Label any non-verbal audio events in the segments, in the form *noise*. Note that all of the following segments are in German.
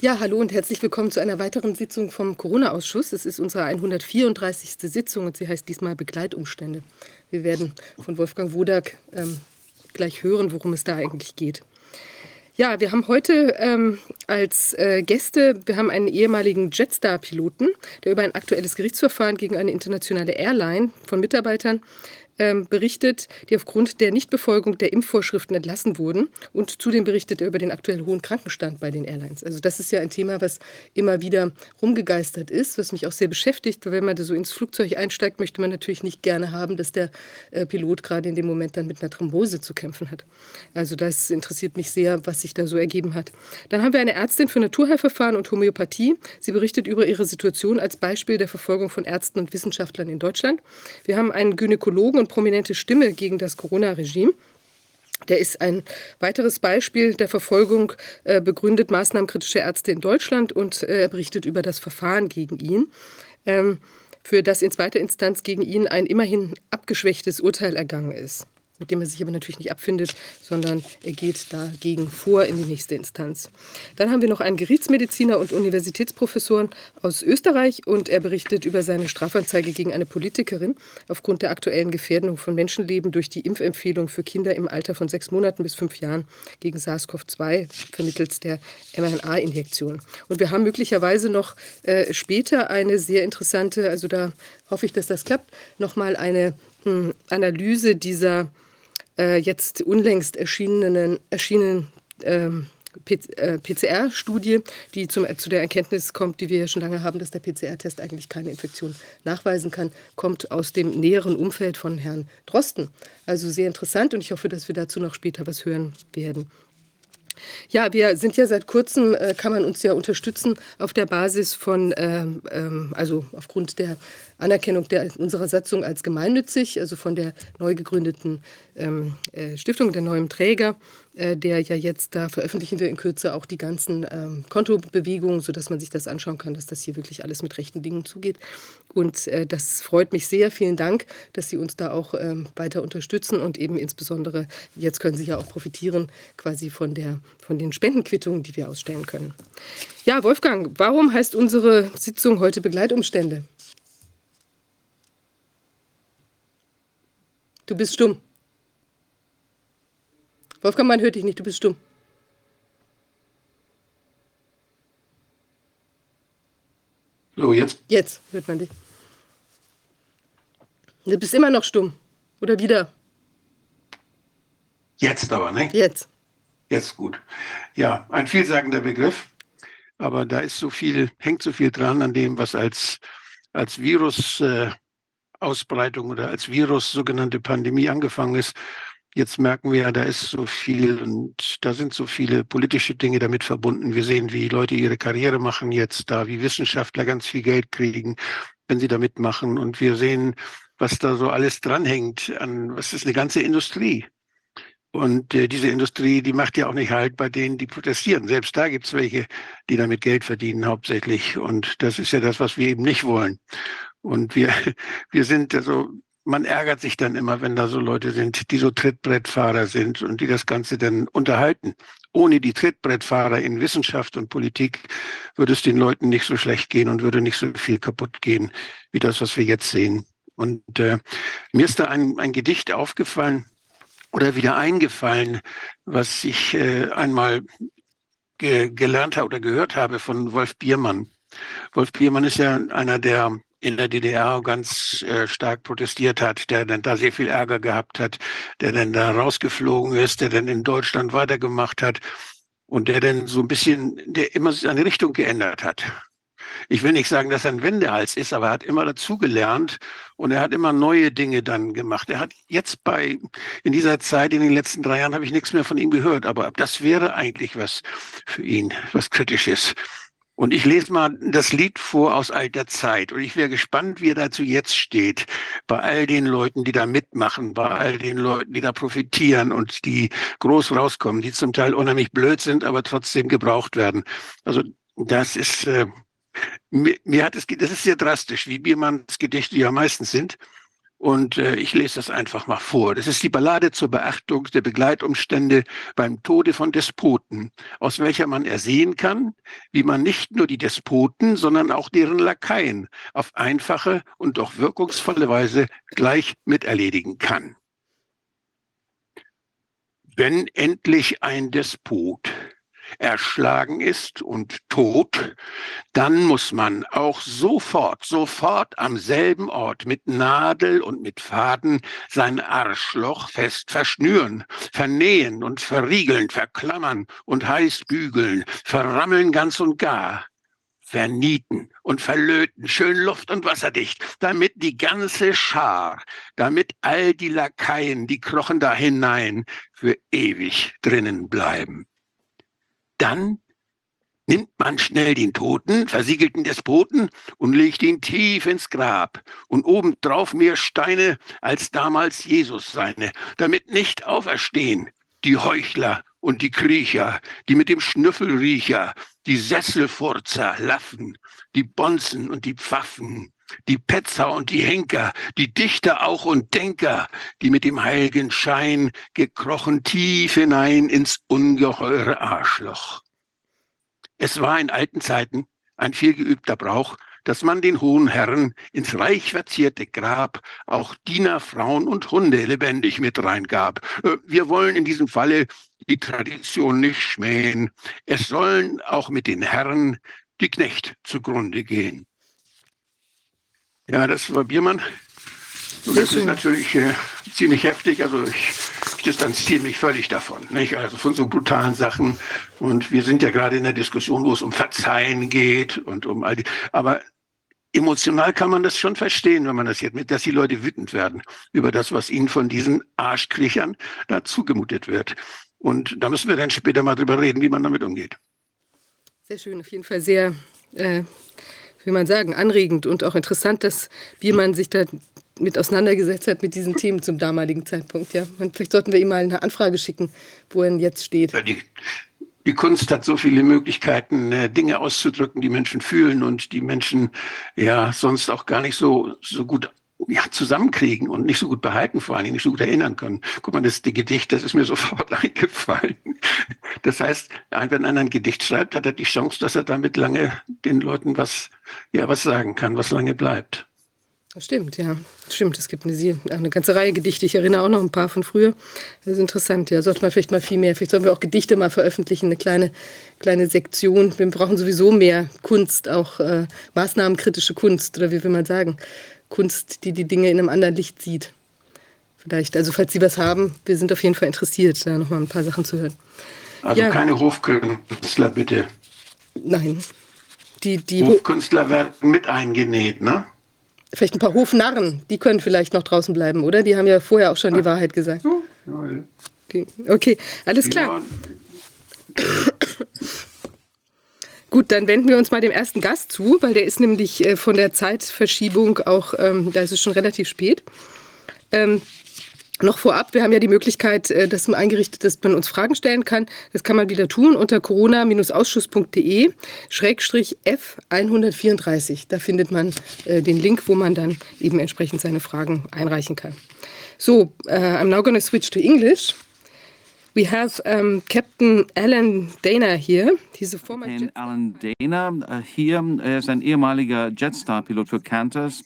Ja, hallo und herzlich willkommen zu einer weiteren Sitzung vom Corona-Ausschuss. Es ist unsere 134. Sitzung und sie heißt diesmal Begleitumstände. Wir werden von Wolfgang Wodak ähm, gleich hören, worum es da eigentlich geht. Ja, wir haben heute ähm, als äh, Gäste, wir haben einen ehemaligen Jetstar-Piloten, der über ein aktuelles Gerichtsverfahren gegen eine internationale Airline von Mitarbeitern ähm, berichtet, die aufgrund der Nichtbefolgung der Impfvorschriften entlassen wurden. Und zudem berichtet er über den aktuell hohen Krankenstand bei den Airlines. Also das ist ja ein Thema, was immer wieder rumgegeistert ist, was mich auch sehr beschäftigt. Weil wenn man da so ins Flugzeug einsteigt, möchte man natürlich nicht gerne haben, dass der äh, Pilot gerade in dem Moment dann mit einer Thrombose zu kämpfen hat. Also das interessiert mich sehr, was sich da so ergeben hat. Dann haben wir eine Ärztin für Naturheilverfahren und Homöopathie. Sie berichtet über ihre Situation als Beispiel der Verfolgung von Ärzten und Wissenschaftlern in Deutschland. Wir haben einen Gynäkologen und prominente Stimme gegen das Corona-Regime. Der ist ein weiteres Beispiel der Verfolgung, äh, begründet maßnahmenkritische Ärzte in Deutschland und äh, er berichtet über das Verfahren gegen ihn, ähm, für das in zweiter Instanz gegen ihn ein immerhin abgeschwächtes Urteil ergangen ist mit dem er sich aber natürlich nicht abfindet, sondern er geht dagegen vor in die nächste Instanz. Dann haben wir noch einen Gerichtsmediziner und Universitätsprofessor aus Österreich und er berichtet über seine Strafanzeige gegen eine Politikerin aufgrund der aktuellen Gefährdung von Menschenleben durch die Impfempfehlung für Kinder im Alter von sechs Monaten bis fünf Jahren gegen SARS-CoV-2 vermittels der mRNA-Injektion. Und wir haben möglicherweise noch äh, später eine sehr interessante, also da hoffe ich, dass das klappt, nochmal eine hm, Analyse dieser äh, jetzt unlängst erschienenen, erschienenen ähm, PCR-Studie, äh, die zum, zu der Erkenntnis kommt, die wir ja schon lange haben, dass der PCR-Test eigentlich keine Infektion nachweisen kann, kommt aus dem näheren Umfeld von Herrn Drosten. Also sehr interessant und ich hoffe, dass wir dazu noch später was hören werden. Ja, wir sind ja seit kurzem, äh, kann man uns ja unterstützen auf der Basis von, ähm, ähm, also aufgrund der Anerkennung der, unserer Satzung als gemeinnützig, also von der neu gegründeten ähm, äh, Stiftung, der neuen Träger, der ja jetzt, da veröffentlichen wir in Kürze auch die ganzen ähm, Kontobewegungen, sodass man sich das anschauen kann, dass das hier wirklich alles mit rechten Dingen zugeht. Und äh, das freut mich sehr. Vielen Dank, dass Sie uns da auch ähm, weiter unterstützen und eben insbesondere, jetzt können Sie ja auch profitieren quasi von, der, von den Spendenquittungen, die wir ausstellen können. Ja, Wolfgang, warum heißt unsere Sitzung heute Begleitumstände? Du bist stumm. Wolfgang, man hört dich nicht, du bist stumm. So, jetzt? Jetzt hört man dich. Du bist immer noch stumm. Oder wieder? Jetzt aber, ne? Jetzt. Jetzt gut. Ja, ein vielsagender Begriff, aber da ist so viel, hängt so viel dran an dem, was als, als Virus äh, Ausbreitung oder als Virus sogenannte Pandemie angefangen ist. Jetzt merken wir ja, da ist so viel und da sind so viele politische Dinge damit verbunden. Wir sehen, wie Leute ihre Karriere machen jetzt da, wie Wissenschaftler ganz viel Geld kriegen, wenn sie da mitmachen. Und wir sehen, was da so alles dranhängt an, was ist eine ganze Industrie. Und äh, diese Industrie, die macht ja auch nicht halt bei denen, die protestieren. Selbst da gibt es welche, die damit Geld verdienen hauptsächlich. Und das ist ja das, was wir eben nicht wollen. Und wir, *laughs* wir sind also, man ärgert sich dann immer, wenn da so Leute sind, die so Trittbrettfahrer sind und die das Ganze dann unterhalten. Ohne die Trittbrettfahrer in Wissenschaft und Politik würde es den Leuten nicht so schlecht gehen und würde nicht so viel kaputt gehen, wie das, was wir jetzt sehen. Und äh, mir ist da ein, ein Gedicht aufgefallen oder wieder eingefallen, was ich äh, einmal ge gelernt habe oder gehört habe von Wolf Biermann. Wolf Biermann ist ja einer der in der DDR ganz äh, stark protestiert hat, der dann da sehr viel Ärger gehabt hat, der dann da rausgeflogen ist, der dann in Deutschland weitergemacht hat und der dann so ein bisschen, der immer seine Richtung geändert hat. Ich will nicht sagen, dass er ein Wendehals ist, aber er hat immer dazugelernt und er hat immer neue Dinge dann gemacht. Er hat jetzt bei, in dieser Zeit, in den letzten drei Jahren, habe ich nichts mehr von ihm gehört, aber das wäre eigentlich was für ihn, was Kritisches. Und ich lese mal das Lied vor aus alter Zeit. Und ich wäre gespannt, wie er dazu jetzt steht. Bei all den Leuten, die da mitmachen, bei all den Leuten, die da profitieren und die groß rauskommen, die zum Teil unheimlich blöd sind, aber trotzdem gebraucht werden. Also das ist, äh, mir, mir hat es, das ist sehr drastisch, wie Biermanns Gedichte ja meistens sind. Und äh, ich lese das einfach mal vor. Das ist die Ballade zur Beachtung der Begleitumstände beim Tode von Despoten, aus welcher man ersehen kann, wie man nicht nur die Despoten, sondern auch deren Lakaien auf einfache und doch wirkungsvolle Weise gleich miterledigen kann. Wenn endlich ein Despot erschlagen ist und tot, dann muss man auch sofort, sofort am selben Ort mit Nadel und mit Faden sein Arschloch fest verschnüren, vernähen und verriegeln, verklammern und heiß bügeln, verrammeln ganz und gar vernieten und verlöten, schön luft- und wasserdicht, damit die ganze Schar, damit all die Lakaien, die krochen da hinein, für ewig drinnen bleiben. Dann nimmt man schnell den Toten, versiegelten Despoten und legt ihn tief ins Grab. Und obendrauf mehr Steine als damals Jesus seine, damit nicht auferstehen die Heuchler und die Kriecher, die mit dem Schnüffelriecher, die Sesselfurzer laffen, die Bonzen und die Pfaffen, die Petzer und die Henker, die Dichter auch und Denker, die mit dem heiligen Schein gekrochen tief hinein ins ungeheure Arschloch. Es war in alten Zeiten ein vielgeübter Brauch, dass man den hohen Herren ins reich verzierte Grab auch Diener, Frauen und Hunde lebendig mit reingab. Äh, wir wollen in diesem Falle die Tradition nicht schmähen. Es sollen auch mit den Herren die Knecht zugrunde gehen. Ja, das war Biermann. Und das ist natürlich äh, ziemlich heftig. Also ich, ich distanziere mich völlig davon. Nicht? Also von so brutalen Sachen. Und wir sind ja gerade in der Diskussion, wo es um Verzeihen geht und um all die. Aber emotional kann man das schon verstehen, wenn man das jetzt mit, dass die Leute wütend werden über das, was ihnen von diesen Arschkriechern da zugemutet wird. Und da müssen wir dann später mal drüber reden, wie man damit umgeht. Sehr schön, auf jeden Fall sehr äh, wie man sagen, anregend und auch interessant, dass Biermann sich da mit auseinandergesetzt hat mit diesen Themen zum damaligen Zeitpunkt. Ja. Und vielleicht sollten wir ihm mal eine Anfrage schicken, wo er jetzt steht. Die, die, Kunst hat so viele Möglichkeiten, äh, Dinge auszudrücken, die Menschen fühlen und die Menschen ja sonst auch gar nicht so, so gut ja, zusammenkriegen und nicht so gut behalten, vor allen Dingen nicht so gut erinnern können. Guck mal, das die Gedicht, das ist mir *laughs* sofort eingefallen. Das heißt, wenn einer ein Gedicht schreibt, hat er die Chance, dass er damit lange den Leuten was, ja, was sagen kann, was lange bleibt. Das stimmt, ja. Stimmt, es gibt eine, eine, ganze Reihe Gedichte. Ich erinnere auch noch ein paar von früher. Das ist interessant, ja. Sollte man vielleicht mal viel mehr, vielleicht sollten wir auch Gedichte mal veröffentlichen, eine kleine, kleine Sektion. Wir brauchen sowieso mehr Kunst, auch äh, maßnahmenkritische Kunst, oder wie will man sagen. Kunst, die die Dinge in einem anderen Licht sieht. Vielleicht, also falls Sie was haben, wir sind auf jeden Fall interessiert, da nochmal ein paar Sachen zu hören. Also ja. keine Hofkünstler, bitte. Nein. Die, die Hofkünstler werden mit eingenäht, ne? Vielleicht ein paar Hofnarren, die können vielleicht noch draußen bleiben, oder? Die haben ja vorher auch schon die Wahrheit gesagt. Okay, okay alles klar. *coughs* Gut, dann wenden wir uns mal dem ersten Gast zu, weil der ist nämlich äh, von der Zeitverschiebung auch, ähm, da ist es schon relativ spät. Ähm, noch vorab, wir haben ja die Möglichkeit, äh, dass man eingerichtet, dass man uns Fragen stellen kann. Das kann man wieder tun unter corona-ausschuss.de Schrägstrich F134. Da findet man äh, den Link, wo man dann eben entsprechend seine Fragen einreichen kann. So, I'm now going to switch to English. We have um, Captain Alan Dana here. He's a former Captain Alan Dana uh, hier. Er ist ein ehemaliger Jetstar-Pilot für Qantas.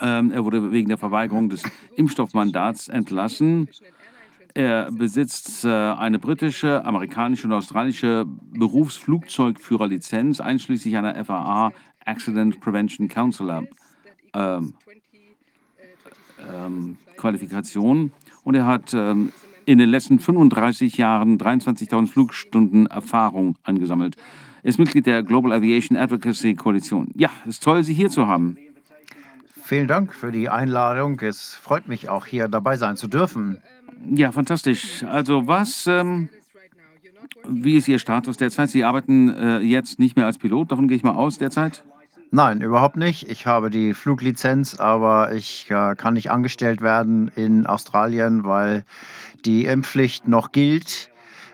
Ähm, er wurde wegen der Verweigerung des Impfstoffmandats entlassen. Er besitzt äh, eine britische, amerikanische und australische Berufsflugzeugführerlizenz, einschließlich einer FAA Accident Prevention Counselor ähm, ähm, Qualifikation. Und er hat ähm, in den letzten 35 Jahren 23.000 Flugstunden Erfahrung angesammelt. Er ist Mitglied der Global Aviation Advocacy Koalition. Ja, es ist toll, Sie hier zu haben. Vielen Dank für die Einladung. Es freut mich auch, hier dabei sein zu dürfen. Ja, fantastisch. Also was, ähm, wie ist Ihr Status derzeit? Sie arbeiten äh, jetzt nicht mehr als Pilot, davon gehe ich mal aus derzeit? Nein, überhaupt nicht. Ich habe die Fluglizenz, aber ich äh, kann nicht angestellt werden in Australien, weil die Impfpflicht noch gilt.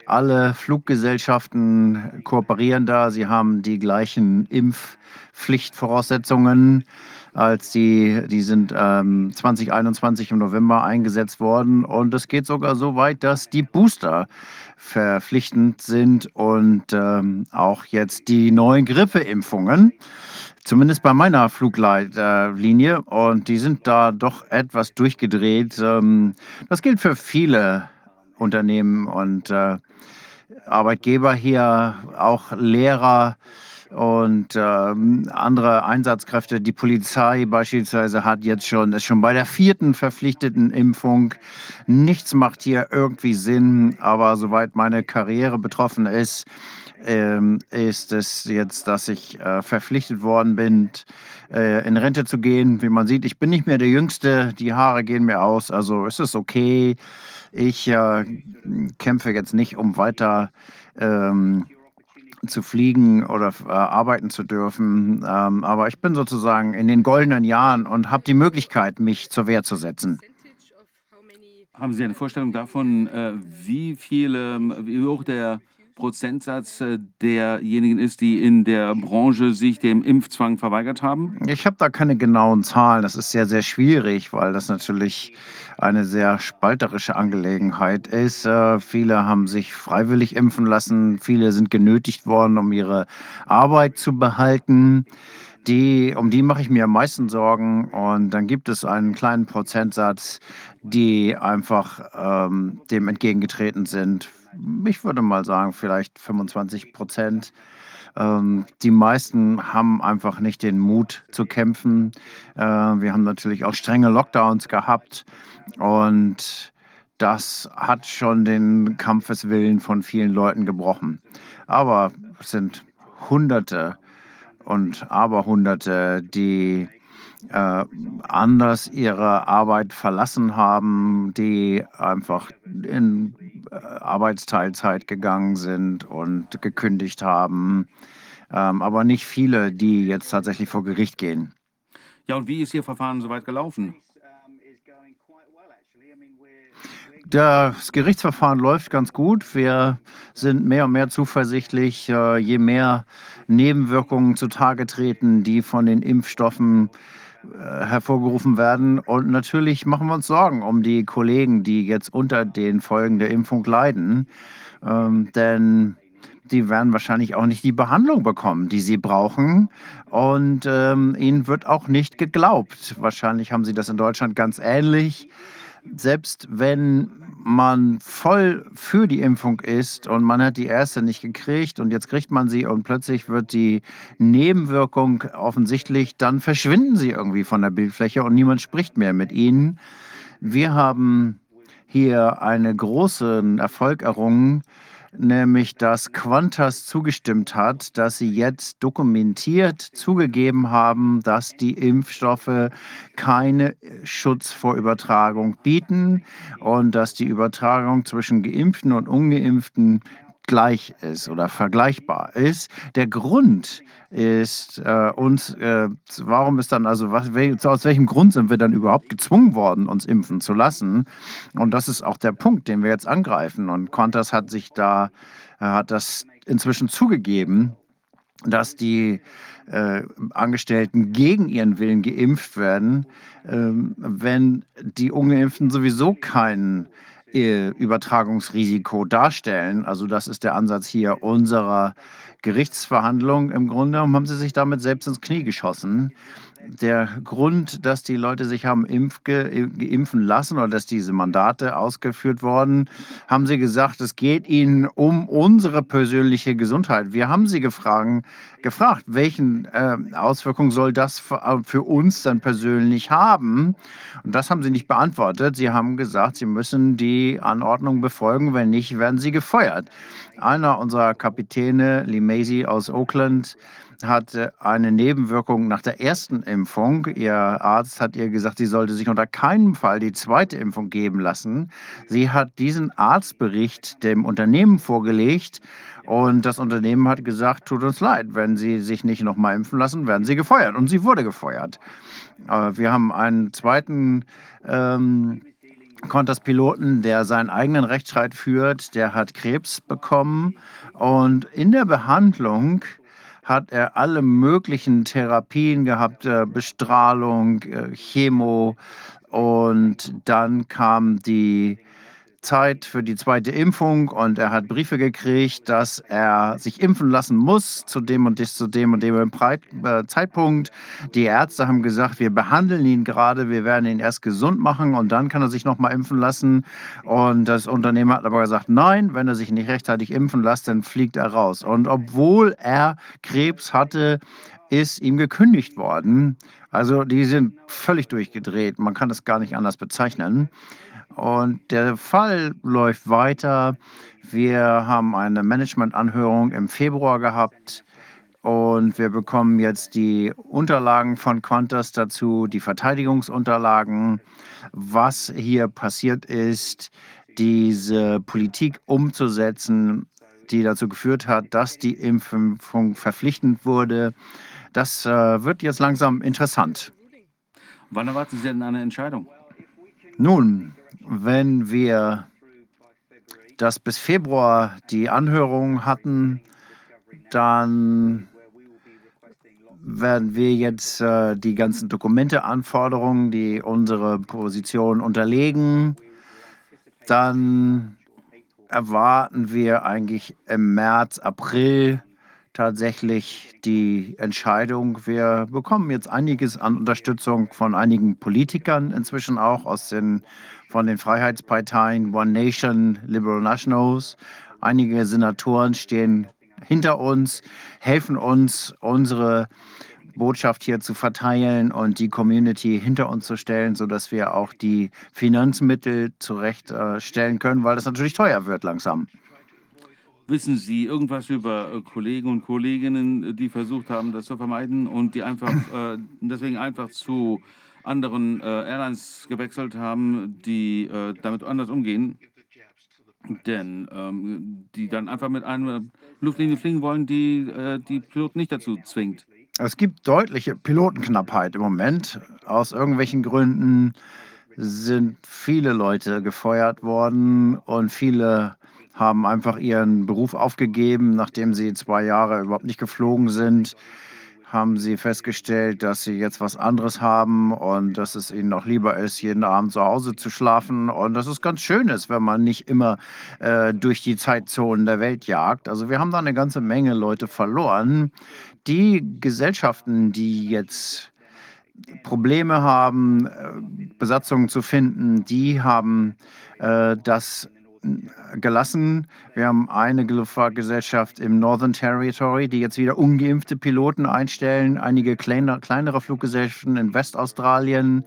Alle Fluggesellschaften kooperieren da. Sie haben die gleichen Impfpflichtvoraussetzungen. als die, die sind ähm, 2021 im November eingesetzt worden. Und es geht sogar so weit, dass die Booster verpflichtend sind und ähm, auch jetzt die neuen Grippeimpfungen. Zumindest bei meiner Flugleitlinie. Und die sind da doch etwas durchgedreht. Ähm, das gilt für viele Unternehmen und äh, Arbeitgeber hier, auch Lehrer und ähm, andere Einsatzkräfte. Die Polizei beispielsweise hat jetzt schon, ist schon bei der vierten verpflichteten Impfung. Nichts macht hier irgendwie Sinn, aber soweit meine Karriere betroffen ist, ähm, ist es jetzt, dass ich äh, verpflichtet worden bin, äh, in Rente zu gehen. Wie man sieht, ich bin nicht mehr der Jüngste, die Haare gehen mir aus, also ist es okay. Ich äh, kämpfe jetzt nicht, um weiter ähm, zu fliegen oder äh, arbeiten zu dürfen. Ähm, aber ich bin sozusagen in den goldenen Jahren und habe die Möglichkeit, mich zur Wehr zu setzen. Haben Sie eine Vorstellung davon, äh, wie viele, wie hoch der Prozentsatz äh, derjenigen ist, die in der Branche sich dem Impfzwang verweigert haben? Ich habe da keine genauen Zahlen. Das ist sehr, sehr schwierig, weil das natürlich eine sehr spalterische Angelegenheit ist. Äh, viele haben sich freiwillig impfen lassen, viele sind genötigt worden, um ihre Arbeit zu behalten. Die, um die mache ich mir am meisten Sorgen. Und dann gibt es einen kleinen Prozentsatz, die einfach ähm, dem entgegengetreten sind ich würde mal sagen, vielleicht 25 Prozent. Ähm, die meisten haben einfach nicht den Mut zu kämpfen. Äh, wir haben natürlich auch strenge Lockdowns gehabt und das hat schon den Kampfeswillen von vielen Leuten gebrochen. Aber es sind Hunderte und Aberhunderte, die äh, anders ihre Arbeit verlassen haben, die einfach in äh, Arbeitsteilzeit gegangen sind und gekündigt haben. Ähm, aber nicht viele, die jetzt tatsächlich vor Gericht gehen. Ja, und wie ist Ihr Verfahren soweit gelaufen? Das Gerichtsverfahren läuft ganz gut. Wir sind mehr und mehr zuversichtlich, äh, je mehr Nebenwirkungen zutage treten, die von den Impfstoffen hervorgerufen werden. Und natürlich machen wir uns Sorgen um die Kollegen, die jetzt unter den Folgen der Impfung leiden. Ähm, denn die werden wahrscheinlich auch nicht die Behandlung bekommen, die sie brauchen. Und ähm, ihnen wird auch nicht geglaubt. Wahrscheinlich haben sie das in Deutschland ganz ähnlich selbst wenn man voll für die Impfung ist und man hat die erste nicht gekriegt und jetzt kriegt man sie und plötzlich wird die Nebenwirkung offensichtlich, dann verschwinden sie irgendwie von der Bildfläche und niemand spricht mehr mit ihnen. Wir haben hier einen großen Erfolg errungen nämlich dass Qantas zugestimmt hat, dass sie jetzt dokumentiert zugegeben haben, dass die Impfstoffe keine Schutz vor Übertragung bieten und dass die Übertragung zwischen geimpften und ungeimpften gleich ist oder vergleichbar ist. Der Grund ist äh, uns, äh, warum ist dann also, was, aus welchem Grund sind wir dann überhaupt gezwungen worden, uns impfen zu lassen? Und das ist auch der Punkt, den wir jetzt angreifen. Und Qantas hat sich da, äh, hat das inzwischen zugegeben, dass die äh, Angestellten gegen ihren Willen geimpft werden, ähm, wenn die Ungeimpften sowieso keinen Übertragungsrisiko darstellen. Also das ist der Ansatz hier unserer Gerichtsverhandlung. Im Grunde haben sie sich damit selbst ins Knie geschossen der Grund, dass die Leute sich haben impf ge, geimpfen lassen oder dass diese Mandate ausgeführt wurden, haben sie gesagt, es geht ihnen um unsere persönliche Gesundheit. Wir haben sie gefragt, gefragt welchen äh, Auswirkungen soll das für, äh, für, uns dann persönlich haben? Und das haben sie nicht beantwortet. Sie haben gesagt, sie müssen die Anordnung befolgen, wenn nicht, werden sie gefeuert. Einer unserer Kapitäne, Lee Macy aus Oakland, hatte eine Nebenwirkung nach der ersten Impfung. Ihr Arzt hat ihr gesagt, sie sollte sich unter keinen Fall die zweite Impfung geben lassen. Sie hat diesen Arztbericht dem Unternehmen vorgelegt und das Unternehmen hat gesagt, tut uns leid, wenn Sie sich nicht nochmal impfen lassen, werden Sie gefeuert. Und sie wurde gefeuert. Wir haben einen zweiten ähm, Qantas-Piloten, der seinen eigenen Rechtsstreit führt, der hat Krebs bekommen und in der Behandlung hat er alle möglichen Therapien gehabt, äh, Bestrahlung, äh, Chemo. Und dann kam die Zeit für die zweite Impfung und er hat Briefe gekriegt, dass er sich impfen lassen muss zu dem und zu dem und dem äh, Zeitpunkt. Die Ärzte haben gesagt, wir behandeln ihn gerade, wir werden ihn erst gesund machen und dann kann er sich noch mal impfen lassen. Und das Unternehmen hat aber gesagt, nein, wenn er sich nicht rechtzeitig impfen lässt, dann fliegt er raus. Und obwohl er Krebs hatte, ist ihm gekündigt worden. Also die sind völlig durchgedreht. Man kann das gar nicht anders bezeichnen. Und der Fall läuft weiter. Wir haben eine Managementanhörung im Februar gehabt und wir bekommen jetzt die Unterlagen von Qantas dazu, die Verteidigungsunterlagen, was hier passiert ist, diese Politik umzusetzen, die dazu geführt hat, dass die Impfung verpflichtend wurde. Das äh, wird jetzt langsam interessant. Wann erwarten Sie denn eine Entscheidung? Nun, wenn wir das bis Februar die Anhörung hatten, dann werden wir jetzt äh, die ganzen Dokumente, Anforderungen, die unsere Position unterlegen, dann erwarten wir eigentlich im März, April tatsächlich die Entscheidung. Wir bekommen jetzt einiges an Unterstützung von einigen Politikern inzwischen auch aus den von den Freiheitsparteien One Nation, Liberal Nationals. Einige Senatoren stehen hinter uns, helfen uns, unsere Botschaft hier zu verteilen und die Community hinter uns zu stellen, sodass wir auch die Finanzmittel zurechtstellen können, weil das natürlich teuer wird langsam. Wissen Sie irgendwas über äh, Kollegen und Kolleginnen, äh, die versucht haben, das zu vermeiden und die einfach äh, deswegen einfach zu anderen äh, Airlines gewechselt haben, die äh, damit anders umgehen? Denn ähm, die dann einfach mit einer Luftlinie fliegen wollen, die äh, die Piloten nicht dazu zwingt. Es gibt deutliche Pilotenknappheit im Moment. Aus irgendwelchen Gründen sind viele Leute gefeuert worden und viele haben einfach ihren Beruf aufgegeben, nachdem sie zwei Jahre überhaupt nicht geflogen sind. Haben sie festgestellt, dass sie jetzt was anderes haben und dass es ihnen auch lieber ist, jeden Abend zu Hause zu schlafen. Und das ist ganz schön ist, wenn man nicht immer äh, durch die Zeitzonen der Welt jagt. Also wir haben da eine ganze Menge Leute verloren. Die Gesellschaften, die jetzt Probleme haben, äh, Besatzungen zu finden, die haben äh, das gelassen. Wir haben eine Luftfahrtgesellschaft im Northern Territory, die jetzt wieder ungeimpfte Piloten einstellen. Einige kleine, kleinere Fluggesellschaften in Westaustralien.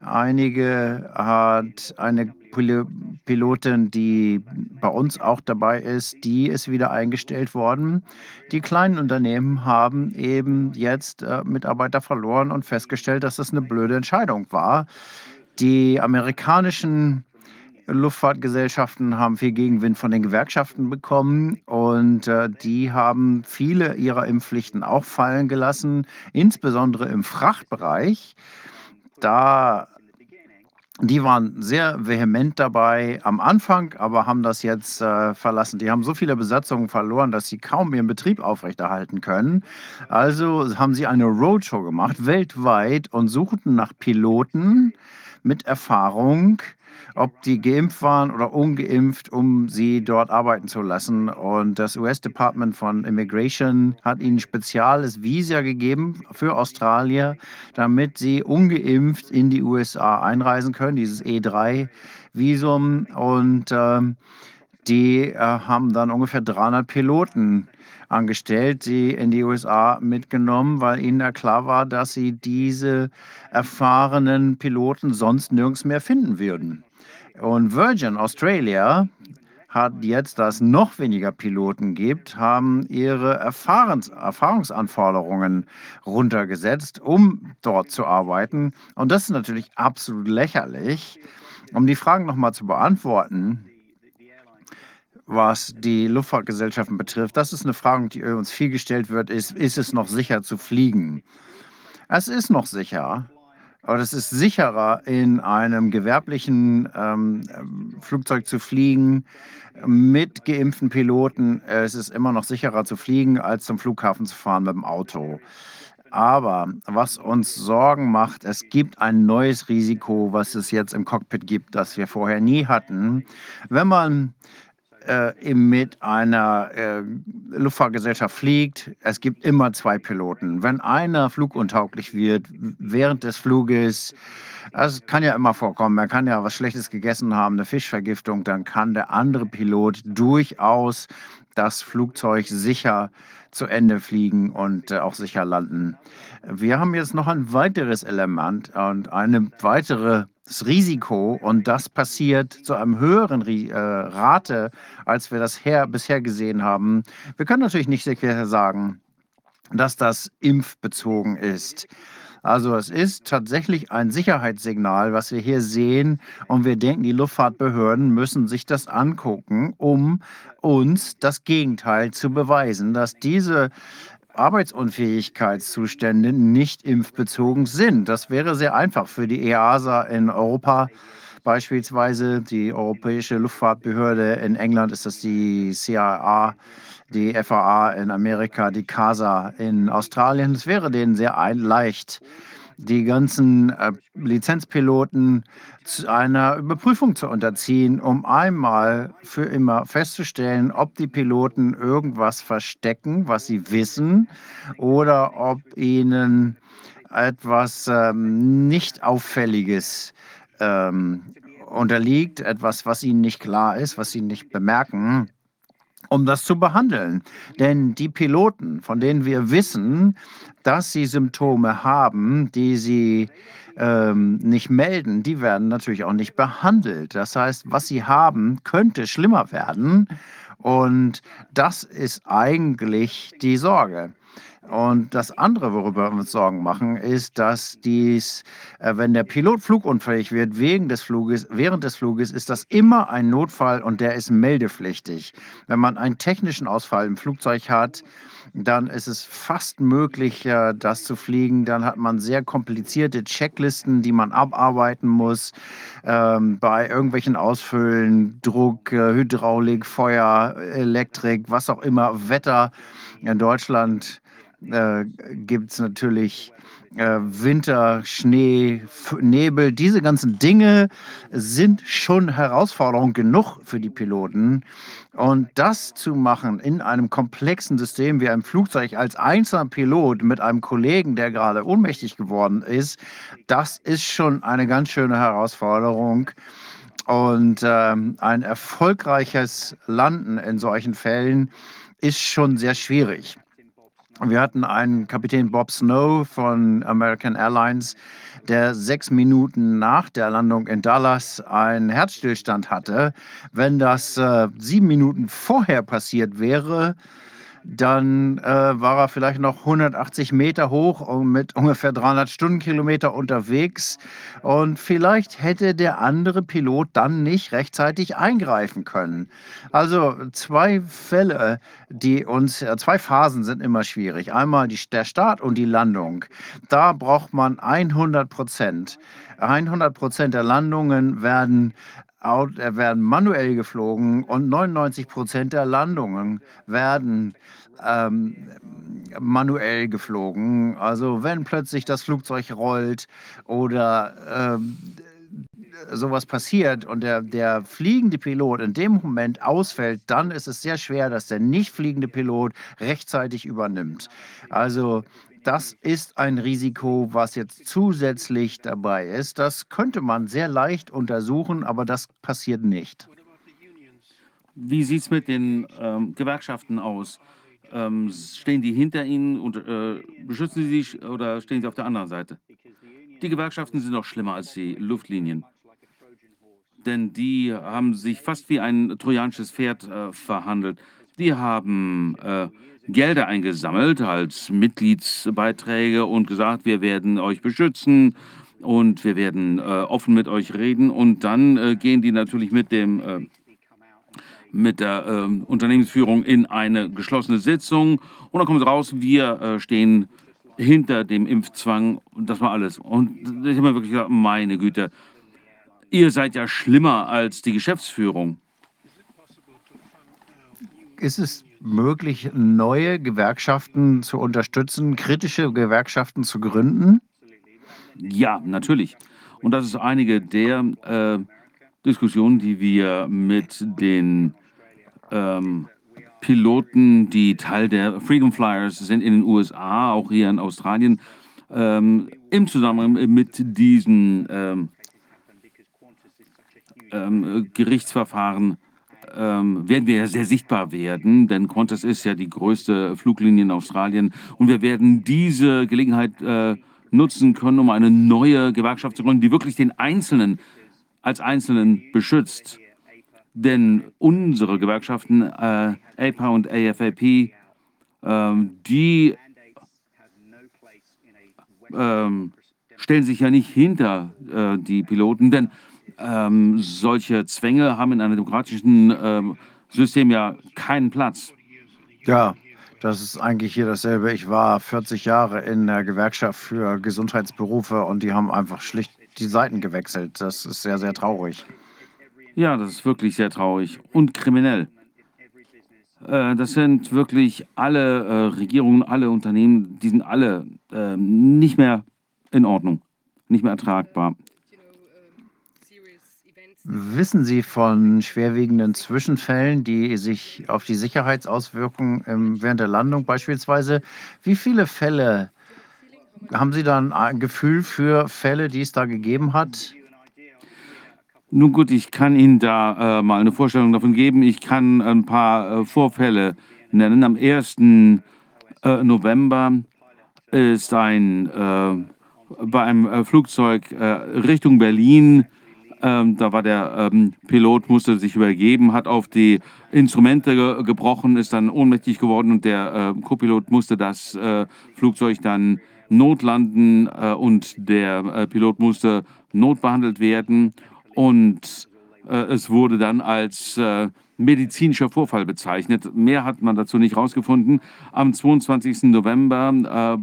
Einige hat eine Pilotin, die bei uns auch dabei ist, die ist wieder eingestellt worden. Die kleinen Unternehmen haben eben jetzt äh, Mitarbeiter verloren und festgestellt, dass das eine blöde Entscheidung war. Die amerikanischen Luftfahrtgesellschaften haben viel Gegenwind von den Gewerkschaften bekommen und äh, die haben viele ihrer Impfpflichten auch fallen gelassen, insbesondere im Frachtbereich. Da die waren sehr vehement dabei am Anfang, aber haben das jetzt äh, verlassen. Die haben so viele Besatzungen verloren, dass sie kaum ihren Betrieb aufrechterhalten können. Also haben sie eine Roadshow gemacht, weltweit, und suchten nach Piloten mit Erfahrung, ob die geimpft waren oder ungeimpft, um sie dort arbeiten zu lassen. Und das US Department von Immigration hat ihnen spezielles Visa gegeben für Australier, damit sie ungeimpft in die USA einreisen können, dieses E3-Visum. Und äh, die äh, haben dann ungefähr 300 Piloten angestellt, sie in die USA mitgenommen, weil ihnen ja klar war, dass sie diese erfahrenen Piloten sonst nirgends mehr finden würden. Und Virgin Australia hat jetzt, da es noch weniger Piloten gibt, haben ihre Erfahrens Erfahrungsanforderungen runtergesetzt, um dort zu arbeiten. Und das ist natürlich absolut lächerlich. Um die Fragen nochmal zu beantworten, was die Luftfahrtgesellschaften betrifft, das ist eine Frage, die uns viel gestellt wird, ist, ist es noch sicher zu fliegen? Es ist noch sicher Aber es ist sicherer, in einem gewerblichen ähm, Flugzeug zu fliegen mit geimpften Piloten. Es ist immer noch sicherer zu fliegen, als zum Flughafen zu fahren mit dem Auto. Aber was uns Sorgen macht, es gibt ein neues Risiko, was es jetzt im Cockpit gibt, das wir vorher nie hatten. Wenn man äh, mit einer äh, Luftfahrtgesellschaft fliegt, es gibt immer zwei Piloten. Wenn einer fluguntauglich wird während des Fluges, das kann ja immer vorkommen, er kann ja was Schlechtes gegessen haben, eine Fischvergiftung, dann kann der andere Pilot durchaus das Flugzeug sicher zu Ende fliegen und äh, auch sicher landen. Wir haben jetzt noch ein weiteres Element und eine weitere das Risiko und das passiert zu einem höheren äh, Rate, als wir das her, bisher gesehen haben. Wir können natürlich nicht sicher sagen, dass das impfbezogen ist. Also es ist tatsächlich ein Sicherheitssignal, was wir hier sehen. Und wir denken, die Luftfahrtbehörden müssen sich das angucken, um uns das Gegenteil zu beweisen, dass diese Arbeitsunfähigkeitszustände nicht impfbezogen sind. Das wäre sehr einfach für die EASA in Europa. Beispielsweise die Europäische Luftfahrtbehörde in England ist das die CAA, die FAA in Amerika, die CASA in Australien. Es wäre denen sehr leicht, die ganzen äh, Lizenzpiloten zu einer Überprüfung zu unterziehen, um einmal für immer festzustellen, ob die Piloten irgendwas verstecken, was sie wissen, oder ob ihnen etwas ähm, nicht Auffälliges ähm, unterliegt, etwas, was ihnen nicht klar ist, was sie nicht bemerken um das zu behandeln. Denn die Piloten, von denen wir wissen, dass sie Symptome haben, die sie ähm, nicht melden, die werden natürlich auch nicht behandelt. Das heißt, was sie haben, könnte schlimmer werden. Und das ist eigentlich die Sorge. Und das andere, worüber wir uns Sorgen machen, ist, dass dies, äh, wenn der Pilot flugunfähig wird wegen des Fluges, während des Fluges, ist das immer ein Notfall und der ist meldepflichtig. Wenn man einen technischen Ausfall im Flugzeug hat, dann ist es fast möglich, das zu fliegen. Dann hat man sehr komplizierte Checklisten, die man abarbeiten muss. Ähm, bei irgendwelchen Ausfüllen, Druck, äh, Hydraulik, Feuer, Elektrik, was auch immer, Wetter. In Deutschland äh, gibt es natürlich äh, Winter, Schnee, Nebel. Diese ganzen Dinge sind schon Herausforderung genug für die Piloten. Und das zu machen in einem komplexen System wie einem Flugzeug als einzelner Pilot mit einem Kollegen, der gerade ohnmächtig geworden ist, das ist schon eine ganz schöne Herausforderung. Und ähm, ein erfolgreiches Landen in solchen Fällen ist schon sehr schwierig. Wir hatten einen Kapitän Bob Snow von American Airlines, der sechs Minuten nach der Landung in Dallas einen Herzstillstand hatte. Wenn das äh, sieben Minuten vorher passiert wäre, dann äh, war er vielleicht noch 180 Meter hoch und mit ungefähr 300 Stundenkilometer unterwegs. Und vielleicht hätte der andere Pilot dann nicht rechtzeitig eingreifen können. Also zwei Fälle, die uns, äh, zwei Phasen sind immer schwierig. Einmal die, der Start und die Landung. Da braucht man 100 Prozent. 100 Prozent der Landungen werden äh, werden manuell geflogen und 99 Prozent der Landungen werden ähm, manuell geflogen. Also wenn plötzlich das Flugzeug rollt oder ähm, sowas passiert und der, der fliegende Pilot in dem Moment ausfällt, dann ist es sehr schwer, dass der nicht fliegende Pilot rechtzeitig übernimmt. Also das ist ein Risiko, was jetzt zusätzlich dabei ist. Das könnte man sehr leicht untersuchen, aber das passiert nicht. Wie sieht es mit den ähm, Gewerkschaften aus? Ähm, stehen die hinter Ihnen und äh, beschützen Sie sich oder stehen Sie auf der anderen Seite? Die Gewerkschaften sind noch schlimmer als die Luftlinien. Denn die haben sich fast wie ein trojanisches Pferd äh, verhandelt. Die haben äh, Gelder eingesammelt als Mitgliedsbeiträge und gesagt, wir werden euch beschützen und wir werden äh, offen mit euch reden. Und dann äh, gehen die natürlich mit dem äh, mit der äh, Unternehmensführung in eine geschlossene Sitzung und dann kommt raus, wir äh, stehen hinter dem Impfzwang. Und das war alles. Und ich habe mir wirklich gedacht, meine Güte, ihr seid ja schlimmer als die Geschäftsführung. Ist es möglich, neue Gewerkschaften zu unterstützen, kritische Gewerkschaften zu gründen? Ja, natürlich. Und das ist einige der äh, Diskussionen, die wir mit den ähm, Piloten, die Teil der Freedom Flyers sind in den USA, auch hier in Australien, ähm, im Zusammenhang mit diesen ähm, ähm, Gerichtsverfahren ähm, werden wir ja sehr sichtbar werden, denn Qantas ist ja die größte Fluglinie in Australien und wir werden diese Gelegenheit äh, nutzen können, um eine neue Gewerkschaft zu gründen, die wirklich den Einzelnen als Einzelnen beschützt. Denn unsere Gewerkschaften, äh, APA und AFAP, ähm, die ähm, stellen sich ja nicht hinter äh, die Piloten, denn ähm, solche Zwänge haben in einem demokratischen ähm, System ja keinen Platz. Ja, das ist eigentlich hier dasselbe. Ich war 40 Jahre in der Gewerkschaft für Gesundheitsberufe und die haben einfach schlicht die Seiten gewechselt. Das ist sehr, sehr traurig. Ja, das ist wirklich sehr traurig und kriminell. Äh, das sind wirklich alle äh, Regierungen, alle Unternehmen, die sind alle äh, nicht mehr in Ordnung, nicht mehr ertragbar. Wissen Sie von schwerwiegenden Zwischenfällen, die sich auf die Sicherheitsauswirkungen ähm, während der Landung beispielsweise, wie viele Fälle haben Sie dann ein Gefühl für Fälle, die es da gegeben hat? Nun gut, ich kann Ihnen da äh, mal eine Vorstellung davon geben. Ich kann ein paar äh, Vorfälle nennen. Am 1. Äh, November ist ein äh, bei einem äh, Flugzeug äh, Richtung Berlin ähm, da war der ähm, Pilot, musste sich übergeben, hat auf die Instrumente ge gebrochen, ist dann ohnmächtig geworden und der äh, Co-Pilot musste das äh, Flugzeug dann notlanden äh, und der äh, Pilot musste notbehandelt werden und äh, es wurde dann als äh, medizinischer Vorfall bezeichnet. Mehr hat man dazu nicht herausgefunden. Am 22. November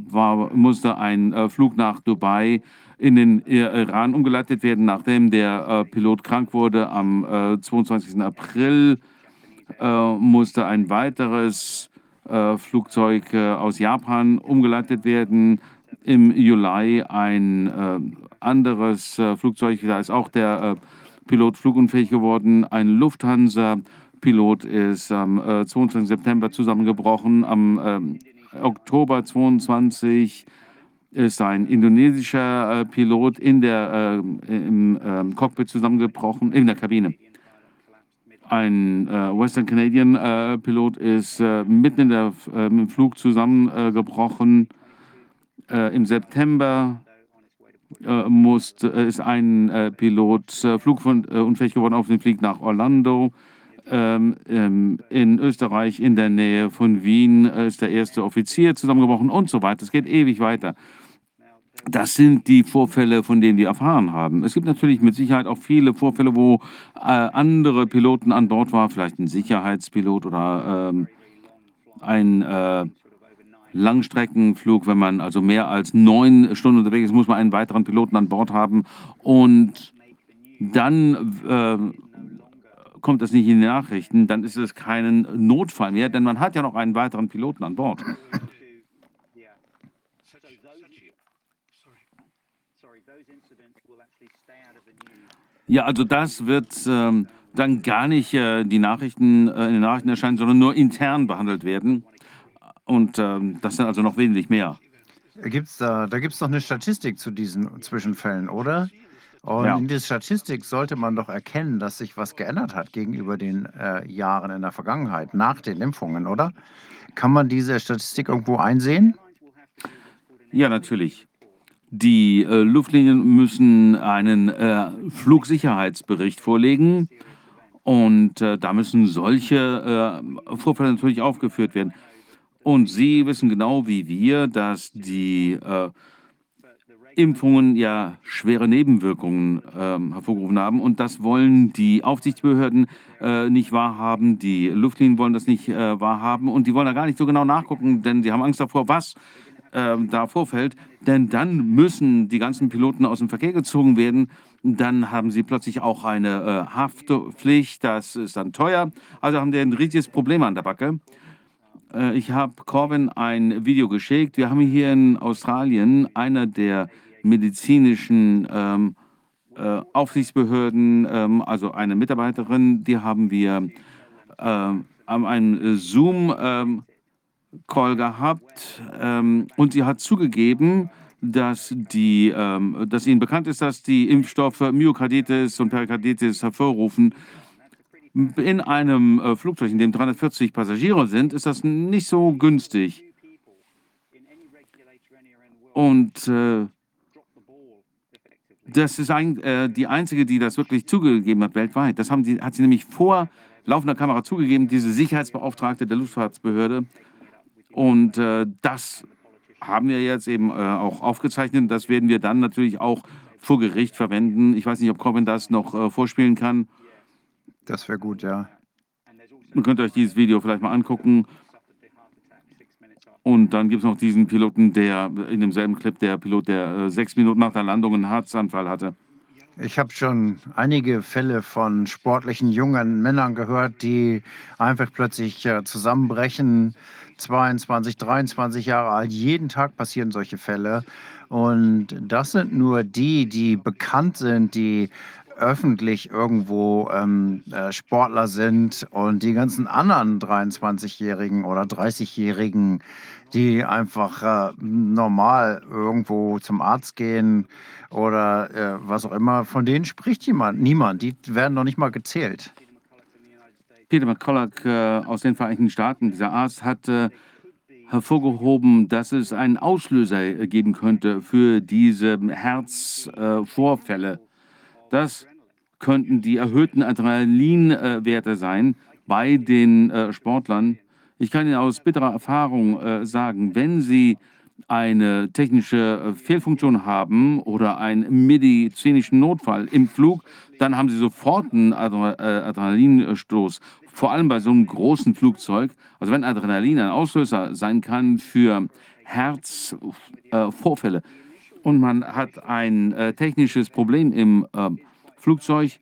war, musste ein Flug nach Dubai in den Iran umgeleitet werden, nachdem der äh, Pilot krank wurde. Am äh, 22. April äh, musste ein weiteres äh, Flugzeug äh, aus Japan umgeleitet werden. Im Juli ein äh, anderes Flugzeug, da ist auch der Pilot flugunfähig geworden. Ein Lufthansa-Pilot ist am 22. September zusammengebrochen. Am Oktober 22 ist ein indonesischer äh, Pilot in der, äh, im äh, Cockpit zusammengebrochen, in der Kabine. Ein äh, Western Canadian äh, Pilot ist äh, mitten in der, im Flug zusammengebrochen. Im September musste, ist ein Pilot flugunfähig geworden auf dem Flug nach Orlando. Ähm, ähm, in Österreich, in der Nähe von Wien, ist der erste Offizier zusammengebrochen und so weiter. Es geht ewig weiter. Das sind die Vorfälle, von denen wir erfahren haben. Es gibt natürlich mit Sicherheit auch viele Vorfälle, wo äh, andere Piloten an Bord waren, vielleicht ein Sicherheitspilot oder ähm, ein äh, Langstreckenflug. Wenn man also mehr als neun Stunden unterwegs ist, muss man einen weiteren Piloten an Bord haben. Und dann äh, kommt das nicht in die Nachrichten, dann ist es kein Notfall mehr, denn man hat ja noch einen weiteren Piloten an Bord. Ja, also das wird ähm, dann gar nicht äh, die Nachrichten, äh, in den Nachrichten erscheinen, sondern nur intern behandelt werden. Und ähm, das sind also noch wesentlich mehr. Gibt's da da gibt es doch eine Statistik zu diesen Zwischenfällen, oder? Und Ja. in dieser Statistik sollte man doch erkennen, dass sich was geändert hat gegenüber den äh, Jahren in der Vergangenheit, nach den Impfungen, oder? Kann man diese Statistik irgendwo einsehen? Ja, natürlich. Die äh, Luftlinien müssen einen äh, Flugsicherheitsbericht vorlegen und äh, da müssen solche äh, Vorfälle natürlich aufgeführt werden. Und Sie wissen genau wie wir, dass die äh, Impfungen ja schwere Nebenwirkungen ähm, hervorgerufen haben und das wollen die Aufsichtsbehörden äh, nicht wahrhaben, die Luftlinien wollen das nicht wahrhaben und die wollen da gar nicht so genau nachgucken, denn sie haben Angst davor, was äh, da vorfällt, denn dann müssen die ganzen Piloten aus dem Verkehr gezogen werden. Dann haben sie plötzlich auch eine äh, Haftpflicht, das ist dann teuer. Also haben die ein riesiges Problem an der Backe. Äh, ich habe Corbin ein Video geschickt. Wir haben hier in Australien einer der medizinischen ähm, äh, Aufsichtsbehörden, ähm, also eine Mitarbeiterin, die haben wir ähm, einen Zoom-Call ähm, gehabt ähm, und sie hat zugegeben, dass, die, ähm, dass ihnen bekannt ist, dass die Impfstoffe Myokarditis und Perikarditis hervorrufen. In einem äh, Flugzeug, in dem 340 Passagiere sind, ist das nicht so günstig. Und äh, das ist ein, äh, die einzige, die das wirklich zugegeben hat weltweit. Das haben die, hat sie nämlich vor laufender Kamera zugegeben, diese Sicherheitsbeauftragte der Luftfahrtsbehörde. Und äh, das haben wir jetzt eben äh, auch aufgezeichnet. Das werden wir dann natürlich auch vor Gericht verwenden. Ich weiß nicht, ob Corbin das noch äh, vorspielen kann. Das wäre gut, ja. Ihr könnt euch dieses Video vielleicht mal angucken. Und dann gibt es noch diesen Piloten, der in demselben Clip, der Pilot, der äh, sechs Minuten nach der Landung einen Herzanfall hatte. Ich habe schon einige Fälle von sportlichen jungen Männern gehört, die einfach plötzlich äh, zusammenbrechen. 22, 23 Jahre alt. Jeden Tag passieren solche Fälle. Und das sind nur die, die bekannt sind, die öffentlich irgendwo ähm, äh, Sportler sind und die ganzen anderen 23-Jährigen oder 30-Jährigen, die einfach äh, normal irgendwo zum Arzt gehen oder äh, was auch immer, von denen spricht jemand, niemand. Die werden noch nicht mal gezählt. Peter McCulloch äh, aus den Vereinigten Staaten, dieser Arzt, hat hervorgehoben, dass es einen Auslöser äh, geben könnte für diese Herzvorfälle. das könnten die erhöhten Adrenalinwerte sein bei den äh, Sportlern. Ich kann Ihnen aus bitterer Erfahrung sagen, wenn Sie eine technische Fehlfunktion haben oder einen medizinischen Notfall im Flug, dann haben Sie sofort einen Adrenalinstoß. Vor allem bei so einem großen Flugzeug. Also wenn Adrenalin ein Auslöser sein kann für Herzvorfälle und man hat ein technisches Problem im Flugzeug.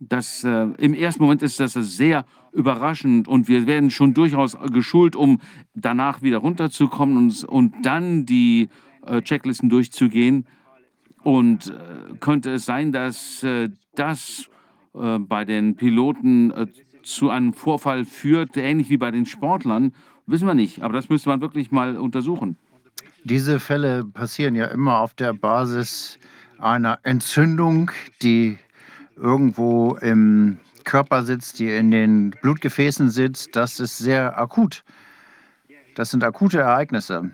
Das, äh, Im ersten Moment ist das sehr überraschend und wir werden schon durchaus geschult, um danach wieder runterzukommen und, und dann die äh, Checklisten durchzugehen. Und äh, könnte es sein, dass äh, das äh, bei den Piloten äh, zu einem Vorfall führt, ähnlich wie bei den Sportlern? Wissen wir nicht, aber das müsste man wirklich mal untersuchen. Diese Fälle passieren ja immer auf der Basis einer Entzündung, die irgendwo im Körper sitzt, die in den Blutgefäßen sitzt, das ist sehr akut. Das sind akute Ereignisse.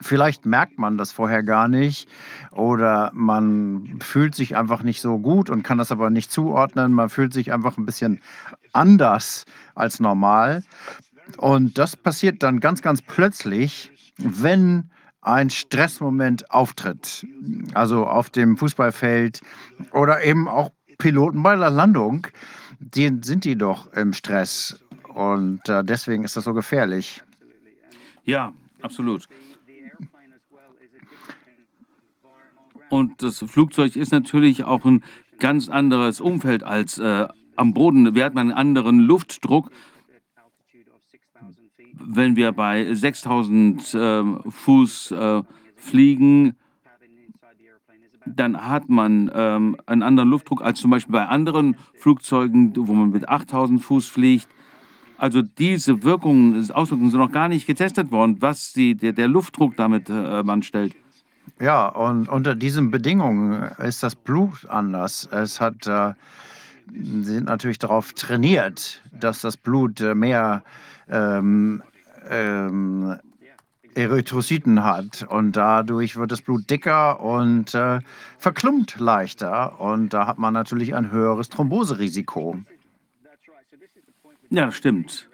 Vielleicht merkt man das vorher gar nicht oder man fühlt sich einfach nicht so gut und kann das aber nicht zuordnen. Man fühlt sich einfach ein bisschen anders als normal. Und das passiert dann ganz, ganz plötzlich, wenn ein Stressmoment auftritt, also auf dem Fußballfeld oder eben auch Piloten bei der Landung, die, sind die doch im Stress und äh, deswegen ist das so gefährlich. Ja, absolut. Und das Flugzeug ist natürlich auch ein ganz anderes Umfeld als äh, am Boden. Wir hatten einen anderen Luftdruck wenn wir bei 6000 äh, Fuß äh, fliegen, dann hat man ähm, einen anderen Luftdruck als zum Beispiel bei anderen Flugzeugen, wo man mit 8000 Fuß fliegt. Also diese Wirkungen, Auswirkungen sind noch gar nicht getestet worden, was die, der, der Luftdruck damit äh, anstellt. Ja, und unter diesen Bedingungen ist das Blut anders. Es hat, äh, sind natürlich darauf trainiert, dass das Blut äh, mehr ähm, ähm, Erythrozyten hat und dadurch wird das Blut dicker und äh, verklumpt leichter und da hat man natürlich ein höheres Thromboserisiko. Ja, stimmt.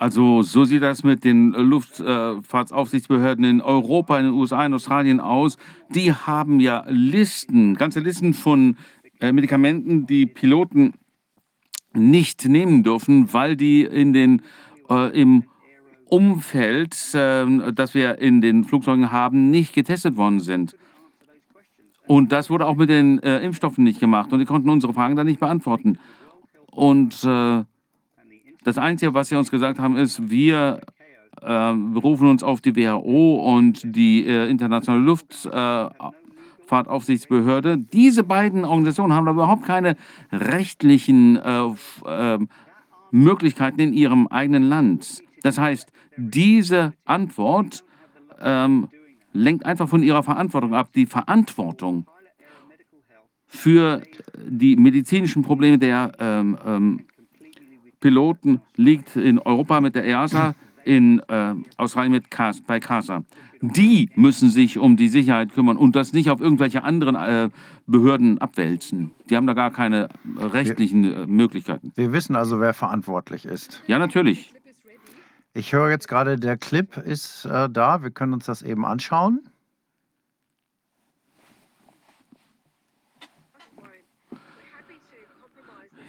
Also so sieht das mit den Luftfahrtsaufsichtsbehörden in Europa, in den USA, in Australien aus. Die haben ja Listen, ganze Listen von äh, Medikamenten, die Piloten nicht nehmen dürfen, weil die in den äh, im Umfeld, äh, das wir in den Flugzeugen haben, nicht getestet worden sind. Und das wurde auch mit den äh, Impfstoffen nicht gemacht. Und die konnten unsere Fragen dann nicht beantworten. Und äh, das Einzige, was sie uns gesagt haben, ist, wir äh, berufen uns auf die WHO und die äh, internationale Luftfahrtaufsichtsbehörde. Diese beiden Organisationen haben überhaupt keine rechtlichen äh, ähm, Möglichkeiten in ihrem eigenen Land. Das heißt, diese Antwort ähm, lenkt einfach von ihrer Verantwortung ab. Die Verantwortung für die medizinischen Probleme der ähm, ähm, Piloten liegt in Europa mit der EASA, in äh, Australien mit CAS, bei CASA. Die müssen sich um die Sicherheit kümmern und das nicht auf irgendwelche anderen äh, Behörden abwälzen. Die haben da gar keine rechtlichen äh, Möglichkeiten. Wir wissen also, wer verantwortlich ist. Ja, natürlich. Ich höre jetzt gerade, der Clip ist äh, da. Wir können uns das eben anschauen.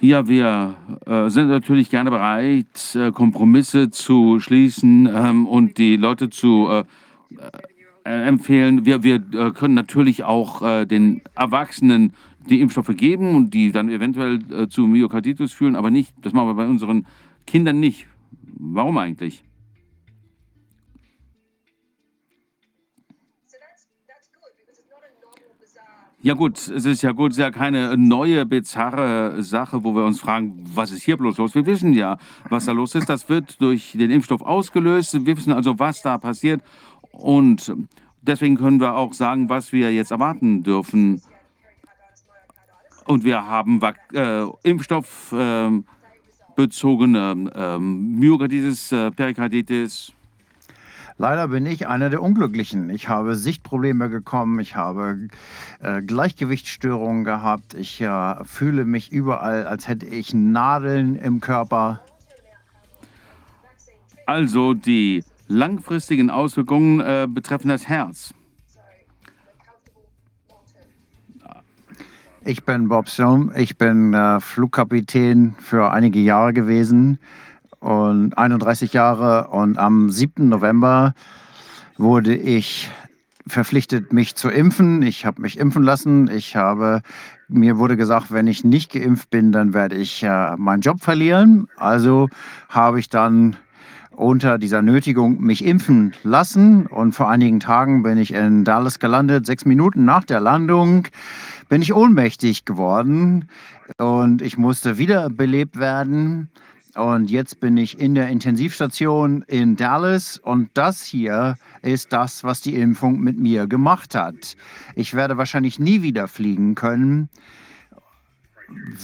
Ja, wir äh, sind natürlich gerne bereit, äh, Kompromisse zu schließen ähm, und die Leute zu äh, äh empfehlen. Wir, wir äh, können natürlich auch äh, den Erwachsenen die Impfstoffe geben und die dann eventuell zu Myokarditis führen, aber nicht, das machen wir bei unseren Kindern nicht. Warum eigentlich? Ja gut, es ist ja gut, es ist ja keine neue, bizarre Sache, wo wir uns fragen, was ist hier bloß los? Wir wissen ja, was da los ist. Das wird durch den Impfstoff ausgelöst. Wir wissen also, was da passiert. Und deswegen können wir auch sagen, was wir jetzt erwarten dürfen. Und wir haben äh, Impfstoff äh, bezogene ähm, Myokarditis, äh, Perikarditis. Leider bin ich einer der Unglücklichen. Ich habe Sichtprobleme bekommen, ich habe äh, Gleichgewichtsstörungen gehabt, ich äh, fühle mich überall, als hätte ich Nadeln im Körper. Also die langfristigen Auswirkungen äh, betreffen das Herz. Ich bin Bob Stone, ich bin äh, Flugkapitän für einige Jahre gewesen und 31 Jahre und am 7. November wurde ich verpflichtet, mich zu impfen. Ich habe mich impfen lassen. Ich habe mir wurde gesagt, wenn ich nicht geimpft bin, dann werde ich äh, meinen Job verlieren. Also habe ich dann unter dieser Nötigung mich impfen lassen und vor einigen Tagen bin ich in Dallas gelandet. Sechs Minuten nach der Landung bin ich ohnmächtig geworden und ich musste wiederbelebt werden. Und jetzt bin ich in der Intensivstation in Dallas und das hier ist das, was die Impfung mit mir gemacht hat. Ich werde wahrscheinlich nie wieder fliegen können,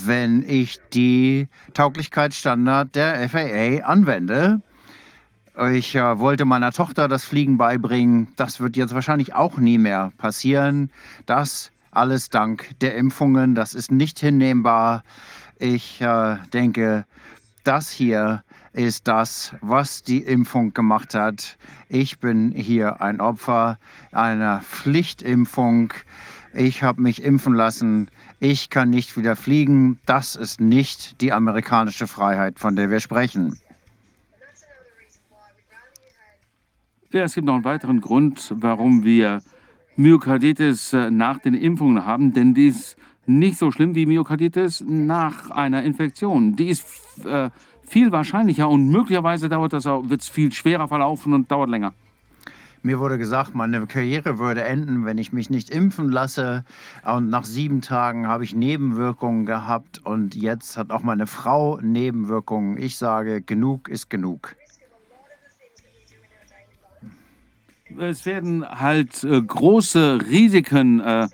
wenn ich die Tauglichkeitsstandard der FAA anwende. Ich äh, wollte meiner Tochter das Fliegen beibringen. Das wird jetzt wahrscheinlich auch nie mehr passieren. Das alles dank der Impfungen. Das ist nicht hinnehmbar. Ich äh, denke, das hier ist das, was die Impfung gemacht hat. Ich bin hier ein Opfer einer Pflichtimpfung. Ich habe mich impfen lassen. Ich kann nicht wieder fliegen. Das ist nicht die amerikanische Freiheit, von der wir sprechen. Ja, es gibt noch einen weiteren Grund, warum wir Myokarditis äh, nach den Impfungen haben, denn die ist nicht so schlimm wie Myokarditis nach einer Infektion. Die ist äh, viel wahrscheinlicher und möglicherweise dauert das auch, wird es viel schwerer verlaufen und dauert länger. Mir wurde gesagt, meine Karriere würde enden, wenn ich mich nicht impfen lasse. Und nach sieben Tagen habe ich Nebenwirkungen gehabt und jetzt hat auch meine Frau Nebenwirkungen. Ich sage, genug ist genug. es werden halt äh, große Risiken äh,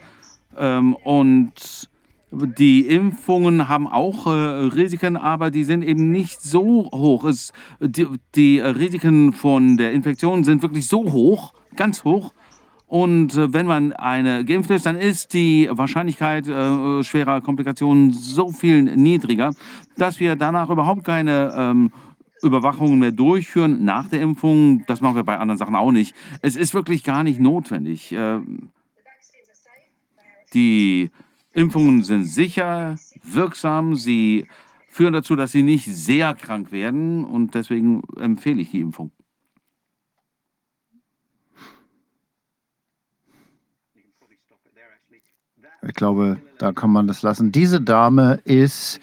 ähm, und die Impfungen haben auch äh, Risiken, aber die sind eben nicht so hoch. Es, die, die Risiken von der Infektion sind wirklich so hoch, ganz hoch. Und äh, wenn man eine geimpft ist, dann ist die Wahrscheinlichkeit äh, schwerer Komplikationen so viel niedriger, dass wir danach überhaupt keine ähm, Überwachungen mehr durchführen nach der Impfung. Das machen wir bei anderen Sachen auch nicht. Es ist wirklich gar nicht notwendig. Äh, die Impfungen sind sicher, wirksam, sie führen dazu, dass sie nicht sehr krank werden und deswegen empfehle ich die Impfung. Ich glaube, da kann man das lassen. Diese Dame ist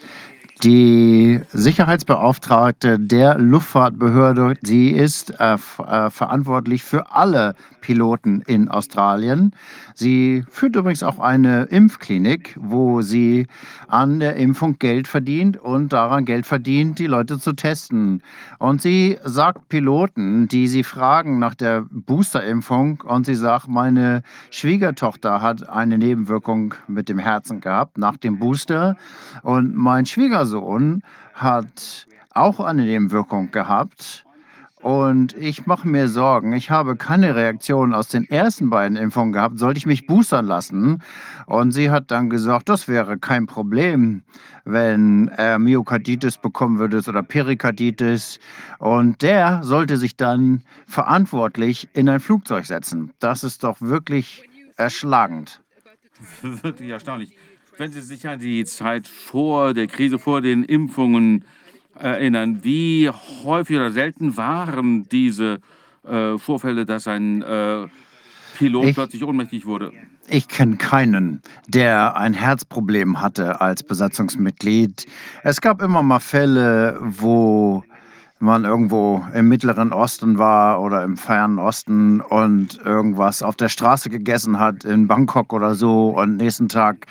die Sicherheitsbeauftragte der Luftfahrtbehörde. Sie ist äh, äh verantwortlich für alle Piloten in Australien. Sie führt übrigens auch eine Impfklinik, wo sie an der Impfung Geld verdient und daran Geld verdient, die Leute zu testen. Und sie sagt Piloten, die sie fragen nach der Boosterimpfung, und sie sagt, meine Schwiegertochter hat eine Nebenwirkung mit dem Herzen gehabt nach dem Booster und mein Schwiegersohn hat auch eine Nebenwirkung gehabt. Und ich mache mir Sorgen. Ich habe keine Reaktion aus den ersten beiden Impfungen gehabt. Sollte ich mich boostern lassen? Und sie hat dann gesagt, das wäre kein Problem, wenn er Myokarditis bekommen würde oder Perikarditis. Und der sollte sich dann verantwortlich in ein Flugzeug setzen. Das ist doch wirklich erschlagend. *laughs* Wirklich erstaunlich. Wenn Sie sich an die Zeit vor der Krise, vor den Impfungen erinnern, wie häufig oder selten waren diese äh, Vorfälle, dass ein äh, Pilot Ich- plötzlich ohnmächtig wurde? Ich kenne keinen, der ein Herzproblem hatte als Besatzungsmitglied. Es gab immer mal Fälle, wo man irgendwo im Mittleren Osten war oder im Fernen Osten und irgendwas auf der Straße gegessen hat, in Bangkok oder so. Und nächsten Tag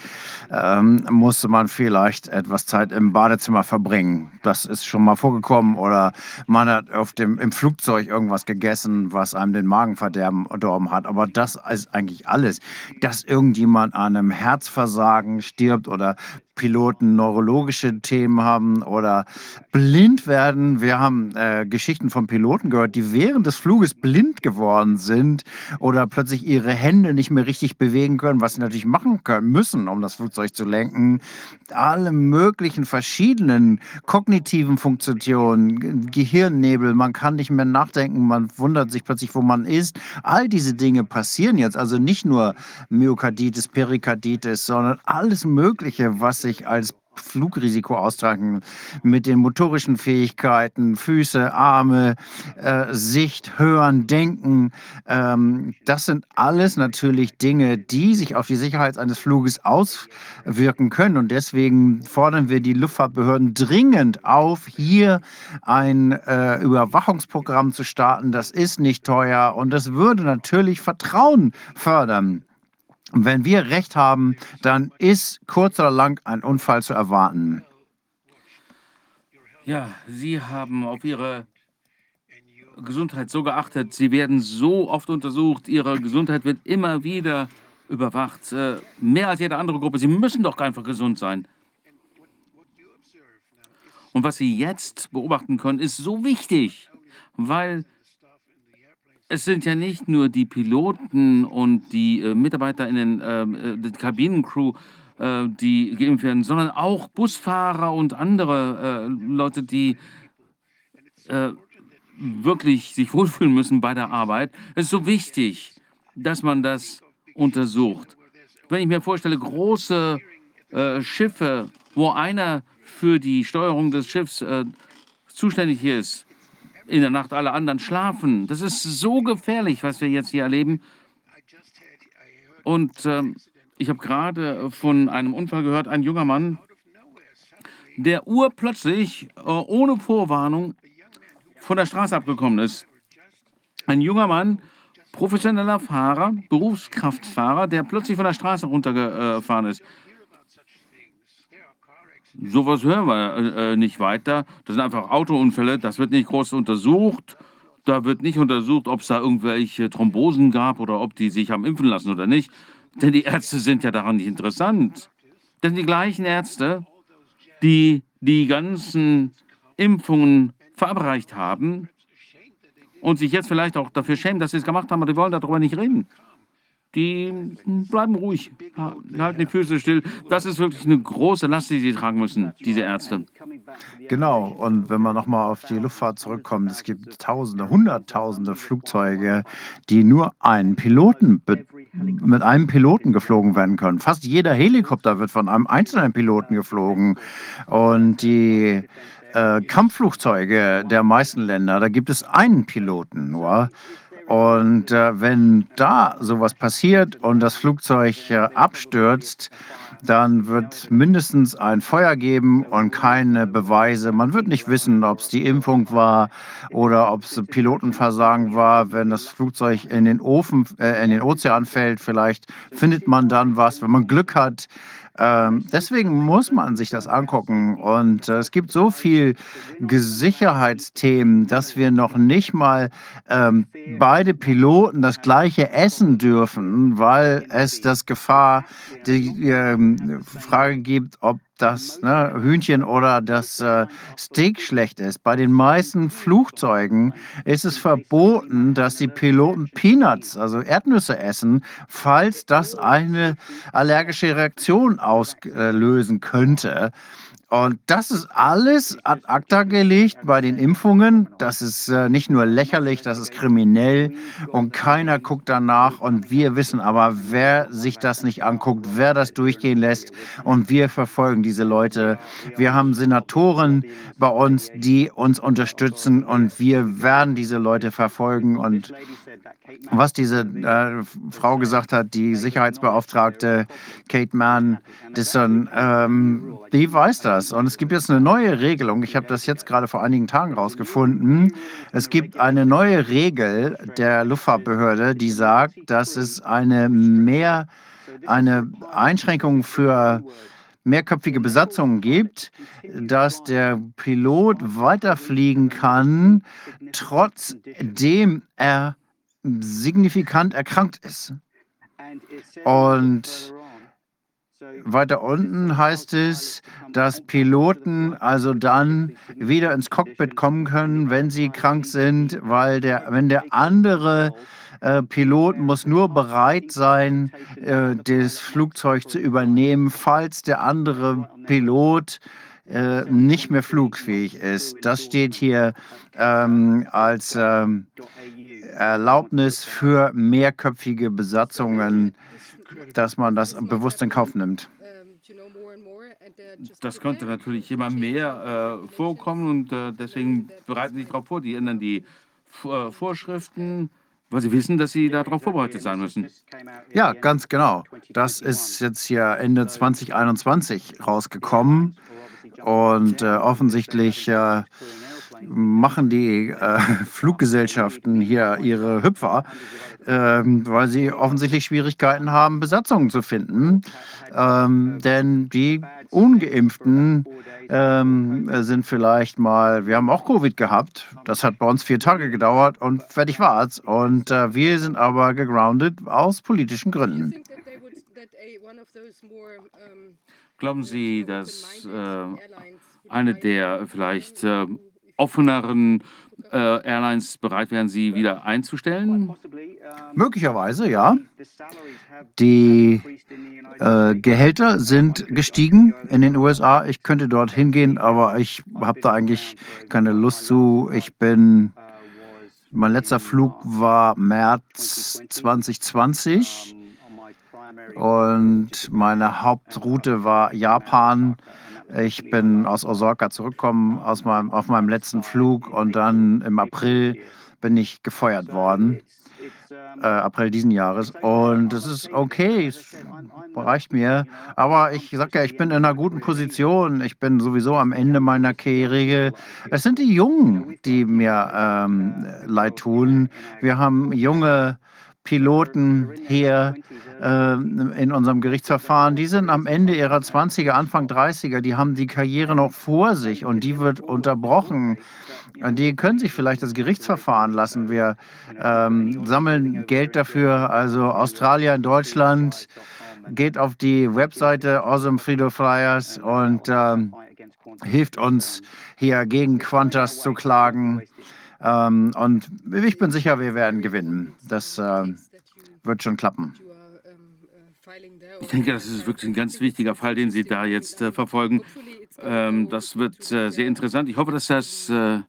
ähm, musste man vielleicht etwas Zeit im Badezimmer verbringen. Das ist schon mal vorgekommen. Oder man hat auf dem, im Flugzeug irgendwas gegessen, was einem den Magen verdorben hat. Aber das ist eigentlich alles. Dass irgendjemand an einem Herzversagen stirbt oder Piloten neurologische Themen haben oder blind werden. Wir haben äh, Geschichten von Piloten gehört, die während des Fluges blind geworden sind oder plötzlich ihre Hände nicht mehr richtig bewegen können, was sie natürlich machen können müssen, um das Flugzeug zu lenken. Alle möglichen verschiedenen kognitiven Funktionen, Gehirnnebel, man kann nicht mehr nachdenken, man wundert sich plötzlich, wo man ist. All diese Dinge passieren jetzt, also nicht nur Myokarditis, Perikarditis, sondern alles Mögliche, was sich als Flugrisiko austragen mit den motorischen Fähigkeiten, Füße, Arme, äh, Sicht, Hören, Denken. Ähm, das sind alles natürlich Dinge, die sich auf die Sicherheit eines Fluges auswirken können. Und deswegen fordern wir die Luftfahrtbehörden dringend auf, hier ein äh, Überwachungsprogramm zu starten. Das ist nicht teuer und das würde natürlich Vertrauen fördern. Und wenn wir Recht haben, dann ist kurz oder lang ein Unfall zu erwarten. Ja, Sie haben auf Ihre Gesundheit so geachtet. Sie werden so oft untersucht. Ihre Gesundheit wird immer wieder überwacht. Äh, mehr als jede andere Gruppe. Sie müssen doch einfach gesund sein. Und was Sie jetzt beobachten können, ist so wichtig, weil es sind ja nicht nur die Piloten und die äh, Mitarbeiter in den ähm, äh, die Kabinencrew, äh, die geimpft werden, sondern auch Busfahrer und andere äh, Leute, die äh, wirklich sich *laughs* wohlfühlen müssen bei der Arbeit. Es ist so wichtig, dass man das untersucht. Wenn ich mir vorstelle, große äh, Schiffe, wo einer für die Steuerung des Schiffs zuständig ist, in der Nacht alle anderen schlafen. Das ist so gefährlich, was wir jetzt hier erleben. Und ähm, ich habe gerade von einem Unfall gehört, ein junger Mann, der urplötzlich, äh, ohne Vorwarnung, von der Straße abgekommen ist. Ein junger Mann, professioneller Fahrer, Berufskraftfahrer, der plötzlich von der Straße runtergefahren ist. Sowas hören wir äh, nicht weiter. Das sind einfach Autounfälle. Das wird nicht groß untersucht. Da wird nicht untersucht, ob es da irgendwelche Thrombosen gab oder ob die sich haben impfen lassen oder nicht. Denn die Ärzte sind ja daran nicht interessant. Denn die gleichen Ärzte, die die ganzen Impfungen verabreicht haben und sich jetzt vielleicht auch dafür schämen, dass sie es gemacht haben, aber die wollen darüber nicht reden. Die bleiben ruhig, halten die Füße still. Das ist wirklich eine große Last, die sie tragen müssen, diese Ärzte. Genau, und wenn wir nochmal auf die Luftfahrt zurückkommen, es gibt Tausende, Hunderttausende Flugzeuge, die nur einen Piloten mit einem Piloten geflogen werden können. Fast jeder Helikopter wird von einem einzelnen Piloten geflogen. Und die äh, Kampfflugzeuge der meisten Länder, da gibt es einen Piloten nur. Und äh, wenn da sowas passiert und das Flugzeug äh, abstürzt, dann wird mindestens ein Feuer geben und keine Beweise. Man wird nicht wissen, ob es die Impfung war oder ob es Pilotenversagen war. Wenn das Flugzeug in den Ofen, äh, in den Ozean fällt, vielleicht findet man dann was. Wenn man Glück hat, ähm, deswegen muss man sich das angucken. Und äh, es gibt so viel Sicherheitsthemen, dass wir noch nicht mal ähm, beide Piloten das gleiche essen dürfen, weil es das Gefahr, die ähm, Frage gibt, ob das ne, Hühnchen oder das äh, Steak schlecht ist. Bei den meisten Flugzeugen ist es verboten, dass die Piloten Peanuts, also Erdnüsse essen, falls das eine allergische Reaktion auslösen könnte. Und das ist alles ad acta gelegt bei den Impfungen. Das ist äh, nicht nur lächerlich, das ist kriminell und keiner guckt danach. Und wir wissen aber, wer sich das nicht anguckt, wer das durchgehen lässt. Und wir verfolgen diese Leute. Wir haben Senatoren bei uns, die uns unterstützen und wir werden diese Leute verfolgen. Und was diese äh, Frau gesagt hat, die Sicherheitsbeauftragte Kate Mann, Disson, ähm, die weiß das. Und es gibt jetzt eine neue Regelung. Ich habe das jetzt gerade vor einigen Tagen rausgefunden. Es gibt eine neue Regel der Luftfahrtbehörde, die sagt, dass es eine mehr eine Einschränkung für mehrköpfige Besatzungen gibt, dass der Pilot weiterfliegen kann, trotzdem er signifikant erkrankt ist. Und weiter unten heißt es, dass Piloten also dann wieder ins Cockpit kommen können, wenn sie krank sind, weil der, wenn der andere äh, Pilot muss nur bereit sein, äh, das Flugzeug zu übernehmen, falls der andere Pilot äh, nicht mehr flugfähig ist. Das steht hier ähm, als ähm, Erlaubnis für mehrköpfige Besatzungen dass man das bewusst in Kauf nimmt. Das könnte natürlich immer mehr äh, vorkommen und äh, deswegen bereiten Sie sich darauf vor. Die ändern die äh, Vorschriften, weil sie wissen, dass sie darauf vorbereitet sein müssen. Ja, ganz genau. Das ist jetzt hier Ende 2021 rausgekommen und äh, offensichtlich äh, machen die äh, *laughs* Fluggesellschaften hier ihre Hüpfer, ähm, weil sie offensichtlich Schwierigkeiten haben, Besatzungen zu finden. Ähm, denn die Ungeimpften ähm, sind vielleicht mal, wir haben auch Covid gehabt, das hat bei uns vier Tage gedauert und fertig war's. Und äh, wir sind aber gegroundet aus politischen Gründen. Glauben Sie, dass äh, eine der vielleicht äh, offeneren äh, Airlines bereit wären, sie wieder einzustellen? Möglicherweise, ja. Die äh, Gehälter sind gestiegen in den USA. Ich könnte dort hingehen, aber ich habe da eigentlich keine Lust zu. Ich bin, mein letzter Flug war März 2020 und meine Hauptroute war Japan. Ich bin aus Osaka zurückgekommen aus meinem, auf meinem letzten Flug und dann im April bin ich gefeuert worden. Äh, April diesen Jahres. Und es ist okay, es reicht mir. Aber ich sage ja, ich bin in einer guten Position. Ich bin sowieso am Ende meiner Karriere. Es sind die Jungen, die mir ähm, leid tun. Wir haben junge Piloten hier äh, in unserem Gerichtsverfahren, die sind am Ende ihrer 20er, Anfang 30er, die haben die Karriere noch vor sich und die wird unterbrochen. Die können sich vielleicht das Gerichtsverfahren lassen. Wir ähm, sammeln Geld dafür. Also Australien, Deutschland geht auf die Webseite Awesome Freedom Flyers und ähm, hilft uns hier gegen Qantas zu klagen. Ähm, und ich bin sicher, wir werden gewinnen. Das äh, wird schon klappen. Ich denke, das ist wirklich ein ganz wichtiger Fall, den Sie da jetzt äh, verfolgen. Ähm, das wird äh, sehr interessant. Ich hoffe, dass das äh,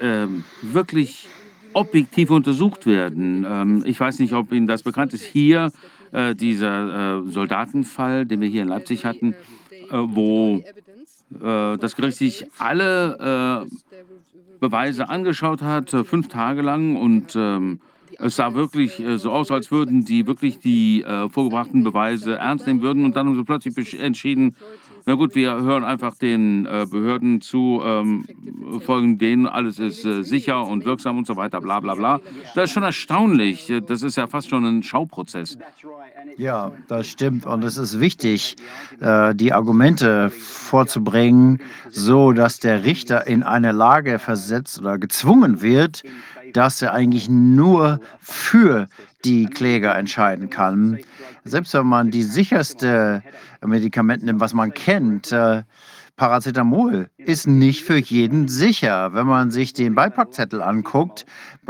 ähm, wirklich objektiv untersucht werden. Ähm, ich weiß nicht, ob Ihnen das bekannt ist. Hier äh, dieser äh, Soldatenfall, den wir hier in Leipzig hatten, wo das Gericht sich alle Beweise angeschaut hat, äh, fünf Tage lang. Und ähm, es sah wirklich äh, so aus, als würden die wirklich die äh, vorgebrachten Beweise ernst nehmen würden. Und dann haben sie plötzlich entschieden, na gut, wir hören einfach den äh, Behörden zu, ähm, folgen denen, alles ist äh, sicher und wirksam und so weiter, bla bla bla. Das ist schon erstaunlich. Das ist ja fast schon ein Schauprozess. Ja, das stimmt. Und es ist wichtig, äh, die Argumente vorzubringen, so dass der Richter in eine Lage versetzt oder gezwungen wird, dass er eigentlich nur für die Kläger entscheiden kann. Selbst wenn man die sicherste Medikament nimmt, was man kennt, äh, Paracetamol ist nicht für jeden sicher. Wenn man sich den Beipackzettel anguckt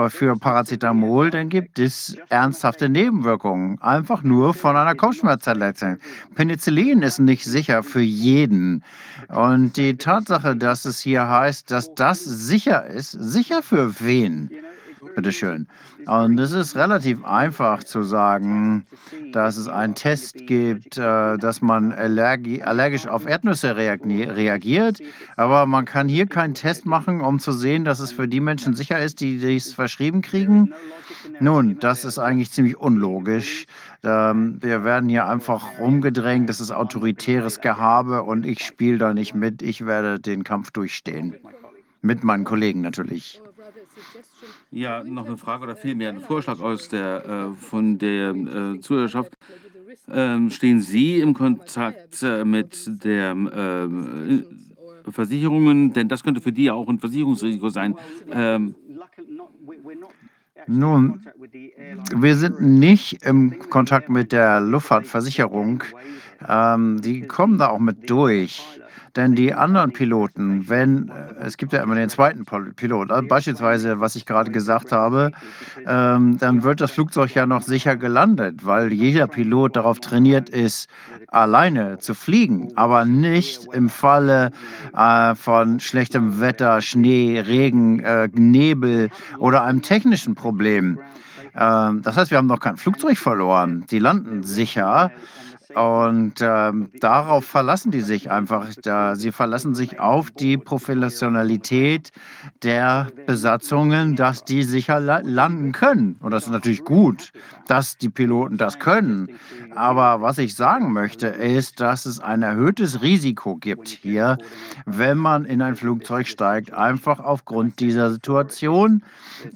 für Paracetamol, dann gibt es ernsthafte Nebenwirkungen. Einfach nur von einer Kopfschmerztablette. Penicillin ist nicht sicher für jeden. Und die Tatsache, dass es hier heißt, dass das sicher ist, sicher für wen? Bitteschön. Und es ist relativ einfach zu sagen, dass es einen Test gibt, äh, dass man allergi allergisch auf Erdnüsse reagi- reagiert. Aber man kann hier keinen Test machen, um zu sehen, dass es für die Menschen sicher ist, die dies verschrieben kriegen. Nun, das ist eigentlich ziemlich unlogisch. Ähm, wir werden hier einfach rumgedrängt. Das ist autoritäres Gehabe und ich spiele da nicht mit. Ich werde den Kampf durchstehen. Mit meinen Kollegen natürlich. Ja, noch eine Frage oder vielmehr ein Vorschlag aus der, äh, von der äh, Zuhörerschaft. Ähm, stehen Sie im Kontakt äh, mit der ähm, äh, Versicherungen? Denn das könnte für die ja auch ein Versicherungsrisiko sein. Ähm, Nun, wir sind nicht im Kontakt mit der Luftfahrtversicherung. Ähm, die kommen da auch mit durch. Denn die anderen Piloten, wenn, äh, es gibt ja immer den zweiten Pilot, also beispielsweise, was ich gerade gesagt habe, ähm, dann wird das Flugzeug ja noch sicher gelandet, weil jeder Pilot darauf trainiert ist, alleine zu fliegen, aber nicht im Falle äh, von schlechtem Wetter, Schnee, Regen, äh, Nebel oder einem technischen Problem. Ähm, das heißt, wir haben noch kein Flugzeug verloren. Die landen sicher. Und ähm, darauf verlassen die sich einfach. Da, sie verlassen sich auf die Professionalität der Besatzungen, dass die sicher la landen können. Und das ist natürlich gut, dass die Piloten das können. Aber was ich sagen möchte, ist, dass es ein erhöhtes Risiko gibt hier, wenn man in ein Flugzeug steigt, einfach aufgrund dieser Situation.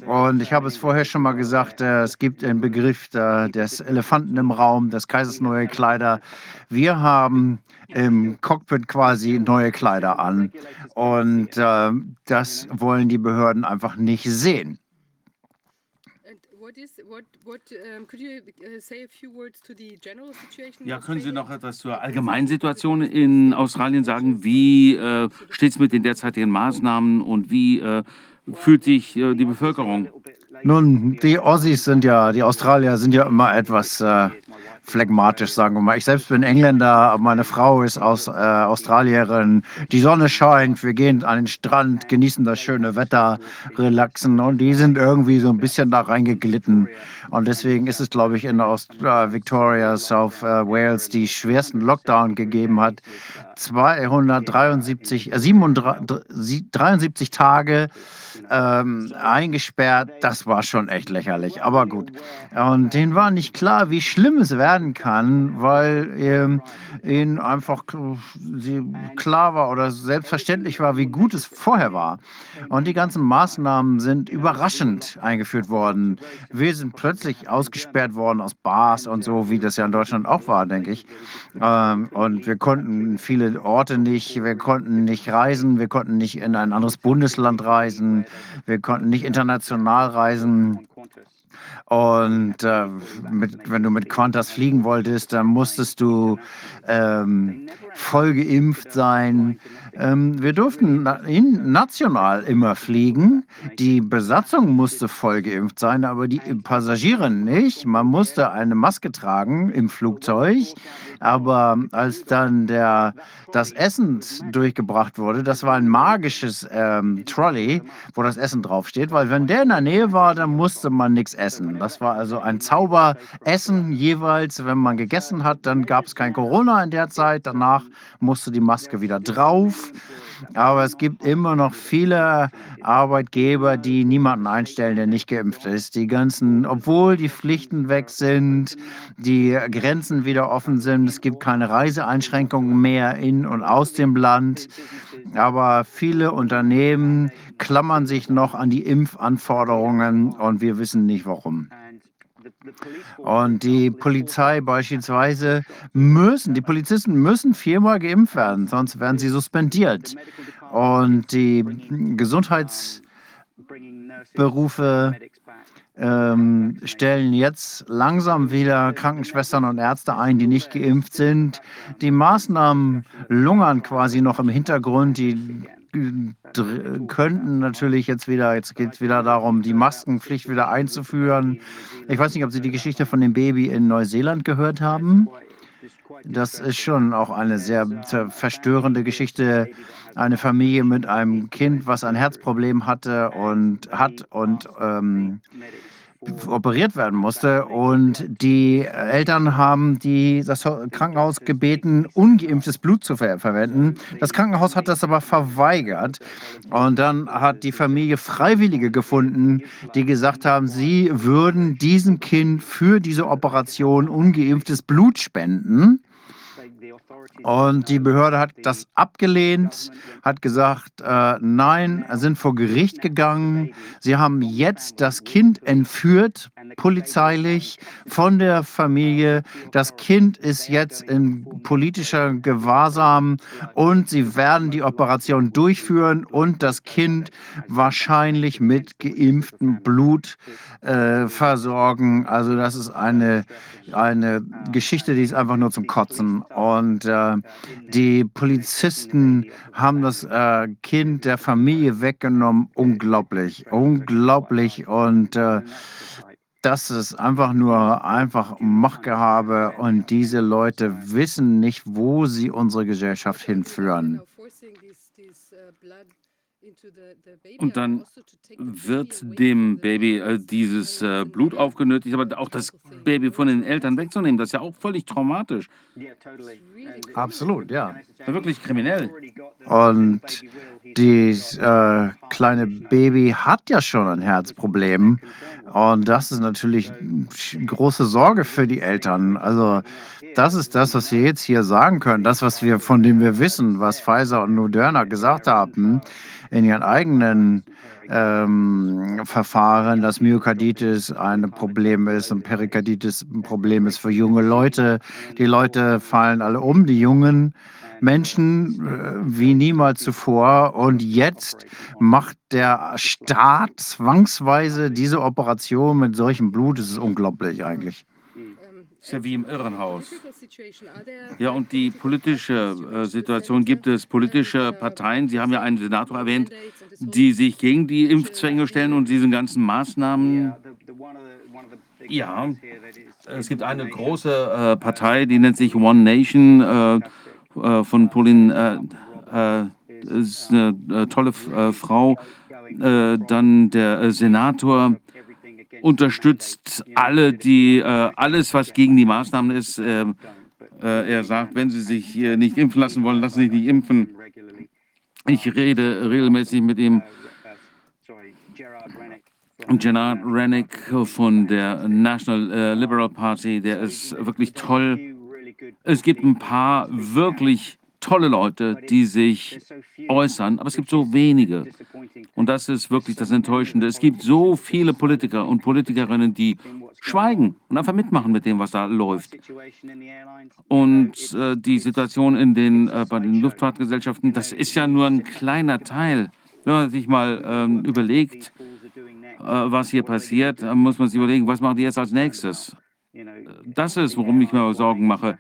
Und ich habe es vorher schon mal gesagt, äh, es gibt einen Begriff äh, des Elefanten im Raum, des Kaisers neue Kleider. Wir haben im Cockpit quasi neue Kleider an. Und äh, das wollen die Behörden einfach nicht sehen. ja, können Sie noch etwas zur allgemeinen Situation in Australien sagen? Wie äh, steht es mit den derzeitigen Maßnahmen und wie äh, fühlt sich äh, die Bevölkerung? Nun, die Aussies sind ja, die Australier sind ja immer etwas äh, phlegmatisch, sagen wir mal. Ich selbst bin Engländer, meine Frau ist aus, äh, Australierin. Die Sonne scheint, wir gehen an den Strand, genießen das schöne Wetter, relaxen und die sind irgendwie so ein bisschen da reingeglitten. Und deswegen ist es, glaube ich, in Aust äh, Victoria, South äh, Wales, die schwersten Lockdown gegeben hat. 273, äh, 37, 73 Tage ähm, eingesperrt. Das war schon echt lächerlich, aber gut. Und denen war nicht klar, wie schlimm es werden kann, weil ähm, ihnen einfach klar war oder selbstverständlich war, wie gut es vorher war. Und die ganzen Maßnahmen sind überraschend eingeführt worden. Wir sind plötzlich ausgesperrt worden aus Bars und so, wie das ja in Deutschland auch war, denke ich. Ähm, und wir konnten viele Orte nicht, wir konnten nicht reisen, wir konnten nicht in ein anderes Bundesland reisen, wir konnten nicht international reisen. Und äh, mit, wenn du mit Qantas fliegen wolltest, dann musstest du ähm, voll geimpft sein. Ähm, wir durften na national immer fliegen. Die Besatzung musste voll geimpft sein, aber die Passagiere nicht. Man musste eine Maske tragen im Flugzeug. Aber als dann der, das Essen durchgebracht wurde, das war ein magisches ähm, Trolley, wo das Essen draufsteht, weil wenn der in der Nähe war, dann musste man nichts essen. Das war also ein Zauberessen jeweils. Wenn man gegessen hat, dann gab es kein Corona in der Zeit. Danach musste die Maske wieder drauf. Aber es gibt immer noch viele Arbeitgeber, die niemanden einstellen, der nicht geimpft ist. Die ganzen, obwohl die Pflichten weg sind, die Grenzen wieder offen sind, es gibt keine Reiseeinschränkungen mehr in und aus dem Land. Aber viele Unternehmen klammern sich noch an die Impfanforderungen und wir wissen nicht warum. Und die Polizei beispielsweise müssen, die Polizisten müssen viermal geimpft werden, sonst werden sie suspendiert. Und die Gesundheitsberufe ähm, stellen jetzt langsam wieder Krankenschwestern und Ärzte ein, die nicht geimpft sind. Die Maßnahmen lungern quasi noch im Hintergrund. Die könnten natürlich jetzt wieder, jetzt geht es wieder darum, die Maskenpflicht wieder einzuführen. Ich weiß nicht, ob Sie die Geschichte von dem Baby in Neuseeland gehört haben. Das ist schon auch eine sehr verstörende Geschichte. Eine Familie mit einem Kind, was ein Herzproblem hatte und hat und ähm, operiert werden musste. Und die Eltern haben die, das Krankenhaus gebeten, ungeimpftes Blut zu ver verwenden. Das Krankenhaus hat das aber verweigert. Und dann hat die Familie Freiwillige gefunden, die gesagt haben, sie würden diesem Kind für diese Operation ungeimpftes Blut spenden. Und die Behörde hat das abgelehnt, hat gesagt, äh, nein, sind vor Gericht gegangen. Sie haben jetzt das Kind entführt, polizeilich, von der Familie. Das Kind ist jetzt in politischer Gewahrsam und sie werden die Operation durchführen und das Kind wahrscheinlich mit geimpftem Blut äh, versorgen. Also das ist eine, eine Geschichte, die ist einfach nur zum Kotzen. Und äh, die Polizisten haben das äh, Kind der Familie weggenommen. Unglaublich, unglaublich. Und äh, das ist einfach nur einfach Machtgehabe und diese Leute wissen nicht, wo sie unsere Gesellschaft hinführen. Und dann wird dem Baby äh, dieses äh, Blut aufgenötigt, aber auch das Baby von den Eltern wegzunehmen, das ist ja auch völlig traumatisch. Absolut, ja. Wirklich kriminell. Und das äh, kleine Baby hat ja schon ein Herzproblem. Und das ist natürlich große Sorge für die Eltern. Also das ist das, was wir jetzt hier sagen können. Das, was wir, von dem wir wissen, was Pfizer und Moderna gesagt haben in ihren eigenen ähm, Verfahren, dass Myokarditis ein Problem ist und Perikarditis ein Problem ist für junge Leute. Die Leute fallen alle um, die jungen Menschen äh, wie niemals zuvor. Und jetzt macht der Staat zwangsweise diese Operation mit solchem Blut. Das ist unglaublich eigentlich. Ist ja wie im Irrenhaus. Ja, und die politische äh, Situation gibt es politische Parteien, Sie haben ja einen Senator erwähnt, die sich gegen die Impfzwänge stellen und diesen ganzen Maßnahmen. Ja, es gibt eine große äh, Partei, die nennt sich One Nation äh, äh von Pauline, äh, äh, ist eine tolle Frau. dann der Senator unterstützt alle, die äh, alles, was gegen die Maßnahmen ist. Äh, äh, er sagt, wenn Sie sich nicht impfen lassen wollen, lassen Sie sich nicht impfen. Ich rede regelmäßig mit ihm. Gerard Rennick von der National äh, Liberal Party, der ist wirklich toll. Es gibt ein paar wirklich tolle Leute, die sich äußern, aber es gibt so wenige. Und das ist wirklich das Enttäuschende. Es gibt so viele Politiker und Politikerinnen, die schweigen und einfach mitmachen mit dem, was da läuft. Und äh, die Situation in den, äh, bei den Luftfahrtgesellschaften, das ist ja nur ein kleiner Teil. Wenn man sich mal ähm, überlegt, äh, was hier passiert, dann muss man sich überlegen, was machen die jetzt als nächstes? Das ist, worum ich mir Sorgen mache.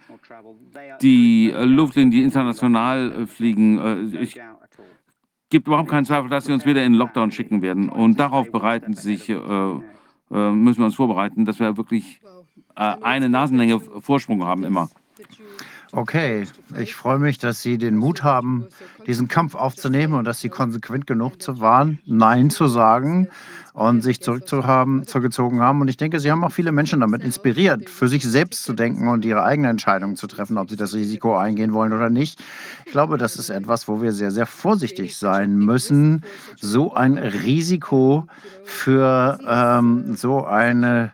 Die äh, Luftlinien, die international äh, fliegen, äh, es gibt überhaupt keinen Zweifel, dass sie uns wieder in Lockdown schicken werden. Und darauf bereiten sich, äh, müssen wir uns vorbereiten, dass wir wirklich äh, eine Nasenlänge Vorsprung haben immer. Okay, ich freue mich, dass Sie den Mut haben, diesen Kampf aufzunehmen und dass Sie konsequent genug zu waren, Nein zu sagen und sich zurückzuhaben, zurückgezogen haben. Und ich denke, Sie haben auch viele Menschen damit inspiriert, für sich selbst zu denken und ihre eigene Entscheidung zu treffen, ob sie das Risiko eingehen wollen oder nicht. Ich glaube, das ist etwas, wo wir sehr, sehr vorsichtig sein müssen, so ein Risiko für ähm, so eine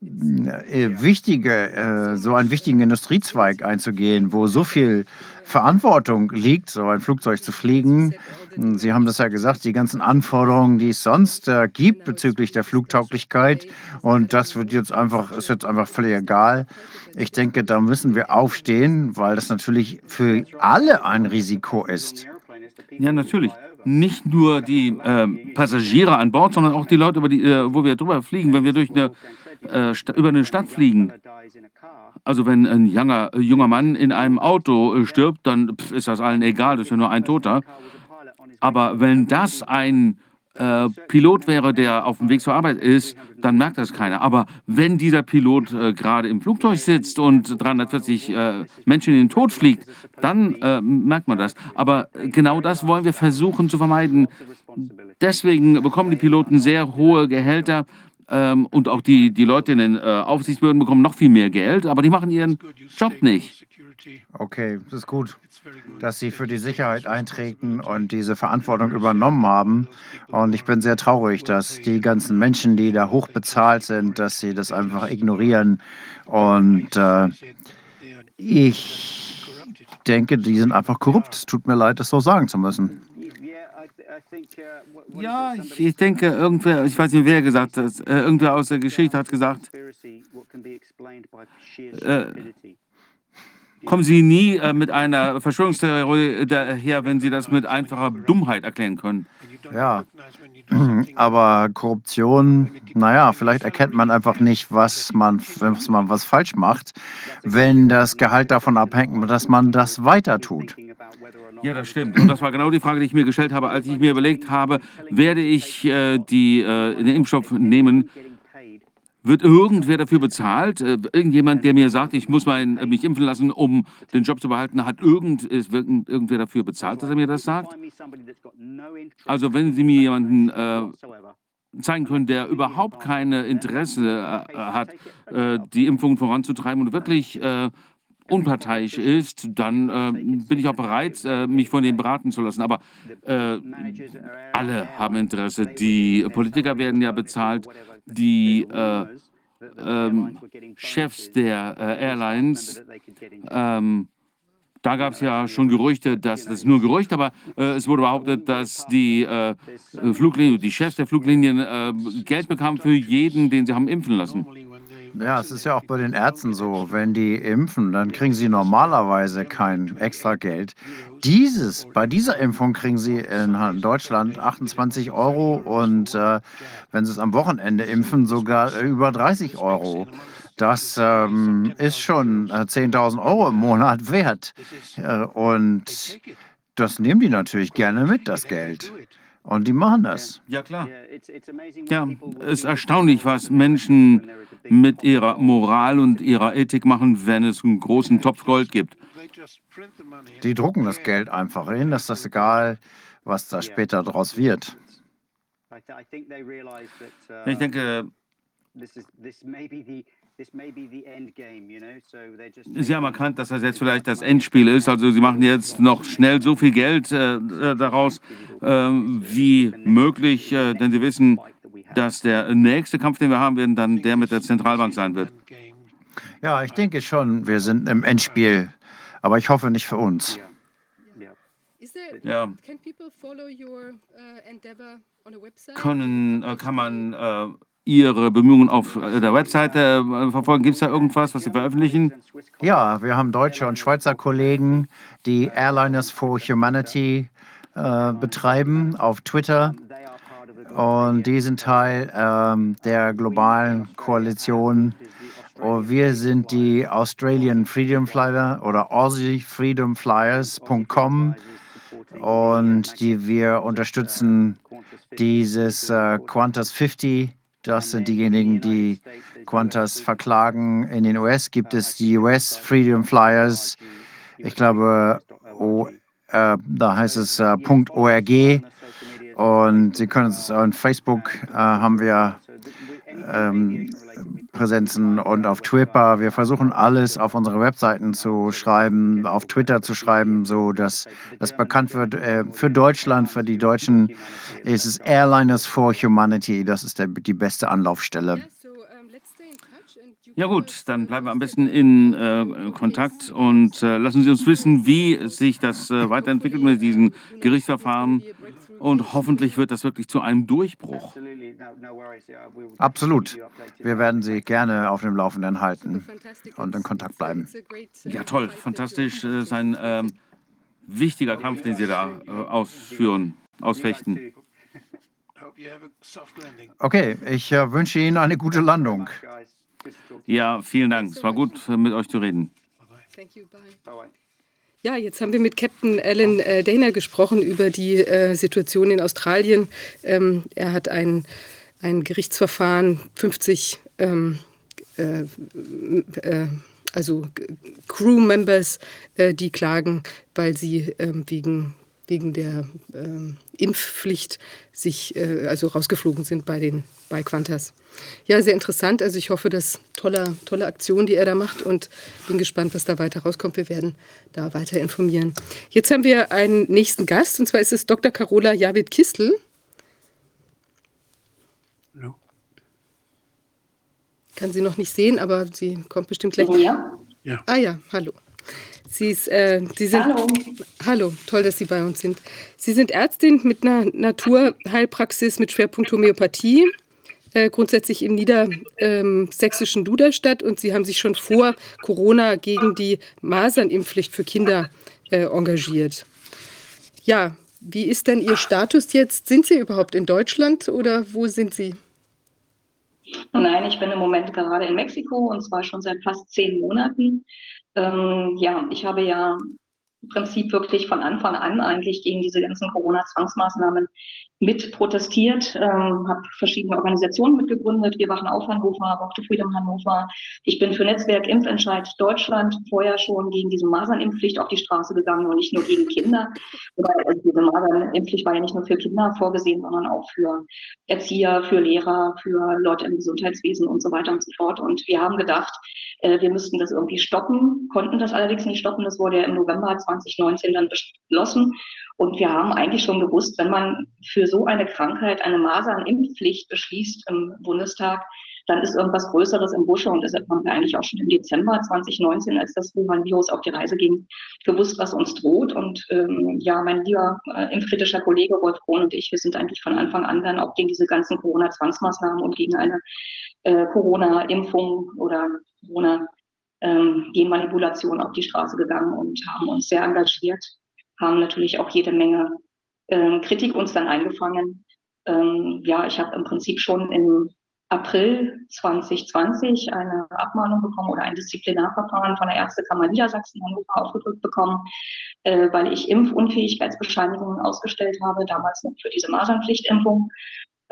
wichtige, äh, so einen wichtigen Industriezweig einzugehen, wo so viel Verantwortung liegt, so ein Flugzeug zu fliegen. Sie haben das ja gesagt, die ganzen Anforderungen, die es sonst äh, gibt bezüglich der Flugtauglichkeit. Und das wird jetzt einfach, ist jetzt einfach völlig egal. Ich denke, da müssen wir aufstehen, weil das natürlich für alle ein Risiko ist. Ja, natürlich. Nicht nur die äh, Passagiere an Bord, sondern auch die Leute, über die, äh, wo wir drüber fliegen, wenn wir durch eine, äh, über eine Stadt fliegen. Also wenn ein junger, junger Mann in einem Auto äh, stirbt, dann pf, ist das allen egal, das ist ja nur ein Toter. Aber wenn das ein äh, Pilot wäre, der auf dem Weg zur Arbeit ist, dann merkt das keiner. Aber wenn dieser Pilot äh, gerade im Flugzeug sitzt und 340 äh, Menschen in den Tod fliegt, dann äh, merkt man das. Aber genau das wollen wir versuchen zu vermeiden. Deswegen bekommen die Piloten sehr hohe Gehälter. Ähm, und auch die, die Leute in den äh, Aufsichtsbehörden bekommen noch viel mehr Geld, aber die machen ihren Job nicht. Okay, das ist gut, dass Sie für die Sicherheit eintreten und diese Verantwortung übernommen haben. Und ich bin sehr traurig, dass die ganzen Menschen, die da hoch bezahlt sind, dass sie das einfach ignorieren. Und äh, ich denke, die sind einfach korrupt. Es tut mir leid, das so sagen zu müssen. Ja, ich, ich denke, irgendwer, ich weiß nicht, wer gesagt hat, äh, irgendwer aus der Geschichte hat gesagt, äh, kommen Sie nie äh, mit einer Verschwörungstheorie daher, wenn Sie das mit einfacher Dummheit erklären können. Ja, aber Korruption, naja, vielleicht erkennt man einfach nicht, was man, was man was falsch macht, wenn das Gehalt davon abhängt, dass man das weiter tut. Ja, das stimmt. Und das war genau die Frage, die ich mir gestellt habe, als ich mir überlegt habe, werde ich äh, die, äh, den Impfstoff nehmen? Wird irgendwer dafür bezahlt? Äh, irgendjemand, der mir sagt, ich muss mein, äh, mich impfen lassen, um den Job zu behalten, hat irgend, ist irgend, irgendwer dafür bezahlt, dass er mir das sagt? Also wenn Sie mir jemanden äh, zeigen können, der überhaupt keine Interesse hat, die Impfung voranzutreiben und wirklich unparteiisch ist, dann äh, bin ich auch bereit, äh, mich von dem beraten zu lassen. Aber äh, alle haben Interesse. Die Politiker werden ja bezahlt, die äh, ähm, Chefs der äh, Airlines. Ähm, da gab es ja schon Gerüchte, dass das ist nur Gerücht, aber äh, es wurde behauptet, dass die Fluglinien, die Chefs der Fluglinien Geld bekamen für jeden, den sie haben impfen lassen. Ja, es ist ja auch bei den Ärzten so, wenn die impfen, dann kriegen sie normalerweise kein extra Geld. Dieses, bei dieser Impfung kriegen sie in Deutschland 28 Euro und äh, wenn sie es am Wochenende impfen, sogar über 30 Euro. Das ähm, ist schon äh, 10.000 Euro im Monat wert. Äh, und das nehmen die natürlich gerne mit, das Geld. Und die machen das. Ja, klar. Ja, es ist erstaunlich, was Menschen mit ihrer Moral und ihrer Ethik machen, wenn es einen großen Topf Gold gibt. Die drucken das Geld einfach hin, das ist egal, was da später draus wird. Ich denke, Sie haben erkannt, dass das jetzt vielleicht das Endspiel ist. Also Sie machen jetzt noch schnell so viel Geld äh, äh daraus äh, wie möglich, äh, denn Sie wissen, dass der nächste Kampf, den wir haben werden, dann der mit der Zentralbank sein wird. Ja, ich denke schon, wir sind im Endspiel, aber ich hoffe nicht für uns. Ja. Können, äh, kann man äh, Ihre Bemühungen auf äh, der Webseite äh, verfolgen? Gibt es da irgendwas, was Sie veröffentlichen? Ja, wir haben deutsche und Schweizer Kollegen, die Airliners for Humanity äh, betreiben auf Twitter. Und die sind Teil ähm, der globalen Koalition. Und wir sind die Australian Freedom Flyer oder AussieFreedomFlyers.com und die wir unterstützen dieses äh, Qantas 50 Das sind diejenigen, die Qantas verklagen. In den US gibt es die US Freedom Flyers. Ich glaube, oh, äh, da heißt es äh, .org. Und Sie können es auf Facebook äh, haben wir ähm, Präsenzen und auf Twitter. Wir versuchen alles auf unsere Webseiten zu schreiben, auf Twitter zu schreiben, so dass das bekannt wird. Äh, für Deutschland, für die Deutschen ist es Airliners for Humanity. Das ist der, die beste Anlaufstelle. Ja gut, dann bleiben wir am besten in äh, Kontakt und äh, lassen Sie uns wissen, wie sich das äh, weiterentwickelt mit diesen Gerichtsverfahren und hoffentlich wird das wirklich zu einem Durchbruch. Absolut. Wir werden Sie gerne auf dem Laufenden halten und in Kontakt bleiben. Ja, toll, fantastisch. Das ist ein ähm, wichtiger Kampf, den Sie da äh, ausführen, ausfechten. Okay, ich äh, wünsche Ihnen eine gute Landung. Ja, vielen Dank. Es war gut, mit euch zu reden. Thank you. Bye. Ja, jetzt haben wir mit Captain Alan äh, Dana gesprochen über die äh, Situation in Australien. Ähm, er hat ein, ein Gerichtsverfahren, 50 ähm, äh, äh, also Crew-Members, äh, die klagen, weil sie ähm, wegen, wegen der ähm, Impfpflicht sich äh, also rausgeflogen sind bei den bei Qantas. Ja, sehr interessant. Also ich hoffe, dass tolle, tolle Aktion, die er da macht und bin gespannt, was da weiter rauskommt. Wir werden da weiter informieren. Jetzt haben wir einen nächsten Gast und zwar ist es Dr. Carola Javid Kistel. Hallo. Kann sie noch nicht sehen, aber sie kommt bestimmt gleich. Ja. ja. Ah ja, hallo. Sie, ist, äh, Sie sind, hallo. hallo, toll, dass Sie bei uns sind. Sie sind Ärztin mit einer Naturheilpraxis mit Schwerpunkt Homöopathie äh, grundsätzlich im niedersächsischen Duderstadt und Sie haben sich schon vor Corona gegen die Masernimpfpflicht für Kinder äh, engagiert. Ja, wie ist denn Ihr Status jetzt? Sind Sie überhaupt in Deutschland oder wo sind Sie? Nein, ich bin im Moment gerade in Mexiko und zwar schon seit fast zehn Monaten. Ähm, ja, ich habe ja im Prinzip wirklich von Anfang an eigentlich gegen diese ganzen Corona-Zwangsmaßnahmen mit protestiert, ähm, habe verschiedene Organisationen mitgegründet. Wir wachen auf Hannover, Walk to Freedom Hannover. Ich bin für Netzwerk Impfentscheid Deutschland vorher schon gegen diese Masernimpfpflicht auf die Straße gegangen und nicht nur gegen Kinder. Weil also diese Masernimpfpflicht war ja nicht nur für Kinder vorgesehen, sondern auch für Erzieher, für Lehrer, für Leute im Gesundheitswesen und so weiter und so fort. Und wir haben gedacht, äh, wir müssten das irgendwie stoppen, konnten das allerdings nicht stoppen. Das wurde ja im November 2019 dann beschlossen. Und wir haben eigentlich schon gewusst, wenn man für so eine Krankheit eine Masernimpfpflicht beschließt im Bundestag, dann ist irgendwas Größeres im Busche. Und deshalb haben wir eigentlich auch schon im Dezember 2019, als das Wuhan-Virus auf die Reise ging, gewusst, was uns droht. Und ähm, ja, mein lieber äh, impfkritischer Kollege Wolf Krohn und ich, wir sind eigentlich von Anfang an dann auch gegen diese ganzen Corona-Zwangsmaßnahmen und gegen eine äh, Corona-Impfung oder Corona-Genmanipulation ähm, auf die Straße gegangen und haben uns sehr engagiert haben natürlich auch jede Menge äh, Kritik uns dann eingefangen. Ähm, ja, ich habe im Prinzip schon im April 2020 eine Abmahnung bekommen oder ein Disziplinarverfahren von der Ärztekammer Niedersachsen Hannover aufgedrückt bekommen, äh, weil ich Impfunfähigkeitsbescheinigungen ausgestellt habe, damals noch für diese Masernpflichtimpfung.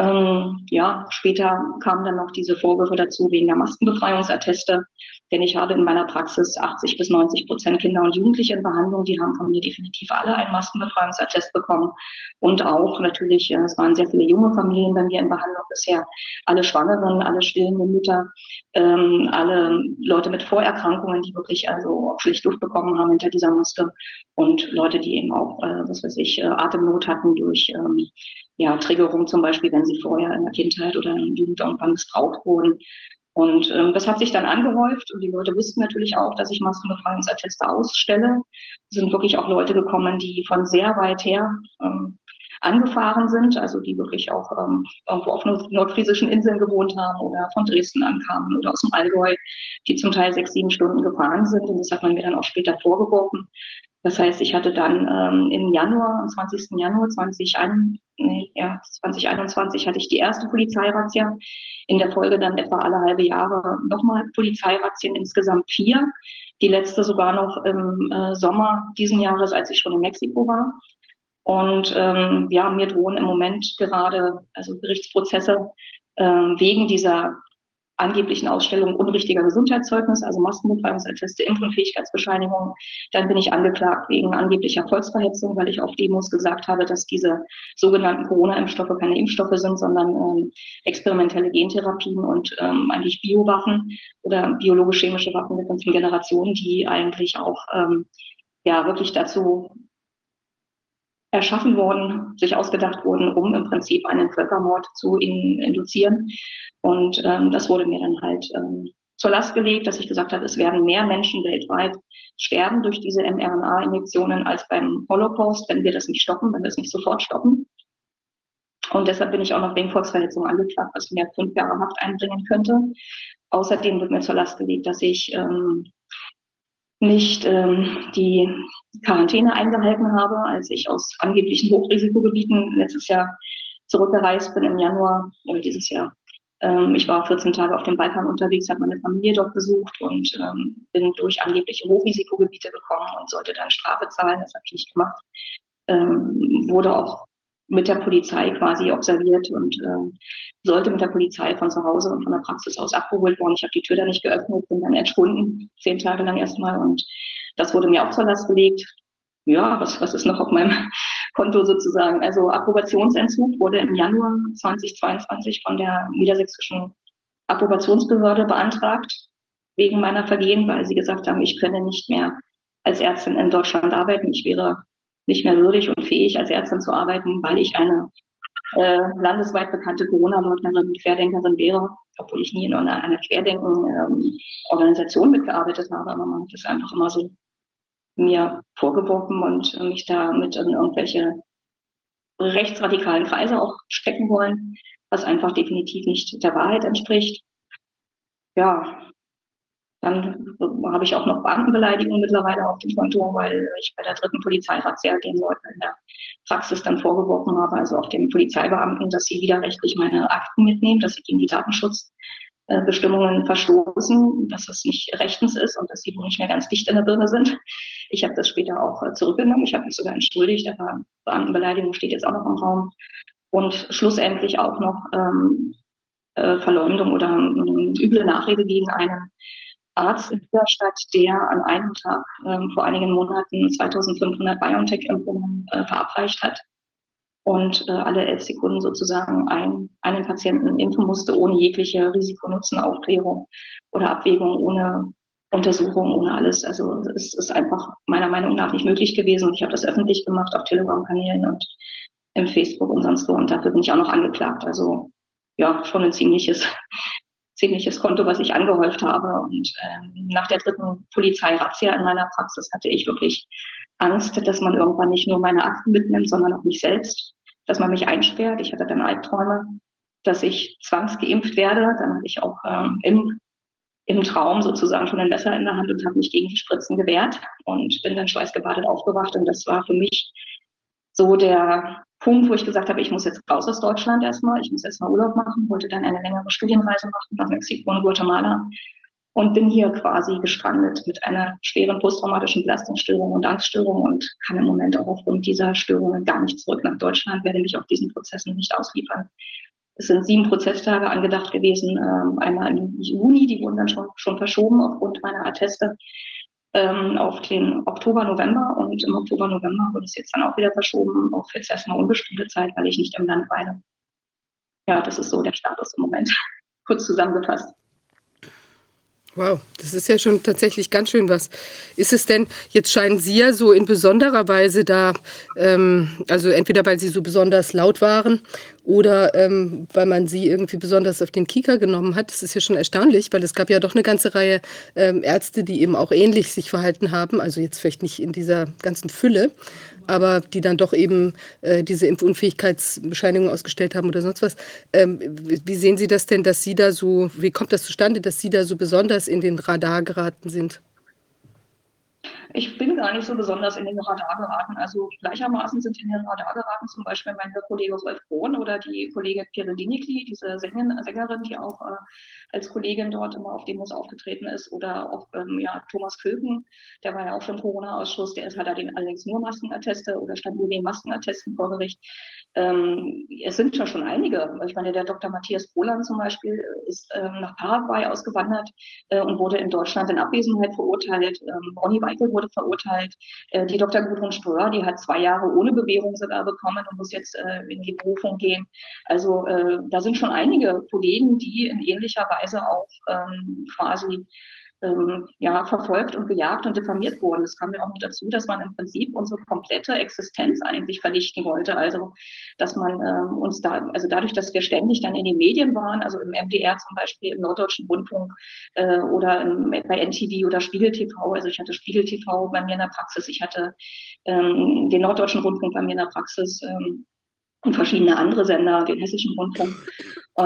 Ähm, ja, später kamen dann noch diese Vorwürfe dazu wegen der Maskenbefreiungsatteste. Denn ich habe in meiner Praxis 80 bis 90 Prozent Kinder und Jugendliche in Behandlung. Die haben von mir definitiv alle einen Maskenbefreiungsattest bekommen. Und auch natürlich, äh, es waren sehr viele junge Familien bei mir in Behandlung bisher. Alle Schwangeren, alle stillende Mütter, ähm, alle Leute mit Vorerkrankungen, die wirklich also schlicht Luft bekommen haben hinter dieser Maske. Und Leute, die eben auch, äh, was weiß ich, äh, Atemnot hatten durch ähm, ja, Triggerung zum Beispiel, wenn sie vorher in der Kindheit oder in der Jugend irgendwann missbraucht wurden. Und ähm, das hat sich dann angehäuft und die Leute wussten natürlich auch, dass ich Maskenbefreiungsatteste ausstelle. Es sind wirklich auch Leute gekommen, die von sehr weit her ähm, angefahren sind, also die wirklich auch ähm, irgendwo auf nord nordfriesischen Inseln gewohnt haben oder von Dresden ankamen oder aus dem Allgäu, die zum Teil sechs, sieben Stunden gefahren sind. Und das hat man mir dann auch später vorgeworfen. Das heißt, ich hatte dann ähm, im Januar, am 20. Januar 2021, nee, ja, 2021 hatte ich die erste Polizeirazzia. In der Folge dann etwa alle halbe Jahre nochmal Polizeirazzien, insgesamt vier. Die letzte sogar noch im äh, Sommer diesen Jahres, als ich schon in Mexiko war. Und ähm, ja, mir drohen im Moment gerade also Gerichtsprozesse äh, wegen dieser angeblichen Ausstellung unrichtiger Gesundheitszeugnis, also Maskenbefreiungsatteste, Impfunfähigkeitsbescheinigung. Dann bin ich angeklagt wegen angeblicher Volksverhetzung, weil ich auf Demos gesagt habe, dass diese sogenannten Corona-Impfstoffe keine Impfstoffe sind, sondern ähm, experimentelle Gentherapien und ähm, eigentlich Biowaffen oder biologisch-chemische Waffen der fünften Generation, die eigentlich auch ähm, ja wirklich dazu erschaffen wurden, sich ausgedacht wurden, um im Prinzip einen Völkermord zu in, induzieren. Und ähm, das wurde mir dann halt ähm, zur Last gelegt, dass ich gesagt habe, es werden mehr Menschen weltweit sterben durch diese mRNA-Injektionen als beim Holocaust, wenn wir das nicht stoppen, wenn wir es nicht sofort stoppen. Und deshalb bin ich auch noch wegen Volksverletzung angeklagt, was mir fünf Jahre Haft einbringen könnte. Außerdem wird mir zur Last gelegt, dass ich ähm, nicht ähm, die Quarantäne eingehalten habe, als ich aus angeblichen Hochrisikogebieten letztes Jahr zurückgereist bin im Januar oder dieses Jahr. Ähm, ich war 14 Tage auf dem Balkan unterwegs, habe meine Familie dort besucht und ähm, bin durch angebliche Hochrisikogebiete gekommen und sollte dann Strafe zahlen. Das habe ich nicht gemacht. Ähm, wurde auch mit der Polizei quasi observiert und äh, sollte mit der Polizei von zu Hause und von der Praxis aus abgeholt worden. Ich habe die Tür da nicht geöffnet, bin dann entschwunden, zehn Tage lang erstmal und das wurde mir auch zur Last gelegt. Ja, was, was ist noch auf meinem *laughs* Konto sozusagen? Also Approbationsentzug wurde im Januar 2022 von der niedersächsischen Approbationsbehörde beantragt wegen meiner Vergehen, weil sie gesagt haben, ich könne nicht mehr als Ärztin in Deutschland arbeiten. Ich wäre nicht mehr würdig und fähig, als Ärztin zu arbeiten, weil ich eine äh, landesweit bekannte Corona-Leugnerin Querdenkerin wäre, obwohl ich nie in einer, einer Querdenken-Organisation ähm, mitgearbeitet habe, aber man hat das einfach immer so mir vorgeworfen und mich damit in irgendwelche rechtsradikalen Kreise auch stecken wollen, was einfach definitiv nicht der Wahrheit entspricht. Ja, dann habe ich auch noch Beamtenbeleidigung mittlerweile auf dem Konto, weil ich bei der dritten Polizeirazzia den Leuten in der Praxis dann vorgeworfen habe, also auch den Polizeibeamten, dass sie widerrechtlich meine Akten mitnehmen, dass sie gegen die Datenschutzbestimmungen verstoßen, dass das nicht rechtens ist und dass sie nicht mehr ganz dicht in der Birne sind. Ich habe das später auch zurückgenommen. Ich habe mich sogar entschuldigt, aber Beamtenbeleidigung steht jetzt auch noch im Raum. Und schlussendlich auch noch ähm, äh, Verleumdung oder ähm, üble Nachrede gegen einen Arzt in dieser Stadt, der an einem Tag ähm, vor einigen Monaten 2500 BioNTech-Impfungen äh, verabreicht hat und äh, alle elf Sekunden sozusagen ein, einen Patienten impfen musste, ohne jegliche Risikonutzenaufklärung oder Abwägung, ohne Untersuchung, ohne alles. Also es ist einfach meiner Meinung nach nicht möglich gewesen. Ich habe das öffentlich gemacht auf Telegram-Kanälen und im Facebook und sonst wo. Und dafür bin ich auch noch angeklagt. Also ja, schon ein ziemliches ziemliches Konto, was ich angehäuft habe. Und ähm, nach der dritten Polizeirazzia in meiner Praxis hatte ich wirklich Angst, dass man irgendwann nicht nur meine Akten mitnimmt, sondern auch mich selbst, dass man mich einsperrt. Ich hatte dann Albträume, dass ich zwangsgeimpft werde. Dann hatte ich auch ähm, im, im Traum sozusagen schon ein Messer in der Hand und habe mich gegen die Spritzen gewehrt und bin dann schweißgebadet aufgewacht. Und das war für mich so der Punkt, wo ich gesagt habe, ich muss jetzt raus aus Deutschland erstmal, ich muss erstmal Urlaub machen, wollte dann eine längere Studienreise machen nach Mexiko und Guatemala und bin hier quasi gestrandet mit einer schweren posttraumatischen Belastungsstörung und Angststörung und kann im Moment auch aufgrund dieser Störungen gar nicht zurück nach Deutschland, werde mich auf diesen Prozessen nicht ausliefern. Es sind sieben Prozesstage angedacht gewesen, ähm, einmal im Juni, die wurden dann schon, schon verschoben aufgrund meiner Atteste ähm, auf den Oktober, November und im Oktober, November wurde es jetzt dann auch wieder verschoben auf jetzt erstmal unbestimmte Zeit, weil ich nicht im Land weile. Ja, das ist so der Status im Moment, *laughs* kurz zusammengefasst. Wow, das ist ja schon tatsächlich ganz schön was. Ist es denn, jetzt scheinen Sie ja so in besonderer Weise da, ähm, also entweder weil Sie so besonders laut waren oder ähm, weil man Sie irgendwie besonders auf den Kieker genommen hat. Das ist ja schon erstaunlich, weil es gab ja doch eine ganze Reihe ähm, Ärzte, die eben auch ähnlich sich verhalten haben. Also jetzt vielleicht nicht in dieser ganzen Fülle, aber die dann doch eben äh, diese Impfunfähigkeitsbescheinigung ausgestellt haben oder sonst was. Ähm, wie sehen Sie das denn, dass Sie da so, wie kommt das zustande, dass Sie da so besonders in den Radar geraten sind? Ich bin gar nicht so besonders in den Radar geraten. Also gleichermaßen sind in den Radar geraten zum Beispiel mein Kollege Rolf Krohn oder die Kollegin Dinikli, diese Sängerin, die auch äh, als Kollegin dort immer auf Demos aufgetreten ist. Oder auch ähm, ja, Thomas Köken, der war ja auch schon Corona-Ausschuss, der ist, hat den allerdings nur Maskenatteste oder stand nur den Maskenattesten vor Gericht. Ähm, es sind schon schon einige. Ich meine, der Dr. Matthias Boland zum Beispiel ist ähm, nach Paraguay ausgewandert äh, und wurde in Deutschland in Abwesenheit verurteilt. Ähm, Ronny Weichel wurde verurteilt. Äh, die Dr. Gudrun Ströer, die hat zwei Jahre ohne Bewährung sogar bekommen und muss jetzt äh, in die Berufung gehen. Also äh, da sind schon einige Kollegen, die in ähnlicher Weise auch ähm, quasi ähm, ja, verfolgt und gejagt und diffamiert wurden. Es kam ja auch dazu, dass man im Prinzip unsere komplette Existenz eigentlich vernichten wollte. Also, dass man ähm, uns da, also dadurch, dass wir ständig dann in den Medien waren, also im MDR zum Beispiel, im Norddeutschen Rundfunk äh, oder im, bei NTV oder Spiegel TV, also ich hatte Spiegel TV bei mir in der Praxis, ich hatte ähm, den Norddeutschen Rundfunk bei mir in der Praxis, ähm, und verschiedene andere Sender, den Hessischen Rundfunk, äh,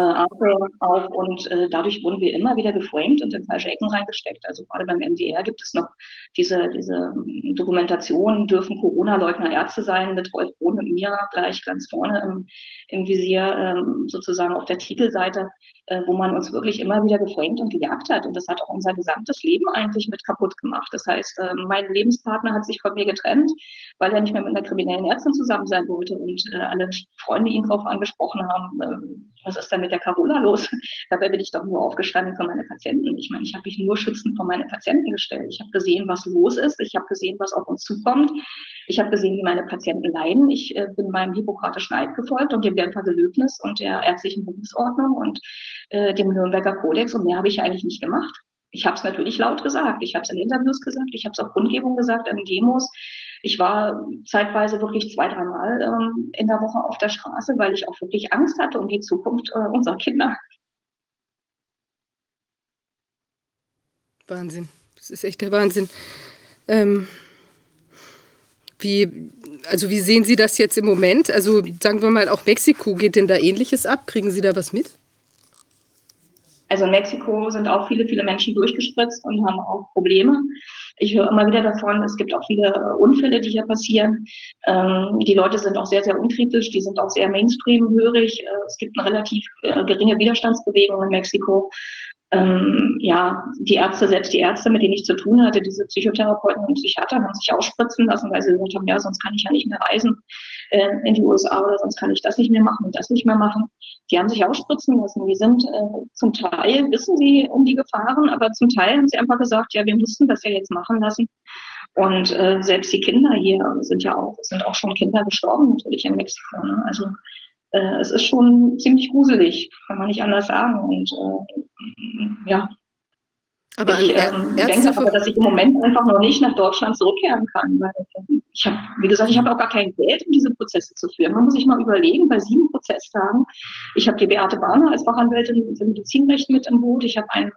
auch. Und äh, dadurch wurden wir immer wieder geframed und in falsche Ecken reingesteckt. Also gerade beim MDR gibt es noch diese, diese ähm, Dokumentation, dürfen Corona-Leugner Ärzte sein, mit Rolf Bohn und mir gleich ganz vorne im, im Visier, ähm, sozusagen auf der Titelseite äh, wo man uns wirklich immer wieder geframed und gejagt hat. Und das hat auch unser gesamtes Leben eigentlich mit kaputt gemacht. Das heißt, äh, mein Lebenspartner hat sich von mir getrennt, weil er nicht mehr mit einer kriminellen Ärztin zusammen sein wollte und äh, alle Freunde ihn darauf angesprochen haben, äh, was ist denn mit der Carola los? *laughs* Dabei bin ich doch nur aufgestanden für meine Patienten. Ich meine, ich habe mich nur schützend vor meine Patienten gestellt. Ich habe gesehen, was los ist. Ich habe gesehen, was auf uns zukommt. Ich habe gesehen, wie meine Patienten leiden. Ich äh, bin meinem Hippokratischen Eid gefolgt und dem Genfer Gelöbnis und der ärztlichen Berufsordnung und äh, dem Nürnberger Kodex. Und mehr habe ich eigentlich nicht gemacht. Ich habe es natürlich laut gesagt. Ich habe es in Interviews gesagt. Ich habe es auf Kundgebung gesagt, in Demos. Ich war zeitweise wirklich zwei, dreimal ähm, in der Woche auf der Straße, weil ich auch wirklich Angst hatte um die Zukunft äh, unserer Kinder. Wahnsinn. Das ist echt der Wahnsinn. Ähm, wie, also wie sehen Sie das jetzt im Moment? Also sagen wir mal, auch Mexiko, geht denn da ähnliches ab? Kriegen Sie da was mit? Also in Mexiko sind auch viele, viele Menschen durchgespritzt und haben auch Probleme. Ich höre immer wieder davon, es gibt auch viele Unfälle, die hier passieren. Ähm, die Leute sind auch sehr, sehr unkritisch, die sind auch sehr Mainstream-hörig. Äh, es gibt eine relativ äh, geringe Widerstandsbewegung in Mexiko ähm, ja, die Ärzte, selbst die Ärzte, mit denen ich zu tun hatte, diese Psychotherapeuten und Psychiater, haben sich ausspritzen lassen, weil sie gesagt haben, ja, sonst kann ich ja nicht mehr reisen äh, in die USA oder sonst kann ich das nicht mehr machen und das nicht mehr machen. Die haben sich ausspritzen lassen. Die sind äh, zum Teil, wissen sie um die Gefahren, aber zum Teil haben sie einfach gesagt, ja, wir müssen das ja jetzt machen lassen. Und äh, selbst die Kinder hier sind ja auch, sind auch schon Kinder gestorben natürlich in Mexiko. Ne? Also äh, es ist schon ziemlich gruselig, kann man nicht anders sagen. Und äh, ja, aber ich ähm, denke aber, dass ich im Moment einfach noch nicht nach Deutschland zurückkehren kann, weil ich habe, wie gesagt, ich habe auch gar kein Geld, um diese Prozesse zu führen. Man muss sich mal überlegen, bei sieben Prozesstagen, ich habe die Beate Barner als Fachanwältin für Medizinrecht mit im Boot, ich habe einen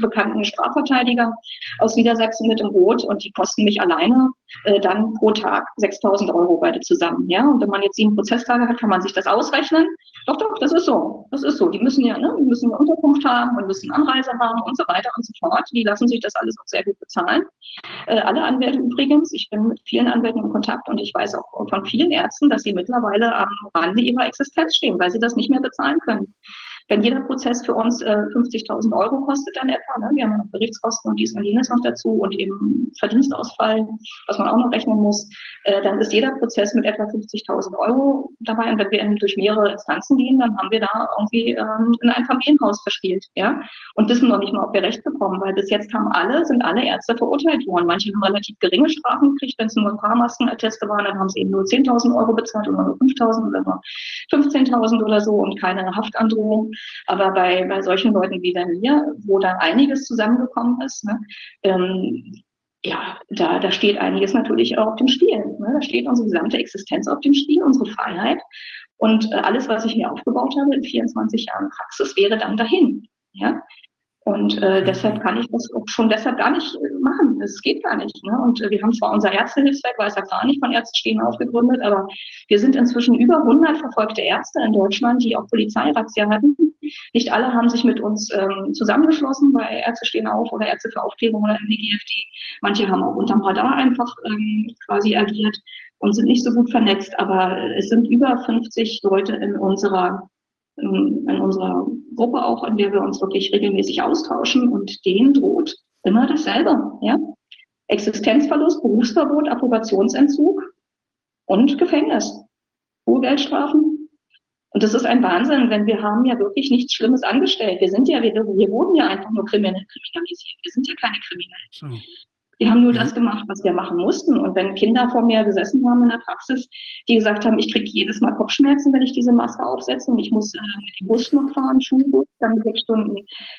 bekannten Strafverteidiger aus Niedersachsen mit im Boot und die kosten mich alleine äh, dann pro Tag 6.000 Euro beide zusammen. Ja, und wenn man jetzt sieben Prozesstage hat, kann man sich das ausrechnen. Doch, doch, das ist so. Das ist so. Die müssen ja, ne, die müssen eine Unterkunft haben und müssen Anreise haben und so weiter und so fort. Die lassen sich das alles auch sehr gut bezahlen. Äh, alle Anwälte übrigens. Ich bin mit vielen Anwälten in Kontakt und ich weiß auch von vielen Ärzten, dass sie mittlerweile am Rande ihrer Existenz stehen, weil sie das nicht mehr bezahlen können. Wenn jeder Prozess für uns äh, 50.000 Euro kostet dann etwa, ne? wir haben noch Berichtskosten und dies und jenes noch dazu und eben Verdienstausfall, was man auch noch rechnen muss, äh, dann ist jeder Prozess mit etwa 50.000 Euro dabei. Und wenn wir in, durch mehrere Instanzen gehen, dann haben wir da irgendwie ähm, in ein Familienhaus verspielt, ja, und wissen noch nicht mal, ob wir Recht bekommen, weil bis jetzt haben alle, sind alle Ärzte verurteilt worden. Manche haben relativ geringe Strafen gekriegt, wenn es nur ein paar Maskenatteste waren, dann haben sie eben nur 10.000 Euro bezahlt oder nur 5.000 oder nur 15.000 oder so und keine Haftandrohung. Aber bei, bei solchen Leuten wie bei mir, wo da einiges zusammengekommen ist, ne, ähm, ja, da, da steht einiges natürlich auch auf dem Spiel. Ne? Da steht unsere gesamte Existenz auf dem Spiel, unsere Freiheit. Und äh, alles, was ich mir aufgebaut habe in 24 Jahren Praxis, wäre dann dahin. Ja? Und äh, deshalb kann ich das auch schon deshalb gar nicht äh, machen. Es geht gar nicht. Ne? Und äh, wir haben zwar unser Ärztehilfswerk, weiß ja gar nicht von Ärzte stehen aufgegründet, aber wir sind inzwischen über 100 verfolgte Ärzte in Deutschland, die auch Polizeirazzia hatten. Nicht alle haben sich mit uns ähm, zusammengeschlossen bei Ärzte stehen auf oder Ärzte für Aufklärung oder MDGFD. Manche haben auch unterm Radar einfach ähm, quasi agiert und sind nicht so gut vernetzt. Aber es sind über 50 Leute in unserer in unserer Gruppe auch, in der wir uns wirklich regelmäßig austauschen und denen droht immer dasselbe. Ja? Existenzverlust, Berufsverbot, Approbationsentzug und Gefängnis. Hohe Geldstrafen. Und das ist ein Wahnsinn, wenn wir haben ja wirklich nichts Schlimmes angestellt. Wir sind ja, wir, wir wurden ja einfach nur kriminalisiert. Wir sind ja keine Kriminellen. So. Wir haben nur das gemacht, was wir machen mussten. Und wenn Kinder vor mir gesessen haben in der Praxis, die gesagt haben, ich kriege jedes Mal Kopfschmerzen, wenn ich diese Maske aufsetze und ich muss äh, mit dem Bus noch fahren, Schulbus, dann sechs Stunden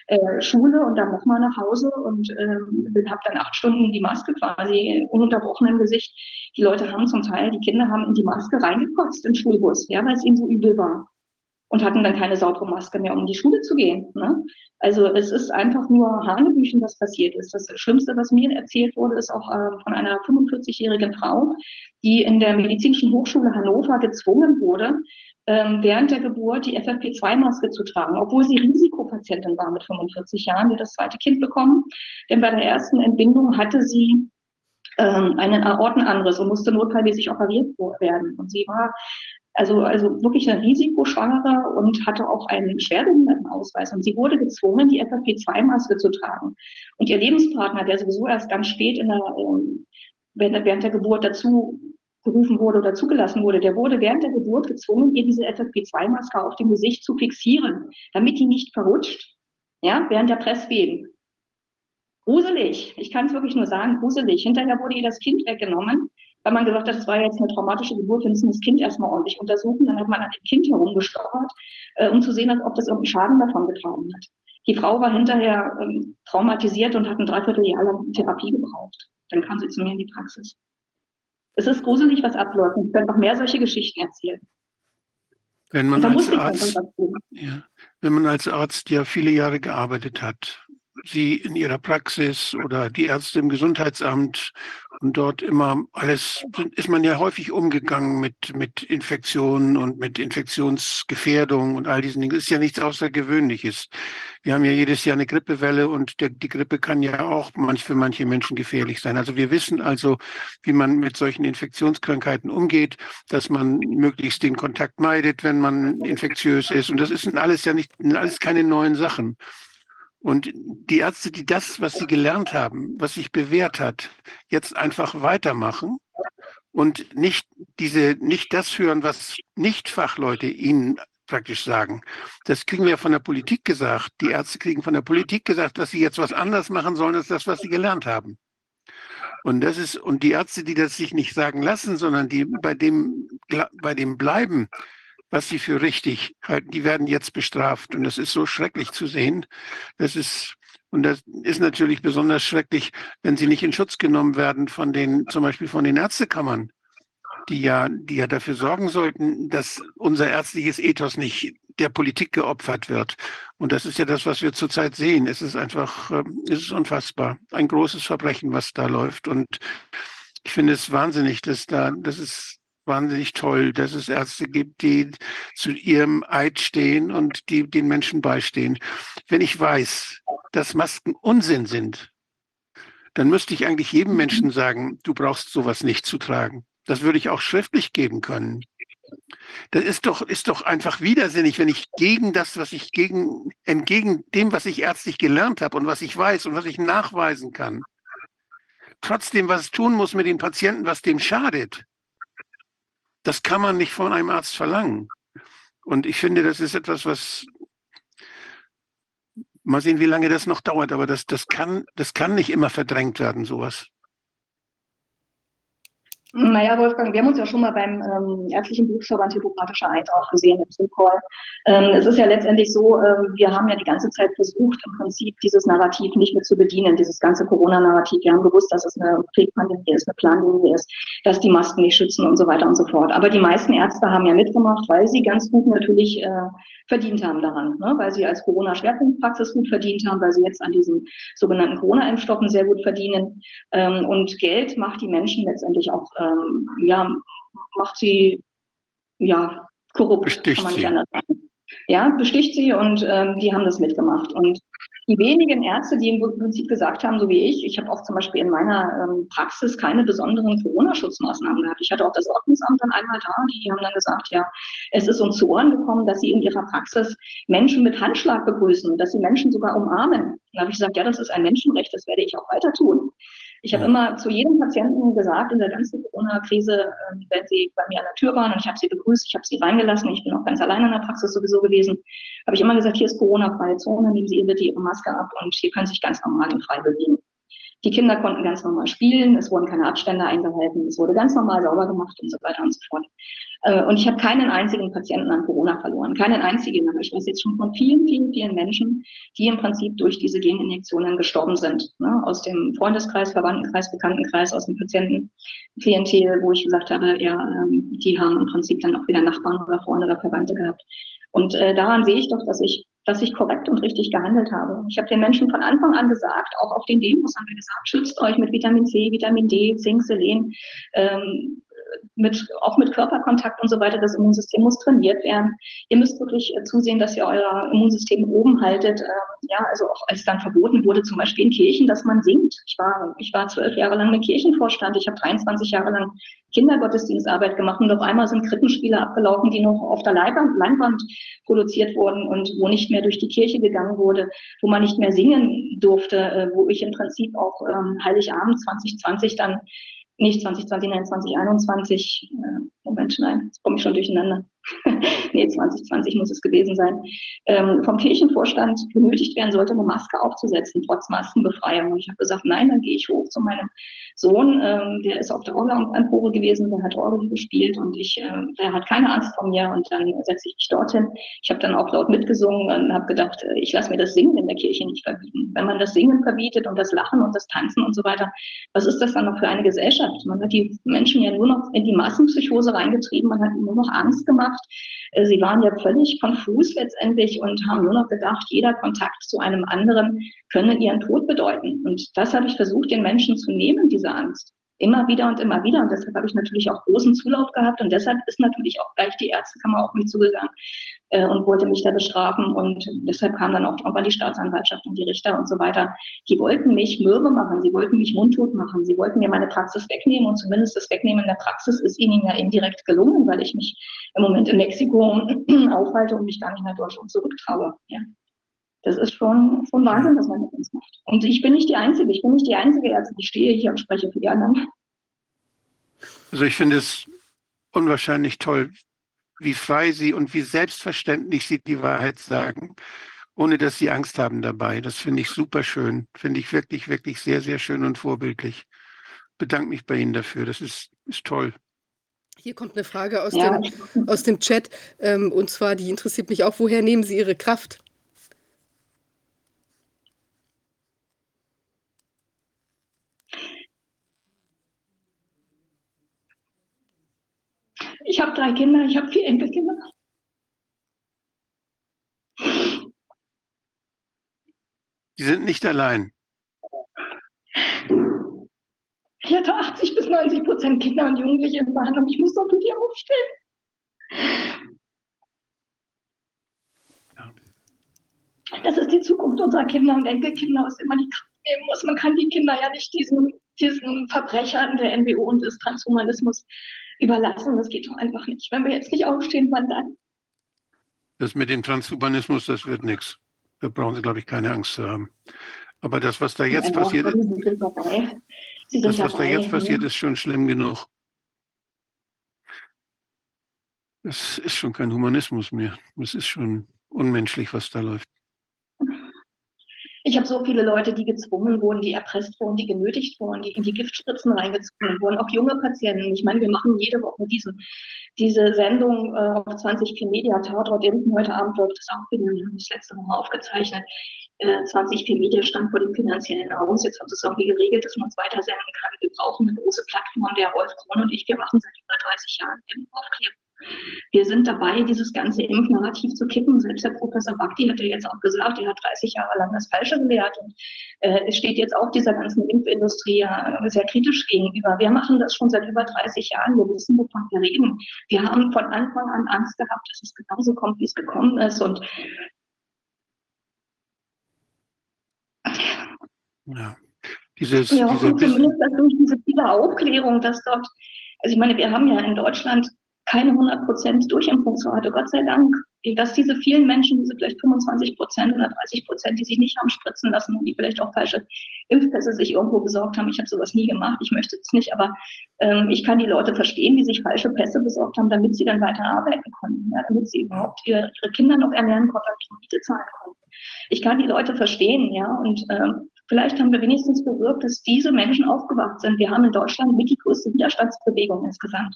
äh, Schule und dann nochmal nach Hause und äh, habe dann acht Stunden die Maske quasi ununterbrochen im Gesicht. Die Leute haben zum Teil, die Kinder haben in die Maske reingekotzt im Schulbus, ja, weil es ihnen so übel war und hatten dann keine saubere Maske mehr, um in die Schule zu gehen. Ne? Also es ist einfach nur Hanebüchen, was passiert ist. Das Schlimmste, was mir erzählt wurde, ist auch äh, von einer 45-jährigen Frau, die in der Medizinischen Hochschule Hannover gezwungen wurde, ähm, während der Geburt die FFP2-Maske zu tragen, obwohl sie Risikopatientin war mit 45 Jahren, die das zweite Kind bekommen. Denn bei der ersten Entbindung hatte sie ähm, einen Aortenanriss und musste notfallmäßig operiert werden. Und sie war also, also wirklich eine Risikoschwangere und hatte auch einen Schwerbehindertenausweis. Und sie wurde gezwungen, die FFP2-Maske zu tragen. Und ihr Lebenspartner, der sowieso erst ganz spät in der, ähm, während der Geburt dazu gerufen wurde oder zugelassen wurde, der wurde während der Geburt gezwungen, ihr diese FFP2-Maske auf dem Gesicht zu fixieren, damit die nicht verrutscht, ja, während der Presswehen. Gruselig. Ich kann es wirklich nur sagen, gruselig. Hinterher wurde ihr das Kind weggenommen weil man gesagt hat, das war jetzt eine traumatische Geburt, wir müssen das Kind erstmal ordentlich untersuchen. Dann hat man an dem Kind herumgestochert, äh, um zu sehen, ob das irgendwie Schaden davon getragen hat. Die Frau war hinterher ähm, traumatisiert und hat ein Dreivierteljahr lang Therapie gebraucht. Dann kam sie zu mir in die Praxis. Es ist gruselig, was abläuft. Ich könnte noch mehr solche Geschichten erzählen. Wenn man, als Arzt, ja, wenn man als Arzt ja viele Jahre gearbeitet hat, Sie in Ihrer Praxis oder die Ärzte im Gesundheitsamt und dort immer alles, ist man ja häufig umgegangen mit, mit Infektionen und mit Infektionsgefährdung und all diesen Dingen. Das ist ja nichts Außergewöhnliches. Wir haben ja jedes Jahr eine Grippewelle und der, die Grippe kann ja auch manch, für manche Menschen gefährlich sein. Also wir wissen also, wie man mit solchen Infektionskrankheiten umgeht, dass man möglichst den Kontakt meidet, wenn man infektiös ist. Und das sind alles ja nicht, alles keine neuen Sachen. Und die Ärzte, die das, was sie gelernt haben, was sich bewährt hat, jetzt einfach weitermachen und nicht diese, nicht das hören, was Nicht-Fachleute ihnen praktisch sagen. Das kriegen wir von der Politik gesagt. Die Ärzte kriegen von der Politik gesagt, dass sie jetzt was anders machen sollen als das, was sie gelernt haben. Und das ist, und die Ärzte, die das sich nicht sagen lassen, sondern die bei dem, bei dem bleiben, was sie für richtig halten, die werden jetzt bestraft. Und das ist so schrecklich zu sehen. Das ist, und das ist natürlich besonders schrecklich, wenn sie nicht in Schutz genommen werden von den, zum Beispiel von den Ärztekammern, die ja, die ja dafür sorgen sollten, dass unser ärztliches Ethos nicht der Politik geopfert wird. Und das ist ja das, was wir zurzeit sehen. Es ist einfach, ähm, es ist unfassbar. Ein großes Verbrechen, was da läuft. Und ich finde es wahnsinnig, dass da, das ist wahnsinnig toll, dass es Ärzte gibt, die zu ihrem Eid stehen und die den Menschen beistehen. Wenn ich weiß, dass Masken Unsinn sind, dann müsste ich eigentlich jedem mhm. Menschen sagen, du brauchst sowas nicht zu tragen. Das würde ich auch schriftlich geben können. Das ist doch, ist doch einfach widersinnig, wenn ich gegen das, was ich gegen, entgegen dem, was ich ärztlich gelernt habe und was ich weiß und was ich nachweisen kann, trotzdem was tun muss mit den Patienten, was dem schadet. Das kann man nicht von einem Arzt verlangen. Und ich finde, das ist etwas, was mal sehen, wie lange das noch dauert, aber das, das, kann, das kann nicht immer verdrängt werden, sowas. Naja, Wolfgang, wir haben uns ja schon mal beim ähm, Ärztlichen Berufsverband Hippokratischer Eid auch gesehen im Zoom-Call. Ähm, es ist ja letztendlich so, ähm, wir haben ja die ganze Zeit versucht, im Prinzip dieses Narrativ nicht mehr zu bedienen, dieses ganze Corona-Narrativ. Wir haben gewusst, dass es eine Pflegepandemie ist, eine Planlinie ist, dass die Masken nicht schützen und so weiter und so fort. Aber die meisten Ärzte haben ja mitgemacht, weil sie ganz gut natürlich äh, verdient haben daran, ne? weil sie als Corona-Schwerpunktpraxis gut verdient haben, weil sie jetzt an diesen sogenannten Corona-Impfstoffen sehr gut verdienen. Ähm, und Geld macht die Menschen letztendlich auch, ähm, ja, macht sie, ja, korrupt, Besticht kann man nicht sie. anders sagen. Ja, besticht sie und ähm, die haben das mitgemacht. Und die wenigen Ärzte, die im Prinzip gesagt haben, so wie ich, ich habe auch zum Beispiel in meiner ähm, Praxis keine besonderen Corona-Schutzmaßnahmen gehabt. Ich hatte auch das Ordnungsamt dann einmal da, die haben dann gesagt, ja, es ist uns zu Ohren gekommen, dass sie in ihrer Praxis Menschen mit Handschlag begrüßen, dass sie Menschen sogar umarmen. Dann habe ich gesagt, ja, das ist ein Menschenrecht, das werde ich auch weiter tun. Ich habe Ja. immer zu jedem Patienten gesagt, in der ganzen Corona-Krise, ähm, wenn sie bei mir an der Tür waren und ich habe sie begrüßt, ich habe sie reingelassen, ich bin auch ganz allein in der Praxis sowieso gewesen, habe ich immer gesagt, hier ist Corona-freie Zone, nehmen Sie bitte Ihre Maske ab und hier können Sie sich ganz normal und frei bewegen. Die Kinder konnten ganz normal spielen, es wurden keine Abstände eingehalten, es wurde ganz normal sauber gemacht und so weiter und so fort. Äh, Und ich habe keinen einzigen Patienten an Corona verloren, keinen einzigen. Aber ich weiß jetzt schon von vielen, vielen, vielen Menschen, die im Prinzip durch diese Geninjektionen gestorben sind. Ne? Aus dem Freundeskreis, Verwandtenkreis, Bekanntenkreis, aus dem Patientenklientel, wo ich gesagt habe, ja, ähm, die haben im Prinzip dann auch wieder Nachbarn oder Freunde oder Verwandte gehabt. Und äh, daran sehe ich doch, dass ich, dass ich korrekt und richtig gehandelt habe. Ich habe den Menschen von Anfang an gesagt, auch auf den Demos haben wir gesagt, schützt euch mit Vitamin C, Vitamin D, Zink, Selen, ähm, mit, auch mit Körperkontakt und so weiter. Das Immunsystem muss trainiert werden. Ihr müsst wirklich äh, zusehen, dass ihr euer Immunsystem oben haltet. Ähm, ja, also auch als dann verboten wurde, zum Beispiel in Kirchen, dass man singt. Ich war, ich war zwölf Jahre lang im Kirchenvorstand. Ich habe 23 Jahre lang Kindergottesdienstarbeit gemacht und auf einmal sind Krippenspiele abgelaufen, die noch auf der Leinwand, produziert wurden und wo nicht mehr durch die Kirche gegangen wurde, wo man nicht mehr singen durfte, äh, wo ich im Prinzip auch ähm, Heiligabend 2020 dann nicht 2020, nein, 2021, äh, Moment, nein, jetzt komme ich schon durcheinander. *laughs* nee, 2020 muss es gewesen sein, ähm, vom Kirchenvorstand benötigt werden sollte, eine Maske aufzusetzen, trotz Maskenbefreiung. Und ich habe gesagt, nein, dann gehe ich hoch zu meinem Sohn, ähm, der ist auf der Orgelempore gewesen, der hat Orgel gespielt und ich, äh, der hat keine Angst vor mir und dann setze ich mich dorthin. Ich habe dann auch laut mitgesungen und habe gedacht, äh, ich lasse mir das Singen in der Kirche nicht verbieten. Wenn man das Singen verbietet und das Lachen und das Tanzen und so weiter, was ist das dann noch für eine Gesellschaft? Man hat die Menschen ja nur noch in die Massenpsychose reingetrieben, man hat nur noch Angst gemacht. Äh, Sie waren ja völlig konfus letztendlich und haben nur noch gedacht, jeder Kontakt zu einem anderen könne ihren Tod bedeuten. Und das habe ich versucht, den Menschen zu nehmen, diese Angst. Immer wieder und immer wieder. Und deshalb habe ich natürlich auch großen Zulauf gehabt. Und deshalb ist natürlich auch gleich die Ärztekammer auf mich zugegangen äh, und wollte mich da bestrafen. Und deshalb kam dann auch irgendwann die Staatsanwaltschaft und die Richter und so weiter. Die wollten mich mürbe machen, sie wollten mich mundtot machen, sie wollten mir meine Praxis wegnehmen. Und zumindest das Wegnehmen der Praxis ist ihnen ja indirekt gelungen, weil ich mich im Moment in Mexiko *clears throat* aufhalte und mich gar nicht nach Deutschland zurücktraue. Ja. Das ist schon, schon Wahnsinn, was man mit uns macht. Und ich bin nicht die Einzige, ich bin nicht die einzige Ärztin, ich stehe hier und spreche für die anderen. Also ich finde es unwahrscheinlich toll, wie frei Sie und wie selbstverständlich Sie die Wahrheit sagen, ohne dass Sie Angst haben dabei. Das finde ich super schön. Finde ich wirklich, wirklich sehr, sehr schön und vorbildlich. Bedanke mich bei Ihnen dafür. Das ist, ist toll. Hier kommt eine Frage aus, Ja, dem, aus dem Chat, ähm, und zwar, die interessiert mich auch, woher nehmen Sie Ihre Kraft? Ich habe drei Kinder, ich habe vier Enkelkinder. Sie sind nicht allein. Ich hatte 80 bis 90 Prozent Kinder und Jugendliche in Behandlung. Ich muss doch für die aufstehen. Das ist die Zukunft unserer Kinder und Enkelkinder, aus der man die Kraft nehmen muss. Man kann die Kinder ja nicht diesen, diesen Verbrechern der NWO und des Transhumanismus überlassen. Das geht doch einfach nicht. Wenn wir jetzt nicht aufstehen, wann dann? Das mit dem Transhumanismus, das wird nichts. Da brauchen Sie, glaube ich, keine Angst zu haben. Aber das, was da jetzt Ja, passiert, sind das, was da jetzt passiert, ist schon schlimm genug. Das ist schon kein Humanismus mehr. Das ist schon unmenschlich, was da läuft. Ich habe so viele Leute, die gezwungen wurden, die erpresst wurden, die genötigt wurden, die in die Giftspritzen reingezogen wurden, auch junge Patienten. Ich meine, wir machen jede Woche diesen, diese Sendung äh, auf 20 Media, Tatort Impfen. Heute Abend läuft es auch wieder. Wir haben das letzte Woche aufgezeichnet. Äh, 20 Media stand vor dem finanziellen Aus. Jetzt haben sie es irgendwie geregelt, dass man es weiter senden kann. Wir brauchen eine große Plattform. Der Rolf Kron und ich, wir machen seit über 30 Jahren Aufklärung Wir sind dabei, dieses ganze Impfnarrativ zu kippen. Selbst der Professor Bakti hat ja jetzt auch gesagt, er hat 30 Jahre lang das Falsche gelehrt und äh, es steht jetzt auch dieser ganzen Impfindustrie äh, sehr kritisch gegenüber. Wir machen das schon seit über 30 Jahren. Wir wissen, wovon wir reden. Wir haben von Anfang an Angst gehabt, dass es genauso kommt, wie es gekommen ist und ja. Dieses, ja, diese zumindest durch diese viele Aufklärung, dass dort, also ich meine, wir haben ja in Deutschland keine 100% Durchimpfungsrate, Gott sei Dank. Dass diese vielen Menschen, diese vielleicht 25% oder 30%, die sich nicht haben spritzen lassen und die vielleicht auch falsche Impfpässe sich irgendwo besorgt haben. Ich habe sowas nie gemacht, ich möchte es nicht, aber ähm, ich kann die Leute verstehen, die sich falsche Pässe besorgt haben, damit sie dann weiter arbeiten können, ja, damit sie überhaupt ihre, ihre Kinder noch ernähren konnten und Miete zahlen konnten. Ich kann die Leute verstehen, ja, und ähm, Vielleicht haben wir wenigstens bewirkt, dass diese Menschen aufgewacht sind. Wir haben in Deutschland mit die größte Widerstandsbewegung insgesamt.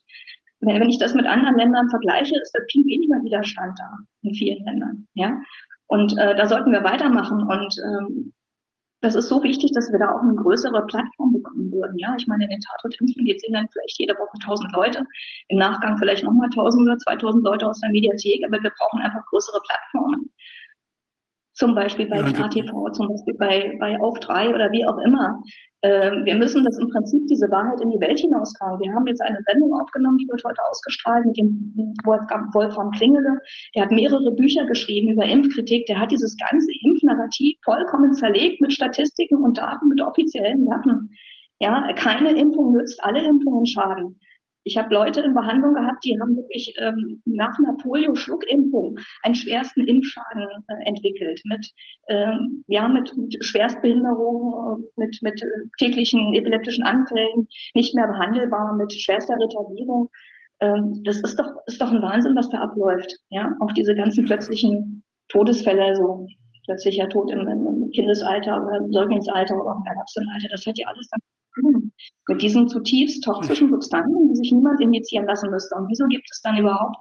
Wenn, ich das mit anderen Ländern vergleiche, ist da viel weniger Widerstand da in vielen Ländern. Ja? Und äh, da sollten wir weitermachen. Und ähm, das ist so wichtig, dass wir da auch eine größere Plattform bekommen würden. Ja, ich meine, in den Tatort-Impfen geht dann vielleicht jede Woche 1000 Leute, im Nachgang vielleicht nochmal 1000 oder 2000 Leute aus der Mediathek, aber wir brauchen einfach größere Plattformen. Zum Beispiel bei ja, KTV, zum Beispiel bei, bei Auf 3 oder wie auch immer. Ähm, wir müssen das im Prinzip diese Wahrheit in die Welt hinaustragen. Wir haben jetzt eine Sendung aufgenommen, die wird heute ausgestrahlt mit dem Wolfram Klingele. Der hat mehrere Bücher geschrieben über Impfkritik. Der hat dieses ganze Impfnarrativ vollkommen zerlegt mit Statistiken und Daten, mit offiziellen Daten. Ja, keine Impfung nützt, alle Impfungen schaden. Ich habe Leute in Behandlung gehabt, die haben wirklich ähm, nach einer Polio-Schluckimpfung einen schwersten Impfschaden äh, entwickelt, mit, ähm, ja, mit, mit Schwerstbehinderung, äh, mit, mit täglichen epileptischen Anfällen, nicht mehr behandelbar, mit schwerster Retardierung. Ähm, das ist doch, ist doch ein Wahnsinn, was da abläuft. Ja? Auch diese ganzen plötzlichen Todesfälle, so plötzlicher Tod im, im Kindesalter oder im Säuglingsalter oder auch im Erwachsenenalter, das hat ja alles dann mit diesen zutiefst toxischen Substanzen, die sich niemand injizieren lassen müsste. Und wieso gibt es dann überhaupt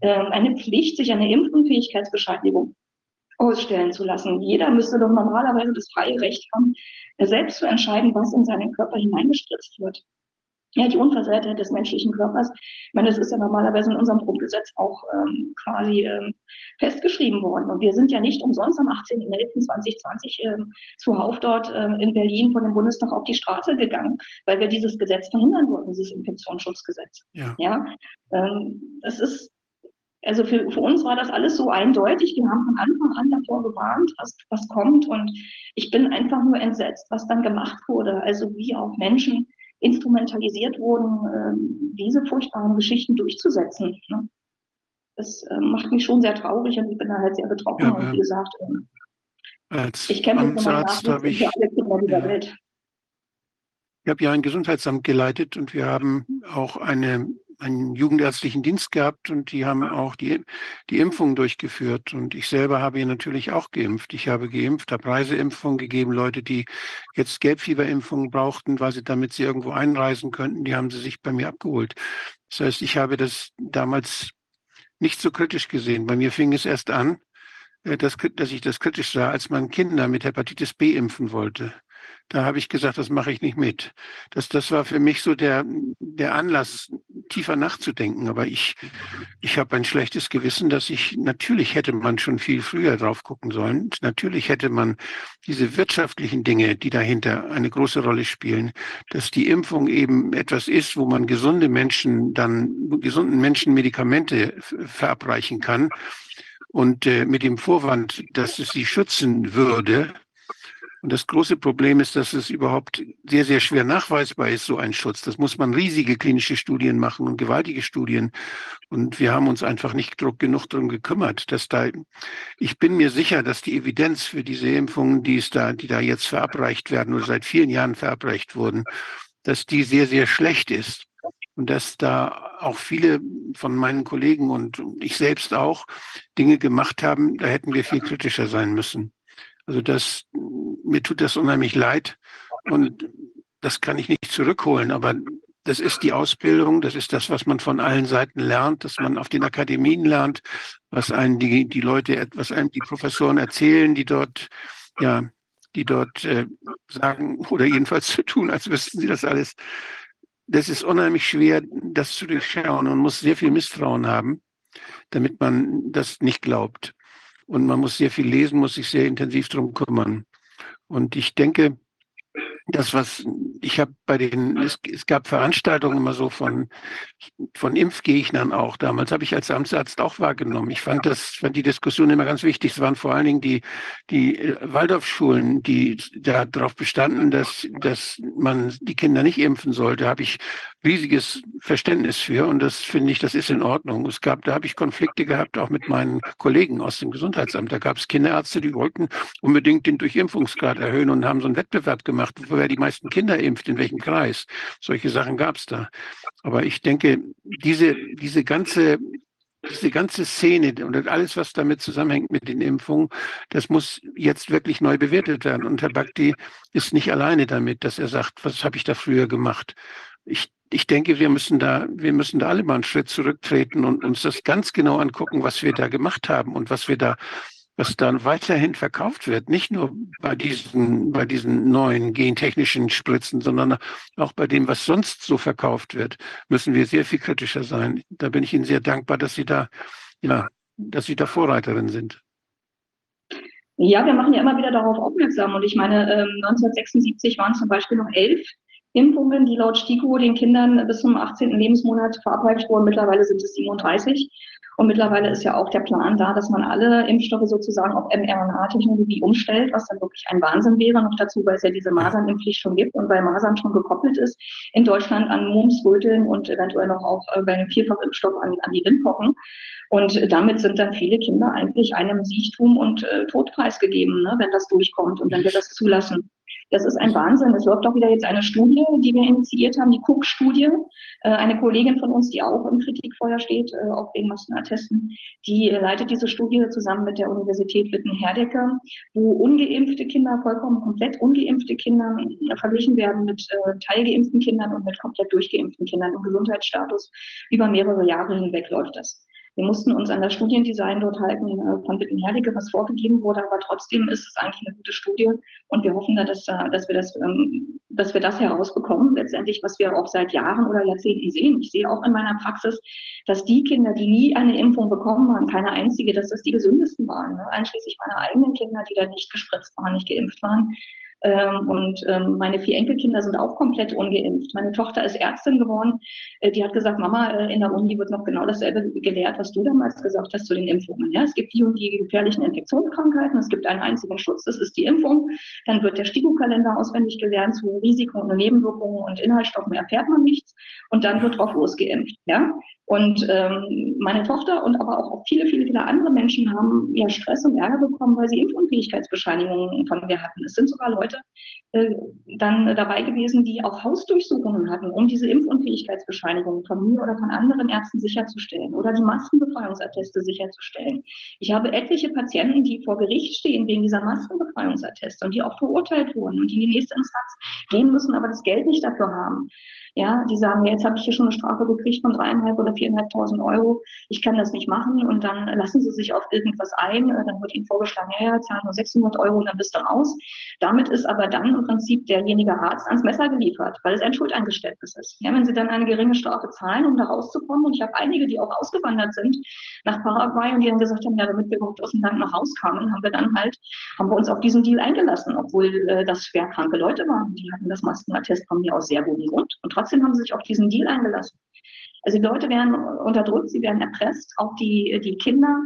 äh, eine Pflicht, sich eine Impfunfähigkeitsbescheinigung ausstellen zu lassen? Jeder müsste doch normalerweise das freie Recht haben, selbst zu entscheiden, was in seinen Körper hineingespritzt wird ja, die Unversehrtheit des menschlichen Körpers. Ich meine, das ist ja normalerweise in unserem Grundgesetz auch ähm, quasi ähm, festgeschrieben worden. Und wir sind ja nicht umsonst am 18.11.2020 ähm, zuhauf dort ähm, in Berlin von dem Bundestag auf die Straße gegangen, weil wir dieses Gesetz verhindern wollten, dieses Infektionsschutzgesetz. Ja. ja ähm, das ist also für, für uns war das alles so eindeutig. Wir haben von Anfang an davor gewarnt, was, was kommt. Und ich bin einfach nur entsetzt, was dann gemacht wurde. Also wie auch Menschen instrumentalisiert wurden, ähm, diese furchtbaren Geschichten durchzusetzen. Ne? Das äh, macht mich schon sehr traurig und ich bin da halt sehr betroffen. Ja, und wie gesagt, ähm, als ich kämpfe für meine Nachwuchs ich, für alle Kinder dieser ja. Welt. Ich habe ja ein Gesundheitsamt geleitet und wir haben auch eine einen jugendärztlichen Dienst gehabt und die haben auch die, die Impfung durchgeführt. Und ich selber habe hier natürlich auch geimpft. Ich habe geimpft, habe Reiseimpfungen gegeben. Leute, die jetzt Gelbfieberimpfungen brauchten, weil sie damit sie irgendwo einreisen könnten, die haben sie sich bei mir abgeholt. Das heißt, ich habe das damals nicht so kritisch gesehen. Bei mir fing es erst an, äh, dass, dass ich das kritisch sah, als man Kinder mit Hepatitis B impfen wollte. Da habe ich gesagt, das mache ich nicht mit. Das, das war für mich so der, der Anlass, tiefer nachzudenken. Aber ich, ich habe ein schlechtes Gewissen, dass ich, natürlich hätte man schon viel früher drauf gucken sollen. Natürlich hätte man diese wirtschaftlichen Dinge, die dahinter eine große Rolle spielen, dass die Impfung eben etwas ist, wo man gesunde Menschen dann, gesunden Menschen Medikamente verabreichen kann. Und äh, mit dem Vorwand, dass es sie schützen würde, und das große Problem ist, dass es überhaupt sehr, sehr schwer nachweisbar ist, so ein Schutz. Das muss man riesige klinische Studien machen und gewaltige Studien. Und wir haben uns einfach nicht genug darum gekümmert, dass da, ich bin mir sicher, dass die Evidenz für diese Impfungen, die es da, die da jetzt verabreicht werden oder seit vielen Jahren verabreicht wurden, dass die sehr, sehr schlecht ist. Und dass da auch viele von meinen Kollegen und ich selbst auch Dinge gemacht haben, da hätten wir viel kritischer sein müssen. Also das, mir tut das unheimlich leid und das kann ich nicht zurückholen, aber das ist die Ausbildung, das ist das, was man von allen Seiten lernt, dass man auf den Akademien lernt, was einen die, die Leute, was einem die Professoren erzählen, die dort, ja, die dort äh, sagen oder jedenfalls zu tun, als wüssten sie das alles. das ist unheimlich schwer, das zu durchschauen und muss sehr viel Misstrauen haben, damit man das nicht glaubt. Und man muss sehr viel lesen, muss sich sehr intensiv drum kümmern. Und ich denke, das, was ich habe bei den, es, es, gab Veranstaltungen immer so von, von Impfgegnern auch. Damals habe ich als Amtsarzt auch wahrgenommen. Ich fand das, fand die Diskussion immer ganz wichtig. Es waren vor allen Dingen die, die äh, Waldorfschulen, die darauf bestanden, dass, dass man die Kinder nicht impfen sollte. Habe ich riesiges Verständnis für und das finde ich, das ist in Ordnung. Es gab, da habe ich Konflikte gehabt, auch mit meinen Kollegen aus dem Gesundheitsamt. Da gab es Kinderärzte, die wollten unbedingt den Durchimpfungsgrad erhöhen und haben so einen Wettbewerb gemacht, wer die meisten Kinder impft, in welchem Kreis. Solche Sachen gab es da. Aber ich denke, diese, diese ganze diese ganze Szene und alles, was damit zusammenhängt mit den Impfungen, das muss jetzt wirklich neu bewertet werden. Und Herr Bakti ist nicht alleine damit, dass er sagt, was habe ich da früher gemacht. Ich ich denke, wir müssen da, wir müssen da alle mal einen Schritt zurücktreten und uns das ganz genau angucken, was wir da gemacht haben und was wir da, was dann weiterhin verkauft wird. Nicht nur bei diesen, bei diesen neuen gentechnischen Spritzen, sondern auch bei dem, was sonst so verkauft wird, müssen wir sehr viel kritischer sein. Da bin ich Ihnen sehr dankbar, dass Sie da, ja, dass Sie da Vorreiterin sind. Ja, wir machen ja immer wieder darauf aufmerksam. Und ich meine, 1976 ähm, waren zum Beispiel noch elf Impfungen, die laut STIKO den Kindern bis zum 18. Lebensmonat verabreicht wurden. Mittlerweile sind es 37. Und mittlerweile ist ja auch der Plan da, dass man alle Impfstoffe sozusagen auf mRNA-Technologie umstellt, was dann wirklich ein Wahnsinn wäre. Noch dazu, weil es ja diese Masernimpfpflicht schon gibt und weil Masern schon gekoppelt ist in Deutschland an Mumps, Röteln und eventuell noch auch äh, bei einem Vierfachimpfstoff an, an die Windpocken. Und damit sind dann viele Kinder eigentlich einem Siechtum und äh, Todpreis gegeben, ne, wenn das durchkommt und wenn wir das zulassen. Das ist ein Wahnsinn. Es läuft auch wieder jetzt eine Studie, die wir initiiert haben, die Cook-Studie. Äh, eine Kollegin von uns, die auch im Kritikfeuer steht, äh, auch wegen Massenattesten, die leitet diese Studie zusammen mit der Universität Witten-Herdecke, wo ungeimpfte Kinder, vollkommen komplett ungeimpfte Kinder äh, verglichen werden mit teilgeimpften Kindern und mit komplett durchgeimpften Kindern im Gesundheitsstatus. Über mehrere Jahre hinweg läuft das. Wir mussten uns an das Studiendesign dort halten äh, von Wittenherdecke, was vorgegeben wurde, aber trotzdem ist es eigentlich eine gute Studie und wir hoffen da, dass, dass, wir, das, ähm, dass wir das herausbekommen, letztendlich, was wir auch seit Jahren oder Jahrzehnten sehen. Ich sehe auch in meiner Praxis, dass die Kinder, die nie eine Impfung bekommen haben, keine einzige, dass das die gesündesten waren, ne? einschließlich meiner eigenen Kinder, die da nicht gespritzt waren, nicht geimpft waren. Ähm, und ähm, meine vier Enkelkinder sind auch komplett ungeimpft. Meine Tochter ist Ärztin geworden. Äh, die hat gesagt, Mama, äh, in der Uni wird noch genau dasselbe gelehrt, was du damals gesagt hast zu den Impfungen. Ja, es gibt die und die gefährlichen Infektionskrankheiten. Es gibt einen einzigen Schutz, das ist die Impfung. Dann wird der STIKO-Kalender auswendig gelernt zu Risiken und Nebenwirkungen und Inhaltsstoffen erfährt man nichts. Und dann wird drauf losgeimpft. Ja, und ähm, meine Tochter und aber auch viele, viele, viele andere Menschen haben ja Stress und Ärger bekommen, weil sie Impfunfähigkeitsbescheinigungen von mir hatten. Es sind sogar Leute äh, dann dabei gewesen, die auch Hausdurchsuchungen hatten, um diese Impfunfähigkeitsbescheinigungen von mir oder von anderen Ärzten sicherzustellen oder die Maskenbefreiungsatteste sicherzustellen. Ich habe etliche Patienten, die vor Gericht stehen wegen dieser Maskenbefreiungsatteste und die auch verurteilt wurden und die in die nächste Instanz gehen müssen, aber das Geld nicht dafür haben. Ja, die sagen, jetzt habe ich hier schon eine Strafe gekriegt von dreieinhalb oder viereinhalbtausend Euro. Ich kann das nicht machen. Und dann lassen sie sich auf irgendwas ein. Dann wird ihnen vorgeschlagen, ja, zahlen nur 600 Euro und dann bist du raus. Damit ist aber dann im Prinzip derjenige Arzt ans Messer geliefert, weil es ein Schuldeingeständnis ist. Ja, wenn sie dann eine geringe Strafe zahlen, um da rauszukommen, und ich habe einige, die auch ausgewandert sind nach Paraguay und die dann gesagt haben, ja, damit wir überhaupt aus dem Land noch rauskamen, haben wir dann halt, haben wir uns auf diesen Deal eingelassen, obwohl äh, das schwerkranke Leute waren. Die hatten das Maskenattest von mir aus sehr guten Grund. Und trotzdem haben sie sich auf diesen Deal eingelassen. Also die Leute werden unterdrückt, sie werden erpresst, auch die, die Kinder,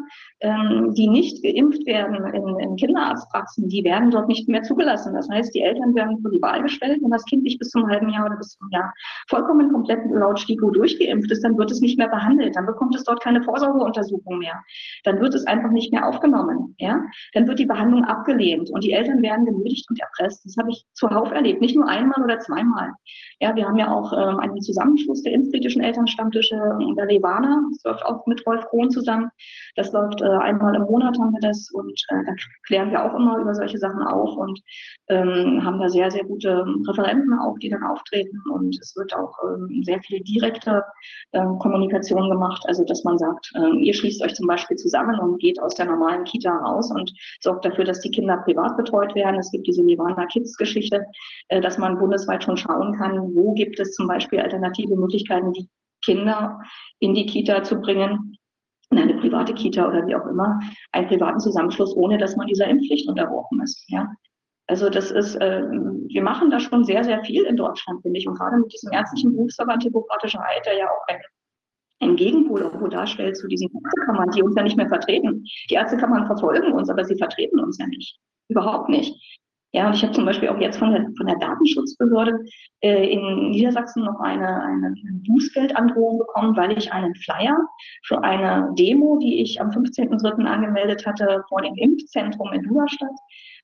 ähm, die nicht geimpft werden in, in Kinderarztpraxen, die werden dort nicht mehr zugelassen. Das heißt, die Eltern werden vor die Wahl gestellt, wenn das Kind nicht bis zum halben Jahr oder bis zum Jahr vollkommen komplett laut STIKO durchgeimpft ist, dann wird es nicht mehr behandelt, dann bekommt es dort keine Vorsorgeuntersuchung mehr, dann wird es einfach nicht mehr aufgenommen, ja, dann wird die Behandlung abgelehnt und die Eltern werden genötigt und erpresst. Das habe ich zuhauf erlebt, nicht nur einmal oder zweimal. Ja, wir haben ja auch ähm, einen Zusammenschluss der impfkritischen Elternstammtische in der Levana. Das läuft auch mit Wolf Krohn zusammen. Das läuft äh, einmal im Monat haben wir das und äh, da klären wir auch immer über solche Sachen auf und ähm, haben da sehr, sehr gute Referenten auch, die dann auftreten und es wird auch ähm, sehr viel direkte ähm, Kommunikation gemacht. Also dass man sagt, ähm, ihr schließt euch zum Beispiel zusammen und geht aus der normalen Kita raus und sorgt dafür, dass die Kinder privat betreut werden. Es gibt diese Levana Kids Geschichte, äh, dass man bundesweit schon schauen kann, wo gibt es zum Beispiel alternative Möglichkeiten, die Kinder in die Kita zu bringen, in eine private Kita oder wie auch immer, einen privaten Zusammenschluss, ohne dass man dieser Impfpflicht unterworfen ist. Ja? Also das ist, äh, wir machen da schon sehr, sehr viel in Deutschland, finde ich. Und gerade mit diesem ärztlichen Berufsverband Hippokratischer Eid, der ja auch ein, ein Gegenpol irgendwo darstellt zu diesen Ärztekammern, die uns ja nicht mehr vertreten. Die Ärztekammern verfolgen uns, aber sie vertreten uns ja nicht. Überhaupt nicht. Ja, und ich habe zum Beispiel auch jetzt von der, von der Datenschutzbehörde äh, in Niedersachsen noch eine, eine Bußgeldandrohung bekommen, weil ich einen Flyer für eine Demo, die ich am 15.03. angemeldet hatte, vor dem Impfzentrum in Duderstadt,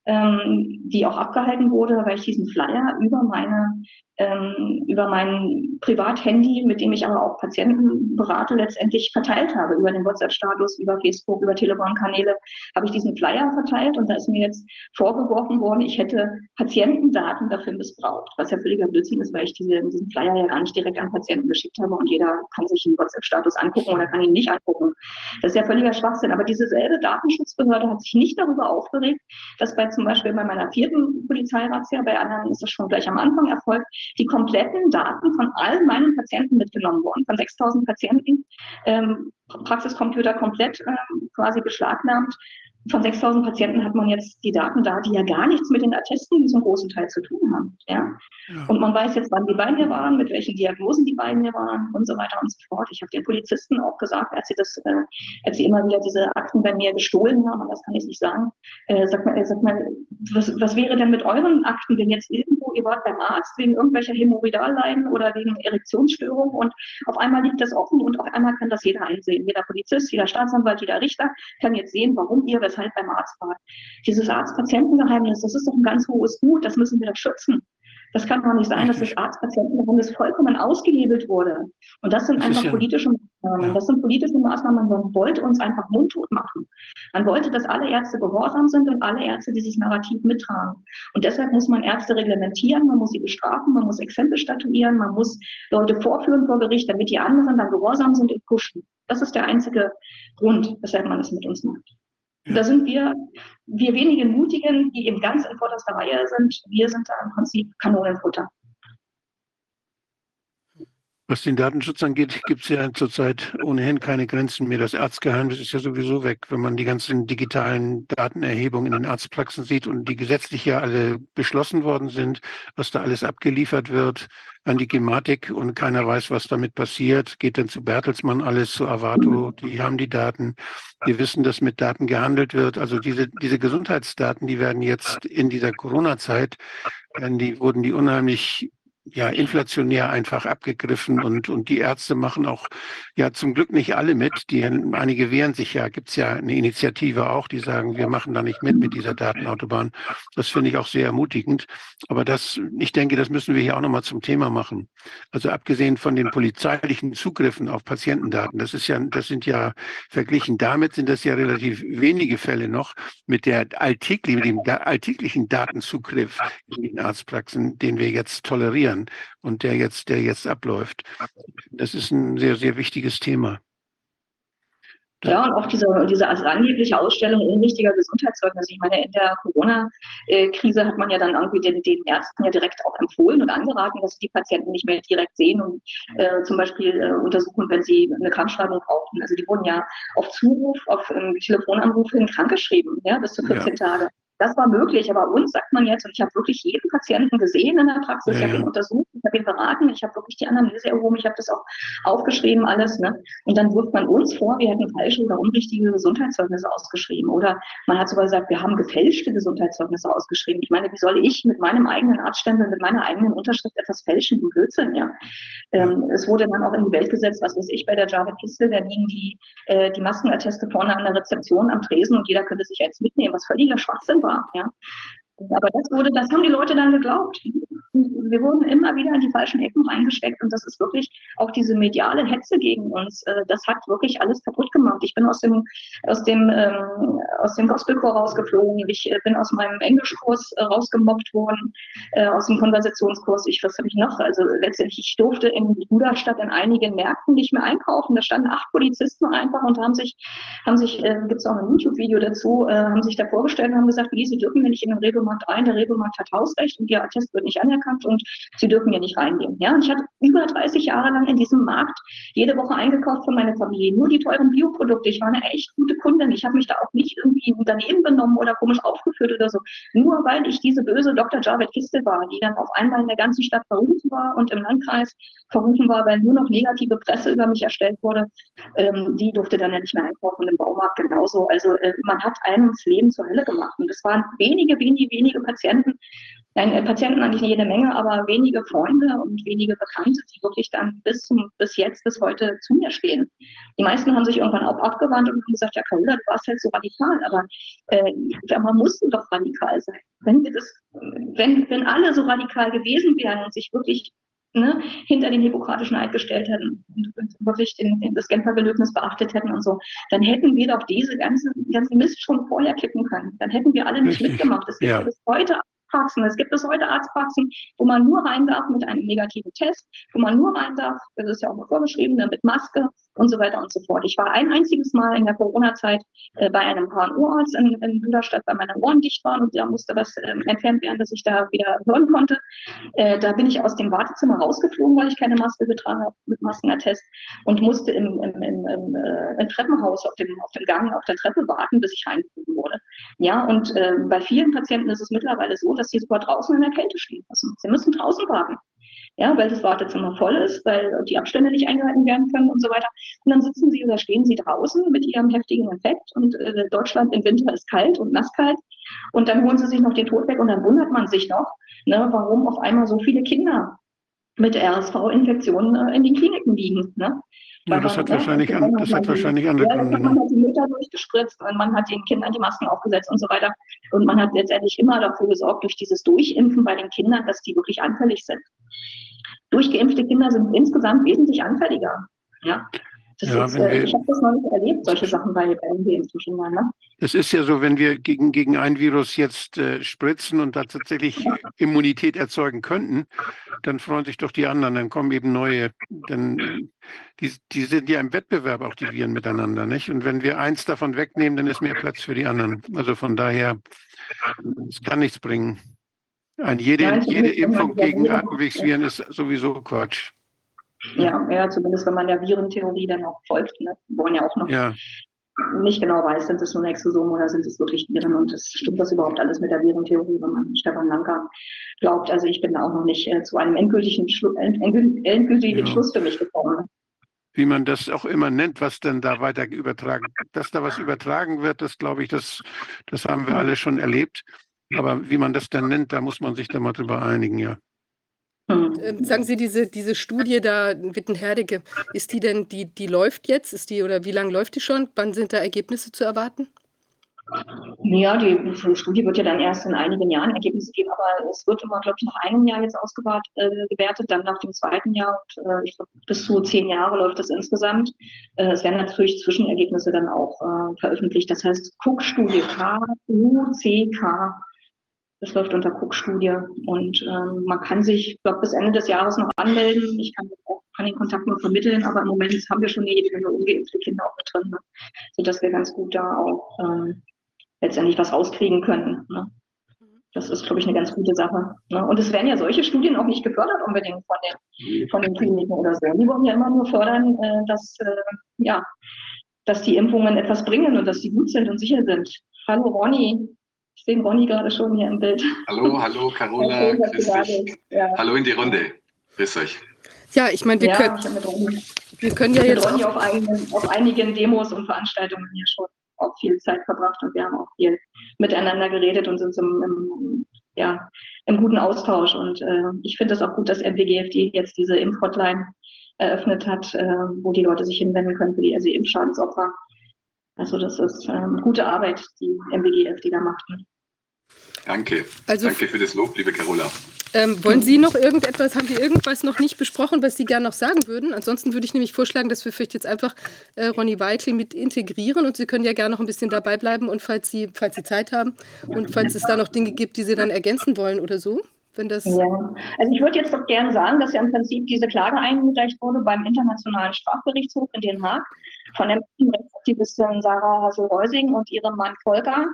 ähm, die auch abgehalten wurde, weil ich diesen Flyer über meine ähm, über mein Privathandy, mit dem ich aber auch Patienten berate, letztendlich verteilt habe. Über den WhatsApp-Status, über Facebook, über Telegram-Kanäle habe ich diesen Flyer verteilt und da ist mir jetzt vorgeworfen worden, ich hätte Patientendaten dafür missbraucht, was ja völliger Blödsinn ist, weil ich diese, diesen Flyer ja gar nicht direkt an Patienten geschickt habe und jeder kann sich den WhatsApp-Status angucken oder kann ihn nicht angucken. Das ist ja völliger Schwachsinn. Aber diese selbe Datenschutzbehörde hat sich nicht darüber aufgeregt, dass bei zum Beispiel bei meiner vierten Polizeirazzia, bei anderen ist das schon gleich am Anfang erfolgt, die kompletten Daten von all meinen Patienten mitgenommen worden, von 6000 Patienten, ähm, Praxiscomputer komplett ähm, quasi beschlagnahmt von 6000 Patienten hat man jetzt die Daten da, die ja gar nichts mit den Attesten zum großen Teil zu tun haben. Ja? ja? Und man weiß jetzt, wann die bei mir waren, mit welchen Diagnosen die bei mir waren und so weiter und so fort. Ich habe den Polizisten auch gesagt, als sie das, äh, als sie immer wieder diese Akten bei mir gestohlen haben, das kann ich nicht sagen, äh, sag mal, äh, sag mal was, was wäre denn mit euren Akten, wenn jetzt irgendwo ihr wart beim Arzt wegen irgendwelcher Hämorrhoidalleiden oder wegen Erektionsstörung und auf einmal liegt das offen und auf einmal kann das jeder einsehen. Jeder Polizist, jeder Staatsanwalt, jeder Richter kann jetzt sehen, warum ihr, weshalb beim Arzt wart. Dieses Arzt-Patienten-Geheimnis, das ist doch ein ganz hohes Gut, das müssen wir doch schützen. Das kann doch nicht sein, dass das Arzt-Patienten-Geheimnis vollkommen ausgehebelt wurde. Und das sind das einfach ja, politische Maßnahmen. Das sind politische Maßnahmen. Man wollte uns einfach mundtot machen. Man wollte, dass alle Ärzte gehorsam sind und alle Ärzte dieses Narrativ mittragen. Und deshalb muss man Ärzte reglementieren, man muss sie bestrafen, man muss Exempel statuieren, man muss Leute vorführen vor Gericht, damit die anderen dann gehorsam sind und pushen. Das ist der einzige Grund, weshalb man das mit uns macht. Ja. Da sind wir, wir wenigen Mutigen, die eben ganz in vorderster Reihe sind, wir sind da im Prinzip Kanonenfutter. Was den Datenschutz angeht, gibt es ja zurzeit ohnehin keine Grenzen mehr. Das Arztgeheimnis ist ja sowieso weg, wenn man die ganzen digitalen Datenerhebungen in den Arztpraxen sieht und die gesetzlich ja alle beschlossen worden sind, was da alles abgeliefert wird an die Gematik und keiner weiß, was damit passiert. Geht dann zu Bertelsmann alles, zu Avato, die haben die Daten. Wir wissen, dass mit Daten gehandelt wird. Also diese, diese Gesundheitsdaten, die werden jetzt in dieser Corona-Zeit, die wurden die unheimlich ja inflationär einfach abgegriffen und und die Ärzte machen auch ja zum Glück nicht alle mit. Die einige wehren sich ja. Gibt es ja eine Initiative auch, die sagen, wir machen da nicht mit mit dieser Datenautobahn. Das finde ich auch sehr ermutigend. Aber das, ich denke, das müssen wir hier auch nochmal zum Thema machen. Also abgesehen von den polizeilichen Zugriffen auf Patientendaten, das ist ja, das sind ja verglichen damit sind das ja relativ wenige Fälle noch mit der alltäglichen, mit dem alltäglichen Datenzugriff in den Arztpraxen, den wir jetzt tolerieren passieren und der jetzt, der jetzt abläuft. Das ist ein sehr, sehr wichtiges Thema. Ja, und auch diese, diese also angebliche Ausstellung unrichtiger Gesundheitszeugnisse. Ich meine, in der Corona-Krise hat man ja dann irgendwie den, den Ärzten ja direkt auch empfohlen und angeraten, dass sie die Patienten nicht mehr direkt sehen und äh, zum Beispiel äh, untersuchen, wenn sie eine Krankschreibung brauchen. Also die wurden ja auf Zuruf, auf ähm, Telefonanruf hin krankgeschrieben, ja, bis zu 14 ja. Tage. Das war möglich, aber uns sagt man jetzt, und ich habe wirklich jeden Patienten gesehen in der Praxis, ja, ich habe ihn untersucht, ich habe ihn beraten, ich habe wirklich die Analyse erhoben, ich habe das auch aufgeschrieben, alles. Ne? Und dann wirft man uns vor, wir hätten falsche oder unrichtige Gesundheitszeugnisse ausgeschrieben. Oder man hat sogar gesagt, wir haben gefälschte Gesundheitszeugnisse ausgeschrieben. Ich meine, wie soll ich mit meinem eigenen Arztstempel, mit meiner eigenen Unterschrift etwas fälschen? Ein Blödsinn, ja. Ähm, es wurde dann auch in die Welt gesetzt, was weiß ich, bei der Java Kistel, da liegen die, äh, die Maskenatteste vorne an der Rezeption am Tresen und jeder könnte sich jetzt mitnehmen, was völliger Schwachsinn war. Ja. Aber das wurde, das haben die Leute dann geglaubt. wir wurden immer wieder in die falschen Ecken reingesteckt und das ist wirklich auch diese mediale Hetze gegen uns. Äh, das hat wirklich alles kaputt gemacht. Ich bin aus dem aus dem ähm, aus dem Gospelchor rausgeflogen. Ich äh, bin aus meinem Englischkurs äh, rausgemobbt worden, äh, aus dem Konversationskurs. Ich was habe ich noch? Also letztendlich ich durfte in Budastadt in einigen Märkten nicht mehr einkaufen. Da standen acht Polizisten einfach und haben sich haben sich äh, gibt es auch ein YouTube-Video dazu, äh, haben sich da vorgestellt und haben gesagt, wie sie dürfen wir nicht in den Regelmarkt rein. Der Regelmarkt hat Hausrecht und ihr Attest wird nicht anerkannt und sie dürfen hier nicht reingehen. Ja, und ich hatte über 30 Jahre lang in diesem Markt jede Woche eingekauft für meine Familie. Nur die teuren Bioprodukte. Ich war eine echt gute Kundin. Ich habe mich da auch nicht irgendwie daneben benommen oder komisch aufgeführt oder so. Nur weil ich diese böse Dr. Javid Kistel war, die dann auf einmal in der ganzen Stadt verrufen war und im Landkreis verrufen war, weil nur noch negative Presse über mich erstellt wurde, ähm, die durfte dann ja nicht mehr einkaufen im Baumarkt genauso. Also äh, man hat einem das Leben zur Hölle gemacht. Und es waren wenige, wenige, wenige Patienten, Nein, äh, Patienten eigentlich jede Menge, aber wenige Freunde und wenige Bekannte, die wirklich dann bis zum, bis jetzt, bis heute zu mir stehen. Die meisten haben sich irgendwann auch abgewandt und haben gesagt, ja, Carola, du warst halt so radikal, aber äh, man musste doch radikal sein. Wenn wir das, wenn, wenn alle so radikal gewesen wären und sich wirklich ne, hinter den hippokratischen Eid gestellt hätten und, wirklich den, den, das Genfer Gelöbnis beachtet hätten und so, dann hätten wir doch diese ganzen, ganzen Mist schon vorher kippen können. Dann hätten wir alle nicht mitgemacht. Das ja. bis heute Arztpraxen. Es gibt bis heute Arztpraxen, wo man nur rein darf mit einem negativen Test, wo man nur rein darf, das ist ja auch mal vorgeschrieben, ne, mit Maske und so weiter und so fort. Ich war ein einziges Mal in der Corona-Zeit äh, bei einem HNO-Arzt in, in Büderstadt, weil meine Ohren dicht waren und da musste was äh, entfernt werden, dass ich da wieder hören konnte. Äh, da bin ich aus dem Wartezimmer rausgeflogen, weil ich keine Maske getragen habe mit Maskenattest und musste im, im, im, im, äh, im Treppenhaus auf dem, auf dem Gang auf der Treppe warten, bis ich reingeflogen wurde. Ja, und äh, bei vielen Patienten ist es mittlerweile so, dass sie sogar draußen in der Kälte stehen müssen. Sie müssen draußen warten. Ja, weil das Wartezimmer voll ist, weil die Abstände nicht eingehalten werden können und so weiter. Und dann sitzen sie oder stehen sie draußen mit ihrem heftigen Infekt und äh, Deutschland im Winter ist kalt und nasskalt. Und dann holen sie sich noch den Tod weg und dann wundert man sich noch, ne, warum auf einmal so viele Kinder mit RSV-Infektionen äh, in den Kliniken liegen. Ne? Ja, das hat, wahrscheinlich, an, das hat wahrscheinlich andere Gründe. Man hat die Mütter durchgespritzt und man hat den Kindern die Masken aufgesetzt und so weiter. Und man hat letztendlich immer dafür gesorgt, durch dieses Durchimpfen bei den Kindern, dass die wirklich anfällig sind. Durchgeimpfte Kinder sind insgesamt wesentlich anfälliger. Ja. Ja, ist, äh, ich habe das noch nicht erlebt, solche Sachen bei, bei ungeimpften Kindern. Ne? Es ist ja so, wenn wir gegen, gegen ein Virus jetzt äh, spritzen und da tatsächlich ja. Immunität erzeugen könnten, dann freuen sich doch die anderen, dann kommen eben neue. Denn die, die sind ja im Wettbewerb auch die Viren miteinander, nicht? Und wenn wir eins davon wegnehmen, dann ist mehr Platz für die anderen. Also von daher, es kann nichts bringen. Ein, jede, ja, jede Impfung gegen Atemwegsviren ist sowieso Quatsch. Ja, ja, zumindest wenn man der Virentheorie dann auch folgt. Ne? Wir wollen ja auch noch ja. nicht genau weiß, sind es nur Exosomen oder sind es wirklich Viren und das stimmt das überhaupt alles mit der Virentheorie, wenn man Stefan Lanka glaubt. Also ich bin da auch noch nicht äh, zu einem endgültigen, Schlu endgültigen ja. Schluss für mich gekommen. Wie man das auch immer nennt, was denn da weiter übertragen, dass da was übertragen wird, das glaube ich, das, das haben wir alle schon erlebt. Aber wie man das dann nennt, da muss man sich dann mal drüber einigen, ja. Hm. Ähm, sagen Sie, diese, diese Studie da, Wittenherdecke, ist die denn, die, die läuft jetzt? Ist die oder wie lange läuft die schon? Wann sind da Ergebnisse zu erwarten? Ja, die Studie wird ja dann erst in einigen Jahren Ergebnisse geben, aber es wird immer, glaube ich, nach einem Jahr jetzt ausgewertet, äh, dann nach dem zweiten Jahr und äh, ich glaube, bis zu zehn Jahre läuft das insgesamt. Äh, es werden natürlich Zwischenergebnisse dann auch äh, veröffentlicht. Das heißt, Cook-Studie, K-U-C-K das läuft unter Cook-Studie und ähm, man kann sich, ich glaube, bis Ende des Jahres noch anmelden. Ich kann, kann den Kontakt nur vermitteln, aber im Moment haben wir schon jede Menge ungeimpfte Kinder auch mit drin, ne? sodass wir ganz gut da auch ähm, letztendlich was rauskriegen können. Ne? Das ist, glaube ich, eine ganz gute Sache. Ne? Und es werden ja solche Studien auch nicht gefördert unbedingt von den, von den Kliniken oder so. Die wollen ja immer nur fördern, äh, dass, äh, ja, dass die Impfungen etwas bringen und dass sie gut sind und sicher sind. Hallo Ronny, ich sehe Ronny gerade schon hier im Bild. Hallo, hallo *laughs* Carola, grüß dich. Ja. Hallo in die Runde, grüß euch. Ja, ich meine, wir, ja, können, wir können ja jetzt Ronny auf einigen, auf einigen Demos und Veranstaltungen hier schon auch viel Zeit verbracht und wir haben auch viel miteinander geredet und sind im, im, ja, im guten Austausch. Und äh, ich finde es auch gut, dass MWGFD jetzt diese Impfhotline eröffnet hat, äh, wo die Leute sich hinwenden können für die also Impfschadensopfer. Also das ist ähm, gute Arbeit, die MBGF, die da macht. Danke. Also Danke für das Lob, liebe Carola. Ähm, wollen Sie noch irgendetwas, haben wir irgendwas noch nicht besprochen, was Sie gerne noch sagen würden? Ansonsten würde ich nämlich vorschlagen, dass wir vielleicht jetzt einfach äh, Ronny Weitl mit integrieren und Sie können ja gerne noch ein bisschen dabei bleiben und falls Sie, falls Sie Zeit haben und falls es da noch Dinge gibt, die Sie dann ergänzen wollen oder so. Wenn das ja, also ich würde jetzt doch gerne sagen, dass ja im Prinzip diese Klage eingereicht wurde beim Internationalen Strafgerichtshof in Den Haag von der Rechtsaktivistin Sarah Hassel-Reusing und ihrem Mann Volker.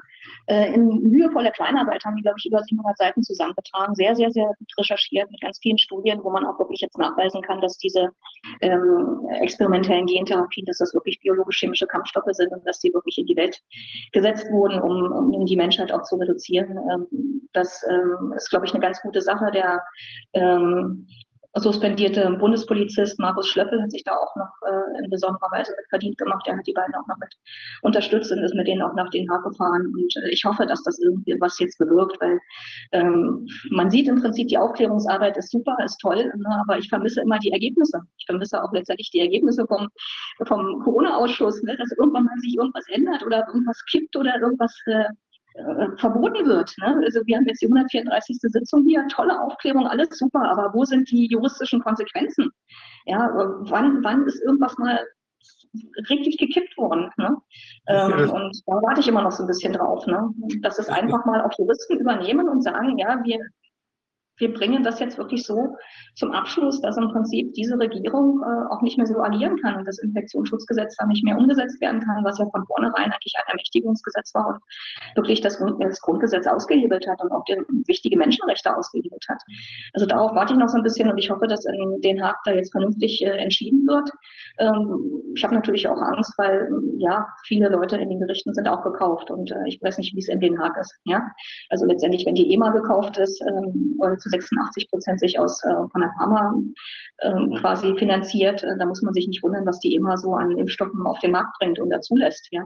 Äh, in mühevoller Kleinarbeit haben die, glaube ich, über 700 Seiten zusammengetragen. Sehr, sehr, sehr gut recherchiert mit ganz vielen Studien, wo man auch wirklich jetzt nachweisen kann, dass diese ähm, experimentellen Gentherapien, dass das wirklich biologisch-chemische Kampfstoffe sind und dass die wirklich in die Welt gesetzt wurden, um, um die Menschheit auch zu reduzieren. Ähm, das ähm, ist, glaube ich, eine ganz gute Sache. Der ähm, suspendierte Bundespolizist Markus Schlöppel hat sich da auch noch äh, in besonderer Weise mit verdient gemacht. Er hat die beiden auch noch mit unterstützt und ist mit denen auch nach Den Haag gefahren. Und äh, ich hoffe, dass das irgendwie was jetzt bewirkt, weil ähm, man sieht im Prinzip, die Aufklärungsarbeit ist super, ist toll, ne, aber ich vermisse immer die Ergebnisse. Ich vermisse auch letztendlich die Ergebnisse vom, vom Corona-Ausschuss, ne, dass irgendwann mal sich irgendwas ändert oder irgendwas kippt oder irgendwas äh, äh, verboten wird. Ne? Also wir haben jetzt die 134. Sitzung hier, tolle Aufklärung, alles super, aber wo sind die juristischen Konsequenzen? Ja, wann, wann ist irgendwas mal richtig gekippt worden? Ne? Ähm, und da warte ich immer noch so ein bisschen drauf, ne? dass es einfach mal auch Juristen übernehmen und sagen, ja, wir wir bringen das jetzt wirklich so zum Abschluss, dass im Prinzip diese Regierung äh, auch nicht mehr so agieren kann und das Infektionsschutzgesetz dann nicht mehr umgesetzt werden kann, was ja von vornherein eigentlich ein Ermächtigungsgesetz war und wirklich das, das Grundgesetz ausgehebelt hat und auch die, wichtige Menschenrechte ausgehebelt hat. Also darauf warte ich noch so ein bisschen und ich hoffe, dass in Den Haag da jetzt vernünftig äh, entschieden wird. Ähm, ich habe natürlich auch Angst, weil ja viele Leute in den Gerichten sind auch gekauft und äh, ich weiß nicht, wie es in Den Haag ist. Ja, also letztendlich, wenn die EMA gekauft ist ähm, oder 86 Prozent sich aus äh, von der Pharma ähm, quasi finanziert. Äh, da muss man sich nicht wundern, was die immer so an Impfstoffen auf den Markt bringt und dazulässt. Ja.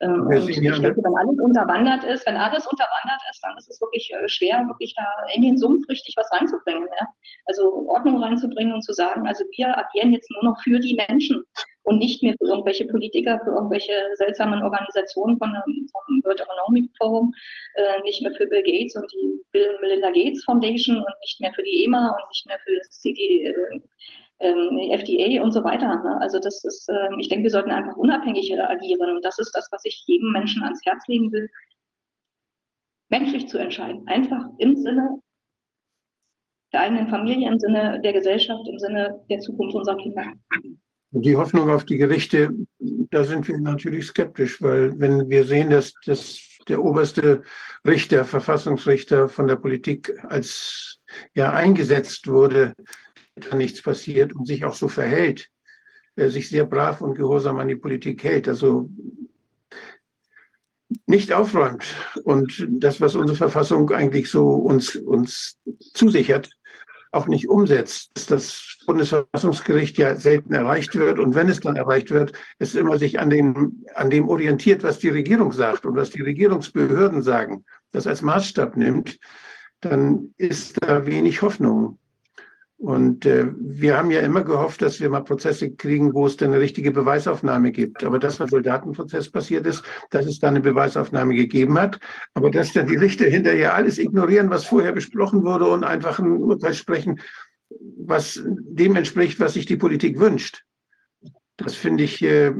Ähm, und ich denke, wenn alles unterwandert ist, wenn alles unterwandert ist, dann ist es wirklich äh, schwer, wirklich da in den Sumpf richtig was reinzubringen. Ja? Also Ordnung reinzubringen und zu sagen, also wir agieren jetzt nur noch für die Menschen und nicht mehr für irgendwelche Politiker, für irgendwelche seltsamen Organisationen von, vom World Economic Forum, äh, nicht mehr für Bill Gates und die Bill Melinda Gates Foundation und nicht mehr für die EMA und nicht mehr für das CD, äh, ähm, FDA und so weiter. Ne? Also das ist, äh, ich denke, wir sollten einfach unabhängiger agieren und das ist das, was ich jedem Menschen ans Herz legen will, menschlich zu entscheiden, einfach im Sinne der eigenen Familie, im Sinne der Gesellschaft, im Sinne der Zukunft unserer Kinder. Die Hoffnung auf die Gerichte, da sind wir natürlich skeptisch, weil wenn wir sehen, dass, dass der oberste Richter, Verfassungsrichter von der Politik als ja eingesetzt wurde, da nichts passiert und sich auch so verhält, er sich sehr brav und gehorsam an die Politik hält, also nicht aufräumt. Und das, was unsere Verfassung eigentlich so uns, uns zusichert, auch nicht umsetzt, dass das Bundesverfassungsgericht ja selten erreicht wird. Und wenn es dann erreicht wird, es immer sich an, den, an dem orientiert, was die Regierung sagt und was die Regierungsbehörden sagen, das als Maßstab nimmt, dann ist da wenig Hoffnung. Und äh, wir haben ja immer gehofft, dass wir mal Prozesse kriegen, wo es dann eine richtige Beweisaufnahme gibt. Aber das, was Soldatenprozess passiert ist, dass es da eine Beweisaufnahme gegeben hat, aber dass dann die Richter hinterher alles ignorieren, was vorher besprochen wurde und einfach ein Urteil sprechen, was dem entspricht, was sich die Politik wünscht. Das finde ich äh,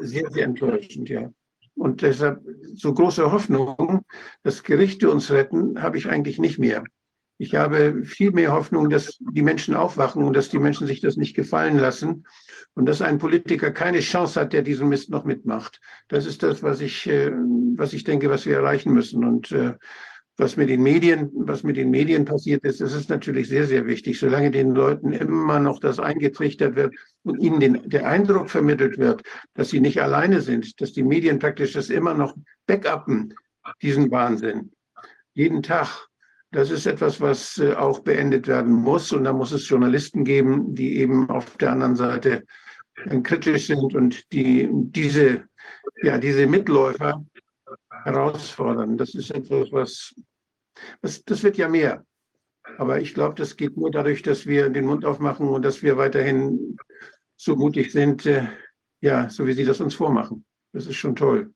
sehr, sehr enttäuschend, ja. Und deshalb so große Hoffnung, dass Gerichte uns retten, habe ich eigentlich nicht mehr. Ich habe viel mehr Hoffnung, dass die Menschen aufwachen und dass die Menschen sich das nicht gefallen lassen und dass ein Politiker keine Chance hat, der diesen Mist noch mitmacht. Das ist das, was ich, äh, was ich denke, was wir erreichen müssen. Und äh, was mit den Medien, was mit den Medien passiert ist, das ist natürlich sehr, sehr wichtig. Solange den Leuten immer noch das eingetrichtert wird und ihnen den, der Eindruck vermittelt wird, dass sie nicht alleine sind, dass die Medien praktisch das immer noch backuppen, diesen Wahnsinn. Jeden Tag. Das ist etwas, was äh, auch beendet werden muss. Und da muss es Journalisten geben, die eben auf der anderen Seite äh, kritisch sind und die diese, ja, diese Mitläufer herausfordern. Das ist etwas, was, was das wird ja mehr. Aber ich glaube, das geht nur dadurch, dass wir den Mund aufmachen und dass wir weiterhin so mutig sind, äh, ja, so wie Sie das uns vormachen. Das ist schon toll.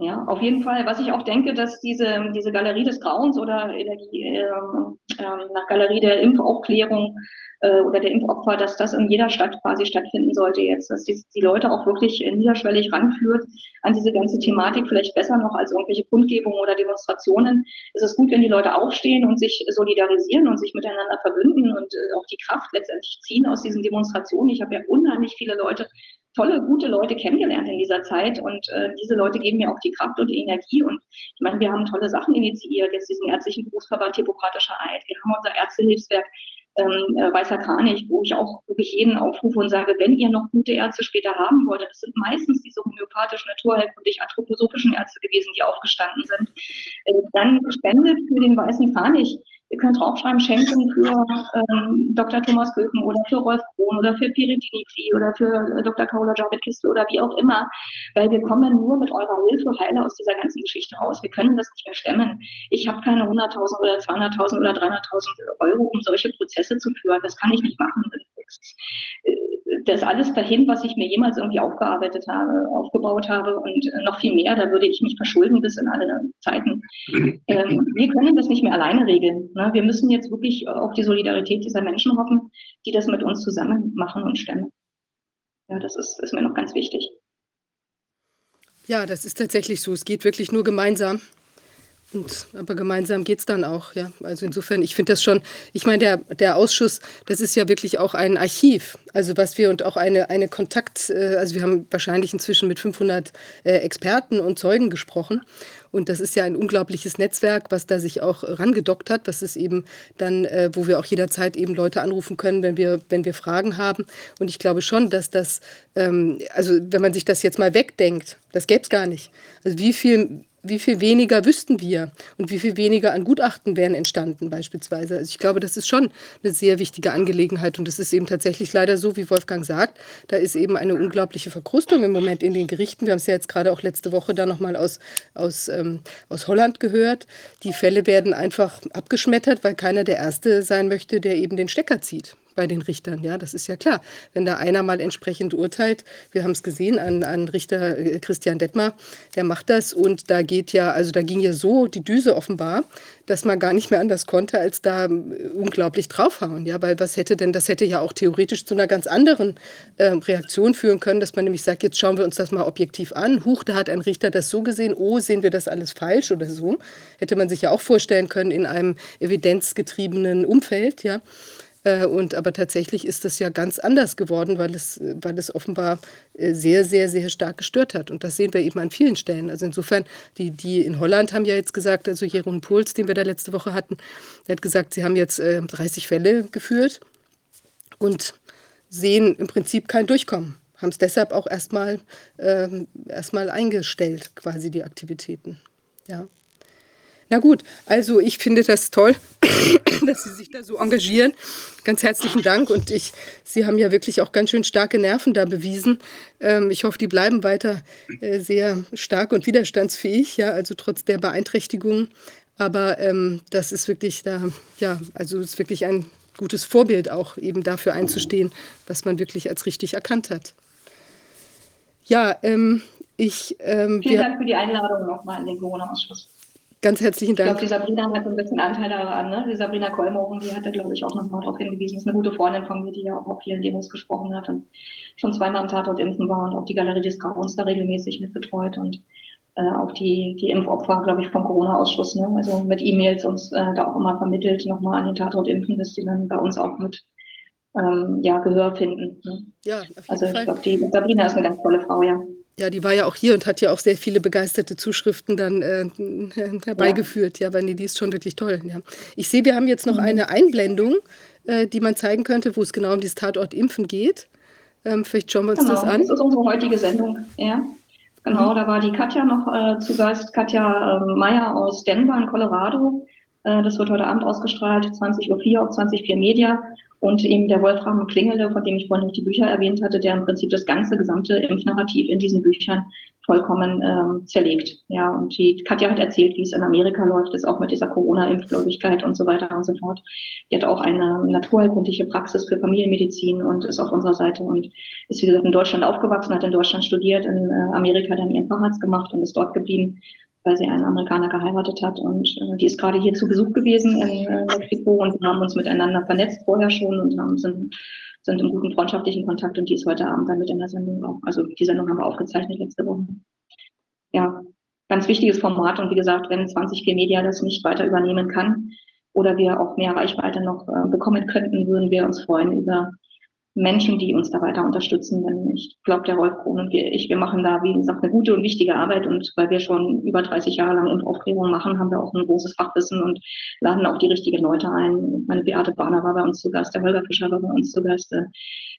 Ja, auf jeden Fall. Was ich auch denke, dass diese, diese Galerie des Grauens oder die, äh, äh, nach Galerie der Impfaufklärung äh, oder der Impfopfer, dass das in jeder Stadt quasi stattfinden sollte jetzt, dass die, die Leute auch wirklich niederschwellig ranführt an diese ganze Thematik, vielleicht besser noch als irgendwelche Kundgebungen oder Demonstrationen. Es ist gut, wenn die Leute aufstehen und sich solidarisieren und sich miteinander verbünden und äh, auch die Kraft letztendlich ziehen aus diesen Demonstrationen. Ich habe ja unheimlich viele Leute tolle, gute Leute kennengelernt in dieser Zeit. Und äh, diese Leute geben mir auch die Kraft und die Energie. Und ich meine, wir haben tolle Sachen initiiert, jetzt diesen ärztlichen Berufsverband Hippokratischer Eid, wir haben unser Ärztehilfswerk ähm, äh, Weißer Kranich, wo ich auch wirklich jeden aufrufe und sage, wenn ihr noch gute Ärzte später haben wollt, das sind meistens diese homöopathischen, naturheilkundlich, anthroposophischen Ärzte gewesen, die aufgestanden sind, äh, dann spendet für den Weißen Kranich. Ihr könnt draufschreiben, schenken für ähm, Dr. Thomas Köken oder für Rolf Krohn oder für Piritinifri oder für äh, Dr. Kaula Javid Kistel oder wie auch immer, weil wir kommen nur mit eurer Hilfe heile aus dieser ganzen Geschichte raus. Wir können das nicht mehr stemmen. Ich habe keine 100.000 oder 200.000 oder 300.000 Euro, um solche Prozesse zu führen. Das kann ich nicht machen. Äh, das alles dahin, was ich mir jemals irgendwie aufgearbeitet habe, aufgebaut habe und noch viel mehr, da würde ich mich verschulden bis in alle Zeiten. *clears throat* Ähm, wir können das nicht mehr alleine regeln. Ne? Wir müssen jetzt wirklich auf die Solidarität dieser Menschen hoffen, die das mit uns zusammen machen und stemmen. Ja, das ist, ist mir noch ganz wichtig. Ja, das ist tatsächlich so. Es geht wirklich nur gemeinsam. Und, aber gemeinsam geht es dann auch, ja. Also insofern, ich finde das schon, ich meine, der, der Ausschuss, das ist ja wirklich auch ein Archiv. Also was wir und auch eine, eine Kontakt, äh, also wir haben wahrscheinlich inzwischen mit 500 äh, Experten und Zeugen gesprochen. Und das ist ja ein unglaubliches Netzwerk, was da sich auch rangedockt hat. Das ist eben dann, äh, wo wir auch jederzeit eben Leute anrufen können, wenn wir, wenn wir Fragen haben. Und ich glaube schon, dass das, ähm, also wenn man sich das jetzt mal wegdenkt, das gäbe es gar nicht. Also wie viel wie viel weniger wüssten wir und wie viel weniger an Gutachten wären entstanden beispielsweise. Also ich glaube, das ist schon eine sehr wichtige Angelegenheit und es ist eben tatsächlich leider so, wie Wolfgang sagt, da ist eben eine unglaubliche Verkrustung im Moment in den Gerichten. Wir haben es ja jetzt gerade auch letzte Woche da nochmal aus, aus, ähm, aus Holland gehört. Die Fälle werden einfach abgeschmettert, weil keiner der Erste sein möchte, der eben den Stecker zieht bei den Richtern. Ja, das ist ja klar. Wenn da einer mal entsprechend urteilt, wir haben es gesehen an, an Richter äh, Christian Detmar, der macht das und da geht ja, also da ging ja so die Düse offenbar, dass man gar nicht mehr anders konnte, als da äh, unglaublich draufhauen. Ja, weil was hätte denn, das hätte ja auch theoretisch zu einer ganz anderen äh, Reaktion führen können, dass man nämlich sagt, jetzt schauen wir uns das mal objektiv an. Huch, da hat ein Richter das so gesehen, oh, sehen wir das alles falsch oder so. Hätte man sich ja auch vorstellen können in einem evidenzgetriebenen Umfeld, ja. Äh, und aber tatsächlich ist das ja ganz anders geworden, weil es, weil es offenbar äh, sehr, sehr, sehr stark gestört hat. Und das sehen wir eben an vielen Stellen. Also insofern, die, die in Holland haben ja jetzt gesagt, also Jeroen Puls, den wir da letzte Woche hatten, der hat gesagt, sie haben jetzt äh, 30 Fälle geführt und sehen im Prinzip kein Durchkommen. Haben es deshalb auch erstmal äh, erstmal eingestellt, quasi die Aktivitäten. Ja. Na gut, also ich finde das toll, *coughs* dass Sie sich da so engagieren. Ganz herzlichen Dank und ich, Sie haben ja wirklich auch ganz schön starke Nerven da bewiesen. Ähm, ich hoffe, die bleiben weiter äh, sehr stark und widerstandsfähig, ja, also trotz der Beeinträchtigungen. Aber ähm, das ist wirklich da, ja, also ist wirklich ein gutes Vorbild auch eben dafür einzustehen, was man wirklich als richtig erkannt hat. Ja, ähm, ich. Ähm, Vielen Dank für die Einladung nochmal in den Corona-Ausschuss. Ganz herzlichen Dank. Ich glaube, die Sabrina hat ein bisschen Anteil daran. Ne? Die Sabrina Kolmogen, die hat da, glaube ich, auch nochmal darauf hingewiesen. Das ist eine gute Freundin von mir, die ja auch auf vielen Demos gesprochen hat und schon zweimal am Tatort impfen war und auch die Galerie des Grauens da regelmäßig mitbetreut und äh, auch die, die Impfopfer, glaube ich, vom Corona-Ausschuss, ne? also mit E-Mails uns äh, da auch immer vermittelt, nochmal an den Tatort impfen, dass die dann bei uns auch mit ähm, ja, Gehör finden. Ne? Ja, also ich glaube, die Sabrina ist eine ganz tolle Frau, ja. Ja, die war ja auch hier und hat ja auch sehr viele begeisterte Zuschriften dann äh, *laughs* herbeigeführt. Ja, nee, die ist schon wirklich toll. Ja. Ich sehe, wir haben jetzt noch mhm. eine Einblendung, äh, die man zeigen könnte, wo es genau um dieses Tatort Impfen geht. Ähm, vielleicht schauen wir uns genau, das an. Das ist unsere heutige Sendung, ja. Genau, mhm. da war die Katja noch äh, zu Gast, Katja äh, Meyer aus Denver in Colorado. Äh, das wird heute Abend ausgestrahlt, 20.04 Uhr auf 20.04 Media. Und eben der Wolfram Klingele, von dem ich vorhin die Bücher erwähnt hatte, der im Prinzip das ganze gesamte Impfnarrativ in diesen Büchern vollkommen ähm, zerlegt. Ja, und die Katja hat erzählt, wie es in Amerika läuft, ist auch mit dieser Corona-Impfgläubigkeit und so weiter und so fort. Die hat auch eine naturheilkundliche Praxis für Familienmedizin und ist auf unserer Seite und ist, wie gesagt, in Deutschland aufgewachsen, hat in Deutschland studiert, in äh, Amerika dann ihren Facharzt gemacht und ist dort geblieben, weil sie einen Amerikaner geheiratet hat. Und äh, die ist gerade hier zu Besuch gewesen in äh, Mexiko und wir haben uns miteinander vernetzt vorher schon und haben, sind sind im guten freundschaftlichen Kontakt und die ist heute Abend dann mit in der Sendung auch. Also die Sendung haben wir aufgezeichnet letzte Woche. Ja, ganz wichtiges Format und wie gesagt, wenn 20G Media das nicht weiter übernehmen kann oder wir auch mehr Reichweite noch äh, bekommen könnten, würden wir uns freuen über Menschen, die uns da weiter unterstützen. Denn ich glaube, der Rolf Krohn und wir, ich, wir machen da, wie gesagt, eine gute und wichtige Arbeit. Und weil wir schon über 30 Jahre lang Impfaufklärung machen, haben wir auch ein großes Fachwissen und laden auch die richtigen Leute ein. Meine Beate Bahner war bei uns zu Gast, der Holger Fischer war bei uns zu Gast,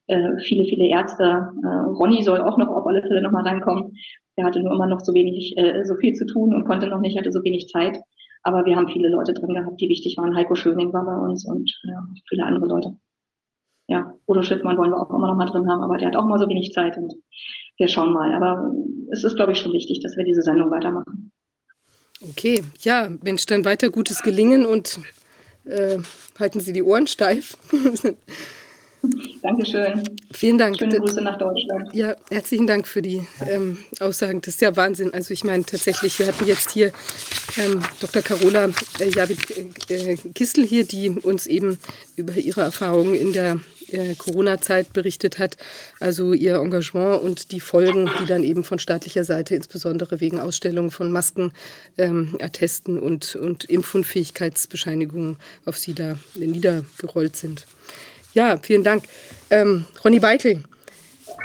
äh, viele, viele Ärzte. Äh, Ronny soll auch noch auf alle Fälle nochmal reinkommen. Der hatte nur immer noch so wenig, äh, so viel zu tun und konnte noch nicht, hatte so wenig Zeit. Aber wir haben viele Leute drin gehabt, die wichtig waren. Heiko Schöning war bei uns und ja, viele andere Leute ja, Bodo Schiffmann wollen wir auch immer noch mal drin haben, aber der hat auch mal so wenig Zeit und wir schauen mal. Aber es ist, glaube ich, schon wichtig, dass wir diese Sendung weitermachen. Okay, ja, Mensch, dann weiter gutes Gelingen und äh, halten Sie die Ohren steif. *laughs* Dankeschön. Vielen Dank. Schöne Grüße nach Deutschland. Ja, herzlichen Dank für die ähm, Aussagen. Das ist ja Wahnsinn. Also ich meine tatsächlich, wir hatten jetzt hier ähm, Dr. Carola äh, Javid äh, Kistel hier, die uns eben über ihre Erfahrungen in der äh, Corona-Zeit berichtet hat, also ihr Engagement und die Folgen, die dann eben von staatlicher Seite, insbesondere wegen Ausstellungen von Masken, ähm, Attesten und, und Impfunfähigkeitsbescheinigungen auf sie da niedergerollt sind. Ja, vielen Dank. Ähm, Ronny Beitel,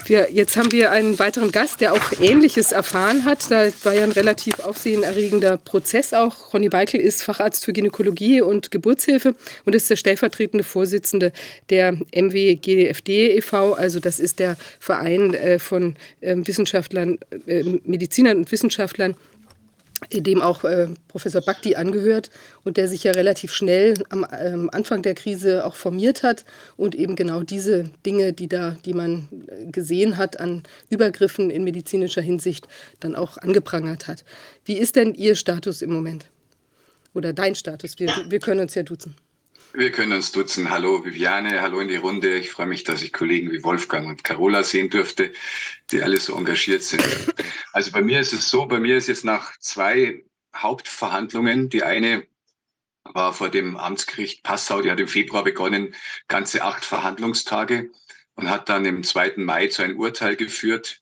wir, jetzt haben wir einen weiteren Gast, der auch Ähnliches erfahren hat. Da war ja ein relativ aufsehenerregender Prozess auch. Ronny Beitel ist Facharzt für Gynäkologie und Geburtshilfe und ist der stellvertretende Vorsitzende der MWGFD e.V., also das ist der Verein äh, von äh, Wissenschaftlern, äh, Medizinern und Wissenschaftlern, dem auch äh, Professor Bakti angehört und der sich ja relativ schnell am ähm, Anfang der Krise auch formiert hat und eben genau diese Dinge, die da, die man gesehen hat an Übergriffen in medizinischer Hinsicht, dann auch angeprangert hat. Wie ist denn Ihr Status im Moment? Oder dein Status? Wir, wir können uns ja duzen. Wir können uns duzen. Hallo Viviane, hallo in die Runde. Ich freue mich, dass ich Kollegen wie Wolfgang und Carola sehen dürfte, die alle so engagiert sind. Also bei mir ist es so, bei mir ist jetzt nach zwei Hauptverhandlungen, die eine war vor dem Amtsgericht Passau, die hat im Februar begonnen, ganze acht Verhandlungstage und hat dann im 2. Mai zu einem Urteil geführt.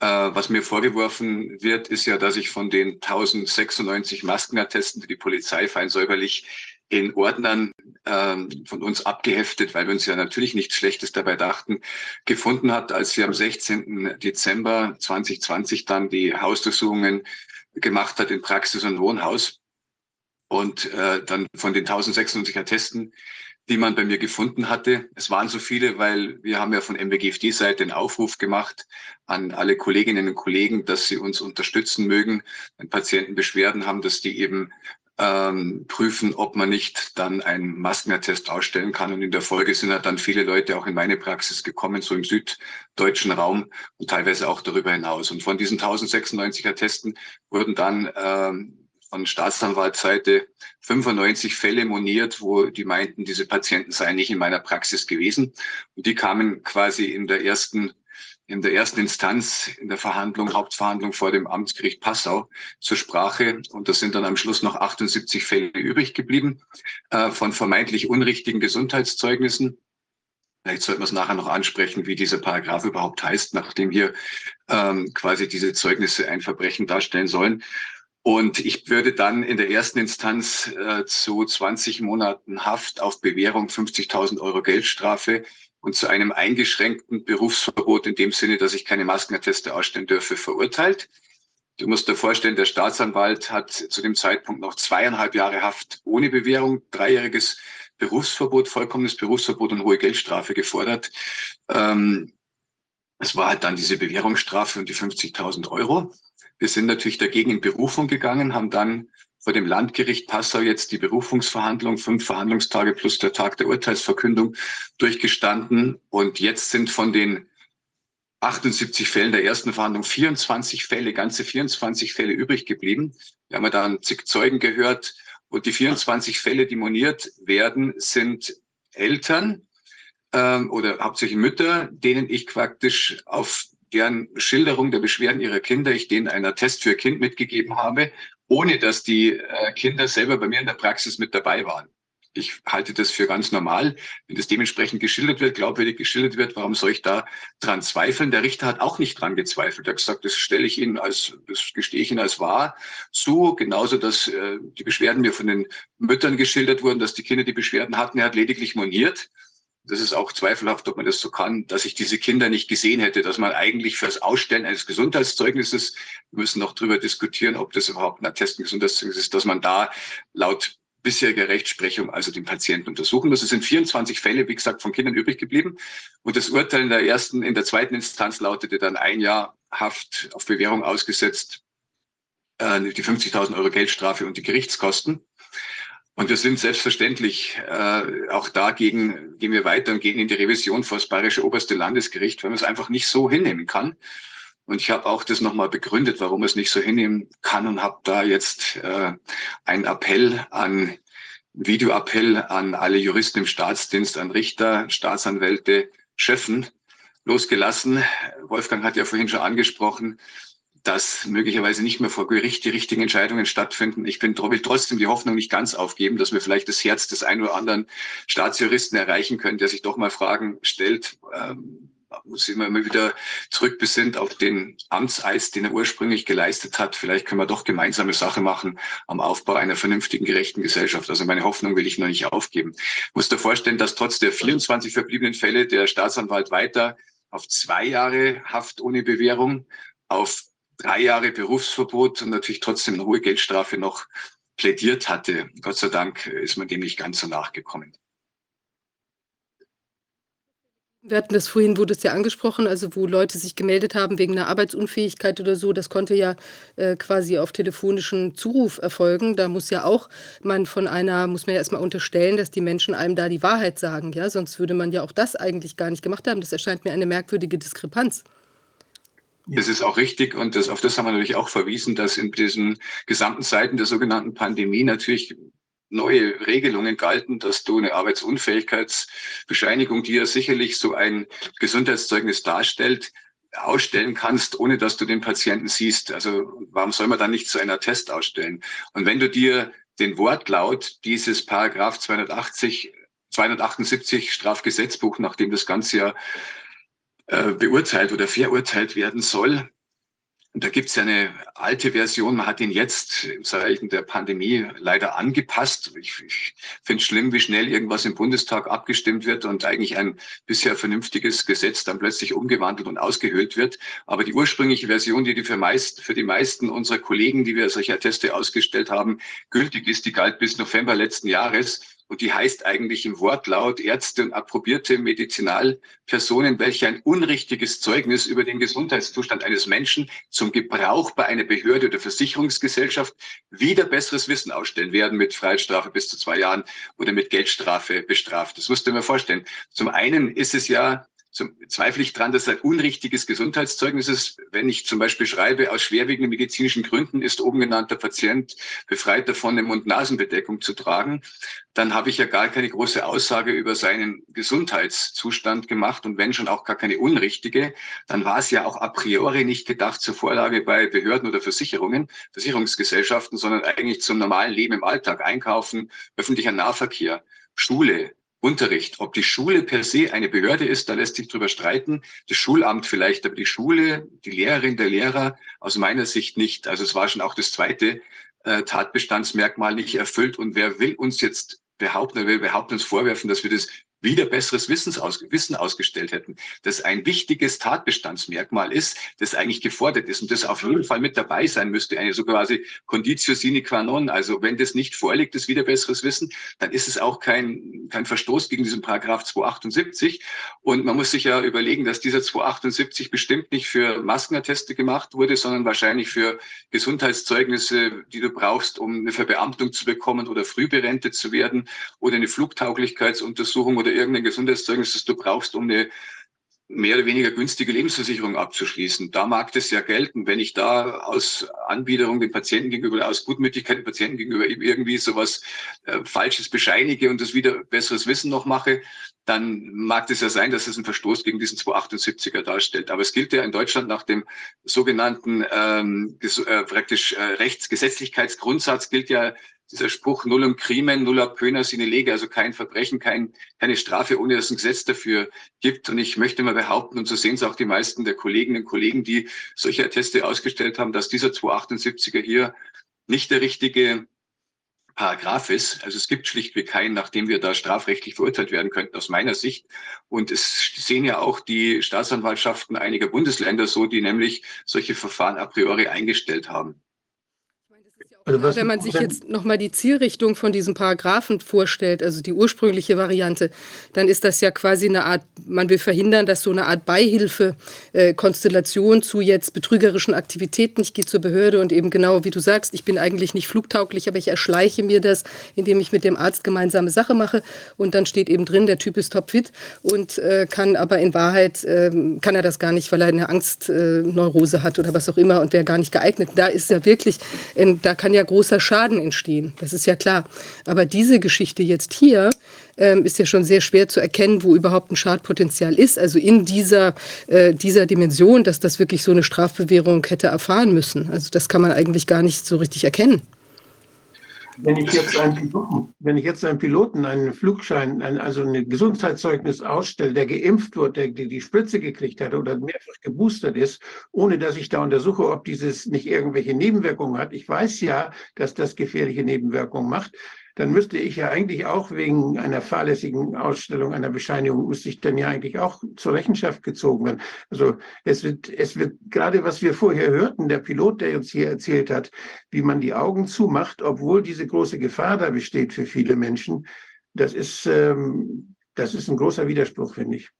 Äh, was mir vorgeworfen wird, ist ja, dass ich von den 1096 Maskenattesten, die die Polizei fein säuberlich in Ordnern ähm, von uns abgeheftet, weil wir uns ja natürlich nichts Schlechtes dabei dachten, gefunden hat, als sie am 16. Dezember 2020 dann die Hausdurchsuchungen gemacht hat in Praxis und Wohnhaus. Und äh, dann von den 1600 Attesten, die man bei mir gefunden hatte. Es waren so viele, weil wir haben ja von MBGFD-Seite einen Aufruf gemacht an alle Kolleginnen und Kollegen, dass sie uns unterstützen mögen, wenn Patienten Beschwerden haben, dass die eben ähm, prüfen, ob man nicht dann einen Maskenattest ausstellen kann. Und in der Folge sind dann viele Leute auch in meine Praxis gekommen, so im süddeutschen Raum und teilweise auch darüber hinaus. Und von diesen 1096 Attesten wurden dann ähm, von Staatsanwaltsseite 95 Fälle moniert, wo die meinten, diese Patienten seien nicht in meiner Praxis gewesen. Und die kamen quasi in der ersten in der ersten Instanz in der Verhandlung, Hauptverhandlung vor dem Amtsgericht Passau zur Sprache. Und das sind dann am Schluss noch 78 Fälle übrig geblieben äh, von vermeintlich unrichtigen Gesundheitszeugnissen. Vielleicht sollten wir es nachher noch ansprechen, wie dieser Paragraph überhaupt heißt, nachdem hier ähm, quasi diese Zeugnisse ein Verbrechen darstellen sollen. Und ich würde dann in der ersten Instanz äh, zu 20 Monaten Haft auf Bewährung 50.000 Euro Geldstrafe und zu einem eingeschränkten Berufsverbot in dem Sinne, dass ich keine Maskenatteste ausstellen dürfe, verurteilt. Du musst dir vorstellen, der Staatsanwalt hat zu dem Zeitpunkt noch zweieinhalb Jahre Haft ohne Bewährung, dreijähriges Berufsverbot, vollkommenes Berufsverbot und hohe Geldstrafe gefordert. Ähm, es war halt dann diese Bewährungsstrafe und die 50.000 Euro. Wir sind natürlich dagegen in Berufung gegangen, haben dann vor dem Landgericht Passau jetzt die Berufungsverhandlung, fünf Verhandlungstage plus der Tag der Urteilsverkündung durchgestanden. Und jetzt sind von den 78 Fällen der ersten Verhandlung 24 Fälle, ganze 24 Fälle übrig geblieben. Wir haben da zig Zeugen gehört. Und die 24 Fälle, die moniert werden, sind Eltern ähm, oder hauptsächlich Mütter, denen ich praktisch auf deren Schilderung der Beschwerden ihrer Kinder ich denen einer Test für Kind mitgegeben habe, ohne dass die äh, Kinder selber bei mir in der Praxis mit dabei waren ich halte das für ganz normal. Wenn das dementsprechend geschildert wird, glaubwürdig geschildert wird, warum soll ich da dran zweifeln? Der Richter hat auch nicht dran gezweifelt. Er hat gesagt, das stelle ich Ihnen als, das gestehe ich Ihnen als wahr zu. Genauso, dass äh, die Beschwerden mir von den Müttern geschildert wurden, dass die Kinder die Beschwerden hatten. Er hat lediglich moniert. Das ist auch zweifelhaft, ob man das so kann, dass ich diese Kinder nicht gesehen hätte, dass man eigentlich für das Ausstellen eines Gesundheitszeugnisses, wir müssen noch darüber diskutieren, ob das überhaupt ein Attest Gesundheitszeugnis ist, dass man da laut bisherige Rechtsprechung also den Patienten untersuchen muss. Es sind 24 Fälle, wie gesagt, von Kindern übrig geblieben. Und das Urteil in der ersten, in der zweiten Instanz lautete dann ein Jahr Haft auf Bewährung ausgesetzt, äh, die 50.000 Euro Geldstrafe und die Gerichtskosten. Und wir sind selbstverständlich äh, auch dagegen, gehen wir weiter und gehen in die Revision vor das Bayerische Oberste Landesgericht, weil man es einfach nicht so hinnehmen kann. Und ich habe auch das nochmal begründet, warum es nicht so hinnehmen kann und habe da jetzt äh, einen Appell an, Videoappell an alle Juristen im Staatsdienst, an Richter, Staatsanwälte, Schöffen losgelassen. Wolfgang hat ja vorhin schon angesprochen, dass möglicherweise nicht mehr vor Gericht die richtigen Entscheidungen stattfinden. Ich bin, will trotzdem die Hoffnung nicht ganz aufgeben, dass wir vielleicht das Herz des einen oder anderen Staatsjuristen erreichen können, der sich doch mal Fragen stellt. Ähm, muss immer wieder zurückbesinnt auf den Amtseis, den er ursprünglich geleistet hat. Vielleicht können wir doch gemeinsame Sache machen am Aufbau einer vernünftigen, gerechten Gesellschaft. Also meine Hoffnung will ich noch nicht aufgeben. Ich muss dir vorstellen, dass trotz der 24 verbliebenen Fälle der Staatsanwalt weiter auf zwei Jahre Haft ohne Bewährung, auf drei Jahre Berufsverbot und natürlich trotzdem eine hohe Geldstrafe noch plädiert hatte. Gott sei Dank ist man dem nicht ganz so nachgekommen. Wir hatten das vorhin, wurde es ja angesprochen, also wo Leute sich gemeldet haben wegen einer Arbeitsunfähigkeit oder so, das konnte ja äh, quasi auf telefonischen Zuruf erfolgen. Da muss ja auch man von einer, muss man ja erstmal unterstellen, dass die Menschen einem da die Wahrheit sagen, ja, sonst würde man ja auch das eigentlich gar nicht gemacht haben. Das erscheint mir eine merkwürdige Diskrepanz. Das ist auch richtig und das, auf das haben wir natürlich auch verwiesen, dass in diesen gesamten Zeiten der sogenannten Pandemie natürlich neue Regelungen galten, dass du eine Arbeitsunfähigkeitsbescheinigung, die ja sicherlich so ein Gesundheitszeugnis darstellt, ausstellen kannst, ohne dass du den Patienten siehst. Also warum soll man dann nicht so einer Test ausstellen? Und wenn du dir den Wortlaut dieses Paragraph 280, 278 Strafgesetzbuch, nachdem das Ganze ja äh, beurteilt oder verurteilt werden soll, und da gibt es ja eine alte Version, man hat ihn jetzt im Zeichen der Pandemie leider angepasst. Ich, ich finde es schlimm, wie schnell irgendwas im Bundestag abgestimmt wird und eigentlich ein bisher vernünftiges Gesetz dann plötzlich umgewandelt und ausgehöhlt wird. Aber die ursprüngliche Version, die, die für, meist, für die meisten unserer Kollegen, die wir solche Atteste ausgestellt haben, gültig ist, die galt bis November letzten Jahres und die heißt eigentlich im Wortlaut Ärzte und approbierte Medizinalpersonen, welche ein unrichtiges Zeugnis über den Gesundheitszustand eines Menschen zum Gebrauch bei einer Behörde oder Versicherungsgesellschaft wieder besseres Wissen ausstellen werden mit Freiheitsstrafe bis zu zwei Jahren oder mit Geldstrafe bestraft. Das musst du mir vorstellen. Zum einen ist es ja zum, zweifle ich dran, dass ein unrichtiges Gesundheitszeugnis ist. Wenn ich zum Beispiel schreibe, aus schwerwiegenden medizinischen Gründen ist oben genannter Patient befreit davon, eine Mund-Nasen-Bedeckung zu tragen, dann habe ich ja gar keine große Aussage über seinen Gesundheitszustand gemacht und wenn schon auch gar keine unrichtige, dann war es ja auch a priori nicht gedacht zur Vorlage bei Behörden oder Versicherungen, Versicherungsgesellschaften, sondern eigentlich zum normalen Leben im Alltag, Einkaufen, öffentlicher Nahverkehr, Schule, Unterricht. Ob die Schule per se eine Behörde ist, da lässt sich drüber streiten. Das Schulamt vielleicht, aber die Schule, die Lehrerin, der Lehrer aus meiner Sicht nicht. Also es war schon auch das zweite äh, Tatbestandsmerkmal nicht erfüllt. Und wer will uns jetzt behaupten, wer will behaupten uns vorwerfen, dass wir das wieder besseres Wissens aus, Wissen ausgestellt hätten, das ein wichtiges Tatbestandsmerkmal ist, das eigentlich gefordert ist und das auf jeden Fall mit dabei sein müsste, eine so quasi Conditio sine qua non. Also wenn das nicht vorliegt, das wieder besseres Wissen, dann ist es auch kein, kein Verstoß gegen diesen Paragraph 278. Und man muss sich ja überlegen, dass dieser 278 bestimmt nicht für Maskenatteste gemacht wurde, sondern wahrscheinlich für Gesundheitszeugnisse, die du brauchst, um eine Verbeamtung zu bekommen oder früh berentet zu werden oder eine Flugtauglichkeitsuntersuchung oder irgendein Gesundheitszeugnis, das du brauchst, um eine mehr oder weniger günstige Lebensversicherung abzuschließen. Da mag das ja gelten, wenn ich da aus Anbiederung den Patienten gegenüber, aus Gutmütigkeit den Patienten gegenüber irgendwie sowas äh, Falsches bescheinige und das wieder besseres Wissen noch mache, dann mag das ja sein, dass es einen Verstoß gegen diesen 278er darstellt. Aber es gilt ja in Deutschland nach dem sogenannten ähm, äh, praktisch äh, Rechtsgesetzlichkeitsgrundsatz gilt ja dieser Spruch nullum crimen, nulla pöna sine lege, also kein Verbrechen, kein, keine Strafe, ohne dass es ein Gesetz dafür gibt. Und ich möchte mal behaupten, und so sehen es auch die meisten der Kolleginnen und Kollegen, die solche Atteste ausgestellt haben, dass dieser 278er hier nicht der richtige Paragraph ist. Also es gibt schlichtweg keinen, nachdem wir da strafrechtlich verurteilt werden könnten, aus meiner Sicht. Und es sehen ja auch die Staatsanwaltschaften einiger Bundesländer so, die nämlich solche Verfahren a priori eingestellt haben. Also was, wenn man sich jetzt nochmal die Zielrichtung von diesem Paragraphen vorstellt, also die ursprüngliche Variante, dann ist das ja quasi eine Art, man will verhindern, dass so eine Art Beihilfe, äh, Konstellation zu jetzt betrügerischen Aktivitäten, ich gehe zur Behörde und eben genau wie du sagst, ich bin eigentlich nicht flugtauglich, aber ich erschleiche mir das, indem ich mit dem Arzt gemeinsame Sache mache und dann steht eben drin, der Typ ist topfit und äh, kann aber in Wahrheit, äh, kann er das gar nicht, weil er eine Angstneurose hat oder was auch immer und wäre gar nicht geeignet. Da ist ja wirklich, da kann ja großer Schaden entstehen. Das ist ja klar. Aber diese Geschichte jetzt hier ähm, ist ja schon sehr schwer zu erkennen, wo überhaupt ein Schadpotenzial ist. Also in dieser, äh, dieser Dimension, dass das wirklich so eine Strafbewährung hätte erfahren müssen. Also das kann man eigentlich gar nicht so richtig erkennen. Wenn ich jetzt einen Piloten, wenn ich jetzt einen Piloten einen Flugschein, ein, also ein Gesundheitszeugnis ausstelle, der geimpft wird, der die Spritze gekriegt hat oder mehrfach geboostert ist, ohne dass ich da untersuche, ob dieses nicht irgendwelche Nebenwirkungen hat. Ich weiß ja, dass das gefährliche Nebenwirkungen macht dann müsste ich ja eigentlich auch wegen einer fahrlässigen Ausstellung einer Bescheinigung, müsste ich dann ja eigentlich auch zur Rechenschaft gezogen werden. Also es wird, es wird gerade, was wir vorher hörten, der Pilot, der uns hier erzählt hat, wie man die Augen zumacht, obwohl diese große Gefahr da besteht für viele Menschen, das ist, ähm, das ist ein großer Widerspruch, finde ich.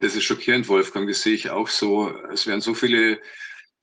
Das ist schockierend, Wolfgang. Das sehe ich auch so. Es werden so viele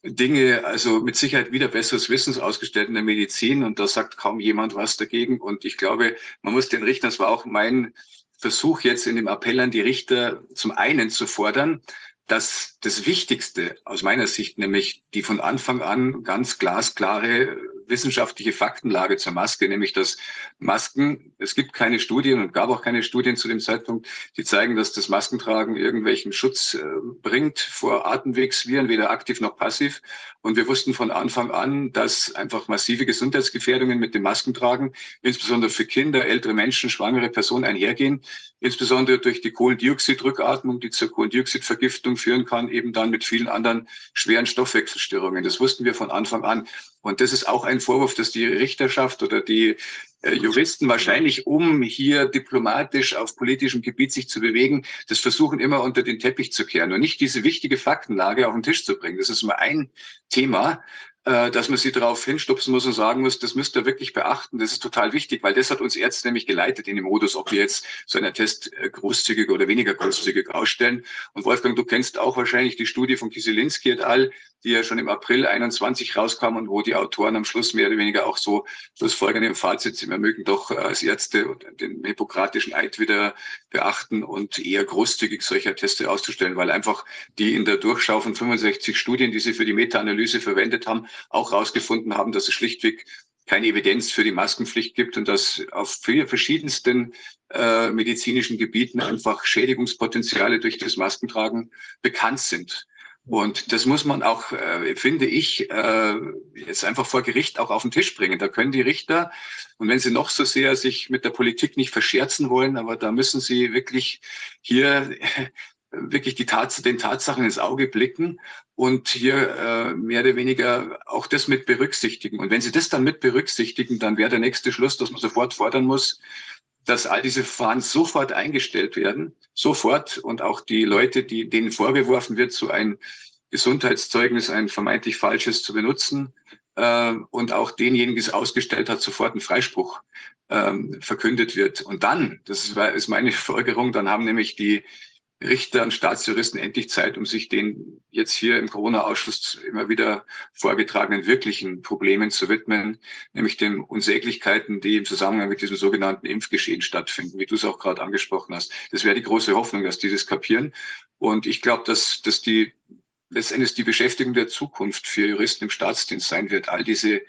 Dinge, also mit Sicherheit wieder besseres Wissens ausgestellt in der Medizin und da sagt kaum jemand was dagegen. Und ich glaube, man muss den Richtern, das war auch mein Versuch jetzt in dem Appell an die Richter, zum einen zu fordern, dass das Wichtigste aus meiner Sicht, nämlich die von Anfang an ganz glasklare wissenschaftliche Faktenlage zur Maske, nämlich dass Masken, es gibt keine Studien und gab auch keine Studien zu dem Zeitpunkt, die zeigen, dass das Maskentragen irgendwelchen Schutz äh, bringt vor Atemwegsviren, weder aktiv noch passiv. Und wir wussten von Anfang an, dass einfach massive Gesundheitsgefährdungen mit dem Maskentragen, insbesondere für Kinder, ältere Menschen, schwangere Personen einhergehen, insbesondere durch die Kohlendioxidrückatmung, die zur Kohlendioxidvergiftung führen kann, eben dann mit vielen anderen schweren Stoffwechselstörungen. Das wussten wir von Anfang an. Und das ist auch ein Vorwurf, dass die Richterschaft oder die äh, Juristen wahrscheinlich, um hier diplomatisch auf politischem Gebiet sich zu bewegen, das versuchen immer unter den Teppich zu kehren und nicht diese wichtige Faktenlage auf den Tisch zu bringen. Das ist mal ein Thema dass man sie darauf hinstupsen muss und sagen muss, das müsst ihr wirklich beachten. Das ist total wichtig, weil das hat uns Ärzte nämlich geleitet in dem Modus, ob wir jetzt so einen Test äh, großzügig oder weniger großzügig ausstellen. Und Wolfgang, du kennst auch wahrscheinlich die Studie von Kieselinski et al., die ja schon im April 21 rauskam und wo die Autoren am Schluss mehr oder weniger auch so schlussfolgern im Fazit, sie mögen doch äh, als Ärzte den hippokratischen Eid wieder beachten und eher großzügig solcher Teste auszustellen, weil einfach die in der Durchschau von 65 Studien, die sie für die Meta-Analyse verwendet haben, auch herausgefunden haben, dass es schlichtweg keine Evidenz für die Maskenpflicht gibt und dass auf verschiedensten äh, medizinischen Gebieten einfach Schädigungspotenziale durch das Maskentragen bekannt sind. Und das muss man auch, äh, finde ich, äh, jetzt einfach vor Gericht auch auf den Tisch bringen. Da können die Richter, und wenn sie noch so sehr sich mit der Politik nicht verscherzen wollen, aber da müssen sie wirklich hier wirklich die Tats den Tatsachen ins Auge blicken und hier äh, mehr oder weniger auch das mit berücksichtigen. Und wenn Sie das dann mit berücksichtigen, dann wäre der nächste Schluss, dass man sofort fordern muss, dass all diese Verfahren sofort eingestellt werden, sofort und auch die Leute, die denen vorgeworfen wird, so ein Gesundheitszeugnis, ein vermeintlich falsches zu benutzen äh, und auch denjenigen, die es ausgestellt hat, sofort ein Freispruch ähm, verkündet wird. Und dann, das ist, ist meine *laughs* Folgerung, dann haben nämlich die Richter und Staatsjuristen endlich Zeit, um sich den jetzt hier im Corona-Ausschuss immer wieder vorgetragenen wirklichen Problemen zu widmen, nämlich den Unsäglichkeiten, die im Zusammenhang mit diesem sogenannten Impfgeschehen stattfinden, wie du es auch gerade angesprochen hast. Das wäre die große Hoffnung, dass die das kapieren. Und ich glaube, dass, dass die letztendlich die Beschäftigung der Zukunft für Juristen im Staatsdienst sein wird, all diese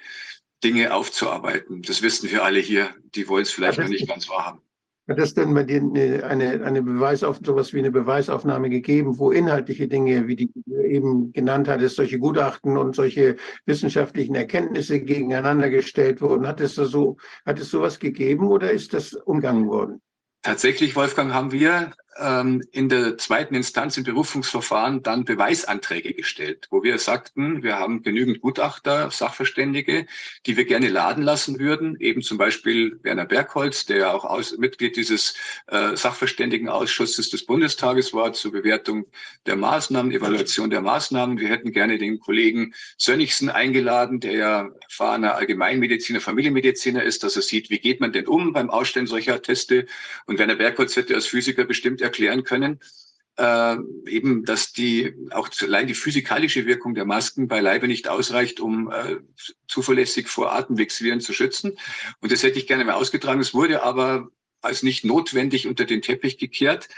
Dinge aufzuarbeiten. Das wissen wir alle hier. Die wollen es vielleicht noch nicht ganz wahrhaben. Hat es denn bei dir eine, eine, eine Beweisauf sowas wie eine Beweisaufnahme gegeben, wo inhaltliche Dinge, wie die du eben genannt hattest, solche Gutachten und solche wissenschaftlichen Erkenntnisse gegeneinander gestellt wurden? Hat es so, hat es sowas gegeben oder ist das umgangen worden? Tatsächlich, Wolfgang, haben wir in der zweiten Instanz im Berufungsverfahren dann Beweisanträge gestellt, wo wir sagten, wir haben genügend Gutachter, Sachverständige, die wir gerne laden lassen würden, eben zum Beispiel Werner Bergholz, der auch aus, Mitglied dieses äh, Sachverständigenausschusses des Bundestages war zur Bewertung der Maßnahmen, Evaluation der Maßnahmen. Wir hätten gerne den Kollegen Sönnigsen eingeladen, der ja erfahrener Allgemeinmediziner, Familienmediziner ist, dass er sieht, wie geht man denn um beim Ausstellen solcher Teste. Und Werner Bergholz hätte als Physiker bestimmt erklären können, äh, eben, dass die auch allein die physikalische Wirkung der Masken beileibe nicht ausreicht, um äh, zuverlässig vor Atemwegsviren zu schützen. Und das hätte ich gerne mal ausgetragen. Es wurde aber als nicht notwendig unter den Teppich gekehrt.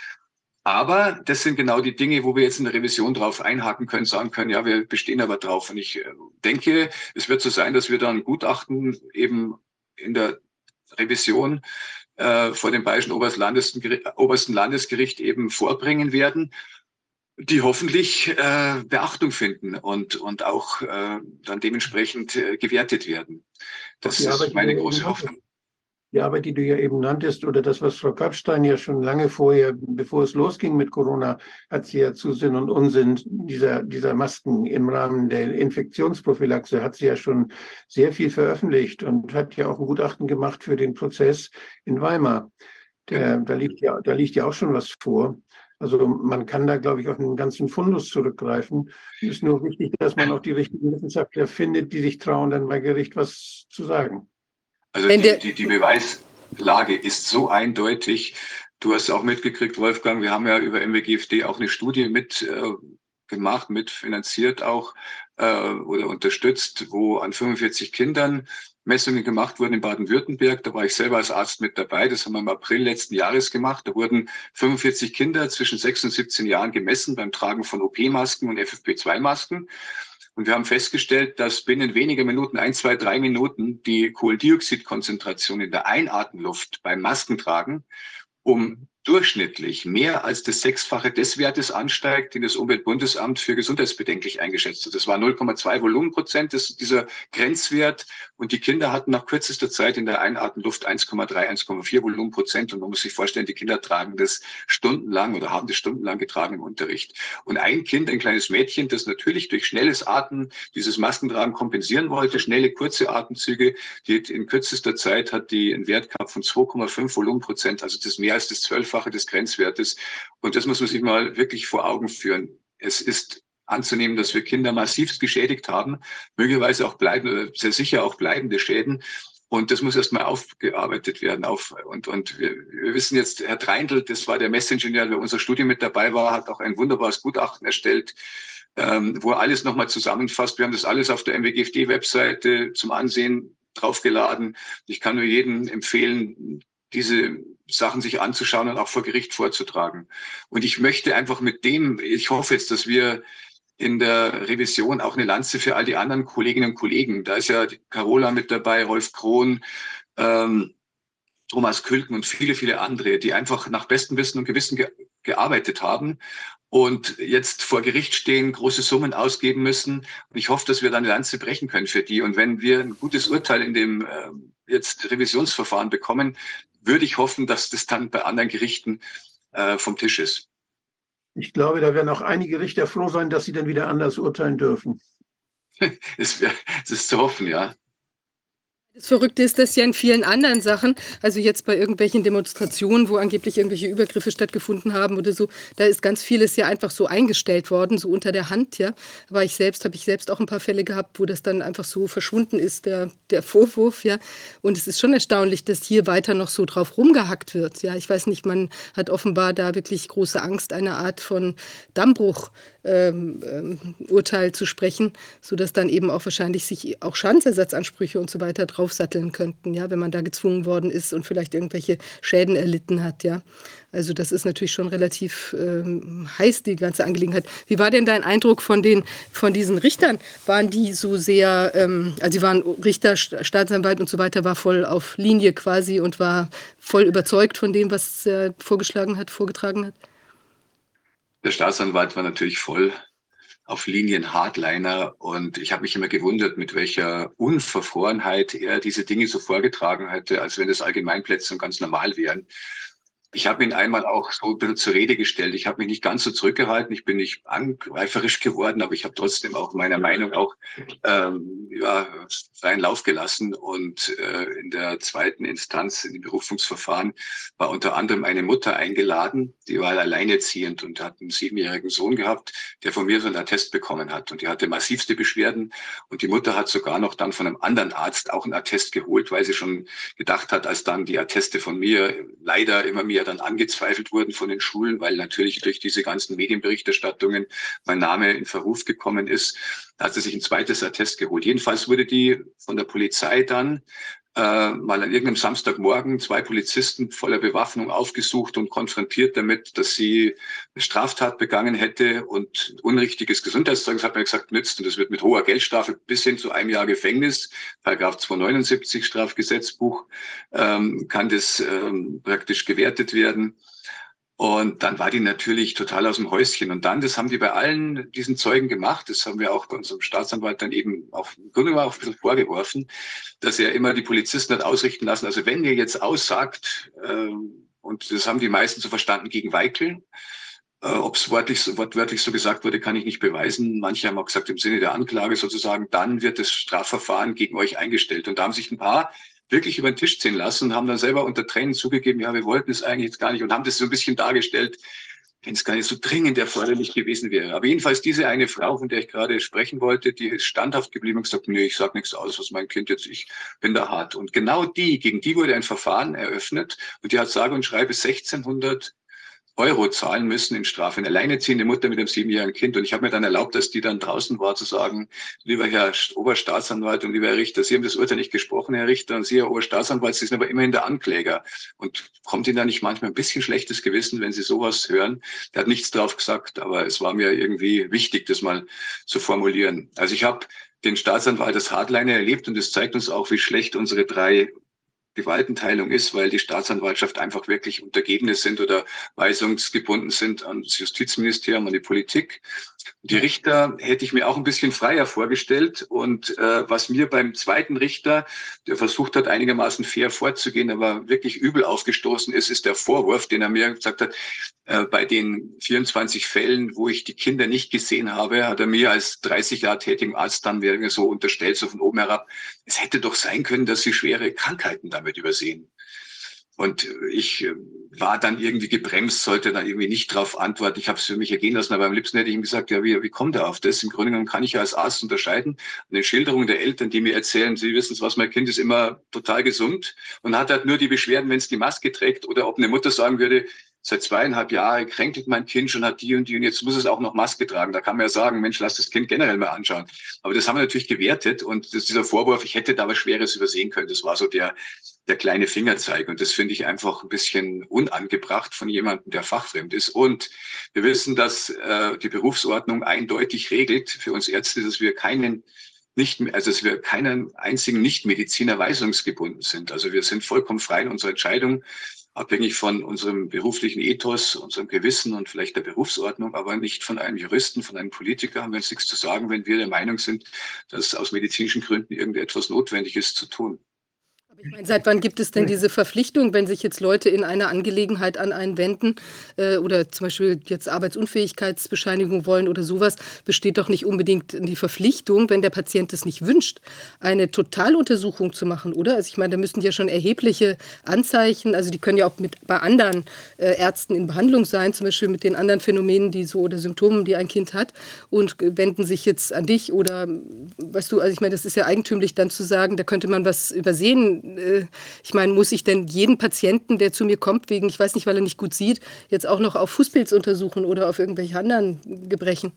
Aber das sind genau die Dinge, wo wir jetzt in der Revision drauf einhaken können, sagen können, ja, wir bestehen aber drauf. Und ich äh, denke, es wird so sein, dass wir dann Gutachten eben in der Revision äh, vor dem Bayerischen Obersten Landesgericht eben vorbringen werden, die hoffentlich äh, Beachtung finden und, und auch äh, dann dementsprechend äh, gewertet werden. Das ist meine große Hoffnung die Arbeit, die du ja eben nanntest, oder das, was Frau Kapstein ja schon lange vorher, bevor es losging mit Corona, hat sie ja zu Sinn und Unsinn dieser, dieser Masken im Rahmen der Infektionsprophylaxe, hat sie ja schon sehr viel veröffentlicht und hat ja auch ein Gutachten gemacht für den Prozess in Weimar. Der, da, liegt ja, da liegt ja auch schon was vor. Also man kann da, glaube ich, auf einen ganzen Fundus zurückgreifen. Es ist nur wichtig, dass man auch die richtigen Wissenschaftler findet, die sich trauen, dann bei Gericht was zu sagen. Also die, die, die Beweislage ist so eindeutig. Du hast auch mitgekriegt, Wolfgang, wir haben ja über MWGFD auch eine Studie mit äh, gemacht, mitfinanziert auch äh, oder unterstützt, wo an 45 Kindern Messungen gemacht wurden in Baden-Württemberg. Da war ich selber als Arzt mit dabei. Das haben wir im April letzten Jahres gemacht. Da wurden 45 Kinder zwischen 6 und 17 Jahren gemessen beim Tragen von OP-Masken und FFP2-Masken. Und wir haben festgestellt, dass binnen weniger Minuten, ein, zwei, drei Minuten, die Kohlendioxidkonzentration in der Einatemluft beim Maskentragen um durchschnittlich mehr als das Sechsfache des Wertes ansteigt, den das Umweltbundesamt für gesundheitsbedenklich eingeschätzt hat. Das war 0,2 Volumenprozent, das, dieser Grenzwert. Und die Kinder hatten nach kürzester Zeit in der Einatemluft 1,3, 1,4 Volumenprozent. Und man muss sich vorstellen, die Kinder tragen das stundenlang oder haben das stundenlang getragen im Unterricht. Und ein Kind, ein kleines Mädchen, das natürlich durch schnelles Atmen dieses Maskentragen kompensieren wollte, schnelle, kurze Atemzüge, die in kürzester Zeit hat die einen Wert gehabt von 2,5 Volumenprozent, also das mehr als das Zwölffache Vielfache des Grenzwertes. Und das muss man sich mal wirklich vor Augen führen. Es ist anzunehmen, dass wir Kinder massivst geschädigt haben, möglicherweise auch bleiben, sehr sicher auch bleibende Schäden. Und das muss erstmal aufgearbeitet werden. Auf, und und wir, wir wissen jetzt, Herr Treindl, das war der Messingenieur, der unserer Studie mit dabei war, hat auch ein wunderbares Gutachten erstellt, ähm, wo er alles nochmal zusammenfasst. Wir haben das alles auf der MWGFD-Webseite zum Ansehen draufgeladen. Ich kann nur jedem empfehlen, diese Sachen sich anzuschauen und auch vor Gericht vorzutragen. Und ich möchte einfach mit dem, ich hoffe jetzt, dass wir in der Revision auch eine Lanze für all die anderen Kolleginnen und Kollegen. Da ist ja Carola mit dabei, Rolf Krohn, ähm, Thomas Külken und viele, viele andere, die einfach nach bestem Wissen und Gewissen ge gearbeitet haben und jetzt vor Gericht stehen, große Summen ausgeben müssen. Und ich hoffe, dass wir dann eine Lanze brechen können für die. Und wenn wir ein gutes Urteil in dem äh, jetzt Revisionsverfahren bekommen, würde ich hoffen, dass das dann bei anderen Gerichten äh, vom Tisch ist. Ich glaube, da werden auch einige Richter froh sein, dass sie dann wieder anders urteilen dürfen. *laughs* es, ist zu hoffen, ja. Das Verrückte ist das ja in vielen anderen Sachen, also jetzt bei irgendwelchen Demonstrationen, wo angeblich irgendwelche Übergriffe stattgefunden haben oder so, da ist ganz vieles ja einfach so eingestellt worden, so unter der Hand, ja. Aber ich selbst, habe ich selbst auch ein paar Fälle gehabt, wo das dann einfach so verschwunden ist, der, der Vorwurf, ja. Und es ist schon erstaunlich, dass hier weiter noch so drauf rumgehackt wird, ja. Ich weiß nicht, man hat offenbar da wirklich große Angst, eine Art von Dammbruch ähm, ähm, Urteil zu sprechen, sodass dann eben auch wahrscheinlich sich auch Schadensersatzansprüche und so weiter draufsatteln könnten, ja, wenn man da gezwungen worden ist und vielleicht irgendwelche Schäden erlitten hat, ja. Also das ist natürlich schon relativ ähm, heiß, die ganze Angelegenheit. Wie war denn dein Eindruck von, den, von diesen Richtern? Waren die so sehr, ähm, also sie waren Richter, Staatsanwalt und so weiter, war voll auf Linie quasi und war voll überzeugt von dem, was er vorgeschlagen hat, vorgetragen hat? Der Staatsanwalt war natürlich voll auf Linien Hardliner und ich habe mich immer gewundert, mit welcher Unverfrorenheit er diese Dinge so vorgetragen hätte, als wenn es Allgemeinplätze ganz normal wären. Ich habe ihn einmal auch so ein bisschen zur Rede gestellt. Ich habe mich nicht ganz so zurückgehalten. Ich bin nicht angreiferisch geworden, aber ich habe trotzdem auch meiner Meinung auch ähm, ja, freien Lauf gelassen. Und äh, in der zweiten Instanz, in dem Berufungsverfahren, war unter anderem eine Mutter eingeladen, die war alleinerziehend und hat einen siebenjährigen Sohn gehabt, der von mir so einen Attest bekommen hat. Und die hatte massivste Beschwerden. Und die Mutter hat sogar noch dann von einem anderen Arzt auch einen Attest geholt, weil sie schon gedacht hat, als dann die Atteste von mir leider immer mehr ja dann angezweifelt wurden von den Schulen, weil natürlich durch diese ganzen Medienberichterstattungen mein Name in Verruf gekommen ist. Da hat sie sich ein zweites Attest geholt. Jedenfalls wurde die von der Polizei dann äh, mal an irgendeinem Samstagmorgen zwei Polizisten voller Bewaffnung aufgesucht und konfrontiert damit, dass sie eine Straftat begangen hätte und unrichtiges Gesundheitszeugnis hat man gesagt nützt und das wird mit hoher Geldstrafe bis hin zu einem Jahr Gefängnis, Paragraph 279 Strafgesetzbuch, ähm, kann das ähm, praktisch gewertet werden. Und dann war die natürlich total aus dem Häuschen. Und dann, das haben die bei allen diesen Zeugen gemacht, das haben wir auch bei unserem Staatsanwalt dann eben Grunde genommen auch ein bisschen vorgeworfen, dass er immer die Polizisten hat ausrichten lassen. Also wenn ihr jetzt aussagt, äh, und das haben die meisten so verstanden gegen Weikel, äh, Ob es wortwörtlich so gesagt wurde, kann ich nicht beweisen. Manche haben auch gesagt, im Sinne der Anklage sozusagen, dann wird das Strafverfahren gegen euch eingestellt. Und da haben sich ein paar wirklich über den Tisch ziehen lassen und haben dann selber unter Tränen zugegeben, ja, wir wollten es eigentlich jetzt gar nicht und haben das so ein bisschen dargestellt, wenn es gar nicht so dringend erforderlich gewesen wäre. Aber jedenfalls diese eine Frau, von der ich gerade sprechen wollte, die ist standhaft geblieben und gesagt, nee, ich sage nichts aus, was mein Kind jetzt, ich bin da hart. Und genau die, gegen die wurde ein Verfahren eröffnet und die hat sage und schreibe 1600 Euro zahlen müssen in Strafe. Eine alleineziehende Mutter mit einem siebenjährigen Kind. Und ich habe mir dann erlaubt, dass die dann draußen war, zu sagen, lieber Herr Oberstaatsanwalt und lieber Herr Richter, Sie haben das Urteil nicht gesprochen, Herr Richter, und Sie, Herr Oberstaatsanwalt, Sie sind aber immerhin der Ankläger. Und kommt Ihnen da nicht manchmal ein bisschen schlechtes Gewissen, wenn Sie sowas hören? Der hat nichts drauf gesagt, aber es war mir irgendwie wichtig, das mal zu formulieren. Also ich habe den Staatsanwalt als Hardliner erlebt und es zeigt uns auch, wie schlecht unsere drei Gewaltenteilung ist, weil die Staatsanwaltschaft einfach wirklich Untergebene sind oder weisungsgebunden sind an das Justizministerium, an die Politik. Die Richter hätte ich mir auch ein bisschen freier vorgestellt. Und äh, was mir beim zweiten Richter, der versucht hat, einigermaßen fair vorzugehen, aber wirklich übel aufgestoßen ist, ist der Vorwurf, den er mir gesagt hat, äh, bei den 24 Fällen, wo ich die Kinder nicht gesehen habe, hat er mir als 30 Jahre tätigen Arzt dann so unterstellt, so von oben herab, es hätte doch sein können, dass sie schwere Krankheiten damit übersehen. Und ich äh, war dann irgendwie gebremst, sollte dann irgendwie nicht darauf antworten. Ich habe es für mich ergehen lassen, aber am liebsten hätte ich ihm gesagt, ja, wie, wie kommt er auf das? Im Grunde genommen kann ich ja als Arzt unterscheiden an den Schilderungen der Eltern, die mir erzählen, sie wissen was, mein Kind ist immer total gesund und hat halt nur die Beschwerden, wenn es die Maske trägt oder ob eine Mutter sagen würde, seit zweieinhalb Jahren kränkelt mein Kind schon, hat die und die und jetzt muss es auch noch Maske tragen. Da kann man ja sagen, Mensch, lass das Kind generell mal anschauen. Aber das haben wir natürlich gewertet und das, dieser Vorwurf, ich hätte da was Schweres übersehen können, das war so der, der kleine Fingerzeig. Und das finde ich einfach ein bisschen unangebracht von jemandem, der fachfremd ist. Und wir wissen, dass äh, die Berufsordnung eindeutig regelt für uns Ärzte, dass wir keinen nicht, also dass wir keinen einzigen Nichtmediziner weisungsgebunden sind. Also wir sind vollkommen frei in unserer Entscheidung, abhängig von unserem beruflichen Ethos, unserem Gewissen und vielleicht der Berufsordnung, aber nicht von einem Juristen, von einem Politiker haben wir uns nichts zu sagen, wenn wir der Meinung sind, dass aus medizinischen Gründen irgendetwas notwendig ist zu tun. Ich meine, seit wann gibt es denn diese Verpflichtung, wenn sich jetzt Leute in einer Angelegenheit an einen wenden äh, oder zum Beispiel jetzt Arbeitsunfähigkeitsbescheinigung wollen oder sowas, besteht doch nicht unbedingt die Verpflichtung, wenn der Patient es nicht wünscht, eine Totaluntersuchung zu machen, oder? Also ich meine, da müssten ja schon erhebliche Anzeichen, also die können ja auch mit bei anderen äh, Ärzten in Behandlung sein, zum Beispiel mit den anderen Phänomenen, die so oder Symptomen, die ein Kind hat und wenden sich jetzt an dich oder weißt du, also ich meine, das ist ja eigentümlich dann zu sagen, da könnte man was übersehen äh, ich meine, muss ich denn jeden Patienten, der zu mir kommt, wegen, ich weiß nicht, weil er nicht gut sieht, jetzt auch noch auf Fußpilz untersuchen oder auf irgendwelche anderen Gebrechen?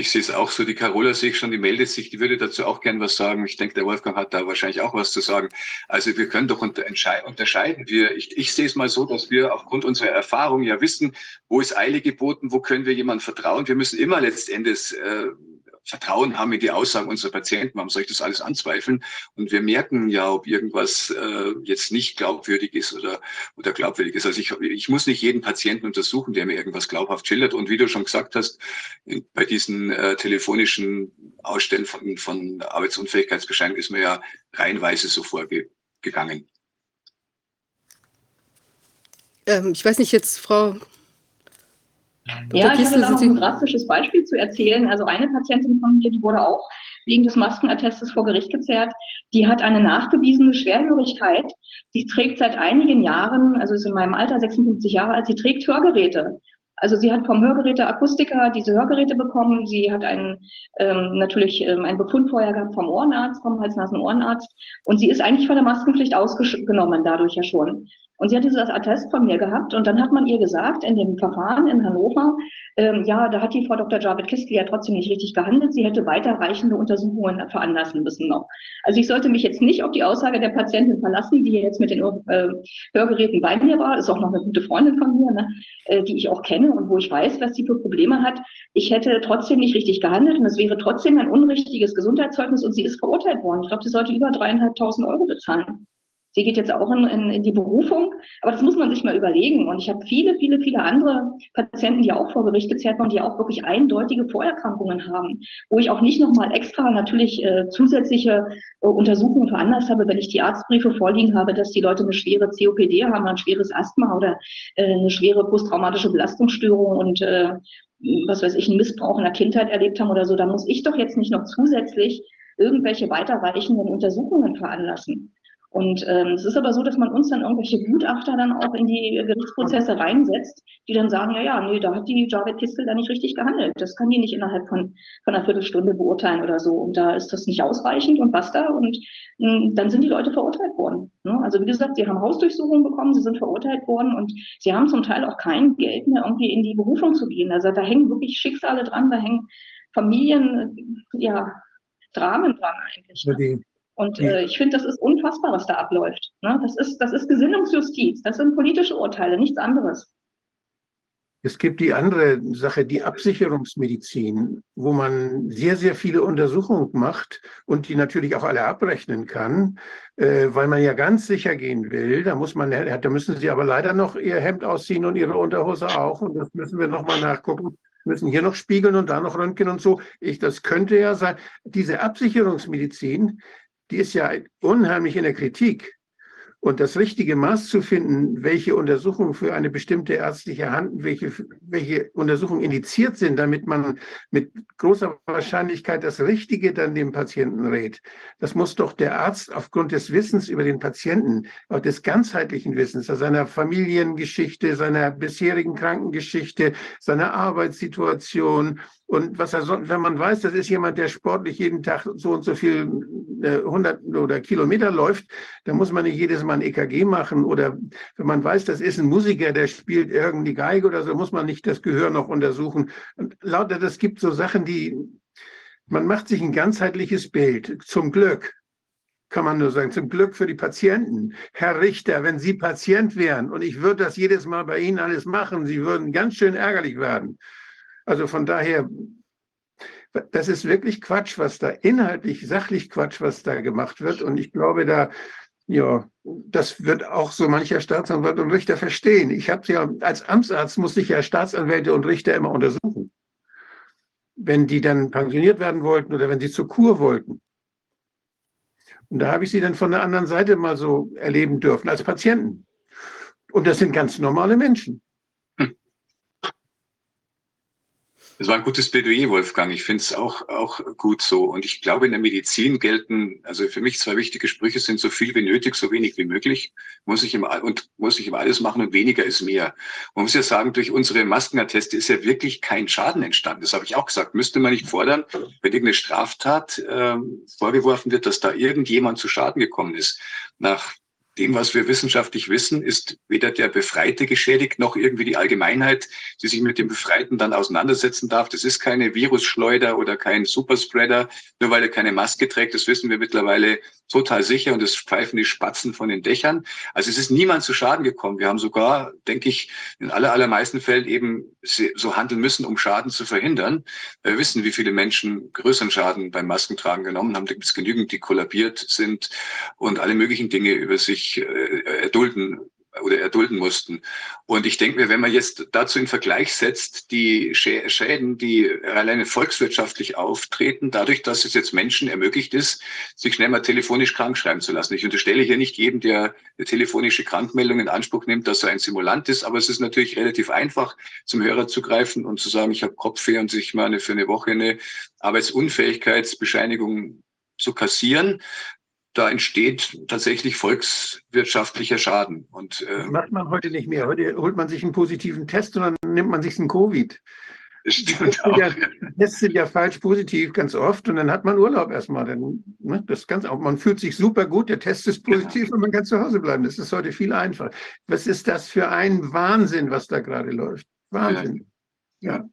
Ich sehe es auch so. Die Carola sehe ich schon, die meldet sich, die würde dazu auch gern was sagen. Ich denke, der Wolfgang hat da wahrscheinlich auch was zu sagen. Also wir können doch unter, unterscheiden. Wir, ich, ich sehe es mal so, dass wir aufgrund unserer Erfahrung ja wissen, wo ist Eile geboten, wo können wir jemandem vertrauen. Wir müssen immer letztendlich äh, Vertrauen haben in die Aussagen unserer Patienten. Warum soll ich das alles anzweifeln? Und wir merken ja, ob irgendwas äh, jetzt nicht glaubwürdig ist oder, oder glaubwürdig ist. Also ich, ich muss nicht jeden Patienten untersuchen, der mir irgendwas glaubhaft schildert. Und wie du schon gesagt hast, bei diesen äh, telefonischen Ausstellen von, von Arbeitsunfähigkeitsbescheinigung ist mir ja reihenweise so vorgegangen. Ähm, ich weiß nicht, jetzt Frau ja, ich habe da noch ein drastisches Beispiel zu erzählen. Also eine Patientin von mir, die wurde auch wegen des Maskenattestes vor Gericht gezerrt. Die hat eine nachgewiesene Schwerhörigkeit. Sie trägt seit einigen Jahren, also ist in meinem Alter 56 Jahre alt, sie trägt Hörgeräte. Also sie hat vom Hörgeräteakustiker diese Hörgeräte bekommen. Sie hat einen, ähm, natürlich ähm, einen Befund vorher gehabt vom Ohrenarzt, vom Hals-Nasen-Ohrenarzt. Und sie ist eigentlich von der Maskenpflicht ausgenommen dadurch ja schon. Und sie hat dieses Attest von mir gehabt und dann hat man ihr gesagt, in dem Verfahren in Hannover, ähm, ja, da hat die Frau Dr. Javid Kistel ja trotzdem nicht richtig gehandelt. Sie hätte weiterreichende Untersuchungen veranlassen müssen noch. Also ich sollte mich jetzt nicht auf die Aussage der Patientin verlassen, die jetzt mit den äh, Hörgeräten bei mir war. Ist auch noch eine gute Freundin von mir, ne, äh, die ich auch kenne und wo ich weiß, was sie für Probleme hat. Ich hätte trotzdem nicht richtig gehandelt und es wäre trotzdem ein unrichtiges Gesundheitszeugnis und sie ist verurteilt worden. Ich glaube, sie sollte über dreieinhalbtausend Euro bezahlen. Sie geht jetzt auch in, in, in, die Berufung, aber das muss man sich mal überlegen. Und ich habe viele, viele, viele andere Patienten, die auch vor Gericht gezerrt waren, die auch wirklich eindeutige Vorerkrankungen haben, wo ich auch nicht nochmal extra natürlich äh, zusätzliche äh, Untersuchungen veranlasst habe, wenn ich die Arztbriefe vorliegen habe, dass die Leute eine schwere COPD haben, ein schweres Asthma oder äh, eine schwere posttraumatische Belastungsstörung und äh, was weiß ich, einen Missbrauch in der Kindheit erlebt haben oder so. Da muss ich doch jetzt nicht noch zusätzlich irgendwelche weiterreichenden Untersuchungen veranlassen. Und ähm, es ist aber so, dass man uns dann irgendwelche Gutachter dann auch in die Gerichtsprozesse reinsetzt, die dann sagen, ja, ja, nee, da hat die Javed Kistel da nicht richtig gehandelt. Das kann die nicht innerhalb von, von einer Viertelstunde beurteilen oder so. Und da ist das nicht ausreichend und was da. Und mh, hm, dann sind die Leute verurteilt worden. Ne? Also wie gesagt, sie haben Hausdurchsuchungen bekommen, sie sind verurteilt worden und sie haben zum Teil auch kein Geld mehr, irgendwie in die Berufung zu gehen. Also da hängen wirklich Schicksale dran, da hängen Familien, ja, Dramen dran eigentlich. Ne? Und äh, ich finde, das ist unfassbar, was da abläuft. Ne? Das, ist, das ist Gesinnungsjustiz, das sind politische Urteile, nichts anderes. Es gibt die andere Sache, die Absicherungsmedizin, wo man sehr, sehr viele Untersuchungen macht und die natürlich auch alle abrechnen kann, äh, weil man ja ganz sicher gehen will. Da muss man, da müssen Sie aber leider noch Ihr Hemd ausziehen und Ihre Unterhose auch. Und das müssen wir nochmal nachgucken. Wir müssen hier noch spiegeln und da noch röntgen und so. Ich, das könnte ja sein. Diese Absicherungsmedizin, die ist ja unheimlich in der Kritik. Und das richtige Maß zu finden, welche Untersuchungen für eine bestimmte ärztliche Hand, welche, welche Untersuchungen indiziert sind, damit man mit großer Wahrscheinlichkeit das Richtige dann dem Patienten rät. Das muss doch der Arzt aufgrund des Wissens über den Patienten, auch des ganzheitlichen Wissens, seiner Familiengeschichte, seiner bisherigen Krankengeschichte, seiner Arbeitssituation, und was er so, wenn man weiß, das ist jemand, der sportlich jeden Tag so und so viel äh, hundert äh, oder Kilometer läuft, dann muss man nicht jedes Mal ein EKG machen. Oder wenn man weiß, das ist ein Musiker, der spielt irgendwie Geige oder so, muss man nicht das Gehör noch untersuchen. Und lauter, das gibt so Sachen, die, man macht sich ein ganzheitliches Bild. Zum Glück kann man nur sagen, zum Glück für die Patienten. Herr Richter, wenn Sie Patient wären und ich würde das jedes Mal bei Ihnen alles machen, Sie würden ganz schön ärgerlich werden. Also von daher, das ist wirklich Quatsch, was da inhaltlich, sachlich Quatsch, was da gemacht wird. Und ich glaube, da, ja, das wird auch so mancher Staatsanwalt und Richter verstehen. Ich habe ja, als Amtsarzt muss ich ja Staatsanwälte und Richter immer untersuchen. Wenn die dann pensioniert werden wollten oder wenn sie zur Kur wollten. Und da habe ich sie dann von der anderen Seite mal so erleben dürfen, als Patienten. Und das sind ganz normale Menschen. Das war ein gutes Plädoyer, Wolfgang. Ich finde es auch, auch gut so. Und ich glaube, in der Medizin gelten, also für mich zwei wichtige Sprüche sind so viel wie nötig, so wenig wie möglich. Muss ich immer, und muss ich immer alles machen und weniger ist mehr. Man muss ja sagen, durch unsere Maskenatteste ist ja wirklich kein Schaden entstanden. Das habe ich auch gesagt. Müsste man nicht fordern, wenn irgendeine Straftat ähm, vorgeworfen wird, dass da irgendjemand zu Schaden gekommen ist. Nach dem, was wir wissenschaftlich wissen, ist weder der Befreite geschädigt noch irgendwie die Allgemeinheit, die sich mit dem Befreiten dann auseinandersetzen darf. Das ist keine Virusschleuder oder kein Superspreader, nur weil er keine Maske trägt. Das wissen wir mittlerweile total sicher und es pfeifen die Spatzen von den Dächern. Also es ist niemand zu Schaden gekommen. Wir haben sogar, denke ich, in aller, allermeisten Fällen eben so handeln müssen, um Schaden zu verhindern. Wir wissen, wie viele Menschen größeren Schaden beim Maskentragen genommen haben. Da gibt es genügend, die kollabiert sind und alle möglichen Dinge über sich äh, erdulden oder erdulden mussten. Und ich denke mir, wenn man jetzt dazu in Vergleich setzt, die Schäden, die alleine volkswirtschaftlich auftreten, dadurch, dass es jetzt Menschen ermöglicht ist, sich schnell mal telefonisch krank schreiben zu lassen. Ich unterstelle hier nicht jedem, der eine telefonische Krankmeldung in Anspruch nimmt, dass er ein Simulant ist, aber es ist natürlich relativ einfach, zum Hörer zu greifen und zu sagen, ich habe Kopfweh und sich mal eine, für eine Woche eine Arbeitsunfähigkeitsbescheinigung zu kassieren da entsteht tatsächlich volkswirtschaftlicher Schaden. Und, äh, das macht man heute nicht mehr. Heute holt man sich einen positiven Test und dann nimmt man sich einen Covid. Stimmt auch. Ja, Tests sind ja falsch positiv ganz oft und dann hat man Urlaub erstmal. Dann, ne, das ganz, man fühlt sich super gut, der Test ist positiv ja. und man kann zu Hause bleiben. Das ist heute viel einfacher. Was ist das für ein Wahnsinn, was da gerade läuft? Wahnsinn. ja. ja.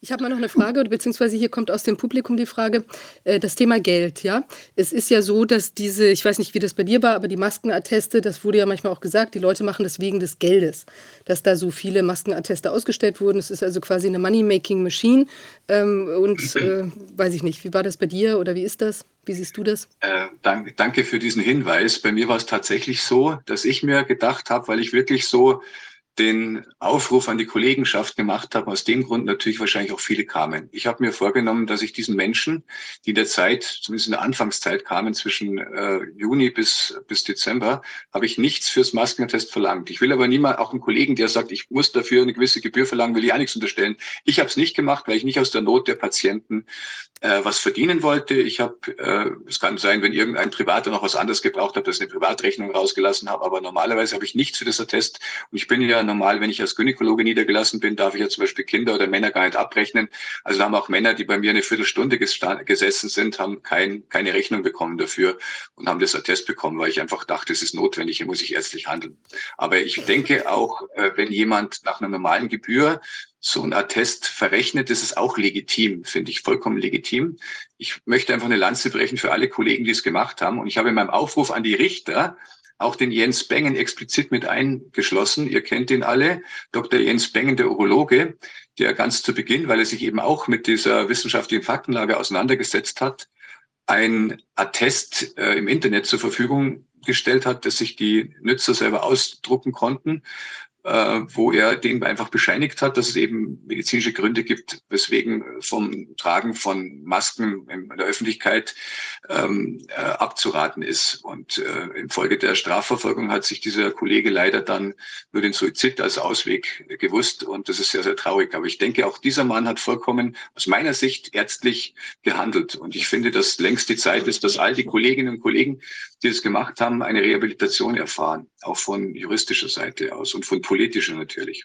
Ich habe mal noch eine Frage, beziehungsweise hier kommt aus dem Publikum die Frage, äh, das Thema Geld, ja. Es ist ja so, dass diese, ich weiß nicht, wie das bei dir war, aber die Maskenatteste, das wurde ja manchmal auch gesagt, die Leute machen das wegen des Geldes, dass da so viele Maskenatteste ausgestellt wurden. Es ist also quasi eine Money-Making-Machine. Ähm, und äh, weiß ich nicht, wie war das bei dir oder wie ist das? Wie siehst du das? Äh, danke, danke für diesen Hinweis. Bei mir war es tatsächlich so, dass ich mir gedacht habe, weil ich wirklich so den Aufruf an die Kollegenschaft gemacht habe, aus dem Grund natürlich wahrscheinlich auch viele kamen. Ich habe mir vorgenommen, dass ich diesen Menschen, die in der Zeit, zumindest in der Anfangszeit kamen, zwischen äh, Juni bis, bis Dezember, habe ich nichts fürs Maskentest verlangt. Ich will aber niemand, auch einen Kollegen, der sagt, ich muss dafür eine gewisse Gebühr verlangen, will ich auch nichts unterstellen. Ich habe es nicht gemacht, weil ich nicht aus der Not der Patienten äh, was verdienen wollte. Ich habe, äh, es kann sein, wenn irgendein Privater noch was anderes gebraucht hat, dass ich eine Privatrechnung rausgelassen habe, aber normalerweise habe ich nichts für das Attest und ich bin ja normal, wenn ich als Gynäkologe niedergelassen bin, darf ich ja zum Beispiel Kinder oder Männer gar nicht abrechnen. Also haben auch Männer, die bei mir eine Viertelstunde gesessen sind, haben kein, keine Rechnung bekommen dafür und haben das Attest bekommen, weil ich einfach dachte, es ist notwendig, hier muss ich ärztlich handeln. Aber ich denke auch, äh, wenn jemand nach einer normalen Gebühr so ein Attest verrechnet, das ist auch legitim, finde ich vollkommen legitim. Ich möchte einfach eine Lanze brechen für alle Kollegen, die es gemacht haben. Und ich habe in meinem Aufruf an die Richter auch den Jens Bengen explizit mit eingeschlossen. Ihr kennt ihn alle, Dr. Jens Bengen, der Urologe, der ganz zu Beginn, weil er sich eben auch mit dieser wissenschaftlichen Faktenlage auseinandergesetzt hat, ein Attest äh, im Internet zur Verfügung gestellt hat, dass sich die Nützer selber ausdrucken konnten wo er denen einfach bescheinigt hat, dass es eben medizinische Gründe gibt, weswegen vom Tragen von Masken in der Öffentlichkeit ähm, äh, abzuraten ist. Und äh, infolge der Strafverfolgung hat sich dieser Kollege leider dann nur den Suizid als Ausweg gewusst. Und das ist sehr, sehr traurig. Aber ich denke, auch dieser Mann hat vollkommen aus meiner Sicht ärztlich gehandelt. Und ich finde, dass längst die Zeit ist, dass all die Kolleginnen und Kollegen, die es gemacht haben, eine Rehabilitation erfahren, auch von juristischer Seite aus und von politischer natürlich.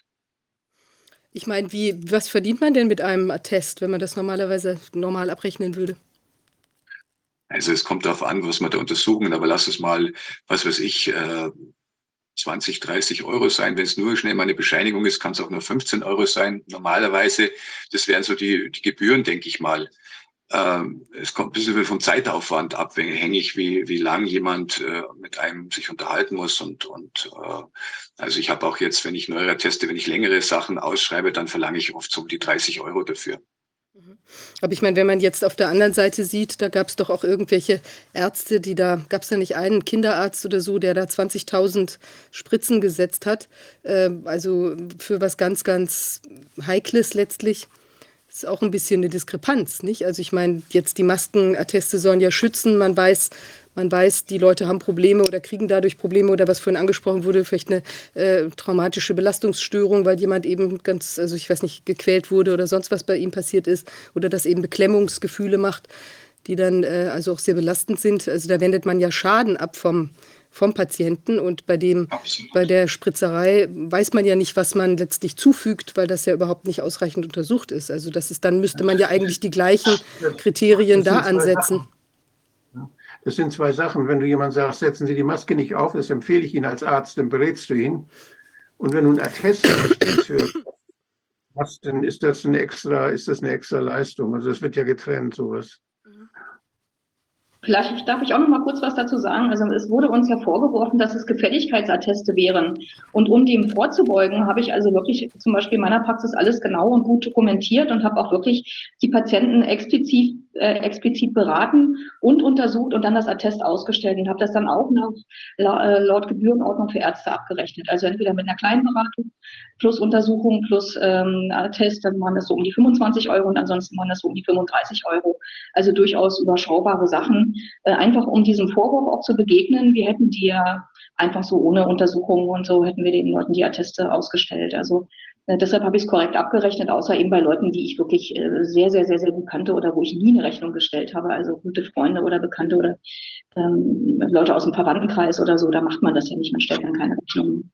Ich meine, wie, was verdient man denn mit einem Attest, wenn man das normalerweise normal abrechnen würde? Also es kommt darauf an, was man da untersuchen, aber lass es mal, was weiß ich, 20, äh, 30 Euro sein. Wenn es nur schnell mal eine Bescheinigung ist, kann es auch nur 15 Euro sein. Normalerweise, das wären so die, die Gebühren, denke ich mal. Ähm, es kommt ein bisschen vom Zeitaufwand abhängig, wie, wie lang jemand äh, mit einem sich unterhalten muss. Und, und äh, also ich habe auch jetzt, wenn ich neuere teste, wenn ich längere Sachen ausschreibe, dann verlange ich oft so um die 30 Euro dafür. Mhm. Aber ich meine, wenn man jetzt auf der anderen Seite sieht, da gab es doch auch irgendwelche Ärzte, die da, gab es da nicht einen Kinderarzt oder so, der da 20.000 Spritzen gesetzt hat. Äh, also für was ganz, ganz Heikles letztlich ist auch ein bisschen eine Diskrepanz, nicht? Also ich meine, jetzt die Maskenatteste sollen ja schützen. Man weiß, man weiß, die Leute haben Probleme oder kriegen dadurch Probleme oder was vorhin angesprochen wurde, vielleicht eine äh, traumatische Belastungsstörung, weil jemand eben ganz, also ich weiß nicht, gequält wurde oder sonst was bei ihm passiert ist oder das eben Beklemmungsgefühle macht, die dann äh, also auch sehr belastend sind. Also da wendet man ja Schaden ab vom, vom Patienten und bei dem, Absolut. bei der Spritzerei weiß man ja nicht, was man letztlich zufügt, weil das ja überhaupt nicht ausreichend untersucht ist. Also das ist, dann müsste man ja eigentlich die gleichen Kriterien da ansetzen. Das sind zwei Sachen. Wenn du jemand sagst, setzen Sie die Maske nicht auf, das empfehle ich Ihnen als Arzt, dann berätst du ihn. Und wenn du einen Attest für hast, dann ist das eine extra, ist das eine extra Leistung. Also es wird ja getrennt, sowas. Vielleicht darf ich auch noch mal kurz was dazu sagen. Also es wurde uns ja vorgeworfen, dass es Gefälligkeitsatteste wären. Und um dem vorzubeugen, habe ich also wirklich zum Beispiel in meiner Praxis alles genau und gut dokumentiert und habe auch wirklich die Patienten explizit, äh, explizit beraten und untersucht und dann das Attest ausgestellt und habe das dann auch nach, äh, laut Gebührenordnung für Ärzte abgerechnet. Also entweder mit einer kleinen Beratung plus Untersuchung plus ähm, Attest, dann waren das so um die 25 Euro und ansonsten waren das so um die 35 Euro. Also durchaus überschaubare Sachen äh, einfach um diesem Vorwurf auch zu begegnen. Wir hätten die ja einfach so ohne Untersuchungen und so hätten wir den Leuten die Atteste ausgestellt. Also äh, deshalb habe ich es korrekt abgerechnet, außer eben bei Leuten, die ich wirklich äh, sehr, sehr, sehr, sehr gut kannte oder wo ich nie eine Rechnung gestellt habe, also gute Freunde oder Bekannte oder ähm, Leute aus dem Verwandtenkreis oder so, da macht man das ja nicht, man stellt dann keine Rechnung.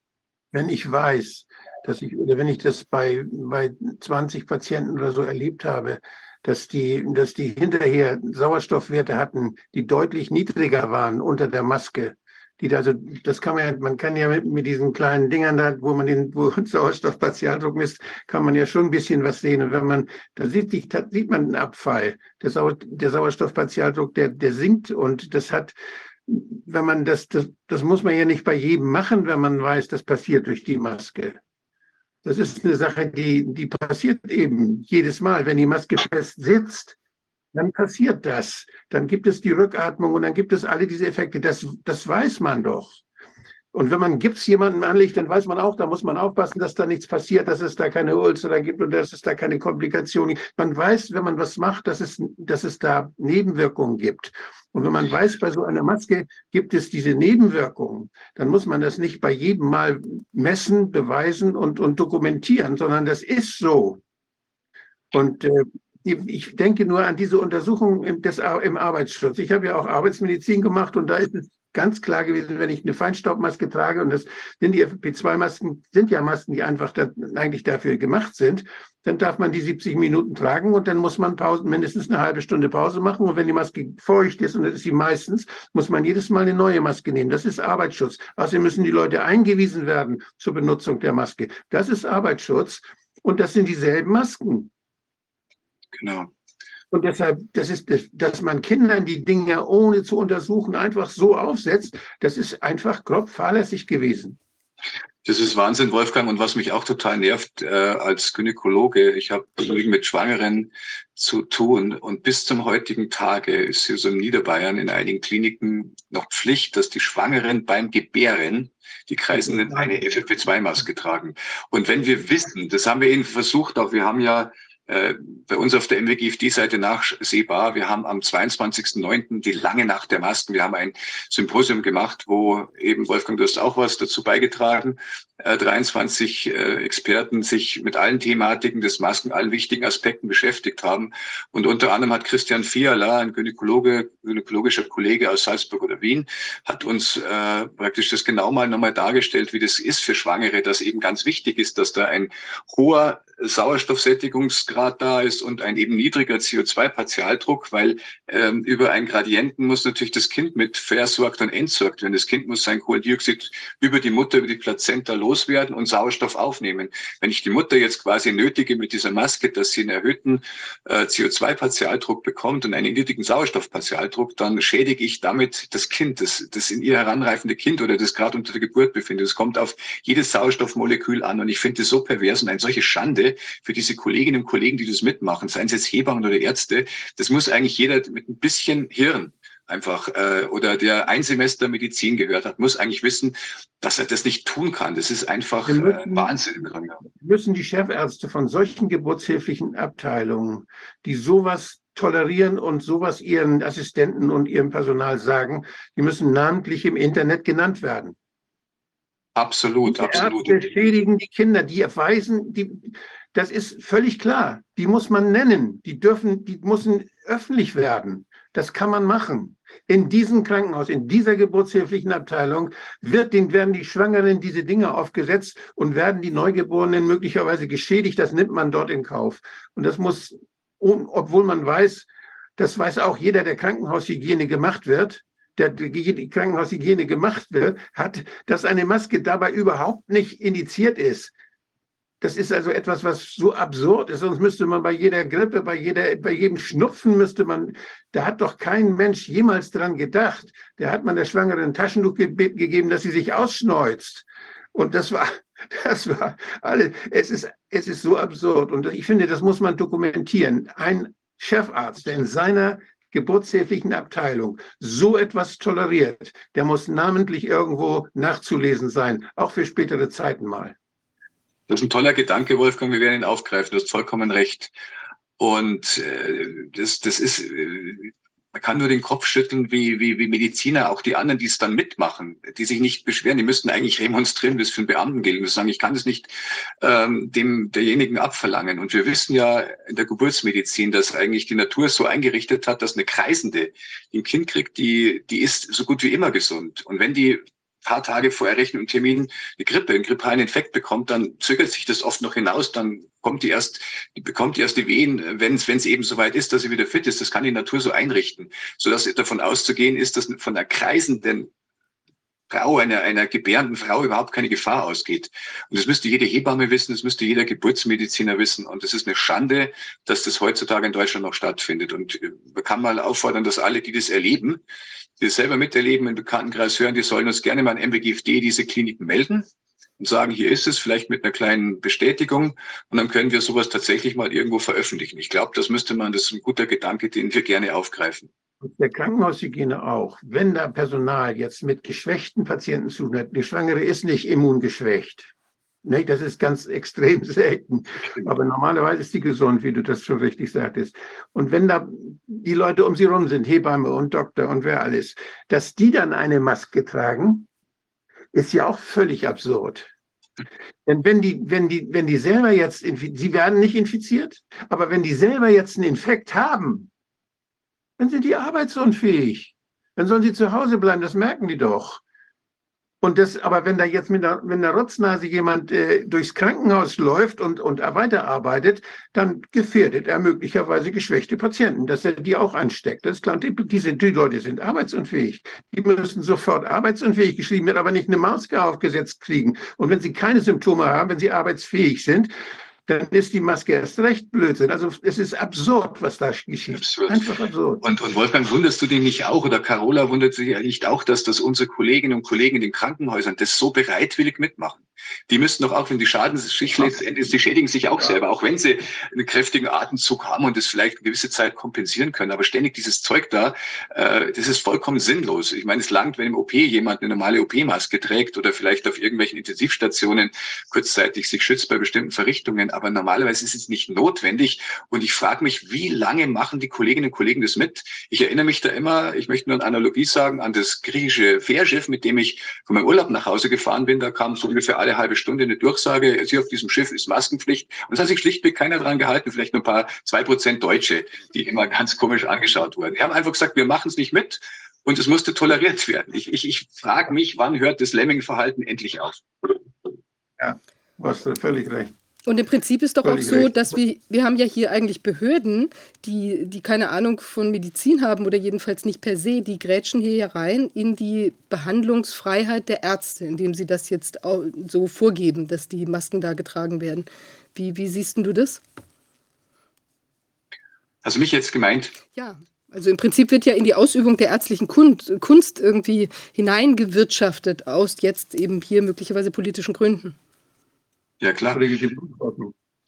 Wenn ich weiß, dass ich, oder wenn ich das bei, bei 20 Patienten oder so erlebt habe, dass die, dass die hinterher Sauerstoffwerte hatten, die deutlich niedriger waren unter der Maske. Die also das kann man ja, man kann ja mit, mit diesen kleinen Dingern da, wo man den wo *laughs* Sauerstoffpartialdruck misst, kann man ja schon ein bisschen was sehen. Und wenn man, da sieht, sich, da sieht man einen Abfall. Der, Sau, der Sauerstoffpartialdruck, der, der sinkt und das hat, wenn man das, das, das muss man ja nicht bei jedem machen, wenn man weiß, das passiert durch die Maske. Das ist eine Sache, die, die passiert eben jedes Mal. Wenn die Maske fest sitzt, dann passiert das. Dann gibt es die Rückatmung und dann gibt es alle diese Effekte. Das, das weiß man doch. Und wenn man Gips jemandem anlegt, dann weiß man auch, da muss man aufpassen, dass da nichts passiert, dass es da keine Ulcer gibt und dass es da keine Komplikationen gibt. Man weiß, wenn man was macht, dass es, dass es da Nebenwirkungen gibt. Und wenn man weiß, bei so einer Maske gibt es diese Nebenwirkungen, dann muss man das nicht bei jedem Mal messen, beweisen und, und dokumentieren, sondern das ist so. Und äh, ich denke nur an diese Untersuchung im, des, im Arbeitsschutz. Ich habe ja auch Arbeitsmedizin gemacht und da ist es ganz klar gewesen, wenn ich eine Feinstaubmaske trage, und das sind die FFP2-Masken, sind ja Masken, die einfach da, eigentlich dafür gemacht sind, dann darf man die 70 Minuten tragen und dann muss man Pausen, mindestens eine halbe Stunde Pause machen. Und wenn die Maske feucht ist, und das ist sie meistens, muss man jedes Mal eine neue Maske nehmen. Das ist Arbeitsschutz. Außerdem müssen die Leute eingewiesen werden zur Benutzung der Maske. Das ist Arbeitsschutz. Und das sind dieselben Masken. Genau. Und deshalb, das ist, dass man Kindern die Dinge ohne zu untersuchen einfach so aufsetzt, das ist einfach grob fahrlässig gewesen. Das ist Wahnsinn, Wolfgang. Und was mich auch total nervt äh, als Gynäkologe, ich habe mit Schwangeren zu tun und bis zum heutigen Tage ist hier so in Niederbayern in einigen Kliniken noch Pflicht, dass die Schwangeren beim Gebären die Kreisenden eine FFP2-Maske tragen. Und wenn wir wissen, das haben wir eben versucht, auch wir haben ja bei uns auf der MWGFD-Seite nachsehbar. Wir haben am 22.09. die lange Nacht der Masken. Wir haben ein Symposium gemacht, wo eben, Wolfgang, du hast auch was dazu beigetragen, äh, 23 äh, Experten sich mit allen Thematiken des Masken, allen wichtigen Aspekten beschäftigt haben. Und unter anderem hat Christian Fiala, ein Gynäkologe, gynäkologischer Kollege aus Salzburg oder Wien, hat uns äh, praktisch das genau mal nochmal dargestellt, wie das ist für Schwangere, dass eben ganz wichtig ist, dass da ein hoher Sauerstoffsättigungsgrad da ist und ein eben niedriger CO2-Partialdruck, weil ähm, über einen Gradienten muss natürlich das Kind mit versorgt und entsorgt werden. Das Kind muss sein Kohlendioxid über die Mutter, über die Plazenta loswerden und Sauerstoff aufnehmen. Wenn ich die Mutter jetzt quasi nötige mit dieser Maske, dass sie einen erhöhten äh, CO2-Partialdruck bekommt und einen niedrigen Sauerstoffpartialdruck, dann schädige ich damit das Kind, das, das in ihr heranreifende Kind oder das gerade unter der Geburt befindet. Es kommt auf jedes Sauerstoffmolekül an und ich finde das so pervers und eine solche Schande für diese Kolleginnen und Kollegen, die das mitmachen, seien es jetzt Hebammen oder Ärzte. Das muss eigentlich jeder mit ein bisschen Hirn einfach äh, oder der ein Semester Medizin gehört hat, muss eigentlich wissen, dass er das nicht tun kann. Das ist einfach äh, müssen- Wahnsinn im Grunde. Müssen die Chefärzte von solchen geburtshilflichen Abteilungen, die sowas tolerieren und sowas ihren Assistenten und ihrem Personal sagen, die müssen namentlich im Internet genannt werden. Absolut, die absolut. Ärzte schädigen die Kinder, die erweisen, die, das ist völlig klar. Die muss man nennen. Die dürfen, die müssen öffentlich werden. Das kann man machen. In diesem Krankenhaus, in dieser geburtshilflichen Abteilung wird den, werden die Schwangeren diese Dinge aufgesetzt und werden die Neugeborenen möglicherweise geschädigt. Das nimmt man dort in Kauf. Und das muss, obwohl man weiß, das weiß auch jeder, der Krankenhaushygiene gemacht wird, der die Krankenhaushygiene gemacht wird, hat, dass eine Maske dabei überhaupt nicht indiziert ist. Das ist also etwas, was so absurd ist. Sonst müsste man bei jeder Grippe, bei, jeder, bei jedem Schnupfen müsste man, da hat doch kein Mensch jemals dran gedacht. Der hat man der Schwangeren ein Taschentuch ge gegeben, dass sie sich ausschneuzt. Und das war, *laughs* das war alles. Es ist, es ist so absurd. Und ich finde, das muss man dokumentieren. Ein Chefarzt, der in seiner geburtshilflichen Abteilung so etwas toleriert, der muss namentlich irgendwo nachzulesen sein, auch für spätere Zeiten mal. Das ist ein toller Gedanke, Wolfgang. Wir werden ihn aufgreifen. Du hast vollkommen recht. Und äh, das, das ist, äh, man kann nur den Kopf schütteln, wie, wie, wie Mediziner, auch die anderen, die es dann mitmachen, die sich nicht beschweren, die müssten eigentlich remonstrieren, das für einen Beamten gilt. Und sagen, ich kann das nicht ähm, dem derjenigen abverlangen. Und wir wissen ja in der Geburtsmedizin, dass eigentlich die Natur so eingerichtet hat, dass eine Kreisende, die ein Kind kriegt, die, die ist so gut wie immer gesund. Und wenn die paar Tage vor errechneten Termin eine Grippe, einen grippalen Infekt bekommt, dann zögert sich das oft noch hinaus, dann kommt die erst, die bekommt die erst die Wehen, wenn es wenn es eben soweit ist, dass sie wieder fit ist. Das kann die Natur so einrichten, sodass davon auszugehen ist, dass von einer kreisenden Frau, einer, einer gebärenden Frau überhaupt keine Gefahr ausgeht. Und das müsste jede Hebamme wissen, das müsste jeder Geburtsmediziner wissen. Und es ist eine Schande, dass das heutzutage in Deutschland noch stattfindet. Und äh, man kann mal auffordern, dass alle, die das erleben, die das selber miterleben, im Bekanntenkreis hören, die sollen uns gerne mal an MBGFD diese Kliniken melden und sagen, hier ist es, vielleicht mit einer kleinen Bestätigung. Und dann können wir sowas tatsächlich mal irgendwo veröffentlichen. Ich glaube, das müsste man, das ist ein guter Gedanke, den wir gerne aufgreifen der Krankenhaushygiene auch, wenn da Personal jetzt mit geschwächten Patienten zu hat, die Schwangere ist nicht immungeschwächt. Nee, das ist ganz extrem *laughs* selten. Aber normalerweise ist sie gesund, wie du das schon richtig sagtest. Und wenn da die Leute um sie rum sind, Hebamme und Doktor und wer alles, dass die dann eine Maske tragen, ist ja auch völlig absurd. Denn wenn die, wenn die, wenn die selber jetzt, sie werden nicht infiziert, aber wenn die selber jetzt einen Infekt haben, dann sind die arbeitsunfähig. Dann sollen sie zu Hause bleiben, das merken die doch. Und das, aber wenn da jetzt mit einer, mit einer Rotznase jemand äh, durchs Krankenhaus läuft und, und weiterarbeitet, dann gefährdet er möglicherweise geschwächte Patienten, dass er die auch ansteckt. Das ist klar. Die, die, die Leute sind arbeitsunfähig. Die müssen sofort arbeitsunfähig geschrieben werden, aber nicht eine Maske aufgesetzt kriegen. Und wenn sie keine Symptome haben, wenn sie arbeitsfähig sind, dann ist die Maske erst recht Blödsinn. Also es ist absurd, was da geschieht. Absurd. Einfach absurd. Und, und Wolfgang, wunderst du dich nicht auch, oder Carola wundert sich ja nicht auch, dass das unsere Kolleginnen und Kollegen in den Krankenhäusern das so bereitwillig mitmachen? Die müssten doch auch, wenn die Schaden sich letztendlich, sie schädigen sich auch ja. selber, auch wenn sie einen kräftigen Atemzug haben und das vielleicht eine gewisse Zeit kompensieren können. Aber ständig dieses Zeug da, äh, das ist vollkommen sinnlos. Ich meine, es langt, wenn im OP jemand eine normale OP-Maske trägt oder vielleicht auf irgendwelchen Intensivstationen kurzzeitig sich schützt bei bestimmten Verrichtungen aber normalerweise ist es nicht notwendig. Und ich frage mich, wie lange machen die Kolleginnen und Kollegen das mit? Ich erinnere mich da immer, ich möchte nur eine Analogie sagen, an das griechische Fährschiff, mit dem ich von meinem Urlaub nach Hause gefahren bin. Da kam so ungefähr alle halbe Stunde eine Durchsage, hier auf diesem Schiff ist Maskenpflicht. Und es hat sich schlichtweg keiner dran gehalten, vielleicht nur ein paar, zwei Prozent Deutsche, die immer ganz komisch angeschaut wurden. Wir haben einfach gesagt, wir machen es nicht mit. Und es musste toleriert werden. Ich, ich, ich frage mich, wann hört das Lemming-Verhalten endlich auf? Ja, du hast völlig recht. Und im Prinzip ist doch auch so, dass wir, wir haben ja hier eigentlich Behörden, die, die keine Ahnung von Medizin haben oder jedenfalls nicht per se, die grätschen hier ja rein in die Behandlungsfreiheit der Ärzte, indem sie das jetzt so vorgeben, dass die Masken da getragen werden. Wie, wie siehst du das? Du mich jetzt gemeint? Ja, also im Prinzip wird ja in die Ausübung der ärztlichen Kunst irgendwie hineingewirtschaftet aus jetzt eben hier möglicherweise politischen Gründen. Ja, klar.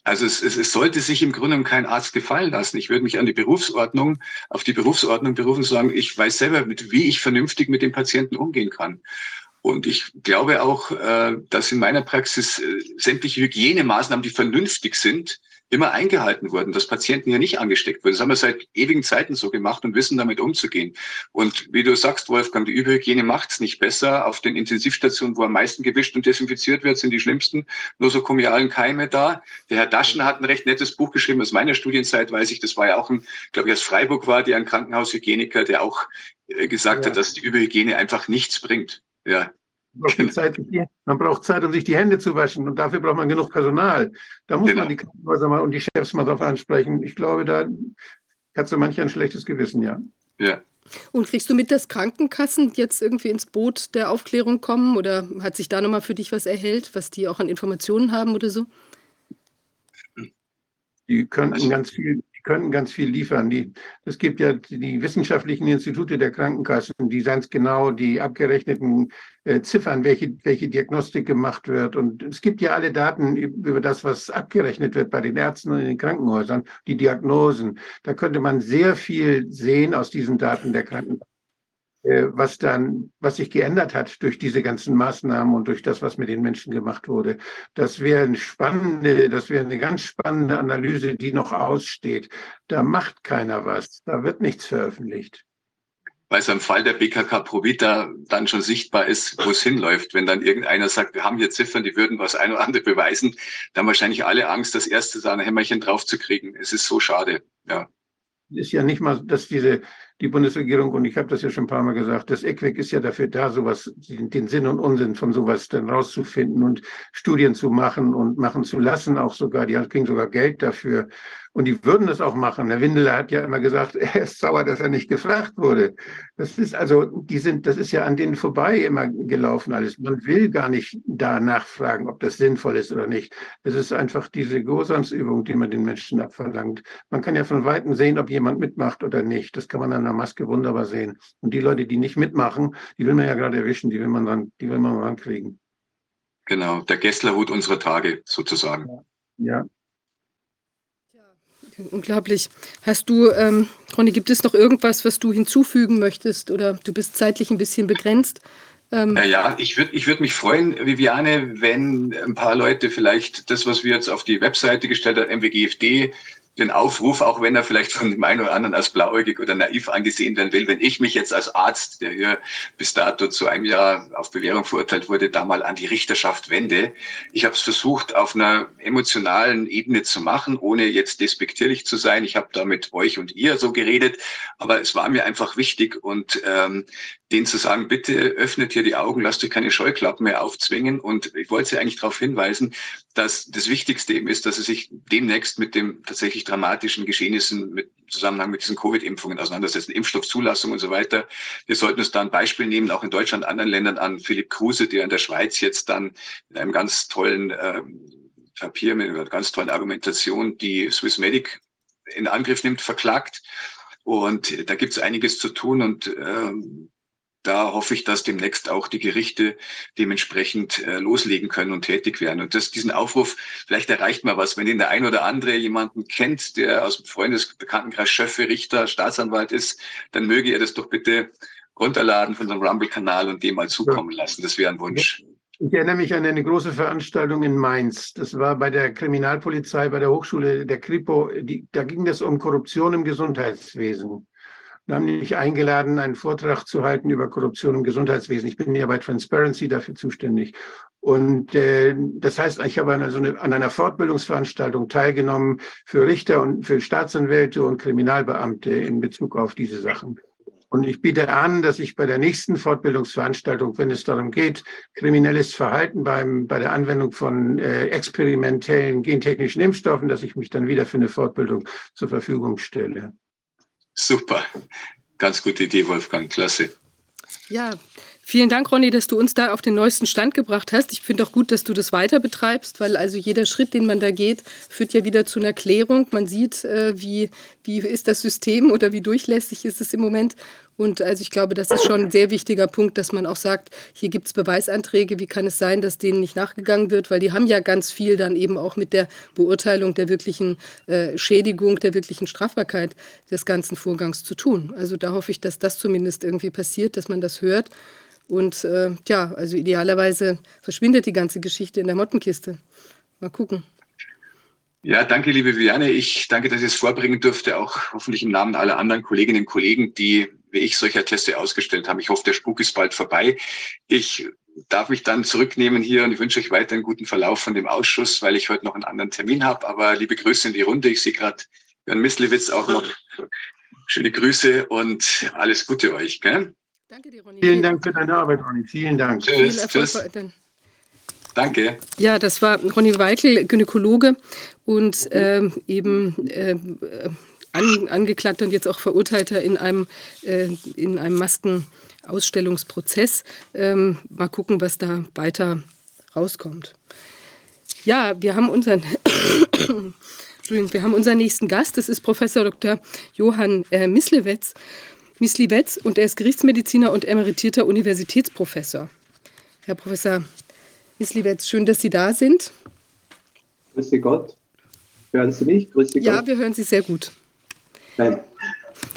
Also es, es, es sollte sich im Grunde kein Arzt gefallen lassen. Ich würde mich an die Berufsordnung, auf die Berufsordnung berufen und sagen, ich weiß selber, mit wie ich vernünftig mit dem Patienten umgehen kann. Und ich glaube auch, äh, dass in meiner Praxis äh, sämtliche Hygienemaßnahmen, die vernünftig sind, immer eingehalten wurden, dass Patienten ja nicht angesteckt wurden. Das haben wir seit ewigen Zeiten so gemacht und wissen damit umzugehen. Und wie du sagst, Wolfgang, die Überhygiene macht es nicht besser. Auf den Intensivstationen, wo am meisten gewischt und desinfiziert wird, sind die schlimmsten nosokomialen Keime da. Der Herr Daschen hat ein recht nettes Buch geschrieben aus meiner Studienzeit, weiß ich. Das war ja auch ein, glaube ich, aus Freiburg war der ein Krankenhaushygieniker, der auch äh, gesagt ja. hat, dass die Überhygiene einfach nichts bringt. Ja. Man braucht, Zeit, man braucht Zeit, um sich die Hände zu waschen und dafür braucht man genug Personal. Da muss genau. man die Krankenhäuser mal und die Chefs mal drauf ansprechen. Ich glaube, da hat so mancher ein schlechtes Gewissen, ja. Ja. Und kriegst du mit, dass Krankenkassen jetzt irgendwie ins Boot der Aufklärung kommen oder hat sich da nochmal für dich was erhellt, was die auch an Informationen haben oder so? Die könnten also, ganz viel können ganz viel liefern. Die, es gibt ja die wissenschaftlichen Institute der Krankenkassen, die ganz genau die abgerechneten äh, Ziffern, welche, welche Diagnostik gemacht wird. Und es gibt ja alle Daten über das, was abgerechnet wird bei den Ärzten und in den Krankenhäusern, die Diagnosen. Da könnte man sehr viel sehen aus diesen Daten der Krankenkassen. Äh, was dann, was sich geändert hat durch diese ganzen Maßnahmen und durch das, was mit den Menschen gemacht wurde. Das wäre eine spannende, das wäre eine ganz spannende Analyse, die noch aussteht. Da macht keiner was. Da wird nichts veröffentlicht. Weil es im Fall der BKK Provita dann schon sichtbar ist, wo es hinläuft. Wenn dann irgendeiner sagt, wir haben hier Ziffern, die würden was ein oder andere beweisen, dann wahrscheinlich alle Angst, das erste da ein Hämmerchen draufzukriegen. Es ist so schade. Ja. Ist ja nicht mal, dass diese die Bundesregierung, und ich habe das ja schon ein paar Mal gesagt, das ECWEC ist ja dafür da, sowas, den Sinn und Unsinn von sowas dann rauszufinden und Studien zu machen und machen zu lassen, auch sogar, die kriegen sogar Geld dafür. Und die würden das auch machen. Herr Windeler hat ja immer gesagt, *laughs* er ist sauer, dass er nicht gefragt wurde. Das ist also, die sind, das ist ja an denen vorbei immer gelaufen alles. Man will gar nicht da nachfragen, ob das sinnvoll ist oder nicht. Es ist einfach diese Gehorsamsübung, die man den Menschen abverlangt. Man kann ja von Weitem sehen, ob jemand mitmacht oder nicht. Das kann man an der Maske wunderbar sehen. Und die Leute, die nicht mitmachen, die will man ja gerade erwischen, die will man dann, die will man rankriegen. Genau, der Gesslerhut unserer Tage sozusagen. Ja. Unglaublich. Hast du, ähm, Ronny, gibt es noch irgendwas, was du hinzufügen möchtest oder du bist zeitlich ein bisschen begrenzt? Ähm ja, ich würde ich würd mich freuen, Viviane, wenn ein paar Leute vielleicht das, was wir jetzt auf die Webseite gestellt haben, MWGFD, den Aufruf, auch wenn er vielleicht von dem einen oder anderen als blauäugig oder naiv angesehen werden will, wenn ich mich jetzt als Arzt, der hier bis dato zu einem Jahr auf Bewährung verurteilt wurde, da mal an die Richterschaft wende. Ich habe es versucht, auf einer emotionalen Ebene zu machen, ohne jetzt despektierlich zu sein. Ich habe da mit euch und ihr so geredet, aber es war mir einfach wichtig und ähm, denen zu sagen, bitte öffnet hier die Augen, lasst euch keine Scheuklappen mehr aufzwingen. Und ich wollte Sie eigentlich darauf hinweisen, dass das Wichtigste eben ist, dass Sie sich demnächst mit dem tatsächlich dramatischen Geschehnissen mit Zusammenhang mit diesen Covid-Impfungen auseinandersetzen, Impfstoffzulassung und so weiter. Wir sollten uns da ein Beispiel nehmen, auch in Deutschland, anderen Ländern an Philipp Kruse, der in der Schweiz jetzt dann mit einem ganz tollen äh, Papier, mit einer ganz tollen Argumentation die Swissmedic in Angriff nimmt, verklagt. Und da gibt es einiges zu tun und ähm, da hoffe ich, dass demnächst auch die Gerichte dementsprechend äh, loslegen können und tätig werden. Und das, diesen Aufruf, vielleicht erreicht mal was, wenn den der ein oder andere jemanden kennt, der aus dem Freundesbekanntenkreis Schöffe, Richter, Staatsanwalt ist, dann möge er das doch bitte runterladen von unserem Rumble-Kanal und dem mal zukommen lassen. Das wäre ein Wunsch. Ich erinnere mich an eine große Veranstaltung in Mainz. Das war bei der Kriminalpolizei, bei der Hochschule der Kripo. Die, da ging es um Korruption im Gesundheitswesen. Wir haben mich eingeladen, einen Vortrag zu halten über Korruption im Gesundheitswesen. Ich bin ja bei Transparency dafür zuständig. Und äh, das heißt, ich habe an, also eine, an einer Fortbildungsveranstaltung teilgenommen für Richter und für Staatsanwälte und Kriminalbeamte in Bezug auf diese Sachen. Und ich biete an, dass ich bei der nächsten Fortbildungsveranstaltung, wenn es darum geht, kriminelles Verhalten beim, bei der Anwendung von äh, experimentellen gentechnischen Impfstoffen, dass ich mich dann wieder für eine Fortbildung zur Verfügung stelle. Super. Ganz gute Idee, Wolfgang. Klasse. Ja, vielen Dank, Ronny, dass du uns da auf den neuesten Stand gebracht hast. Ich finde auch gut, dass du das weiter betreibst, weil also jeder Schritt, den man da geht, führt ja wieder zu einer Klärung. Man sieht, äh, wie, wie ist das System oder wie durchlässig ist es im Moment. Und also ich glaube, das ist schon ein sehr wichtiger Punkt, dass man auch sagt, hier gibt es Beweisanträge, wie kann es sein, dass denen nicht nachgegangen wird, weil die haben ja ganz viel dann eben auch mit der Beurteilung der wirklichen äh, Schädigung, der wirklichen Strafbarkeit des ganzen Vorgangs zu tun. Also da hoffe ich, dass das zumindest irgendwie passiert, dass man das hört. Und äh, ja, also idealerweise verschwindet die ganze Geschichte in der Mottenkiste. Mal gucken. Ja, danke, liebe Viviane. Ich danke, dass ich es vorbringen durfte, auch hoffentlich im Namen aller anderen Kolleginnen und Kollegen, die wie ich solche Atteste ausgestellt haben. Ich hoffe, der Spuk ist bald vorbei. Ich darf mich dann zurücknehmen hier und ich wünsche euch weiter einen guten Verlauf von dem Ausschuss, weil ich heute noch einen anderen Termin habe. Aber liebe Grüße in die Runde. Ich sehe gerade Jörn Mislewitz auch noch. Schöne Grüße und alles Gute euch. Gell? Danke dir, Ronny. Vielen Dank für deine Arbeit, Ronny. Vielen Dank. Tschüss. tschüss. Danke. Ja, das war Ronny Weikel, Gynäkologe und äh, eben äh, an, angeklagter und jetzt auch Verurteilter in einem, äh, in einem Maskenausstellungsprozess. Ähm, mal gucken, was da weiter rauskommt. Ja, wir haben unseren, *coughs* wir haben unseren nächsten Gast. Das ist Professor Dr. Johann äh, Mislewetz. Mislewetz und er ist Gerichtsmediziner und emeritierter Universitätsprofessor. Herr Professor Mislewetz, schön, dass Sie da sind. Grüße Gott. Hören Sie mich? Grüße Gott. Ja, wir hören Sie sehr gut. Nein.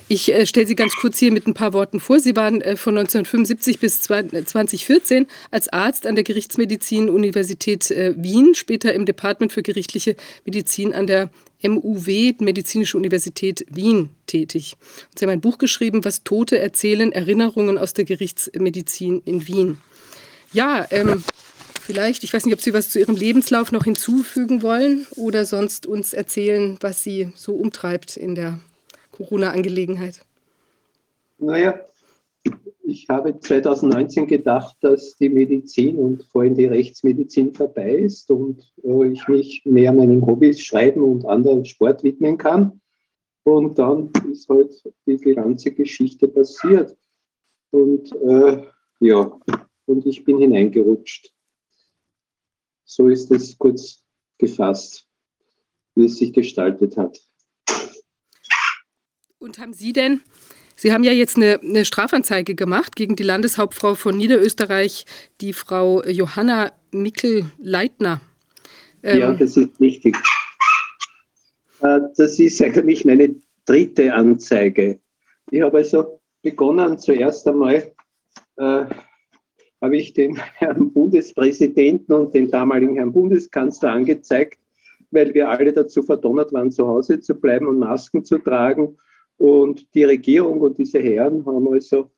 Ich äh, stelle Sie ganz kurz hier mit ein paar Worten vor. Sie waren äh, von 1975 bis 2014 äh, als Arzt an der Gerichtsmedizin Universität äh, Wien, später im Department für gerichtliche Medizin an der MUW, Medizinische Universität Wien, tätig. Und Sie haben ein Buch geschrieben, was Tote erzählen, Erinnerungen aus der Gerichtsmedizin in Wien. Ja, ähm, vielleicht, ich weiß nicht, ob Sie was zu Ihrem Lebenslauf noch hinzufügen wollen oder sonst uns erzählen, was Sie so umtreibt in der Corona-Angelegenheit? Naja, ich habe 2019 gedacht, dass die Medizin und vor allem die Rechtsmedizin vorbei ist und äh, ich mich mehr meinen Hobbys, Schreiben und anderen Sport widmen kann. Und dann ist halt die ganze Geschichte passiert. Und äh, ja, und ich bin hineingerutscht. So ist es kurz gefasst, wie es sich gestaltet hat. Und haben Sie denn, Sie haben ja jetzt eine, eine Strafanzeige gemacht gegen die Landeshauptfrau von Niederösterreich, die Frau Johanna Mickel-Leitner. Ähm, ja, das ist richtig. Äh, das ist eigentlich meine dritte Anzeige. Ich habe also begonnen, zuerst einmal äh, habe ich den Herrn Bundespräsidenten und den damaligen Herrn Bundeskanzler angezeigt, weil wir alle dazu verdonnert waren, zu Hause zu bleiben und Masken zu tragen. Und die Regierung und diese Herren haben also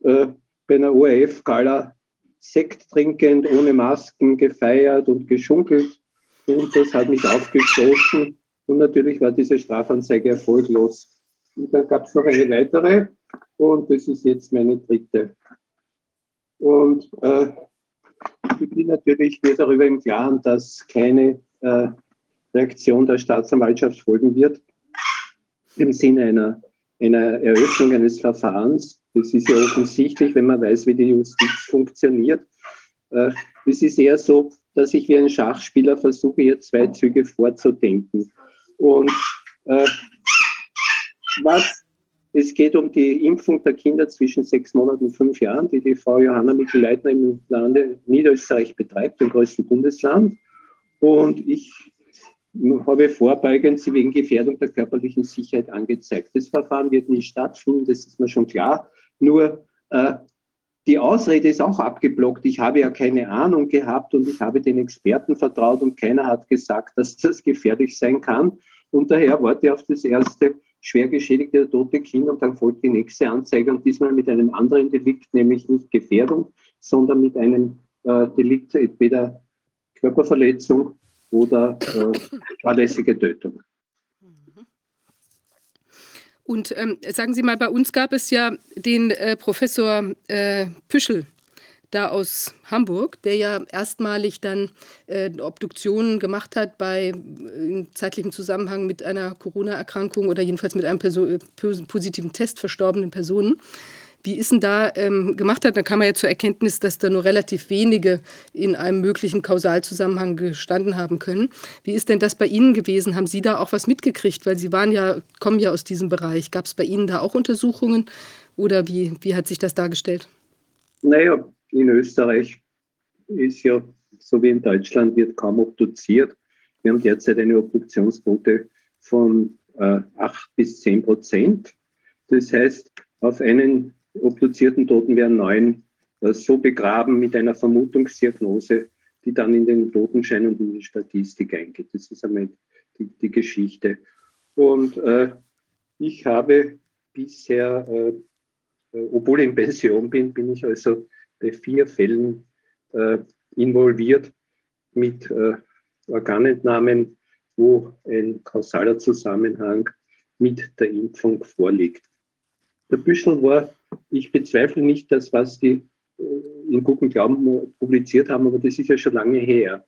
äh, bei einer ORF-Gala Sekt trinkend, ohne Masken gefeiert und geschunkelt. Und das hat mich aufgestoßen. Und natürlich war diese Strafanzeige erfolglos. Und dann gab es noch eine weitere. Und das ist jetzt meine dritte. Und äh, ich bin natürlich mir darüber im Klaren, dass keine äh, Reaktion der Staatsanwaltschaft folgen wird im Sinne einer, einer Eröffnung eines Verfahrens. Das ist ja offensichtlich, wenn man weiß, wie die Justiz funktioniert. Äh, es ist eher so, dass ich wie ein Schachspieler versuche, hier zwei Züge vorzudenken. Und äh, was, es geht um die Impfung der Kinder zwischen sechs Monaten und fünf Jahren, die die Frau Johanna Mikl-Leitner im Lande Niederösterreich betreibt, dem größten Bundesland. Und ich habe vorbeugend sie wegen Gefährdung der körperlichen Sicherheit angezeigt. Das Verfahren wird nie stattfinden, das ist mir schon klar. Nur äh, die Ausrede ist auch abgeblockt. Ich habe ja keine Ahnung gehabt und ich habe den Experten vertraut und keiner hat gesagt, dass das gefährlich sein kann. Und daher warte auf das erste schwer geschädigte tote Kind und dann folgt die nächste Anzeige und diesmal mit einem anderen Delikt, nämlich nicht Gefährdung, sondern mit einem äh, Delikt entweder Körperverletzung oder äh, fahrlässige Tötung. Und ähm, sagen Sie mal, bei uns gab es ja den äh, Professor äh, Püschel da aus Hamburg, der ja erstmalig dann äh, Obduktionen gemacht hat bei äh, im zeitlichen Zusammenhang mit einer Corona-Erkrankung oder jedenfalls mit einem Perso äh, positiven Test verstorbenen Personen. Wie ist denn da ähm, gemacht hat, da kam man ja zur Erkenntnis, dass da nur relativ wenige in einem möglichen Kausalzusammenhang gestanden haben können. Wie ist denn das bei Ihnen gewesen? Haben Sie da auch was mitgekriegt? Weil Sie waren ja, kommen ja aus diesem Bereich. Gab es bei Ihnen da auch Untersuchungen oder wie, wie hat sich das dargestellt? Naja, in Österreich ist ja, so wie in Deutschland, wird kaum obduziert. Wir haben derzeit eine Obduktionsquote von äh, 8 bis 10 Prozent. Das heißt, auf einen obduzierten Toten werden neun äh, so begraben mit einer Vermutungsdiagnose, die dann in den Totenschein und in die Statistik eingeht. Das ist einmal die, die Geschichte. Und äh, ich habe bisher, äh, äh obwohl ich in Pension bin, bin ich also bei vier Fällen äh, involviert mit äh, Organentnahmen, wo ein kausaler Zusammenhang mit der Impfung vorliegt. Der Büschel war, ich bezweifle nicht das, was die äh, in guten Glauben publiziert haben, aber das ist ja schon lange her.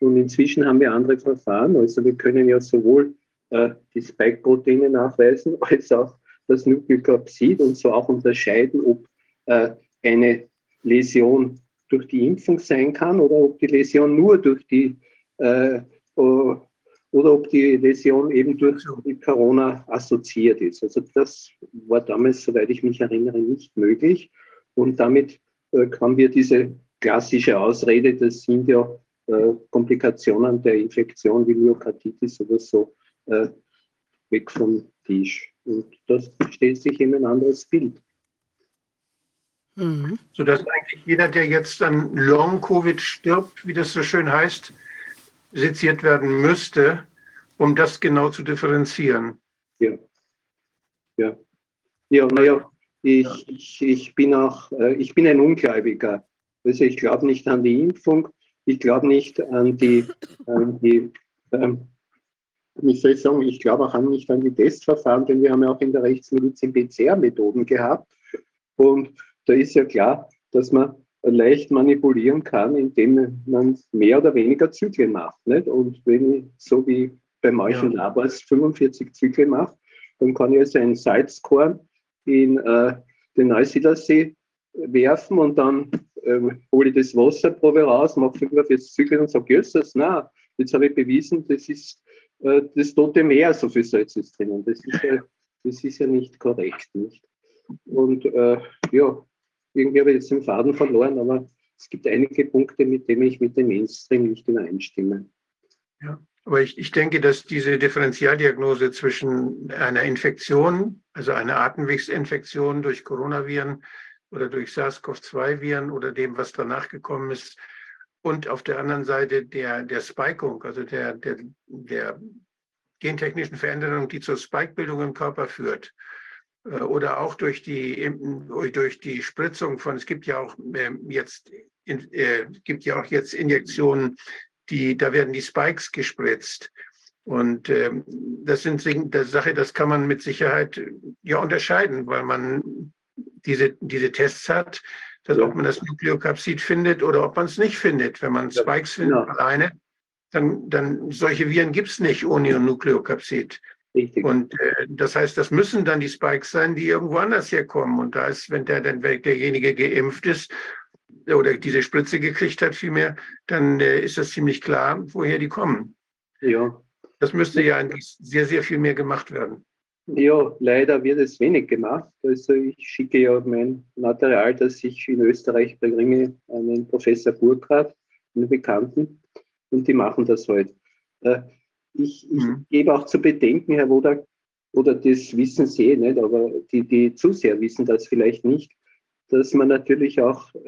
Und inzwischen haben wir andere Verfahren. Also wir können ja sowohl äh, die Spike-Proteine nachweisen, *laughs* als auch das Nukleokapsid und so auch unterscheiden, ob äh, eine Läsion durch die Impfung sein kann oder ob die Läsion nur durch die äh, oder ob die Läsion eben durch die Corona assoziiert ist. Also das war damals, soweit ich mich erinnere, nicht möglich. Und damit äh, haben wir diese klassische Ausrede, das sind ja äh, Komplikationen der Infektion wie Myokarditis oder so, äh, weg vom Tisch. Und das stellt sich eben ein anderes Bild. Mhm. Sodass eigentlich jeder, der jetzt an Long-Covid stirbt, wie das so schön heißt, seziert werden müsste, um das genau zu differenzieren. Ja. Ja. Ja, naja, ich, ja. ich, ich bin auch, äh, ich bin ein Ungläubiger. Also ich glaube nicht an die Impfung, ich glaube nicht an die, *laughs* an die ähm, ich soll sagen, ich glaube auch nicht an die Testverfahren, denn wir haben ja auch in der Rechtsmedizin PCR-Methoden gehabt. Und da ist ja klar, dass man leicht manipulieren kann, indem man mehr oder weniger Zyklen macht. Nicht? Und wenn ich, so wie bei manchen ja. Labors 45 Zyklen mache, dann kann ich also ein Salzkorn in äh, den Neusiedlersee werfen und dann äh, hole ich das Wasserprobe raus, mache 45 Zyklen und sage, Jesus, na, jetzt habe ich bewiesen, das ist äh, das Tote Meer, so viel Salz ist drinnen. Das ist ja, das ist ja nicht korrekt. Nicht? Und äh, ja, irgendwie habe ich jetzt den Faden verloren, aber es gibt einige Punkte, mit denen ich mit dem Mainstream nicht übereinstimme. Ja, aber ich, ich denke, dass diese Differentialdiagnose zwischen einer Infektion, also einer Atemwegsinfektion durch Coronaviren oder durch SARS-CoV-2-Viren oder dem, was danach gekommen ist, und auf der anderen Seite der, der Spikung, also der, der, der gentechnischen Veränderung, die zur Spike-Bildung im Körper führt, oder auch durch die, durch die Spritzung von, es gibt ja auch ähm, jetzt, äh, gibt ja auch jetzt Injektionen, die, da werden die Spikes gespritzt. Und ähm, das sind das Sache, das kann man mit Sicherheit ja unterscheiden, weil man diese, diese Tests hat, dass ob man das Nukleokapsid findet oder ob man es nicht findet. Wenn man Spikes findet ja. alleine, dann, dann solche Viren gibt es nicht ohne Nukleokapsid. Richtig. Und äh, das heißt, das müssen dann die Spikes sein, die irgendwo anders herkommen. Und da ist, wenn der dann derjenige geimpft ist oder diese Spritze gekriegt hat, vielmehr, dann äh, ist das ziemlich klar, woher die kommen. Ja. Das müsste ja eigentlich sehr, sehr viel mehr gemacht werden. Ja, leider wird es wenig gemacht. Also ich schicke ja mein Material, das ich in Österreich bringe, an den Professor Burkhardt, einen Bekannten, und die machen das halt. Ich, ich mhm. gebe auch zu bedenken, Herr Wodak, oder das wissen Sie eh nicht, aber die, die Zuseher wissen das vielleicht nicht, dass man natürlich auch, äh,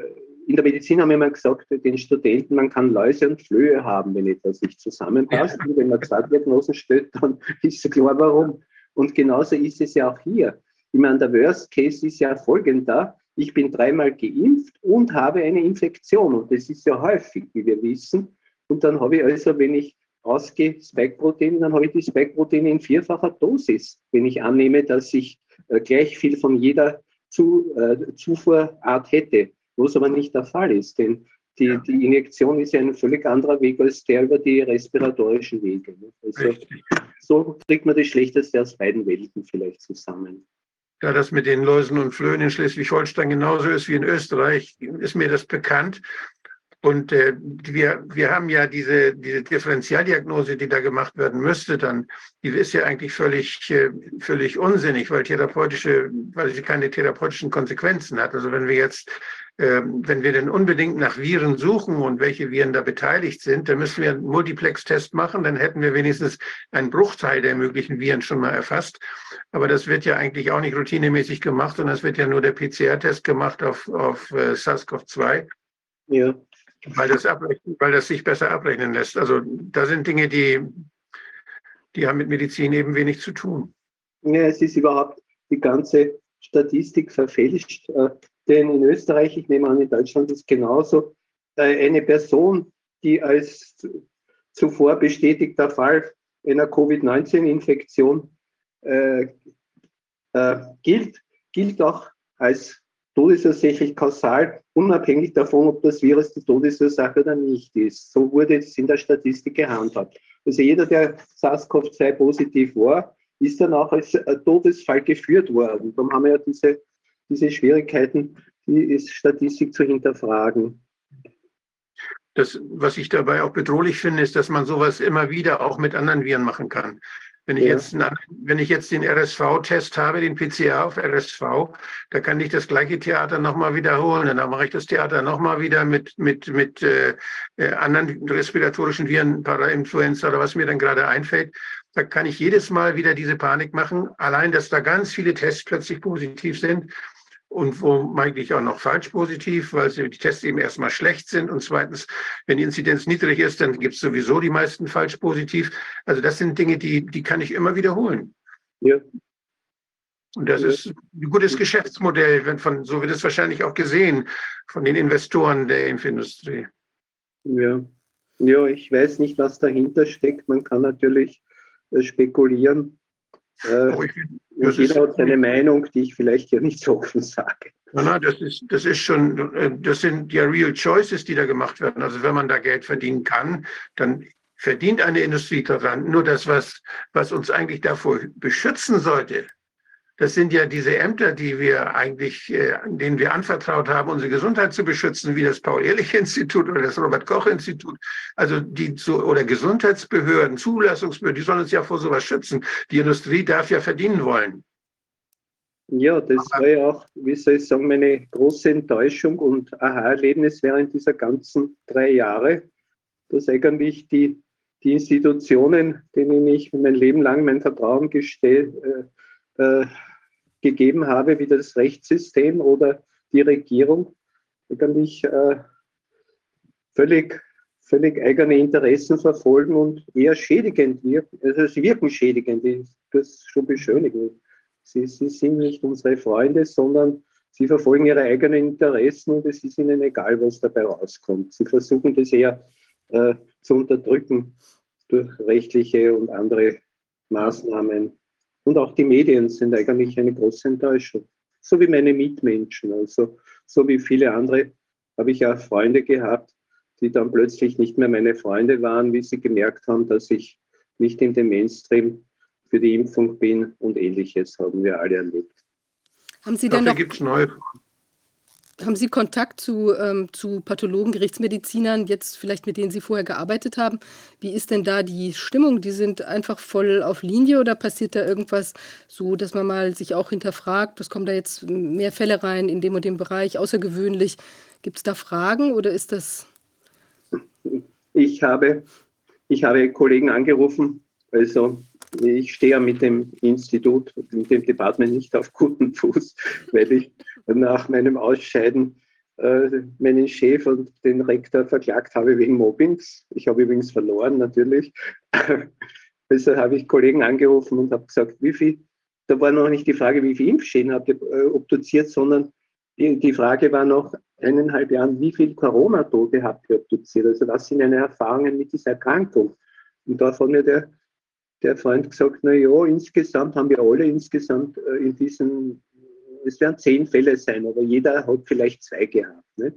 in der Medizin haben wir immer gesagt, den Studenten, man kann Läuse und Flöhe haben, wenn etwas nicht zusammenpasst. Ja. Und wenn man zwei Diagnosen stellt, dann *laughs* ist klar, warum. Und genauso ist es ja auch hier. Ich meine, der Worst Case ist ja folgender. Ich bin dreimal geimpft und habe eine Infektion. Und das ist ja häufig, wie wir wissen. Und dann habe ich also, wenn ich ausgehe, Spike-Protein, dann habe ich die Spike-Proteine in vierfacher Dosis, wenn ich annehme, dass ich äh, gleich viel von jeder Zu, äh, Zufuhrart hätte, was aber nicht der Fall ist. Denn die, die, Injektion ist ja ein völlig anderer Weg als der über die respiratorischen Wege. Ne? Also, so kriegt man das Schlechteste aus beiden Welten vielleicht zusammen. Da das mit den Läusen und Flöhen in Schleswig-Holstein genauso ist wie in Österreich, ist mir das bekannt. Und äh, wir, wir haben ja diese, diese Differentialdiagnose, die da gemacht werden müsste, dann, die ist ja eigentlich völlig, äh, völlig unsinnig, weil therapeutische, weil sie keine therapeutischen Konsequenzen hat. Also wenn wir jetzt ähm, wenn wir denn unbedingt nach Viren suchen und welche Viren da beteiligt sind, dann müssen wir einen Multiplex-Test machen. Dann hätten wir wenigstens einen Bruchteil der möglichen Viren schon mal erfasst. Aber das wird ja eigentlich auch nicht routinemäßig gemacht, sondern es wird ja nur der PCR-Test gemacht auf, auf äh, SARS-CoV-2. Ja. Weil das, weil das sich besser abrechnen lässt. Also da sind Dinge, die, die haben mit Medizin eben wenig zu tun. Ja, es ist überhaupt die ganze Statistik verfälscht. Äh, denn in Österreich, ich nehme an, in Deutschland ist genauso, äh, eine Person, die als zuvor bestätigter Fall einer Covid-19-Infektion äh, äh, gilt, gilt auch als todesursächlich kausal, unabhängig davon, ob das Virus die Todesursache oder nicht ist. So wurde es in der Statistik gehandhabt. Also jeder, der SARS-CoV-2 positiv war, ist dann auch als Todesfall geführt worden. Darum haben wir ja diese diese Schwierigkeiten, die ist Statistik zu hinterfragen. Das, was ich dabei auch bedrohlich finde, ist, dass man sowas immer wieder auch mit anderen Viren machen kann. Wenn ich, ja. jetzt, wenn ich jetzt den RSV-Test habe, den PCR auf RSV, da kann ich das gleiche Theater nochmal wiederholen. Und dann mache ich das Theater nochmal wieder mit, mit, mit äh, äh, anderen respiratorischen Viren, Parainfluenza oder was mir dann gerade einfällt. Da kann ich jedes Mal wieder diese Panik machen. Allein, dass da ganz viele Tests plötzlich positiv sind, und womöglich auch noch falsch positiv, weil die Tests eben erstmal schlecht sind und zweitens, wenn die Inzidenz niedrig ist, dann gibt es sowieso die meisten falsch positiv. Also das sind Dinge, die, die kann ich immer wiederholen. Ja. Und das ist ein gutes Geschäftsmodell, wenn von, so wird es wahrscheinlich auch gesehen von den Investoren der Impfindustrie. Ja. ja, ich weiß nicht, was dahinter steckt. Man kann natürlich äh, spekulieren. Äh, oh, ich, das jeder hat seine Meinung, die ich vielleicht hier nicht so offen sage. Na, na, das ist, das ist schon, äh, das sind ja real choices, die da gemacht werden. Also wenn man da Geld verdienen kann, dann verdient eine Industrie daran. Nur das, was, was uns eigentlich davor beschützen sollte, das sind ja diese Ämter, die wir eigentlich, äh, denen wir anvertraut haben, unsere Gesundheit zu beschützen, wie das Paul-Ehrlich-Institut oder das Robert-Koch-Institut, also die zu, oder Gesundheitsbehörden, Zulassungsbehörden, die sollen uns ja vor sowas schützen. Die Industrie darf ja verdienen wollen. Ja, das war ja auch, wie soll ich sagen, meine große Enttäuschung und Aha-Erlebnis während dieser ganzen drei Jahre, dass eigentlich die, die Institutionen, denen ich mein Leben lang mein Vertrauen gestellt, äh, äh, gegeben habe, wie das Rechtssystem oder die Regierung, eigentlich äh, völlig, völlig eigene Interessen verfolgen und eher schädigend wirken. Also sie wirken schädigend, das schon beschönigen. Sie, sie sind nicht unsere Freunde, sondern sie verfolgen ihre eigenen Interessen und es ist ihnen egal, was dabei rauskommt. Sie versuchen das eher äh, zu unterdrücken durch rechtliche und andere Maßnahmen. Und auch die Medien sind eigentlich eine große Enttäuschung. So wie meine Mitmenschen. Also so wie viele andere habe ich auch Freunde gehabt, die dann plötzlich nicht mehr meine Freunde waren, wie sie gemerkt haben, dass ich nicht in dem Mainstream für die Impfung bin und ähnliches haben wir alle erlebt. Haben Sie denn noch, neue haben Sie Kontakt zu, ähm, zu Pathologen, Gerichtsmedizinern, jetzt vielleicht mit denen Sie vorher gearbeitet haben? Wie ist denn da die Stimmung? Die sind einfach voll auf Linie oder passiert da irgendwas so, dass man mal sich auch hinterfragt, was kommen da jetzt mehr Fälle rein in dem und dem Bereich, außergewöhnlich? Gibt es da Fragen oder ist das? Ich habe, ich habe Kollegen angerufen, also ich stehe ja mit dem Institut, mit dem Department nicht auf guten Fuß, *laughs* weil ich nach meinem Ausscheiden äh, meinen Chef und den Rektor verklagt habe wegen Mobbings. Ich habe übrigens verloren, natürlich. *laughs* also habe ich Kollegen angerufen und habe gesagt, wie viel, da war noch nicht die Frage, wie viel Impfschäden habt ihr äh, obduziert, sondern die, die Frage war noch eineinhalb Jahren, wie viel Corona-Tote habt ihr obduziert? Also was sind deine Erfahrungen mit dieser Erkrankung? Und da hat mir der der Freund gesagt, na ja, insgesamt haben wir alle insgesamt äh, in diesen, es werden zehn Fälle sein, aber jeder hat vielleicht zwei gehabt. Ne?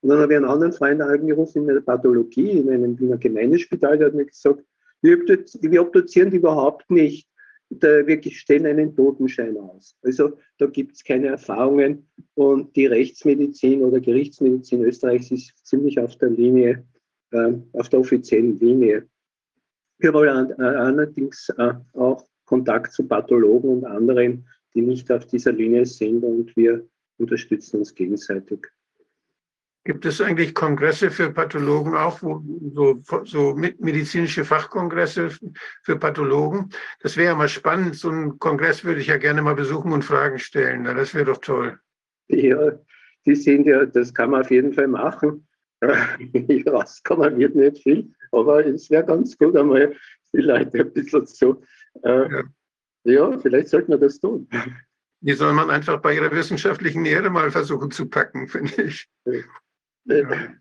Und dann habe ich einen anderen Freund angerufen in der Pathologie, in einem Wiener Gemeindespital, der hat mir gesagt, wir, obduzieren die überhaupt nicht. wir stellen einen Totenschein aus. Also da gibt es keine Erfahrungen und die Rechtsmedizin oder Gerichtsmedizin Österreichs ist ziemlich auf der Linie, äh, auf der offiziellen Linie. Wir wollen äh, allerdings äh, auch Kontakt zu Pathologen und anderen, die nicht auf dieser Linie sind und wir unterstützen uns gegenseitig. Gibt es eigentlich Kongresse für Pathologen auch, wo, so, so medizinische Fachkongresse für Pathologen? Das wäre ja mal spannend. So einen Kongress würde ich ja gerne mal besuchen und Fragen stellen. Das wäre doch toll. Ja, die sind ja, das kann man auf jeden Fall machen. *laughs* Rauskommen wird nicht viel, aber es wäre ganz gut, einmal die Leute ein bisschen so. Äh, ja. ja, vielleicht sollte man das tun. Die soll man einfach bei ihrer wissenschaftlichen Ehre mal versuchen zu packen, *laughs* finde ich. Ja.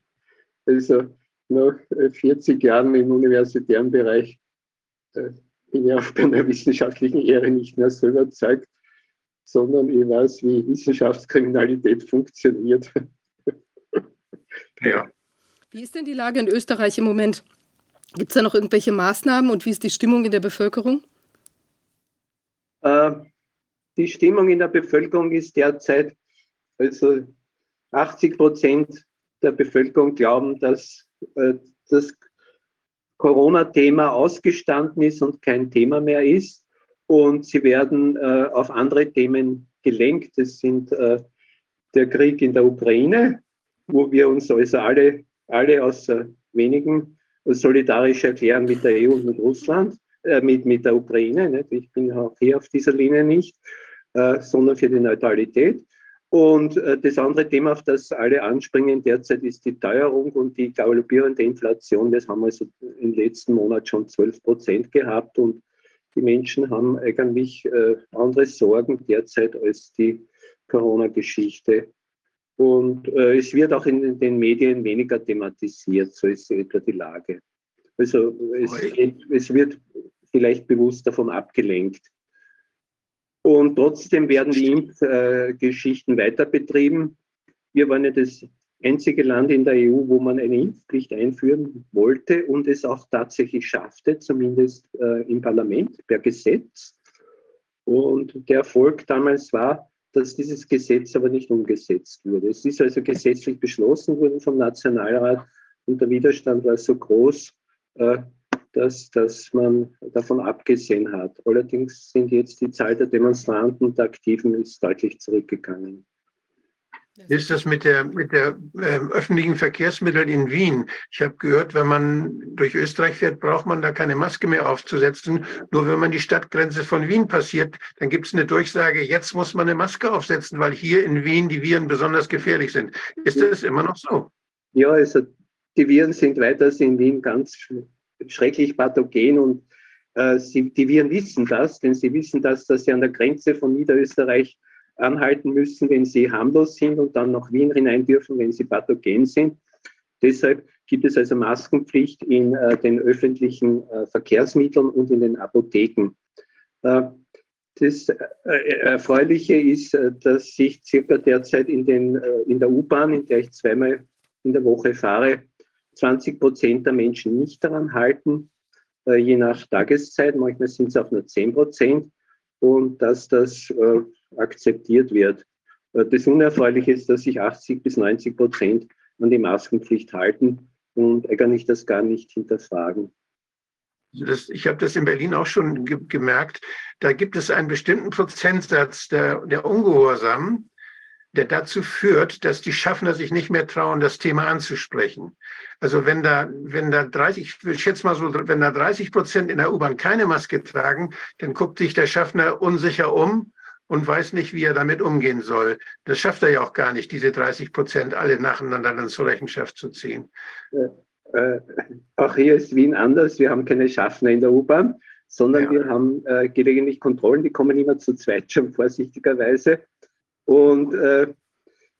Also nach 40 Jahren im universitären Bereich äh, bin ich auch bei einer wissenschaftlichen Ehre nicht mehr so überzeugt, sondern ich weiß, wie Wissenschaftskriminalität funktioniert. Ja. Wie ist denn die Lage in Österreich im Moment? Gibt es da noch irgendwelche Maßnahmen und wie ist die Stimmung in der Bevölkerung? Äh, die Stimmung in der Bevölkerung ist derzeit, also 80 Prozent der Bevölkerung glauben, dass äh, das Corona-Thema ausgestanden ist und kein Thema mehr ist. Und sie werden äh, auf andere Themen gelenkt. Das sind der Krieg in der Ukraine, wo wir uns also alle, alle außer wenigen solidarisch erklären mit der EU und mit Russland, äh, mit, mit der Ukraine. Nicht? Ich bin auch hier auf dieser Linie nicht, äh, sondern für die Neutralität. Und äh, das andere Thema, auf das alle anspringen derzeit, ist die Teuerung und die galoppierende Inflation. Das haben wir also im letzten Monat schon 12 Prozent gehabt und die Menschen haben eigentlich äh, andere Sorgen derzeit als die Corona-Geschichte. Und äh, es wird auch in den Medien weniger thematisiert, so ist etwa die Lage. Also es, es wird vielleicht bewusst davon abgelenkt. Und trotzdem werden die Impfgeschichten weiter betrieben. Wir waren ja das einzige Land in der EU, wo man eine Impfpflicht einführen wollte und es auch tatsächlich schaffte, zumindest äh, im Parlament per Gesetz. Und der Erfolg damals war, dass dieses Gesetz aber nicht umgesetzt wurde. Es ist also gesetzlich beschlossen worden vom Nationalrat und der Widerstand war so groß, äh, dass, dass man davon abgesehen hat. Allerdings sind jetzt die Zahl der Demonstranten und der Aktiven ist deutlich zurückgegangen. Wie ist das mit der, mit der äh, öffentlichen Verkehrsmitteln in Wien? Ich habe gehört, wenn man durch Österreich fährt, braucht man da keine Maske mehr aufzusetzen. Nur wenn man die Stadtgrenze von Wien passiert, dann gibt es eine Durchsage, jetzt muss man eine Maske aufsetzen, weil hier in Wien die Viren besonders gefährlich sind. Ist das immer noch so? Ja, also die Viren sind weiter in Wien ganz schrecklich pathogen und äh, sie, die Viren wissen das, denn sie wissen das, dass sie an der Grenze von Niederösterreich anhalten müssen, wenn sie harmlos sind und dann nach Wien hinein dürfen, wenn sie pathogen sind. Deshalb gibt es also Maskenpflicht in äh, den öffentlichen äh, Verkehrsmitteln und in den Apotheken. Äh, das äh, Erfreuliche ist, äh, dass sich circa derzeit in, den, äh, in der U-Bahn, in der ich zweimal in der Woche fahre, 20 Prozent der Menschen nicht daran halten, je nach Tageszeit. Manchmal sind es auch nur 10 Prozent. Und dass das akzeptiert wird. Äh, das Unerfreuliche ist, dass sich 80 bis 90 Prozent an die Maskenpflicht halten und eigentlich das gar nicht hinterfragen. Das, ich habe das in Berlin auch schon ge gemerkt. Da gibt es einen bestimmten Prozentsatz der, der Ungehorsam, der dazu führt, dass die Schaffner sich nicht mehr trauen, das Thema anzusprechen. Also wenn da, wenn da 30, ich schätze mal so, wenn da 30 Prozent in der U-Bahn keine Maske tragen, dann guckt sich der Schaffner unsicher um und weiß nicht, wie er damit umgehen soll. Das schafft er ja auch gar nicht, diese 30 Prozent alle nacheinander dann zur Rechenschaft zu ziehen. Äh, äh, auch hier ist Wien anders. Wir haben keine Schaffner in der U-Bahn, sondern ja. wir haben äh, gelegentlich Kontrollen, die kommen immer zu zweit schon vorsichtigerweise. Und äh,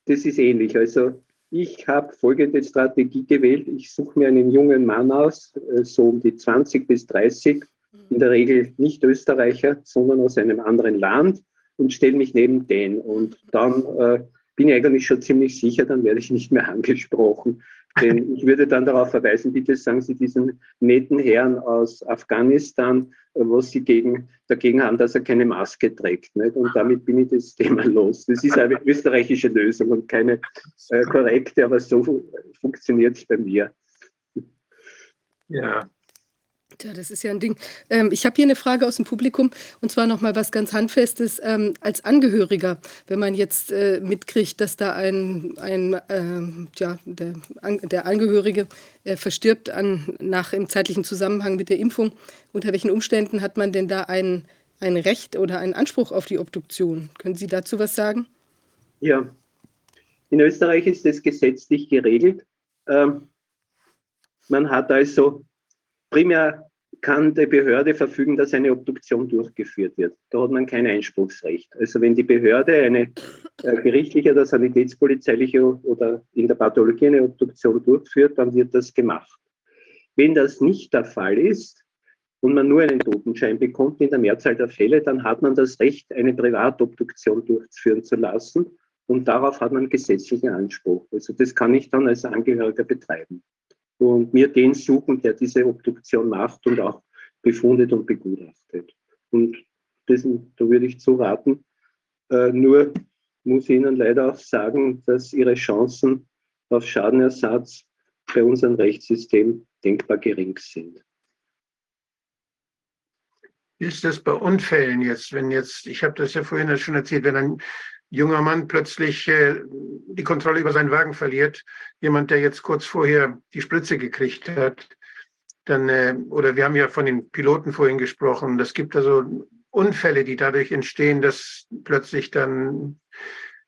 das ist ähnlich. Also ich habe folgende Strategie gewählt. Ich suche mir einen jungen Mann aus, äh, so um die 20 bis 30, in der Regel nicht Österreicher, sondern aus einem anderen Land und stelle mich neben den. Und dann äh, bin ich eigentlich schon ziemlich sicher, dann werde ich nicht mehr *laughs* angesprochen. Denn ich würde dann darauf verweisen, bitte sagen Sie diesen netten Herrn aus Afghanistan, äh, was Sie gegen, dagegen haben, dass er keine Maske trägt. Nicht? Und damit bin ich das *laughs* Thema los. Das ist eine österreichische Lösung und keine äh, korrekte, aber so funktioniert es bei mir. Ja, Tja, das ist ja ein Ding. Ähm, ich habe hier eine Frage aus dem Publikum und zwar noch mal was ganz Handfestes. Ähm, als Angehöriger, wenn man jetzt äh, mitkriegt, dass da ein, ein ähm, ja, der, an, der Angehörige äh, verstirbt an, nach im zeitlichen Zusammenhang mit der Impfung, unter welchen Umständen hat man denn da ein, ein Recht oder einen Anspruch auf die Obduktion? Können Sie dazu was sagen? Ja, in Österreich ist das gesetzlich geregelt. Ähm, man hat also primär kann die Behörde verfügen, dass eine Obduktion durchgeführt wird. Da hat man kein Einspruchsrecht. Also wenn die Behörde eine äh, gerichtliche oder sanitätspolizeiliche oder in der Pathologie eine Obduktion durchführt, dann wird das gemacht. Wenn das nicht der Fall ist und man nur einen Totenschein bekommt in der Mehrzahl der Fälle, dann hat man das Recht, eine Privatobduktion durchführen zu lassen und darauf hat man gesetzlichen Anspruch. Also das kann ich dann als Angehöriger betreiben und mir den suchen, der diese Obduktion macht und auch befundet und begutachtet. Und das, da würde ich zu raten. Äh, nur muss ich Ihnen leider auch sagen, dass Ihre Chancen auf Schadenersatz bei unserem Rechtssystem denkbar gering sind. Wie ist das bei Unfällen jetzt, wenn jetzt, ich habe das ja vorhin schon erzählt, wenn ein junger Mann plötzlich äh, die Kontrolle über seinen Wagen verliert, jemand, der jetzt kurz vorher die Spritze gekriegt hat, dann, äh, oder wir haben ja von den Piloten vorhin gesprochen, das gibt also Unfälle, die dadurch entstehen, dass plötzlich dann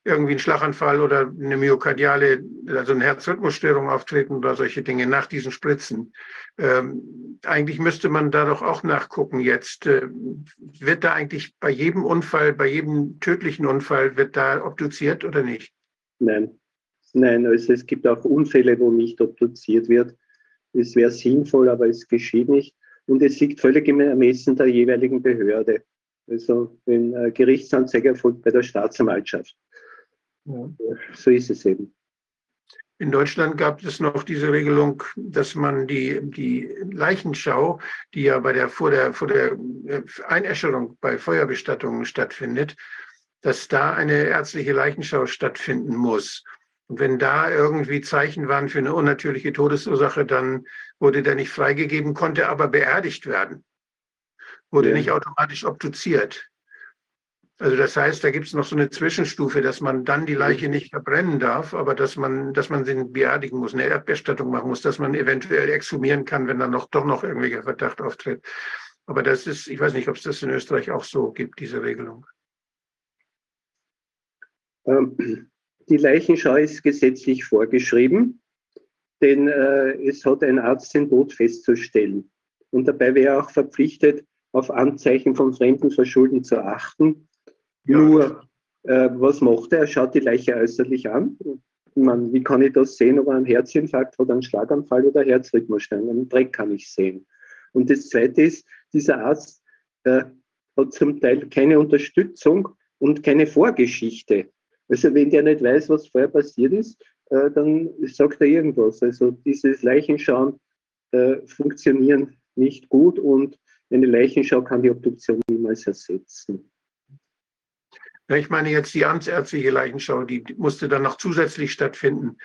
irgendwie ein Schlaganfall oder eine myokardiale, also eine Herzrhythmusstörung auftreten oder solche Dinge nach diesen Spritzen. Ähm, eigentlich müsste man da doch auch nachgucken jetzt. Äh, wird da eigentlich bei jedem Unfall, bei jedem tödlichen Unfall, wird da obduziert oder nicht? Nein, nein, also es gibt auch Unfälle, wo nicht obduziert wird. Es wäre sinnvoll, aber es geschieht nicht. Und es liegt völlig im Ermessen der jeweiligen Behörde. Also wenn Gerichtsanzeige erfolgt bei der Staatsanwaltschaft. Ja. So ist es eben. In Deutschland gab es noch diese Regelung, dass man die, die Leichenschau, die ja bei der, vor, der, vor der äh, Einäscherung bei Feuerbestattungen stattfindet, dass da eine ärztliche Leichenschau stattfinden muss. Und wenn da irgendwie Zeichen waren für eine unnatürliche Todesursache, dann wurde der nicht freigegeben, konnte aber beerdigt werden. Wurde ja. nicht automatisch obduziert. Also das heißt, da gibt es noch so eine Zwischenstufe, dass man dann die Leiche nicht verbrennen darf, aber dass man, dass man sie beerdigen muss, eine Erdbestattung machen muss, dass man eventuell exhumieren kann, wenn dann noch doch noch irgendwelcher Verdacht auftritt. Aber das ist, ich weiß nicht, ob es das in Österreich auch so gibt, diese Regelung. Ähm, die Leichenschau ist gesetzlich vorgeschrieben, denn äh, es hat ein Arzt den Tod festzustellen. Und dabei wäre er auch verpflichtet, auf Anzeichen von fremden Verschulden zu achten ja. Nur, äh, was macht er? Er schaut die Leiche äußerlich an. Man, wie kann ich das sehen, ob er einen Herzinfarkt hat, einen Schlaganfall oder Herzrhythmusstörung? Einen Dreck kann ich sehen. Und das Zweite ist, dieser Arzt äh, hat zum Teil keine Unterstützung und keine Vorgeschichte. Also wenn der nicht weiß, was vorher passiert ist, äh, dann sagt er irgendwas. Also dieses Leichenschauen äh, funktionieren nicht gut und eine Leichenschau kann die Obduktion niemals ersetzen. Ich meine jetzt die amtsärztliche Leichenschau, die musste dann noch zusätzlich stattfinden.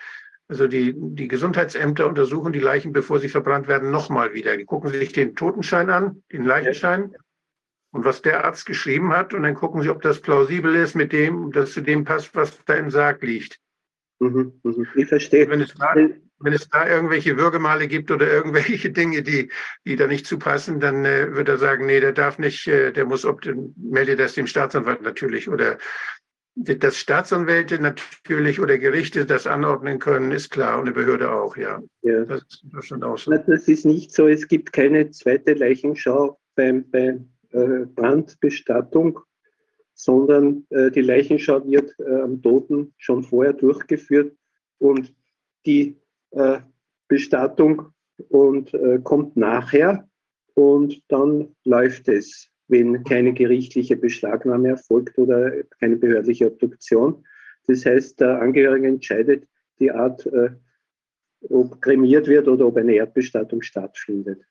Also die, die Gesundheitsämter untersuchen die Leichen, bevor sie verbrannt werden, nochmal wieder. Die gucken sich den Totenschein an, den Leichenschein und was der Arzt geschrieben hat und dann gucken sie, ob das plausibel ist mit dem, dass zu dem passt, was da im Sarg liegt. Mhm, mhm. Ich verstehe. Wenn es, wenn es da irgendwelche Würgemale gibt oder irgendwelche Dinge, die, die da nicht zupassen, dann äh, wird er sagen, nee, der darf nicht, äh, der muss, ob, melde das dem Staatsanwalt natürlich oder dass Staatsanwälte natürlich oder Gerichte das anordnen können, ist klar und eine Behörde auch, ja. ja. Das ist Deutschland auch so. Das ist nicht so, es gibt keine zweite Leichenschau beim, bei äh, Brandbestattung, sondern äh, die Leichenschau wird äh, am Toten schon vorher durchgeführt und die äh, Bestattung und äh, kommt nachher und dann läuft es, wenn keine gerichtliche Beschlagnahme erfolgt oder keine behördliche Obduktion. Das heißt, der Angehörige entscheidet die Art, äh, ob kremiert wird oder ob eine Erdbestattung stattfindet.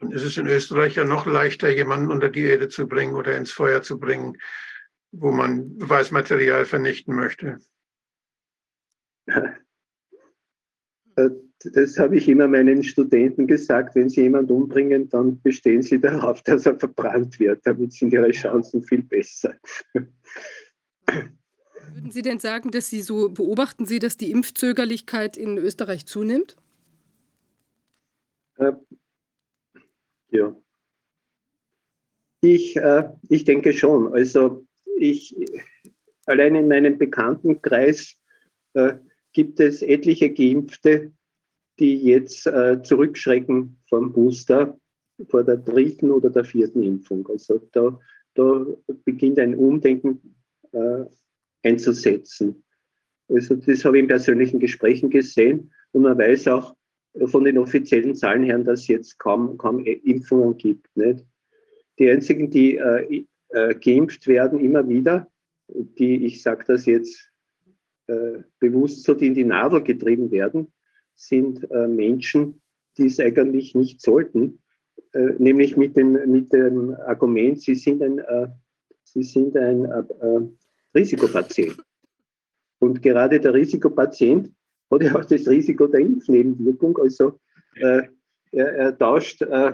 Und ist es in Österreich ja noch leichter, jemanden unter die Erde zu bringen oder ins Feuer zu bringen, wo man Beweismaterial vernichten möchte? *laughs* Äh, das habe ich immer meinen Studenten gesagt, wenn sie jemanden umbringen, dann bestehen sie *laughs* darauf, dass er verbrannt wird. Damit sind ihre Chancen viel besser. Würden Sie denn sagen, dass Sie so beobachten Sie, dass die Impfzögerlichkeit in Österreich zunimmt? Äh, ja. Ich, äh, ich denke schon. Also ich allein in meinem Bekanntenkreis äh, gibt es etliche Geimpfte, die jetzt äh, zurückschrecken vom Booster vor der dritten oder der vierten Impfung. Also da, da beginnt ein Umdenken äh, einzusetzen. Also das habe ich in persönlichen Gesprächen gesehen und man weiß auch von den offiziellen Zahlen her, dass es jetzt kaum, kaum Impfungen gibt. Nicht? Die einzigen, die äh, äh, geimpft werden, immer wieder, die, ich sage das jetzt bewusst so, in die Nadel getrieben werden, sind äh, Menschen, die es eigentlich nicht sollten, äh, nämlich mit dem, mit dem Argument, sie sind ein, äh, sie sind ein äh, Risikopatient. Und gerade der Risikopatient hat ja auch das Risiko der Impfnebenwirkung. Also äh, er, er, tauscht äh,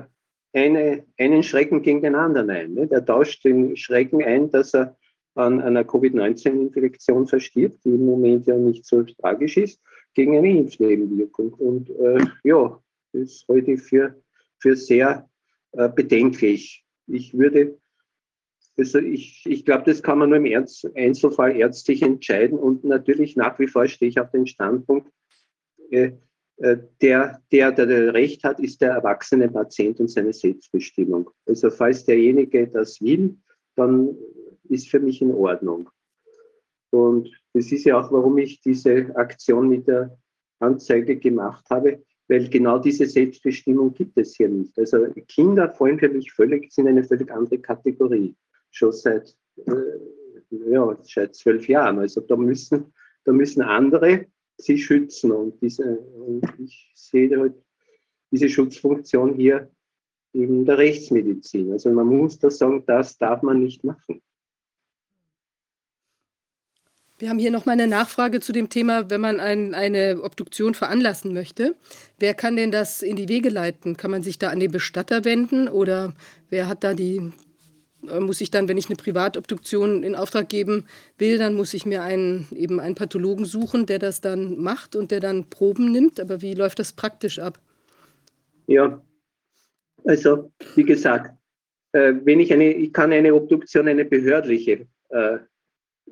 eine, einen Schrecken gegen den anderen ein. Nicht? Er tauscht den Schrecken ein, dass er an einer Covid-19-Infektion verstirbt, die im Moment ja nicht so tragisch ist, gegen eine Impfnebenwirkung. Und äh, ja, das halte ich für, für sehr äh, bedenklich. Ich würde, also ich, ich glaube, das kann man nur im Ernst, Einzelfall ärztlich entscheiden. Und natürlich nach wie vor stehe ich auf den Standpunkt, äh, äh der, der, der Recht hat, ist der erwachsene Patient und seine Selbstbestimmung. Also falls derjenige das will, dann ist für mich in Ordnung. Und das ist ja auch, warum ich diese Aktion mit der Anzeige gemacht habe, weil genau diese Selbstbestimmung gibt es hier nicht. Also Kinder fallen für mich völlig, sind eine völlig andere Kategorie. Schon seit, äh, ja, seit zwölf Jahren. Also da müssen, da müssen andere sie schützen. Und, diese, und ich sehe halt diese Schutzfunktion hier in der Rechtsmedizin. Also man muss da sagen, das darf man nicht machen. Wir haben hier noch mal eine Nachfrage zu dem Thema, wenn man ein, eine Obduktion veranlassen möchte. Wer kann denn das in die Wege leiten? Kann man sich da an den Bestatter wenden oder wer hat da die, äh, muss ich dann, wenn ich eine Privatobduktion in Auftrag geben will, dann muss ich mir einen, eben einen Pathologen suchen, der das dann macht und der dann Proben nimmt. Aber wie läuft das praktisch ab? Ja, also wie gesagt, äh, wenn ich eine, ich kann eine Obduktion, eine behördliche äh,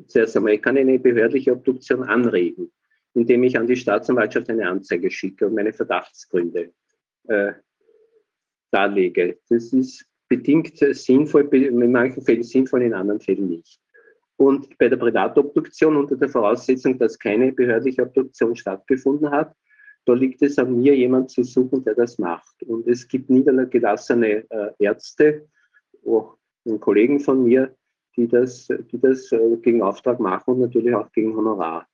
zuerst einmal, ich kann eine behördliche Obduktion anregen, indem ich an die Staatsanwaltschaft eine Anzeige schicke und meine Verdachtsgründe äh, darlege. Das ist bedingt sinnvoll, in manchen Fällen sinnvoll, in anderen Fällen nicht. Und bei der Privatobduktion unter der Voraussetzung, dass keine behördliche Obduktion stattgefunden hat, da liegt es an mir, jemanden zu suchen, der das macht. Und es gibt niedergelassene äh, Ärzte, auch einen Kollegen von mir, die das, die das äh, gegen Auftrag machen und natürlich auch gegen Honorar.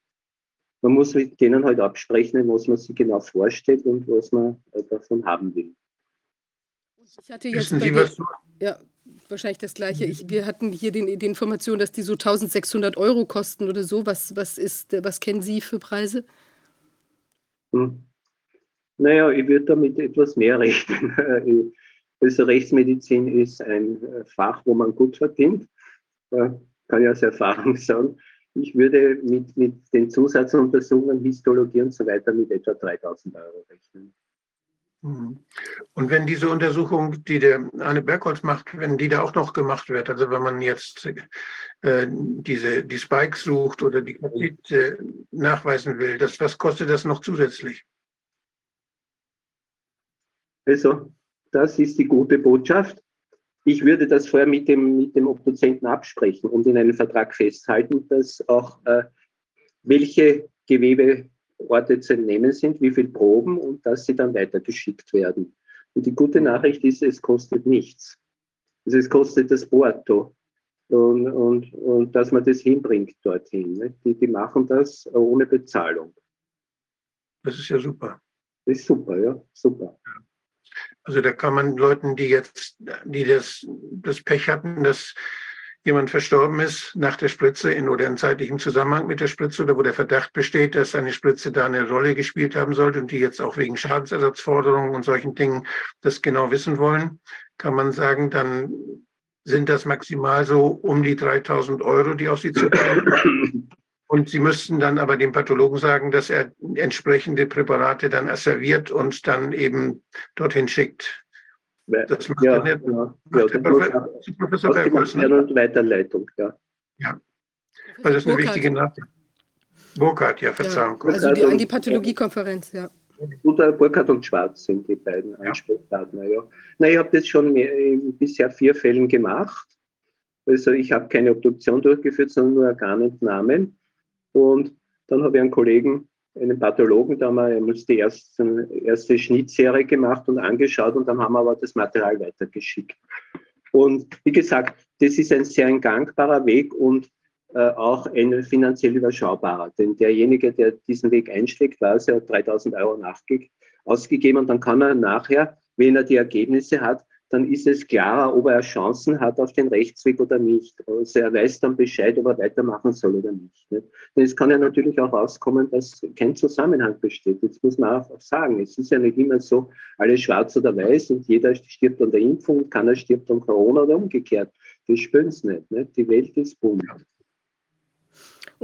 Man muss mit denen halt absprechen, was man sich genau vorstellt und was man äh, davon haben will. Ich hatte jetzt bei dir, ja, wahrscheinlich das Gleiche. Ich, wir hatten hier den, die Information, dass die so 1600 Euro kosten oder so. Was, was, ist, was kennen Sie für Preise? Hm. Naja, ich würde damit etwas mehr rechnen. *laughs* Also Rechtsmedizin ist ein äh, Fach, wo man gut verdient kann ich aus Erfahrung sagen, ich würde mit, mit den Zusatzuntersuchungen, Histologie und so weiter mit etwa 3000 Euro rechnen. Mhm. Und wenn diese Untersuchung, die der Arne Bergholz macht, wenn die da auch noch gemacht wird, also wenn man jetzt äh, diese, die Spikes sucht oder die äh, nachweisen will, das, was kostet das noch zusätzlich? Also, das ist die gute Botschaft. Ich würde das vorher mit dem, mit dem Obduzenten absprechen und in einem Vertrag festhalten, dass auch äh, welche Gewebeorte zu entnehmen sind, wie viele Proben und dass sie dann weitergeschickt werden. Und die gute Nachricht ist, es kostet nichts. Also es kostet das Porto. Und, und, und dass man das hinbringt dorthin. Ne? Die, die machen das ohne Bezahlung. Das ist ja super. Das ist super, ja, super. Also da kann man Leuten, die jetzt, die das, das Pech hatten, dass jemand verstorben ist nach der Spritze in oder in zeitlichem Zusammenhang mit der Spritze oder wo der Verdacht besteht, dass eine Spritze da eine Rolle gespielt haben sollte und die jetzt auch wegen Schadensersatzforderungen und solchen Dingen das genau wissen wollen, kann man sagen, dann sind das maximal so um die 3000 Euro, die auf Sie zukommen. *coughs* Und Sie müssten dann aber dem Pathologen sagen, dass er entsprechende Präparate dann asserviert und dann eben dorthin schickt. Das macht ja, ja, genau. ja, ja Professor, Professor Bergholz. Und Weiterleitung, ja. Ja, weil das ist eine wichtige Nachricht. Burkhardt, ja, Verzeihung. Ja, also die, an die Pathologiekonferenz, ja. Guter Burkhardt und Schwarz sind die beiden Ansprechpartner, ja. Na, ich habe das schon mehr, bisher vier Fällen gemacht. Also ich habe keine Obduktion durchgeführt, sondern nur Organentnahmen. Und dann habe ich einen Kollegen, einen Pathologen, da haben wir die erste, erste Schnittserie gemacht und angeschaut und dann haben wir aber das Material weitergeschickt. Und wie gesagt, das ist ein sehr gangbarer Weg und äh, auch ein finanziell überschaubarer. Denn derjenige, der diesen Weg einschlägt, weiß, er hat 3000 Euro ausgegeben und dann kann er nachher, wenn er die Ergebnisse hat, dann ist es klarer, ob er Chancen hat auf den Rechtsweg oder nicht. Also er weiß dann Bescheid, ob er weitermachen soll oder nicht. Denn es kann ja natürlich auch rauskommen, dass kein Zusammenhang besteht. Jetzt muss man auch sagen, es ist ja nicht immer so, alles schwarz oder weiß und jeder stirbt an der Impfung und keiner stirbt an Corona oder umgekehrt. Das spüren es nicht, nicht. Die Welt ist bunt.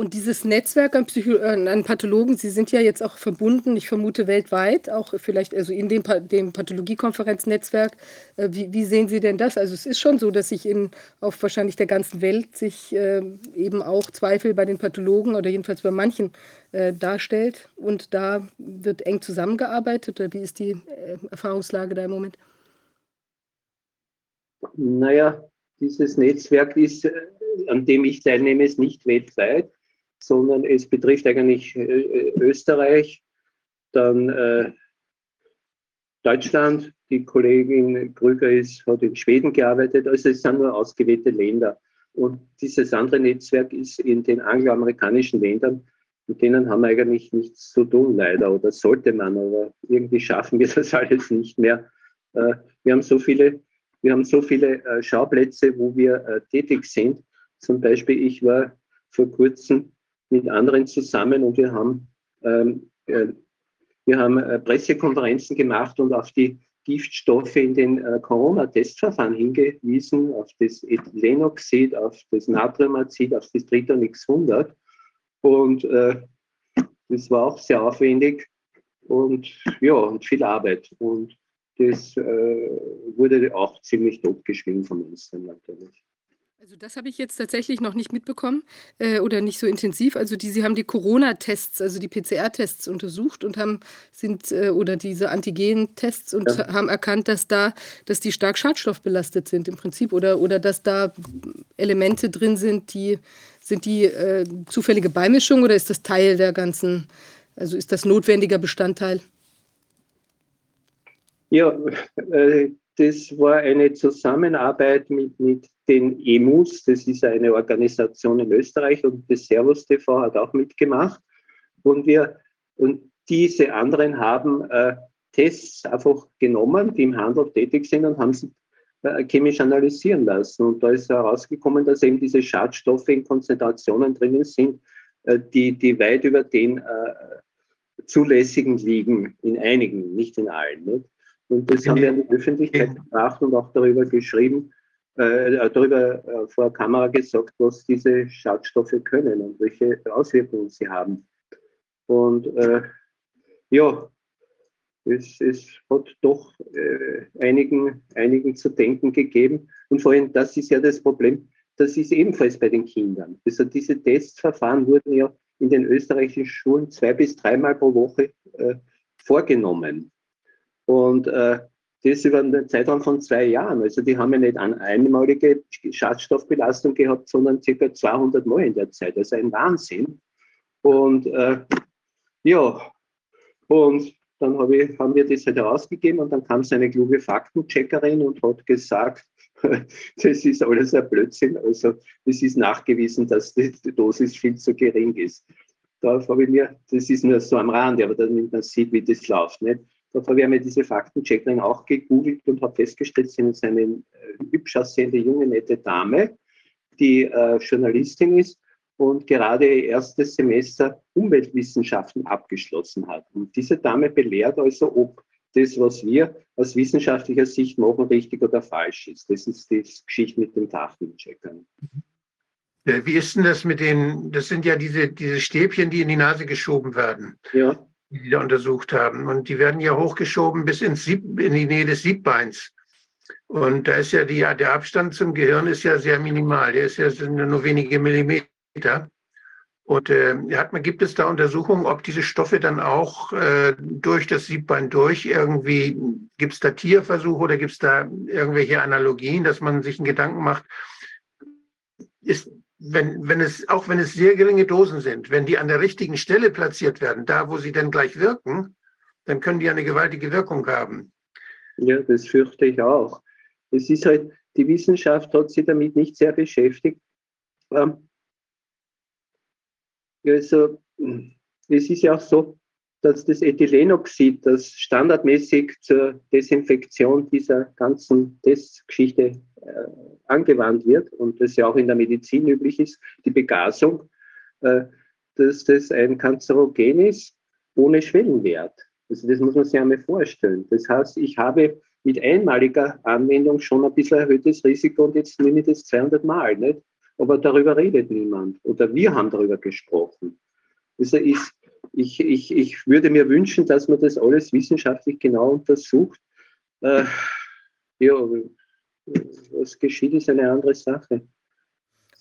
Und dieses Netzwerk an, Psycho äh, an Pathologen, Sie sind ja jetzt auch verbunden, ich vermute weltweit, auch vielleicht also in dem, dem Pathologiekonferenznetzwerk. Äh, wie, wie, sehen Sie denn das? Also es ist schon so, dass sich in, auf wahrscheinlich der ganzen Welt sich äh, eben auch Zweifel bei den Pathologen oder jedenfalls bei manchen äh, darstellt. Und da wird eng zusammengearbeitet. Oder wie ist die äh, Erfahrungslage da im Moment? Naja, dieses Netzwerk ist, äh, an dem ich teilnehme, ist nicht weltweit sondern es betrifft eigentlich äh, äh, Österreich, dann äh, Deutschland, die Kollegin Krüger ist, hat in Schweden gearbeitet, also es sind nur ausgewählte Länder. Und dieses andere Netzwerk ist in den angloamerikanischen Ländern, mit denen haben wir eigentlich nichts zu tun, leider, oder sollte man, aber irgendwie schaffen wir *laughs* das alles nicht mehr. Wir haben so viele, wir haben so viele Schauplätze, wo wir tätig sind. Zum Beispiel, ich war vor kurzem mit anderen zusammen und wir haben, ähm, äh, wir haben äh, Pressekonferenzen gemacht und auf die Giftstoffe in den äh, Corona-Testverfahren hingewiesen, auf das Ethylenoxid, auf das Natriumazid, auf das Tritonix 100. Und äh, das war auch sehr aufwendig und ja, und viel Arbeit. Und das äh, wurde auch ziemlich totgeschwiegen von uns natürlich. Also das habe ich jetzt tatsächlich noch nicht mitbekommen äh, oder nicht so intensiv. Also die, Sie haben die Corona-Tests, also die PCR-Tests untersucht und haben sind äh, oder diese Antigen-Tests und ja. haben erkannt, dass da, dass die stark schadstoffbelastet sind im Prinzip oder oder dass da Elemente drin sind, die sind die äh, zufällige Beimischung oder ist das Teil der ganzen, also ist das notwendiger Bestandteil? Ja, äh, das war eine Zusammenarbeit mit, mit den EMUs, das ist eine Organisation in Österreich und das Servus TV hat auch mitgemacht. Und wir, und diese anderen haben äh, Tests einfach genommen, die im Handel tätig sind und haben sie äh, chemisch analysieren lassen. Und da ist herausgekommen, dass eben diese Schadstoffe in Konzentrationen drinnen sind, äh, die, die weit über den äh, zulässigen liegen, in einigen, nicht in allen. Nicht? Und das haben wir in die Öffentlichkeit gebracht und auch darüber geschrieben, äh, darüber äh, vor der Kamera gesagt, was diese Schadstoffe können und welche Auswirkungen sie haben. Und äh, ja, es, es, hat doch äh, einigen, einigen zu denken gegeben. Und vor allem, das ist ja das Problem, das ist ebenfalls bei den Kindern. Also diese Testverfahren wurden ja in den österreichischen Schulen zwei bis dreimal pro Woche äh, vorgenommen. Und äh, das über einen Zeitraum von zwei Jahren. Also die haben ja nicht eine einmalige Schadstoffbelastung gehabt, sondern circa 200 Mal in der Zeit. Also ein Wahnsinn. Und äh, ja, und dann hab ich, haben wir das halt herausgegeben und dann kam so eine kluge Faktencheckerin und hat gesagt, *laughs* das ist alles ein Blödsinn. Also es ist nachgewiesen, dass die Dosis viel zu gering ist. Da habe ich mir, das ist nur so am Rande, aber damit man sieht, wie das läuft. Nicht? Da habe ich mir diese Faktencheckerin auch gegoogelt und habe festgestellt, sie ist eine äh, hübsch aussehende, junge, nette Dame, die äh, Journalistin ist und gerade ihr erstes Semester Umweltwissenschaften abgeschlossen hat. Und diese Dame belehrt also, ob das, was wir aus wissenschaftlicher Sicht machen, richtig oder falsch ist. Das ist die Geschichte mit den Datencheckern. Äh, Wie ist denn das mit den, das sind ja diese, diese Stäbchen, die in die Nase geschoben werden, Ja, die da untersucht haben. Und die werden ja hochgeschoben bis ins Sieb, in die Nähe des Siebbeins. Und da ist ja die, der Abstand zum Gehirn ist ja sehr minimal. Der ist ja ja nur wenige Millimeter. Und äh, hat man, gibt es da Untersuchungen, ob diese Stoffe dann auch äh, durch das Siebbein durch irgendwie, gibt es da Tierversuche oder gibt es da irgendwelche Analogien, dass man sich einen Gedanken macht, ist, wenn, wenn es, auch wenn es sehr geringe Dosen sind, wenn die an der richtigen Stelle platziert werden, da wo sie dann gleich wirken, dann können die eine gewaltige Wirkung haben. ja, das fürchte ich auch. Es ist halt, die Wissenschaft hat sich damit nicht sehr beschäftigt. Ähm, also, es ist ja auch so, dass das Ethylenoxid, das standardmäßig zur Desinfektion dieser ganzen Testgeschichte angewandt wird und das ja auch in der Medizin üblich ist, die Begasung, äh, dass das ein Kanzerogen ist ohne Schwellenwert. Also das muss man sich einmal vorstellen. Das heißt, ich habe mit einmaliger Anwendung schon ein bisschen erhöhtes Risiko und jetzt nehme ich das 200 Mal. Nicht? Aber darüber redet niemand oder wir haben darüber gesprochen. Also ist, ich, ich, ich würde mir wünschen, dass man das alles wissenschaftlich genau untersucht. Äh, ja, was geschieht, ist eine andere Sache.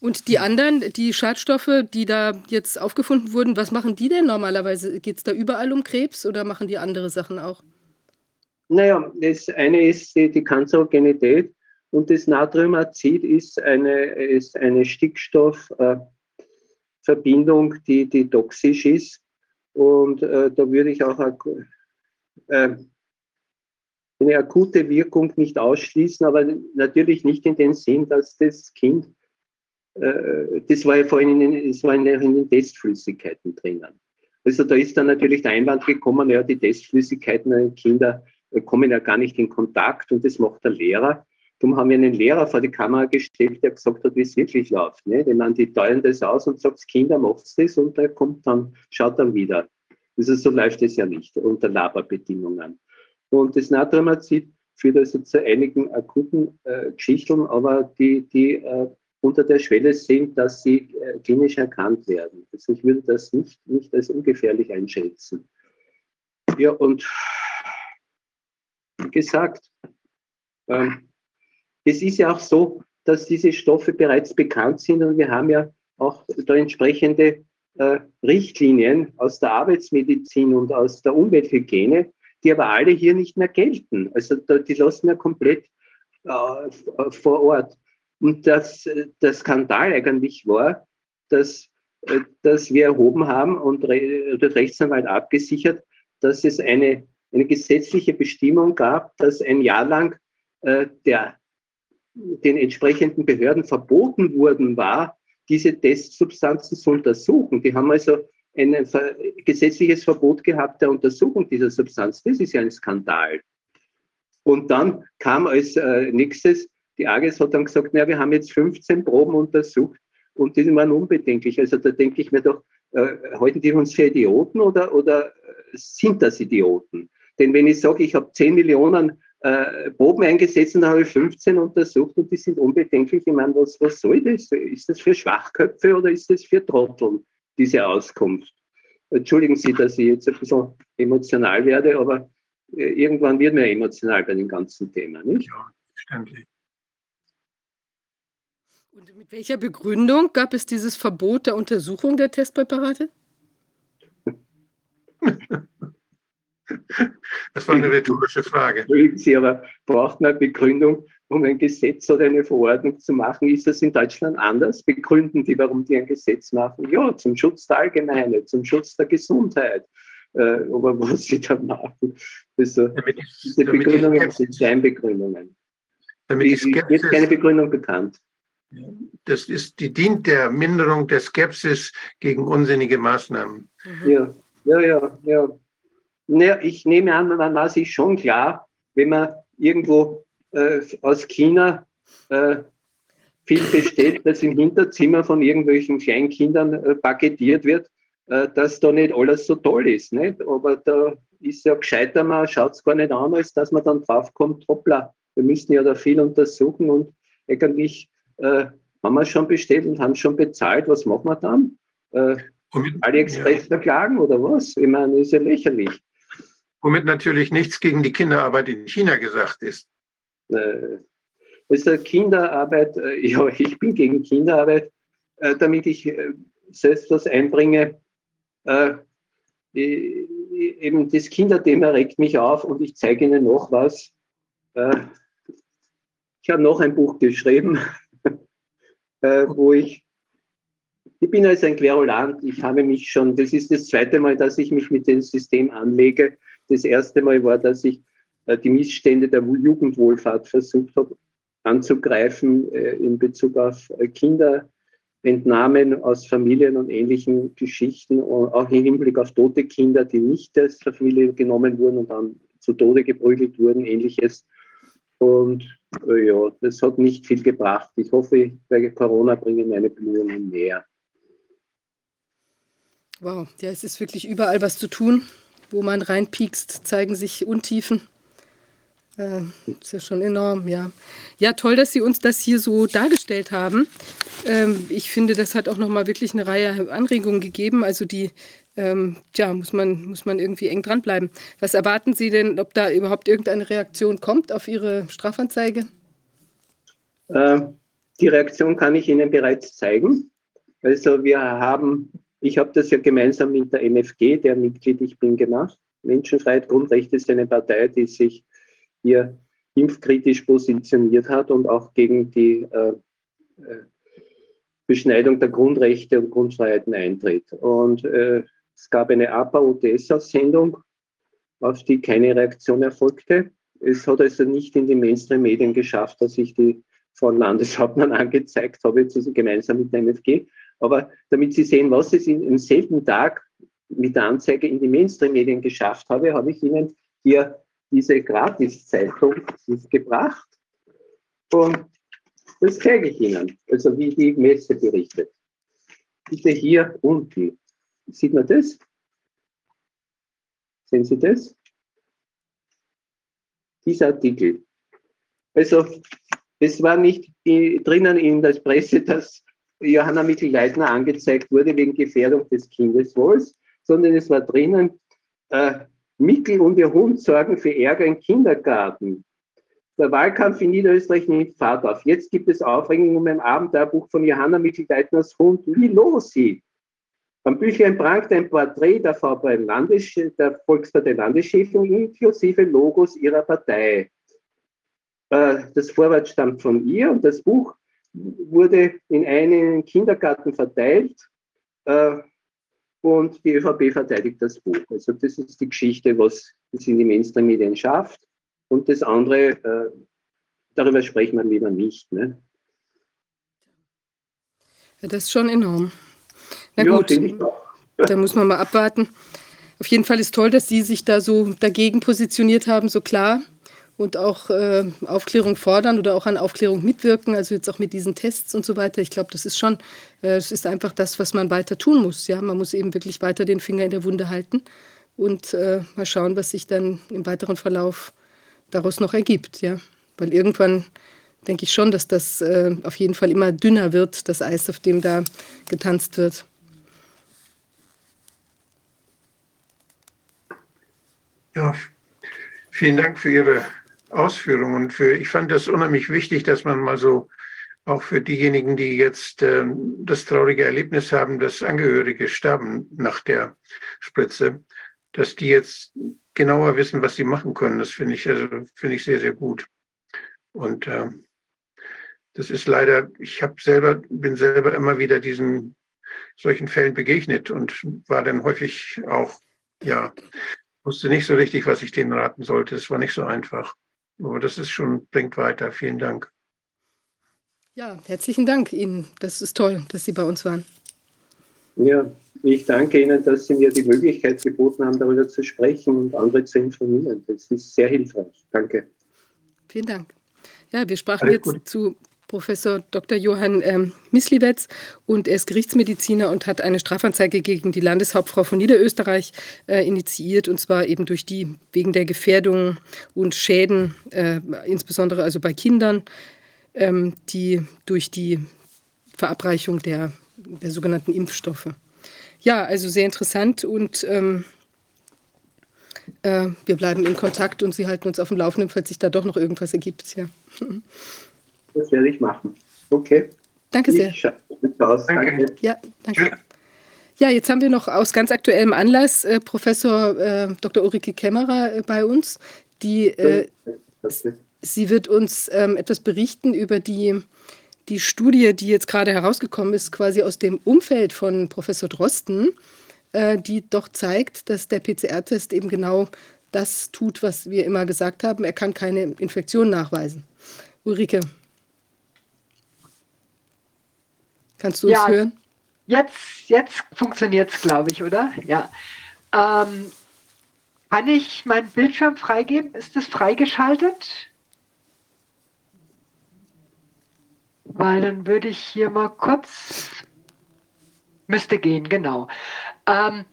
Und die anderen, die Schadstoffe, die da jetzt aufgefunden wurden, was machen die denn normalerweise? Geht es da überall um Krebs oder machen die andere Sachen auch? Naja, das eine ist die, die Kanzerogenität und das Natriumazid ist eine, ist eine Stickstoffverbindung, die, die toxisch ist. Und äh, da würde ich auch äh, eine akute Wirkung nicht ausschließen, aber natürlich nicht in dem Sinn, dass das Kind, äh, das war ja vorhin in, den- das war in, den- den Testflüssigkeiten drinnen. Also da ist dann natürlich der Einwand gekommen, ja, die Testflüssigkeiten der Kinder äh, kommen ja gar nicht in Kontakt und das macht der Lehrer. Darum haben wir einen Lehrer vor die Kamera gestellt, der gesagt hat, wie es wirklich läuft. Ne? Die, man, die teilen das aus und sagt, Kinder macht das und der kommt dann, schaut dann wieder. Also so läuft es ja nicht unter Laborbedingungen. Und das Natriumazid führt also zu einigen akuten äh, Geschichten, aber die, die äh, unter der Schwelle sind, dass sie äh, klinisch erkannt werden. Also ich würde das nicht, nicht als ungefährlich einschätzen. Ja, und wie gesagt, ähm, es ist ja auch so, dass diese Stoffe bereits bekannt sind und wir haben ja auch da entsprechende äh, Richtlinien aus der Arbeitsmedizin und aus der Umwelthygiene, die aber alle hier nicht mehr gelten. Also die lassen ja komplett äh, vor Ort. Und das, der Skandal eigentlich war, dass, äh, dass wir erhoben haben und Re der Rechtsanwalt abgesichert, dass es eine, eine gesetzliche Bestimmung gab, dass ein Jahr lang äh, der, den entsprechenden Behörden verboten worden war, diese Testsubstanzen zu untersuchen. Die haben also ein gesetzliches Verbot gehabt der Untersuchung dieser Substanz. Das ist ja ein Skandal. Und dann kam als äh, nächstes, die AGES hat dann gesagt, na, wir haben jetzt 15 Proben untersucht und die waren unbedenklich. Also da denke ich mir doch, äh, halten die uns für Idioten oder, oder äh, sind das Idioten? Denn wenn ich sage, ich habe 10 Millionen äh, Proben eingesetzt und habe 15 untersucht und die sind unbedenklich, ich meine, was, was soll das? Ist das für Schwachköpfe oder ist das für Trotteln, diese Auskunft? Entschuldigen Sie, dass ich jetzt ein bisschen emotional werde, aber äh, irgendwann wird man emotional bei dem ganzen Thema, nicht? Ja, verständlich. Und mit welcher Begründung gab es dieses Verbot der Untersuchung der Testpräparate? Das war eine rhetorische Frage. Entschuldigen Sie, aber braucht man Begründung, um ein Gesetz oder eine Verordnung zu machen? Ist das in Deutschland anders? Begründen die, warum die ein Gesetz machen? Ja, zum Schutz der Allgemeinheit, zum Schutz der Gesundheit. Äh, aber was sie da machen, also, Damit die, diese damit die Begründungen Skepsis, sind Scheinbegründungen. damit die Es wird keine Skepsis Begründung bekannt. das ist, die dient der Minderung der Skepsis gegen unsinnige Maßnahmen. Mhm. Ja, ja, ja, ja. Naja, ich nehme an, man war sich schon klar, wenn man irgendwo äh, aus China äh, viel bestellt, *laughs* das im Hinterzimmer von irgendwelchen Kleinkindern äh, paketiert wird, äh, dass da nicht alles so toll ist. Nicht? Aber da ist ja gescheiter, man schaut es gar nicht an, als dass man dann draufkommt, hoppla, wir müssen ja da viel untersuchen und eigentlich äh, haben wir schon bestellt und haben schon bezahlt, was machen wir dann? Äh, AliExpress ja. verklagen oder was? Ich meine, ist ja lächerlich. Womit natürlich nichts gegen die Kinderarbeit in China gesagt ist. Äh, also Kinderarbeit, äh, *laughs* ja, ich bin gegen Kinderarbeit, äh, damit ich selbst was einbringe. Eben das Kinderthema regt mich auf und ich zeige Ihnen noch was. Ich habe noch ein Buch geschrieben, *laughs* wo ich ich bin also ein Querulant. Ich habe mich schon, das ist das zweite Mal, dass ich mich mit dem System anlege. Das erste Mal war, dass ich die Missstände der Jugendwohlfahrt versucht habe anzugreifen äh, in Bezug auf äh, Kinderentnahmen aus Familien und ähnlichen Geschichten, auch im Hinblick auf tote Kinder, die nicht aus der Familie genommen wurden und dann zu Tode geprügelt wurden, ähnliches. Und ja, das hat nicht viel gebracht. Ich hoffe, bei Corona bringen meine Bemühungen mehr. Wow, ja, es ist wirklich überall was zu tun. Wo man reinpiekst, zeigen sich Untiefen. Äh, ist ja schon enorm, ja. Ja, toll, dass Sie uns das hier so dargestellt haben. Ähm, ich finde, das hat auch nochmal wirklich eine Reihe Anregungen gegeben. Also die, ähm, ja, muss man, muss man irgendwie eng dranbleiben. Was erwarten Sie denn, ob da überhaupt irgendeine Reaktion kommt auf Ihre Strafanzeige? Äh, die Reaktion kann ich Ihnen bereits zeigen. Also wir haben ich habe das ja gemeinsam mit der MFG, der Mitglied ich bin, gemacht. Menschenfreiheit, Grundrechte ist eine Partei, die sich hier impfkritisch positioniert hat und auch gegen die äh, äh, Beschneidung der Grundrechte und Grundfreiheiten eintritt. Und äh, es gab eine APA-UTS-Aussendung, auf die keine Reaktion erfolgte. Es hat also nicht in die Mainstream-Medien geschafft, dass ich die von Landeshauptmann *laughs* angezeigt habe, gemeinsam mit der MFG. Aber damit Sie sehen, was ich im selben Tag mit der Anzeige in die Mainstream-Medien geschafft habe, habe ich Ihnen hier diese Gratiszeitung gebracht. Und das zeige ich Ihnen, also wie die Messe berichtet. Bitte hier unten. Sieht man das? Sehen Sie das? Dieser Artikel. Also, es war nicht drinnen in der Presse, dass Johanna Mikl-Leitner angezeigt wurde wegen Gefährdung des Kindeswohls, sondern es war drinnen, äh, Mikl und ihr Hund sorgen für Ärger im Kindergarten. Der Wahlkampf in Niederösterreich nimmt Fahrt auf. Jetzt gibt es Aufregung um ein Abenteuerbuch von Johanna Mikl-Leitners Hund Milosi. Am Büchlein prangt ein Porträt der VP Landes der Volkspartei Landeschefin inklusive Logos ihrer Partei. Äh, das Vorwort stammt von ihr und das Buch wurde in einen Kindergarten verteilt äh, und die ÖVP verteidigt das Buch. Also das ist die Geschichte, was es in die Mainstream-Medien schafft. Und das andere, äh, darüber sprechen wir lieber nicht. Ne? Ja, das ist schon enorm. Na ja, gut, *laughs* da muss man mal abwarten. Auf jeden Fall ist toll, dass Sie sich da so dagegen positioniert haben, so klar und auch äh, Aufklärung fordern oder auch an Aufklärung mitwirken, also jetzt auch mit diesen Tests und so weiter. Ich glaube, das ist schon, äh, das ist einfach das, was man weiter tun muss. Ja, man muss eben wirklich weiter den Finger in der Wunde halten und äh, mal schauen, was sich dann im weiteren Verlauf daraus noch ergibt. Ja, weil irgendwann denke ich schon, dass das äh, auf jeden Fall immer dünner wird, das Eis, auf dem da getanzt wird. Ja, vielen Dank für Ihre Ausführungen. Für, ich fand das unheimlich wichtig, dass man mal so auch für diejenigen, die jetzt äh, das traurige Erlebnis haben, dass Angehörige sterben nach der Spritze, dass die jetzt genauer wissen, was sie machen können. Das finde ich, also, finde ich sehr, sehr gut. Und äh, das ist leider, ich habe selber, bin selber immer wieder diesen solchen Fällen begegnet und war dann häufig auch, ja, wusste nicht so richtig, was ich denen raten sollte. Es war nicht so einfach. Aber das ist schon, bringt weiter. Vielen Dank. Ja, herzlichen Dank Ihnen. Das ist toll, dass Sie bei uns waren. Ja, ich danke Ihnen, dass Sie mir die Möglichkeit geboten haben, darüber zu sprechen und andere zu informieren. Das ist sehr hilfreich. Danke. Vielen Dank. Ja, wir sprachen Alles jetzt gut. zu Professor Dr. Johann ähm, Misliwetz und er ist Gerichtsmediziner und hat eine Strafanzeige gegen die Landeshauptfrau von Niederösterreich äh, initiiert und zwar eben durch die wegen der Gefährdung und Schäden, äh, insbesondere also bei Kindern, ähm, die durch die Verabreichung der, der sogenannten Impfstoffe. Ja, also sehr interessant und ähm, äh, wir bleiben in Kontakt und Sie halten uns auf dem Laufenden, falls sich da doch noch irgendwas ergibt. Ja. *laughs* Das werde ich machen. Okay. Danke sehr. Aus. Danke. Ja, danke. Ja, jetzt haben wir noch aus ganz aktuellem Anlass äh, Professor äh, Dr. Ulrike Kämmerer äh, bei uns, die äh, sie wird uns ähm, etwas berichten über die, die Studie, die jetzt gerade herausgekommen ist, quasi aus dem Umfeld von Professor Drosten, äh, die doch zeigt, dass der PCR-Test eben genau das tut, was wir immer gesagt haben. Er kann keine Infektion nachweisen. Ulrike. Kannst du ja, es hören? Jetzt, jetzt funktioniert es, glaube ich, oder? Ja. Ähm, kann ich meinen Bildschirm freigeben? Ist es freigeschaltet? Weil dann würde ich hier mal kurz. Müsste gehen, genau. Ähm,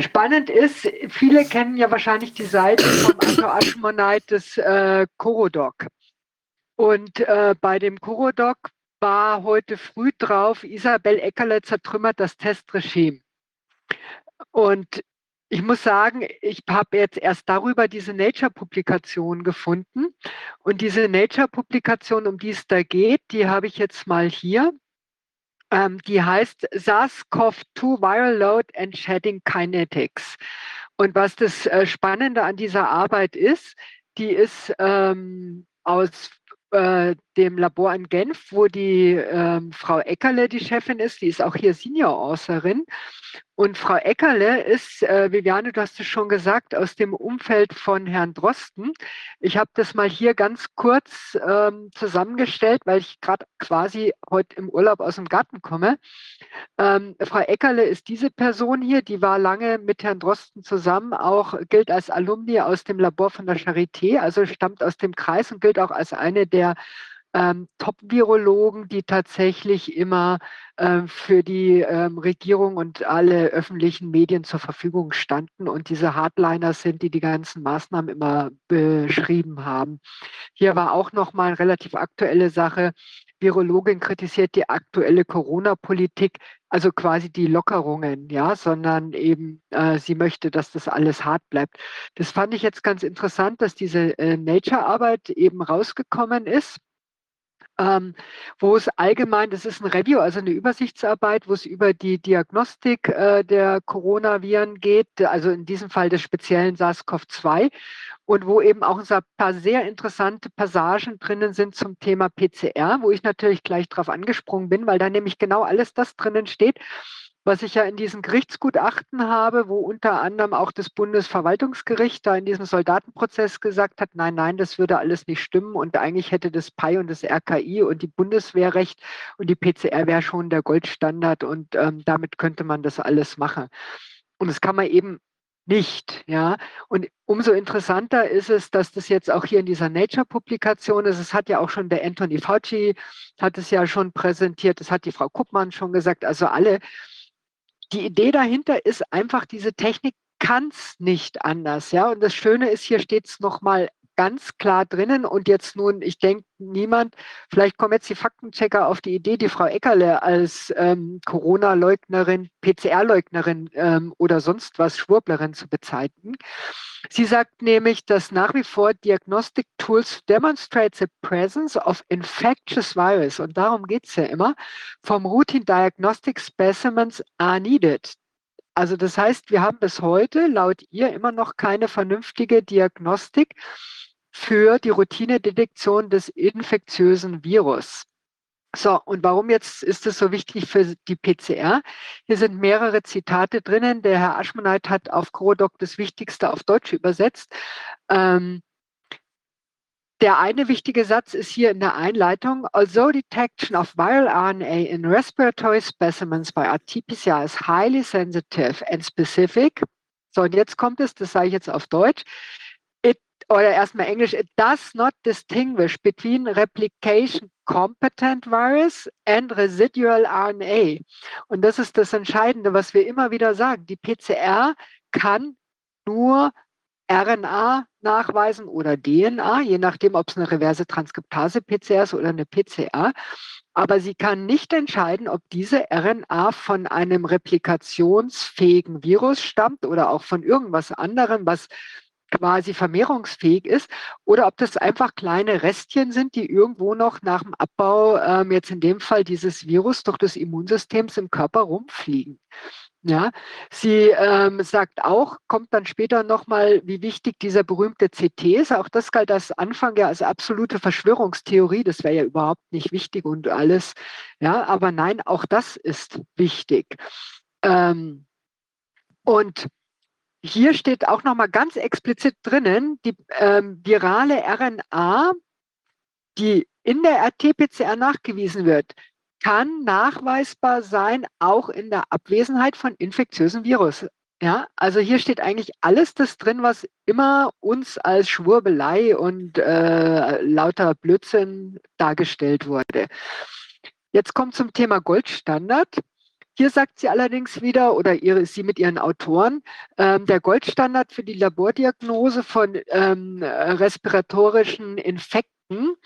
spannend ist, viele kennen ja wahrscheinlich die Seite vom Anto *coughs* Ashmonite des äh, Corodoc. Und äh, bei dem Corodoc war heute früh drauf, Isabel Eckerle zertrümmert das Testregime. Und ich muss sagen, ich habe jetzt erst darüber diese Nature-Publikation gefunden. Und diese Nature-Publikation, um die es da geht, die habe ich jetzt mal hier. Ähm, die heißt SARS-CoV-2 Viral Load and Shedding Kinetics. Und was das äh, Spannende an dieser Arbeit ist, die ist ähm, aus äh, dem Labor in Genf, wo die ähm, Frau Eckerle die Chefin ist. Die ist auch hier Senior Außerin. Und Frau Eckerle ist, äh, Viviane, du hast es schon gesagt, aus dem Umfeld von Herrn Drosten. Ich habe das mal hier ganz kurz ähm, zusammengestellt, weil ich gerade quasi heute im Urlaub aus dem Garten komme. Ähm, Frau Eckerle ist diese Person hier, die war lange mit Herrn Drosten zusammen, auch gilt als Alumni aus dem Labor von der Charité, also stammt aus dem Kreis und gilt auch als eine der ähm, Top-Virologen, die tatsächlich immer ähm, für die ähm, Regierung und alle öffentlichen Medien zur Verfügung standen und diese Hardliner sind, die die ganzen Maßnahmen immer beschrieben haben. Hier war auch noch mal eine relativ aktuelle Sache. Virologin kritisiert die aktuelle Corona-Politik, also quasi die Lockerungen, ja, sondern eben äh, sie möchte, dass das alles hart bleibt. Das fand ich jetzt ganz interessant, dass diese äh, Nature-Arbeit eben rausgekommen ist ähm, wo es allgemein, das ist ein Review, also eine Übersichtsarbeit, wo es über die Diagnostik äh, der Coronaviren geht, also in diesem Fall des speziellen SARS-CoV-2 und wo eben auch ein paar sehr interessante Passagen drinnen sind zum Thema PCR, wo ich natürlich gleich drauf angesprungen bin, weil da nämlich genau alles das drinnen steht, was ich ja in diesen Gerichtsgutachten habe, wo unter anderem auch das Bundesverwaltungsgericht da in diesem Soldatenprozess gesagt hat, nein, nein, das würde alles nicht stimmen und eigentlich hätte das PI und das RKI und die Bundeswehrrecht und die PCR wäre schon der Goldstandard und ähm, damit könnte man das alles machen. Und das kann man eben nicht, ja. Und umso interessanter ist es, dass das jetzt auch hier in dieser Nature-Publikation ist. Es hat ja auch schon der Anthony Fauci, hat es ja schon präsentiert, das hat die Frau Kuppmann schon gesagt. Also alle die Idee dahinter ist einfach, diese Technik kann es nicht anders. Ja? Und das Schöne ist, hier steht es nochmal ganz klar drinnen. Und jetzt nun, ich denke, niemand, vielleicht kommen jetzt die Faktenchecker auf die Idee, die Frau Eckerle als ähm, Corona-Leugnerin, PCR-Leugnerin ähm, oder sonst was Schwurblerin zu bezeichnen. Sie sagt nämlich, dass nach wie vor Diagnostic Tools demonstrate the presence of infectious virus, und darum geht es ja immer, vom Routine Diagnostic Specimens are needed. Also das heißt, wir haben bis heute laut ihr immer noch keine vernünftige Diagnostik für die Routinedetektion des infektiösen Virus. So, und warum jetzt ist es so wichtig für die PCR? Hier sind mehrere Zitate drinnen. Der Herr Aschmoneit hat auf Corodoc das Wichtigste auf Deutsch übersetzt. Ähm, der eine wichtige Satz ist hier in der Einleitung. Although detection of viral RNA in respiratory specimens by RT-PCR is highly sensitive and specific. So, und jetzt kommt es, das sage ich jetzt auf Deutsch oder erstmal Englisch, it does not distinguish between replication competent virus and residual RNA. Und das ist das Entscheidende, was wir immer wieder sagen. Die PCR kann nur RNA nachweisen oder DNA, je nachdem, ob es eine reverse Transkriptase-PCR ist oder eine PCR. Aber sie kann nicht entscheiden, ob diese RNA von einem replikationsfähigen Virus stammt oder auch von irgendwas anderem, was quasi vermehrungsfähig ist, oder ob das einfach kleine Restchen sind, die irgendwo noch nach dem Abbau, ähm, jetzt in dem Fall dieses Virus, durch das Immunsystem im Körper rumfliegen. Ja, sie ähm, sagt auch, kommt dann später nochmal, wie wichtig dieser berühmte CT ist. Auch das galt als Anfang ja als absolute Verschwörungstheorie. Das wäre ja überhaupt nicht wichtig und alles. Ja, aber nein, auch das ist wichtig. Ähm, und hier steht auch nochmal ganz explizit drinnen, die ähm, virale RNA, die in der RT-PCR nachgewiesen wird, kann nachweisbar sein, auch in der Abwesenheit von infektiösen Virus. Ja, also hier steht eigentlich alles das drin, was immer uns als Schwurbelei und äh, lauter Blödsinn dargestellt wurde. Jetzt kommt zum Thema Goldstandard. Hier sagt sie allerdings wieder, oder ihre, sie mit ihren Autoren, ähm, der Goldstandard für die Labordiagnose von ähm, respiratorischen Infekten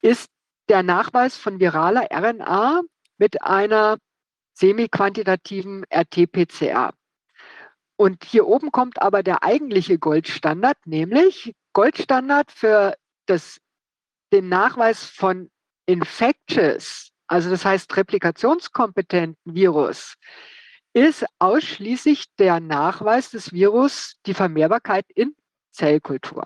ist der Nachweis von viraler RNA mit einer semi-quantitativen RT-PCR. Und hier oben kommt aber der eigentliche Goldstandard, nämlich Goldstandard für das, den Nachweis von infectious, also das heißt replikationskompetenten Virus, ist ausschließlich der Nachweis des Virus, die Vermehrbarkeit in Zellkultur.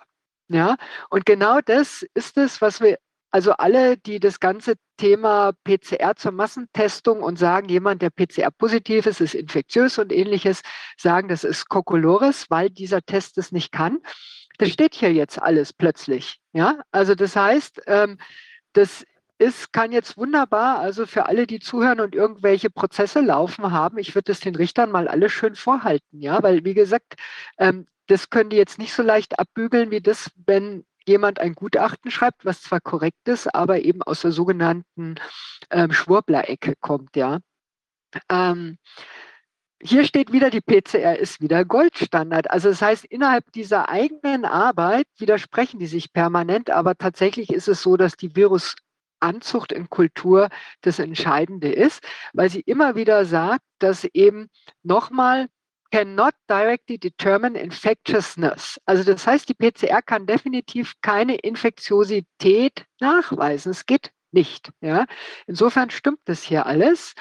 Ja, und genau das ist es, was wir also alle, die das ganze Thema PCR zur Massentestung und sagen, jemand, der PCR-positiv ist, ist infektiös und ähnliches, sagen, das ist Kokolores, weil dieser Test es nicht kann. Das steht hier jetzt alles plötzlich. Ja, also das heißt, ähm, das ist, kann jetzt wunderbar, also für alle, die zuhören und irgendwelche Prozesse laufen haben, ich würde es den Richtern mal alles schön vorhalten, ja, weil wie gesagt, ähm, das können die jetzt nicht so leicht abbügeln wie das, wenn jemand ein Gutachten schreibt, was zwar korrekt ist, aber eben aus der sogenannten ähm, Schwurbler-Ecke kommt, ja. Ähm, hier steht wieder, die PCR ist wieder Goldstandard. Also das heißt, innerhalb dieser eigenen Arbeit widersprechen die sich permanent, aber tatsächlich ist es so, dass die Virusanzucht in Kultur das Entscheidende ist, weil sie immer wieder sagt, dass eben nochmal cannot directly determine infectiousness. Also das heißt, die PCR kann definitiv keine Infektiosität nachweisen. Es geht nicht. Ja? Insofern stimmt das hier alles.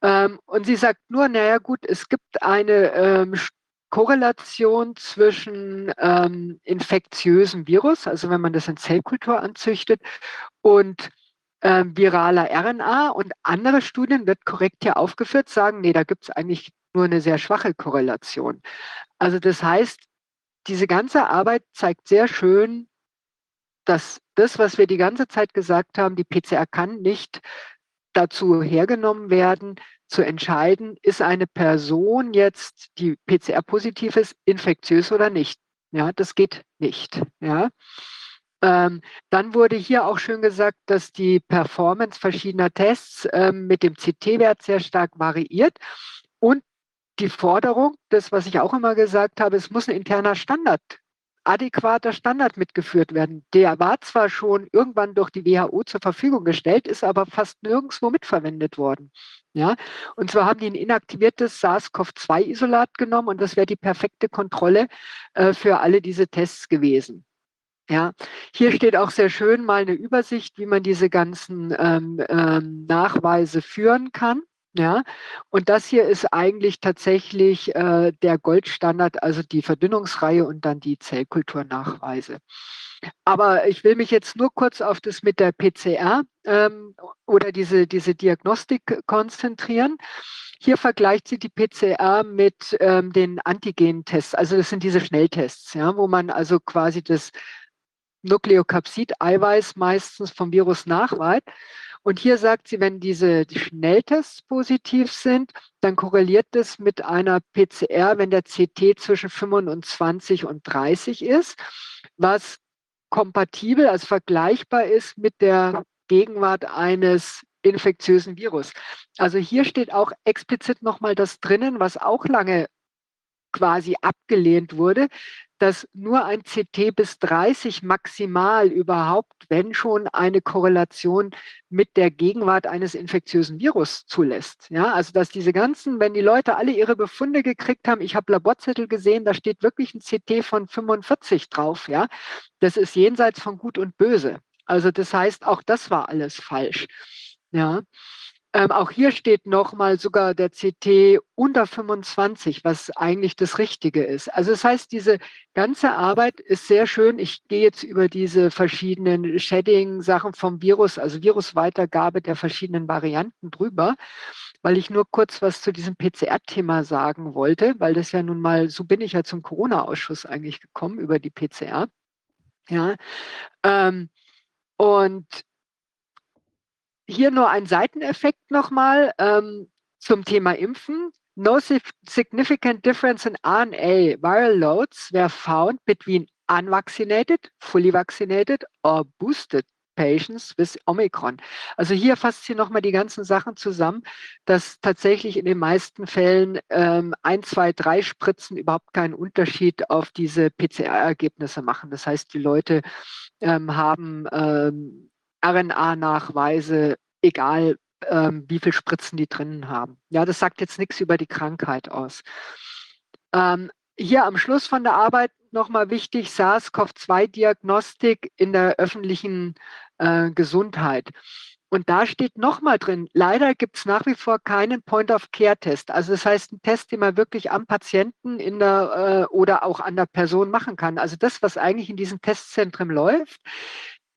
Ähm, und sie sagt nur, naja gut, es gibt eine ähm, Korrelation zwischen ähm, infektiösem Virus, also wenn man das in Zellkultur anzüchtet, und ähm, viraler RNA. Und andere Studien, wird korrekt hier aufgeführt, sagen, nee, da gibt es eigentlich nur eine sehr schwache Korrelation. Also das heißt, diese ganze Arbeit zeigt sehr schön, dass das, was wir die ganze Zeit gesagt haben, die PCR kann nicht dazu hergenommen werden, zu entscheiden, ist eine Person jetzt, die PCR-positiv ist, infektiös oder nicht. Ja, das geht nicht. Ja. Ähm, dann wurde hier auch schön gesagt, dass die Performance verschiedener Tests ähm, mit dem CT-Wert sehr stark variiert und die Forderung, das, was ich auch immer gesagt habe, es muss ein interner Standard, adäquater Standard mitgeführt werden. Der war zwar schon irgendwann durch die WHO zur Verfügung gestellt, ist aber fast nirgendwo mitverwendet worden. Ja, und zwar haben die ein inaktiviertes SARS-CoV-2-Isolat genommen und das wäre die perfekte Kontrolle äh, für alle diese Tests gewesen. Ja, hier steht auch sehr schön mal eine Übersicht, wie man diese ganzen ähm, ähm, Nachweise führen kann. Ja, und das hier ist eigentlich tatsächlich äh, der Goldstandard, also die Verdünnungsreihe und dann die Zellkulturnachweise. Aber ich will mich jetzt nur kurz auf das mit der PCR ähm, oder diese, diese Diagnostik konzentrieren. Hier vergleicht sie die PCR mit ähm, den Antigen-Tests. Also das sind diese Schnelltests, ja, wo man also quasi das Nukleokapsid-Eiweiß meistens vom Virus nachweist. Und hier sagt sie, wenn diese Schnelltests positiv sind, dann korreliert das mit einer PCR, wenn der CT zwischen 25 und 30 ist, was kompatibel, also vergleichbar ist mit der Gegenwart eines infektiösen Virus. Also hier steht auch explizit nochmal das drinnen, was auch lange quasi abgelehnt wurde, dass nur ein CT bis 30 maximal überhaupt, wenn schon, eine Korrelation mit der Gegenwart eines infektiösen Virus zulässt. Ja, also dass diese ganzen, wenn die Leute alle ihre Befunde gekriegt haben, ich habe Laborzettel gesehen, da steht wirklich ein CT von 45 drauf. Ja, das ist jenseits von Gut und Böse. Also das heißt, auch das war alles falsch. Ja. Ähm, auch hier steht nochmal sogar der CT unter 25, was eigentlich das Richtige ist. Also das heißt, diese ganze Arbeit ist sehr schön. Ich gehe jetzt über diese verschiedenen Shedding-Sachen vom Virus, also Virusweitergabe der verschiedenen Varianten drüber, weil ich nur kurz was zu diesem PCR-Thema sagen wollte, weil das ja nun mal, so bin ich ja zum Corona-Ausschuss eigentlich gekommen über die PCR. Ja. Ähm, und hier nur ein Seiteneffekt nochmal ähm, zum Thema Impfen. No significant difference in RNA viral loads were found between unvaccinated, fully vaccinated or boosted patients with Omicron. Also hier fasst sie nochmal die ganzen Sachen zusammen, dass tatsächlich in den meisten Fällen ähm, ein, zwei, drei Spritzen überhaupt keinen Unterschied auf diese PCR-Ergebnisse machen. Das heißt, die Leute ähm, haben ähm, RNA-Nachweise, egal ähm, wie viel Spritzen die drinnen haben. Ja, das sagt jetzt nichts über die Krankheit aus. Ähm, hier am Schluss von der Arbeit nochmal wichtig, SARS-CoV-2-Diagnostik in der öffentlichen äh, Gesundheit. Und da steht nochmal drin, leider gibt es nach wie vor keinen Point-of-Care-Test. Also das heißt, ein Test, den man wirklich am Patienten in der, äh, oder auch an der Person machen kann. Also das, was eigentlich in diesen Testzentren läuft,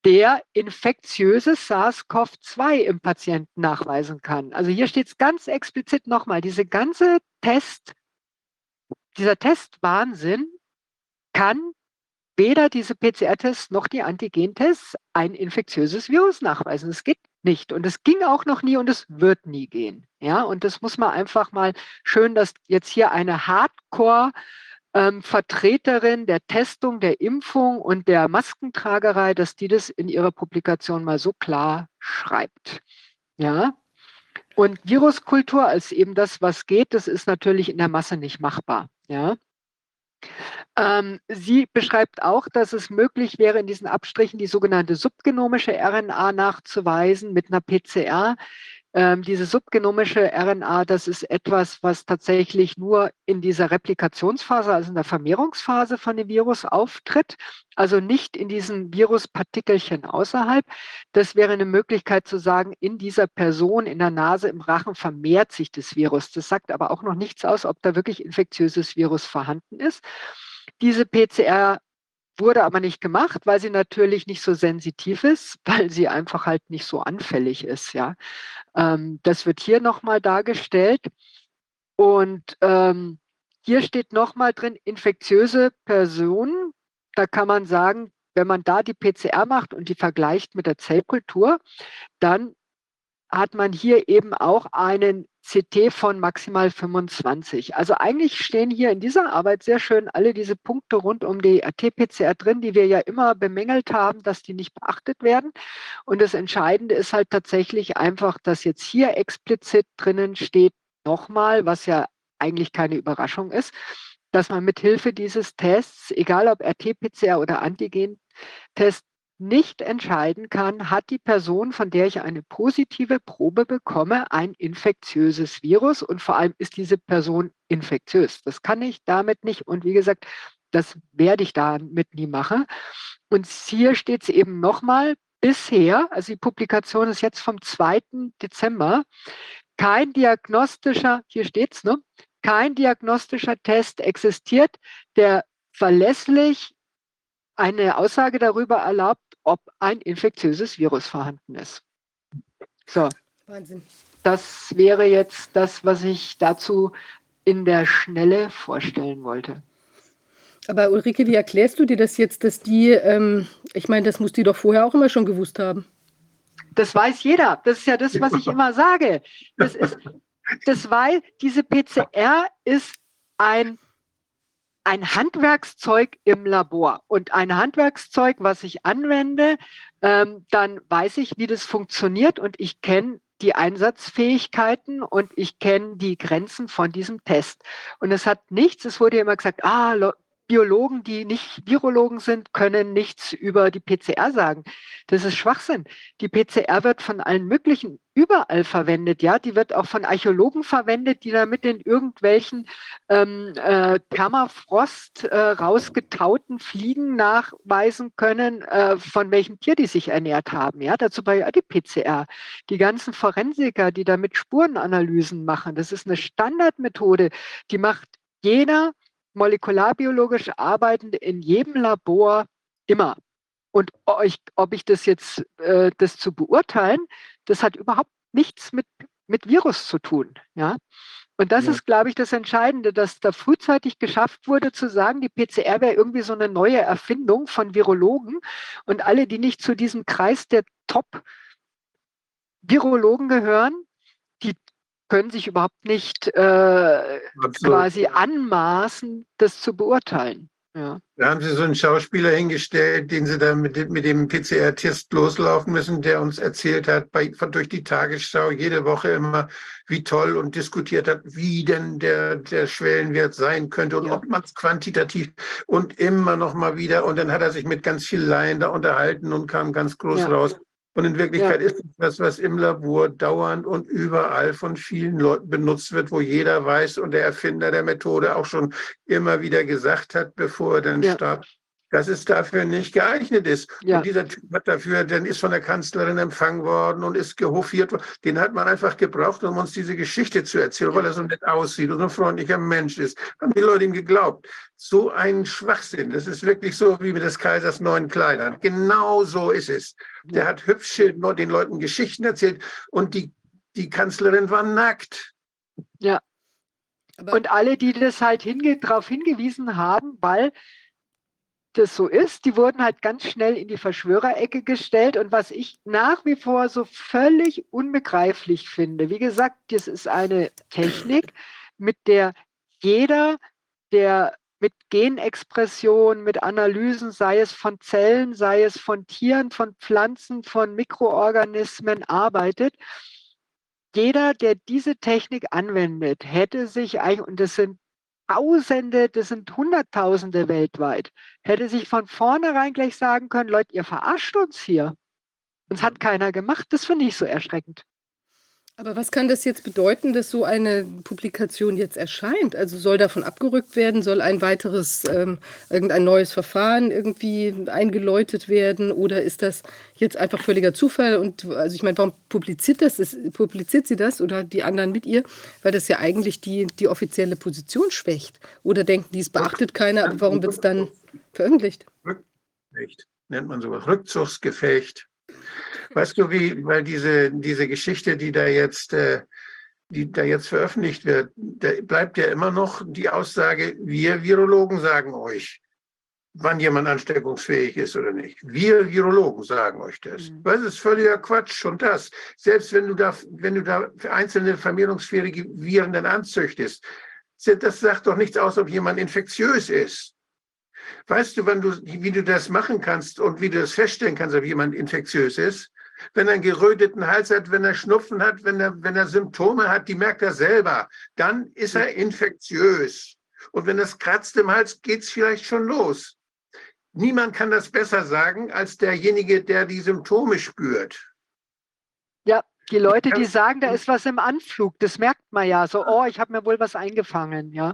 der infektiöses SARS-CoV-2 im Patienten nachweisen kann. Also hier steht es ganz explizit nochmal, diese ganze Test, dieser Testwahnsinn kann weder diese PCR-Tests noch die Antigen-Tests ein infektiöses Virus nachweisen. Es geht nicht. Und es ging auch noch nie und es wird nie gehen. Ja, und das muss man einfach mal schön, dass jetzt hier eine Hardcore- ähm, Vertreterin der Testung, der Impfung und der Maskentragerei, dass die das in ihrer Publikation mal so klar schreibt. Ja. Und Viruskultur als eben das, was geht, das ist natürlich in der Masse nicht machbar. Ja. Ähm, sie beschreibt auch, dass es möglich wäre, in diesen Abstrichen die sogenannte subgenomische RNA nachzuweisen mit einer PCR. Ähm, diese subgenomische RNA, das ist etwas, was tatsächlich nur in dieser Replikationsphase, also in der Vermehrungsphase von dem Virus auftritt, also nicht in diesen Viruspartikelchen außerhalb. Das wäre eine Möglichkeit zu sagen, in dieser Person, in der Nase, im Rachen vermehrt sich das Virus. Das sagt aber auch noch nichts aus, ob da wirklich infektiöses Virus vorhanden ist. Diese PCR wurde aber nicht gemacht, weil sie natürlich nicht so sensitiv ist, *laughs* weil sie einfach halt nicht so anfällig ist. Ja, ähm, das wird hier nochmal dargestellt und ähm, hier steht nochmal drin infektiöse Personen. Da kann man sagen, wenn man da die PCR macht und die vergleicht mit der Zellkultur, dann hat man hier eben auch einen CT von maximal 25. Also eigentlich stehen hier in dieser Arbeit sehr schön alle diese Punkte rund um die RT-PCR drin, die wir ja immer bemängelt haben, dass die nicht beachtet werden. Und das Entscheidende ist halt tatsächlich einfach, dass jetzt hier explizit drinnen steht, nochmal, was ja eigentlich keine Überraschung ist, dass man mit Hilfe dieses Tests, egal ob RT-PCR oder Antigen-Test, nicht entscheiden kann, hat die Person, von der ich eine positive Probe bekomme, ein infektiöses Virus und vor allem ist diese Person infektiös. Das kann ich damit nicht und wie gesagt, das werde ich damit nie machen. Und hier steht es eben nochmal, bisher, also die Publikation ist jetzt vom 2. Dezember, kein diagnostischer, hier steht es, ne, kein diagnostischer Test existiert, der verlässlich eine Aussage darüber erlaubt, ob ein infektiöses Virus vorhanden ist. So. Wahnsinn. Das wäre jetzt das, was ich dazu in der Schnelle vorstellen wollte. Aber Ulrike, wie erklärst du dir das jetzt, dass die, ähm, ich meine, das muss die doch vorher auch immer schon gewusst haben. Das weiß jeder. Das ist ja das, was ich immer sage. Das ist, das weil diese PCR ist ein ein Handwerkszeug im Labor und ein Handwerkszeug, was ich anwende, ähm, dann weiß ich, wie das funktioniert und ich kenne die Einsatzfähigkeiten und ich kenne die Grenzen von diesem Test. Und es hat nichts, es wurde immer gesagt, ah, Biologen, die nicht Virologen sind, können nichts über die PCR sagen. Das ist Schwachsinn. Die PCR wird von allen möglichen überall verwendet. Ja, die wird auch von Archäologen verwendet, die damit in irgendwelchen ähm, äh, Permafrost äh, rausgetauten Fliegen nachweisen können, äh, von welchem Tier die sich ernährt haben. Ja, dazu bei die PCR. Die ganzen Forensiker, die damit Spurenanalysen machen. Das ist eine Standardmethode. Die macht jeder molekularbiologisch arbeitende in jedem Labor immer. Und euch, ob ich das jetzt, äh, das zu beurteilen, das hat überhaupt nichts mit, mit Virus zu tun. Ja? Und das ja. ist, glaube ich, das Entscheidende, dass da frühzeitig geschafft wurde zu sagen, die PCR wäre irgendwie so eine neue Erfindung von Virologen und alle, die nicht zu diesem Kreis der Top-Virologen gehören, können sich überhaupt nicht äh, quasi anmaßen, das zu beurteilen. Ja. Da haben Sie so einen Schauspieler hingestellt, den Sie da mit, dem, mit dem PCR-Test loslaufen müssen, der uns erzählt hat, bei, durch die Tagesschau jede Woche immer, wie toll und diskutiert hat, wie denn der, der Schwellenwert sein könnte und ja. ob man es quantitativ und immer noch mal wieder. Und dann hat er sich mit ganz vielen Laien da unterhalten und kam ganz groß ja. raus. Und in Wirklichkeit ja. ist es das, was im Labor dauernd und überall von vielen Leuten benutzt wird, wo jeder weiß und der Erfinder der Methode auch schon immer wieder gesagt hat, bevor er dann ja. starb, dass es dafür nicht geeignet ist. Ja. Und dieser Typ hat dafür, dann ist von der Kanzlerin empfangen worden und ist gehofiert worden. Den hat man einfach gebraucht, um uns diese Geschichte zu erzählen, weil er so nett aussieht und so ein freundlicher Mensch ist. Haben die Leute ihm geglaubt. So ein Schwachsinn. Das ist wirklich so wie mit des Kaisers neuen Kleidern. Genau so ist es. Der hat hübsche den Leuten Geschichten erzählt und die, die Kanzlerin war nackt. Ja. Aber und alle, die das halt hinge darauf hingewiesen haben, weil das so ist. Die wurden halt ganz schnell in die Verschwörerecke gestellt. Und was ich nach wie vor so völlig unbegreiflich finde, wie gesagt, das ist eine Technik, mit der jeder, der mit Genexpression, mit Analysen, sei es von Zellen, sei es von Tieren, von Pflanzen, von Mikroorganismen arbeitet. Jeder, der diese Technik anwendet, hätte sich eigentlich, und das sind Tausende, das sind Hunderttausende weltweit, hätte sich von vornherein gleich sagen können, Leute, ihr verarscht uns hier. Uns hat keiner gemacht. Das finde ich so erschreckend. Aber was kann das jetzt bedeuten, dass so eine Publikation jetzt erscheint? Also soll davon abgerückt werden? Soll ein weiteres, ähm, irgendein neues Verfahren irgendwie eingeläutet werden? Oder ist das jetzt einfach völliger Zufall? Und also ich meine, warum publiziert das? Ist, publiziert sie das oder die anderen mit ihr? Weil das ja eigentlich die, die offizielle Position schwächt. Oder denken die, es beachtet keiner, aber warum wird es dann veröffentlicht? Rückgefecht, nennt man sowas. Rückzugsgefecht. Weißt du, wie, weil diese, diese Geschichte, die da jetzt, äh, die da jetzt veröffentlicht wird, da bleibt ja immer noch die Aussage, wir Virologen sagen euch, wann jemand ansteckungsfähig ist oder nicht. Wir Virologen sagen euch das. Mhm. Das ist völliger Quatsch, schon das. Selbst wenn du da, wenn du da einzelne vermehrungsfähige Viren dann anzüchtest, das sagt doch nichts aus, ob jemand infektiös ist. Weißt du, wann du, wie du das machen kannst und wie du das feststellen kannst, ob jemand infektiös ist? Wenn er einen geröteten Hals hat, wenn er Schnupfen hat, wenn er, wenn er Symptome hat, die merkt er selber, dann ist er infektiös. Und wenn es kratzt im Hals, geht es vielleicht schon los. Niemand kann das besser sagen als derjenige, der die Symptome spürt. Ja, die Leute, die sagen, da ist was im Anflug, das merkt man ja so, oh, ich habe mir wohl was eingefangen, ja.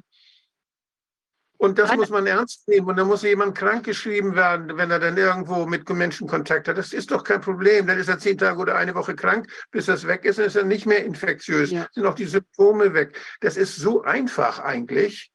Und das muss man ernst nehmen. Und dann muss jemand krankgeschrieben werden, wenn er dann irgendwo mit Menschen Kontakt hat. Das ist doch kein Problem. Dann ist er zehn Tage oder eine Woche krank, bis das weg ist, dann ist er nicht mehr infektiös. Ja. Sind auch die Symptome weg. Das ist so einfach eigentlich.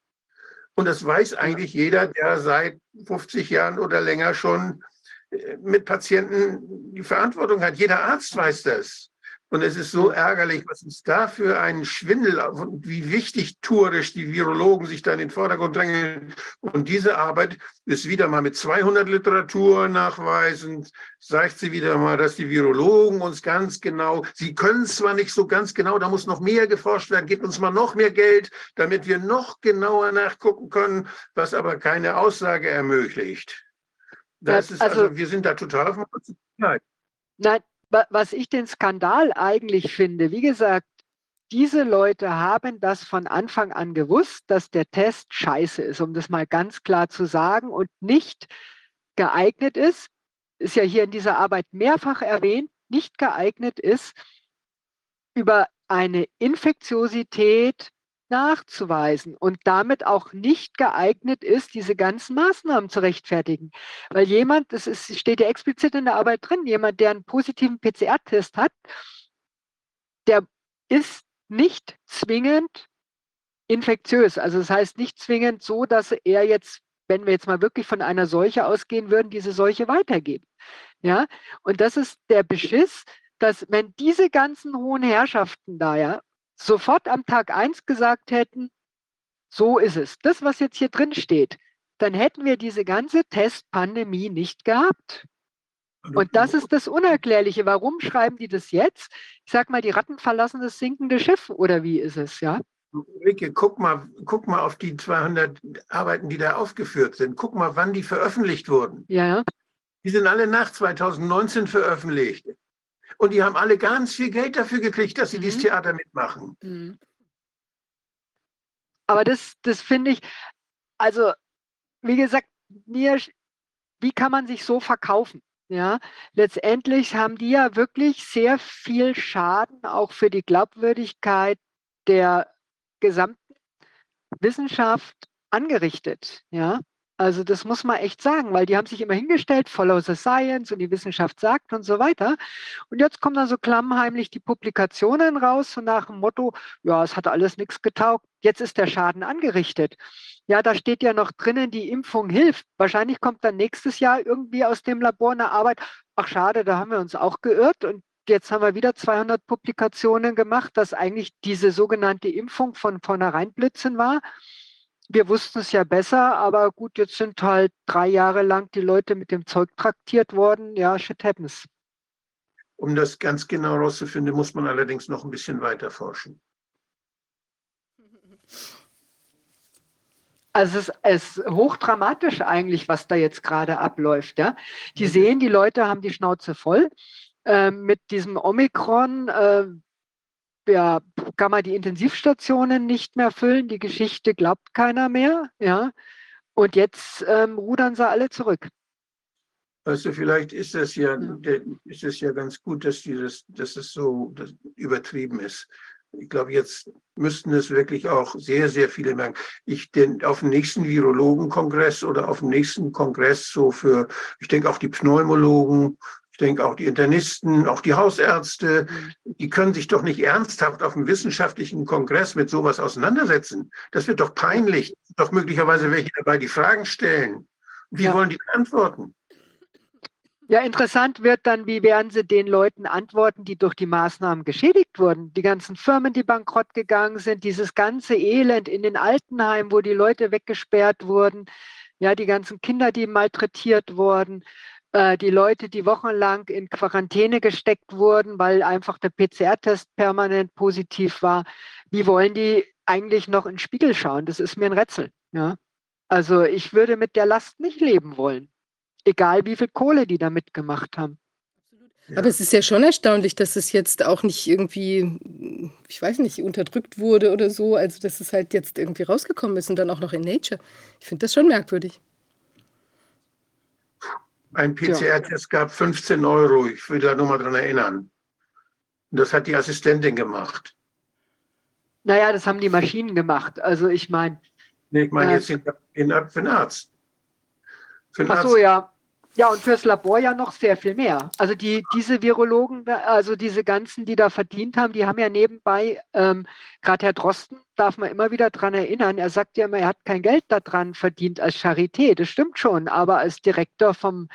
Und das weiß eigentlich jeder, der seit 50 Jahren oder länger schon äh, mit Patienten die Verantwortung hat. Jeder Arzt weiß das. Und es ist so ärgerlich, was ist da für ein Schwindel, wie wichtig tourisch die Virologen sich da in den Vordergrund drängen. Und diese Arbeit ist wieder mal mit 200 Literatur nachweisend, sagt sie wieder mal, dass die Virologen uns ganz genau, sie können zwar nicht so ganz genau, da muss noch mehr geforscht werden, gibt uns mal noch mehr Geld, damit wir noch genauer nachgucken können, was aber keine Aussage ermöglicht. Das ist also, also wir sind da total auf dem Nein, was ich den Skandal eigentlich finde, wie gesagt, diese Leute haben das von Anfang an gewusst, dass der Test scheiße ist, um das mal ganz klar zu sagen und nicht geeignet ist, ist ja hier in dieser Arbeit mehrfach erwähnt, nicht geeignet ist, über eine Infektiosität nachzuweisen und damit auch nicht geeignet ist, diese ganzen Maßnahmen zu rechtfertigen. Weil jemand, das ist, steht ja explizit in der Arbeit drin, jemand, der einen positiven PCR-Test hat, der ist nicht zwingend infektiös. Also das heißt nicht zwingend so, dass er jetzt, wenn wir jetzt mal wirklich von einer Seuche ausgehen würden, diese Seuche weitergibt. Ja, und das ist der Beschiss, dass wenn diese ganzen hohen Herrschaften da ja sofort am Tag 1 gesagt hätten, so ist es, das, was jetzt hier drin steht, dann hätten wir diese ganze Testpandemie nicht gehabt. Und das ist das Unerklärliche. Warum schreiben die das jetzt? Ich sag mal, die Ratten verlassen das sinkende Schiff oder wie ist es, ja? Ricke, guck mal, guck mal auf die 200 Arbeiten, die da aufgeführt sind. Guck mal, wann die veröffentlicht wurden. Ja. Die sind alle nach 2019 veröffentlicht. Und die haben alle ganz viel Geld dafür gekriegt, dass sie mhm. dieses Theater mitmachen. Mhm. Aber das, das finde ich, also wie gesagt, mir, wie kann man sich so verkaufen? Ja, letztendlich haben die ja wirklich sehr viel Schaden auch für die Glaubwürdigkeit der gesamten Wissenschaft angerichtet. Ja, also das muss man echt sagen, weil die haben sich immer hingestellt, follow the science und die Wissenschaft sagt und so weiter. Und jetzt kommen dann so klammheimlich die Publikationen raus, so nach dem Motto, ja, es hat alles nichts getaugt, jetzt ist der Schaden angerichtet. Ja, da steht ja noch drinnen, die Impfung hilft. Wahrscheinlich kommt dann nächstes Jahr irgendwie aus dem Labor eine Arbeit, ach schade, da haben wir uns auch geirrt und jetzt haben wir wieder 200 Publikationen gemacht, dass eigentlich diese sogenannte Impfung von vornherein Blitzen war wir wussten es ja besser, aber gut, jetzt sind halt drei Jahre lang die Leute mit dem Zeug traktiert worden. Ja, shit happens. Um das ganz genau herauszufinden, muss man allerdings noch ein bisschen weiter forschen. Also es ist hochdramatisch eigentlich, was da jetzt gerade abläuft. Ja? Die mhm. sehen, die Leute haben die Schnauze voll. Äh, mit diesem Omikron äh, ja, kann man die Intensivstationen nicht mehr füllen, die Geschichte glaubt keiner mehr, ja. Und jetzt ähm, rudern sie alle zurück. Du, vielleicht ist das ja, ist es ja ganz gut, dass dieses, dass es so übertrieben ist. Ich glaube, jetzt müssten es wirklich auch sehr, sehr viele merken. Ich denke, auf dem nächsten Virologenkongress oder auf dem nächsten Kongress so für, ich denke auch die Pneumologen, denke auch die Internisten, auch die Hausärzte, die können sich doch nicht ernsthaft auf einem wissenschaftlichen Kongress mit sowas auseinandersetzen. Das wird doch peinlich. Doch möglicherweise welche dabei die Fragen stellen. Wie ja. wollen die antworten? Ja, interessant wird dann, wie werden sie den Leuten antworten, die durch die Maßnahmen geschädigt wurden. Die ganzen Firmen, die bankrott gegangen sind, dieses ganze Elend in den Altenheimen, wo die Leute weggesperrt wurden, ja, die ganzen Kinder, die malträtiert wurden. Äh, die Leute, die wochenlang in Quarantäne gesteckt wurden, weil einfach der PCR-Test permanent positiv war, wie wollen die eigentlich noch in den Spiegel schauen? Das ist mir ein Rätsel. Ja? Also ich würde mit der Last nicht leben wollen, egal wie viel Kohle die da mitgemacht haben. Aber es ist ja schon erstaunlich, dass es jetzt auch nicht irgendwie, ich weiß nicht, unterdrückt wurde oder so, also dass es halt jetzt irgendwie rausgekommen ist und dann auch noch in Nature. Ich finde das schon merkwürdig. Ein PCR-Test gab 15 Euro. Ich will da nur mal dran erinnern. Das hat die Assistentin gemacht. Naja, das haben die Maschinen gemacht. Also ich meine. Nee, ich meine äh, jetzt den, den, für den Arzt. Für den ach so, Arzt. ja. Ja, und fürs Labor ja noch sehr viel mehr. Also die, diese Virologen, also diese ganzen, die da verdient haben, die haben ja nebenbei, ähm, gerade Herr Drosten, darf man immer wieder daran erinnern, er sagt ja immer, er hat kein Geld daran verdient als Charité, das stimmt schon, aber als Direktor vom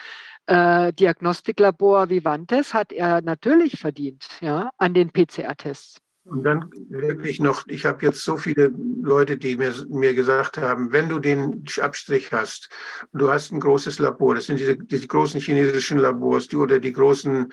äh, Diagnostiklabor Vivantes hat er natürlich verdient, ja, an den PCR-Tests. Und dann wirklich noch, ich habe jetzt so viele Leute, die mir, mir gesagt haben, wenn du den Abstrich hast, du hast ein großes Labor, das sind diese, diese großen chinesischen Labors, die oder die großen,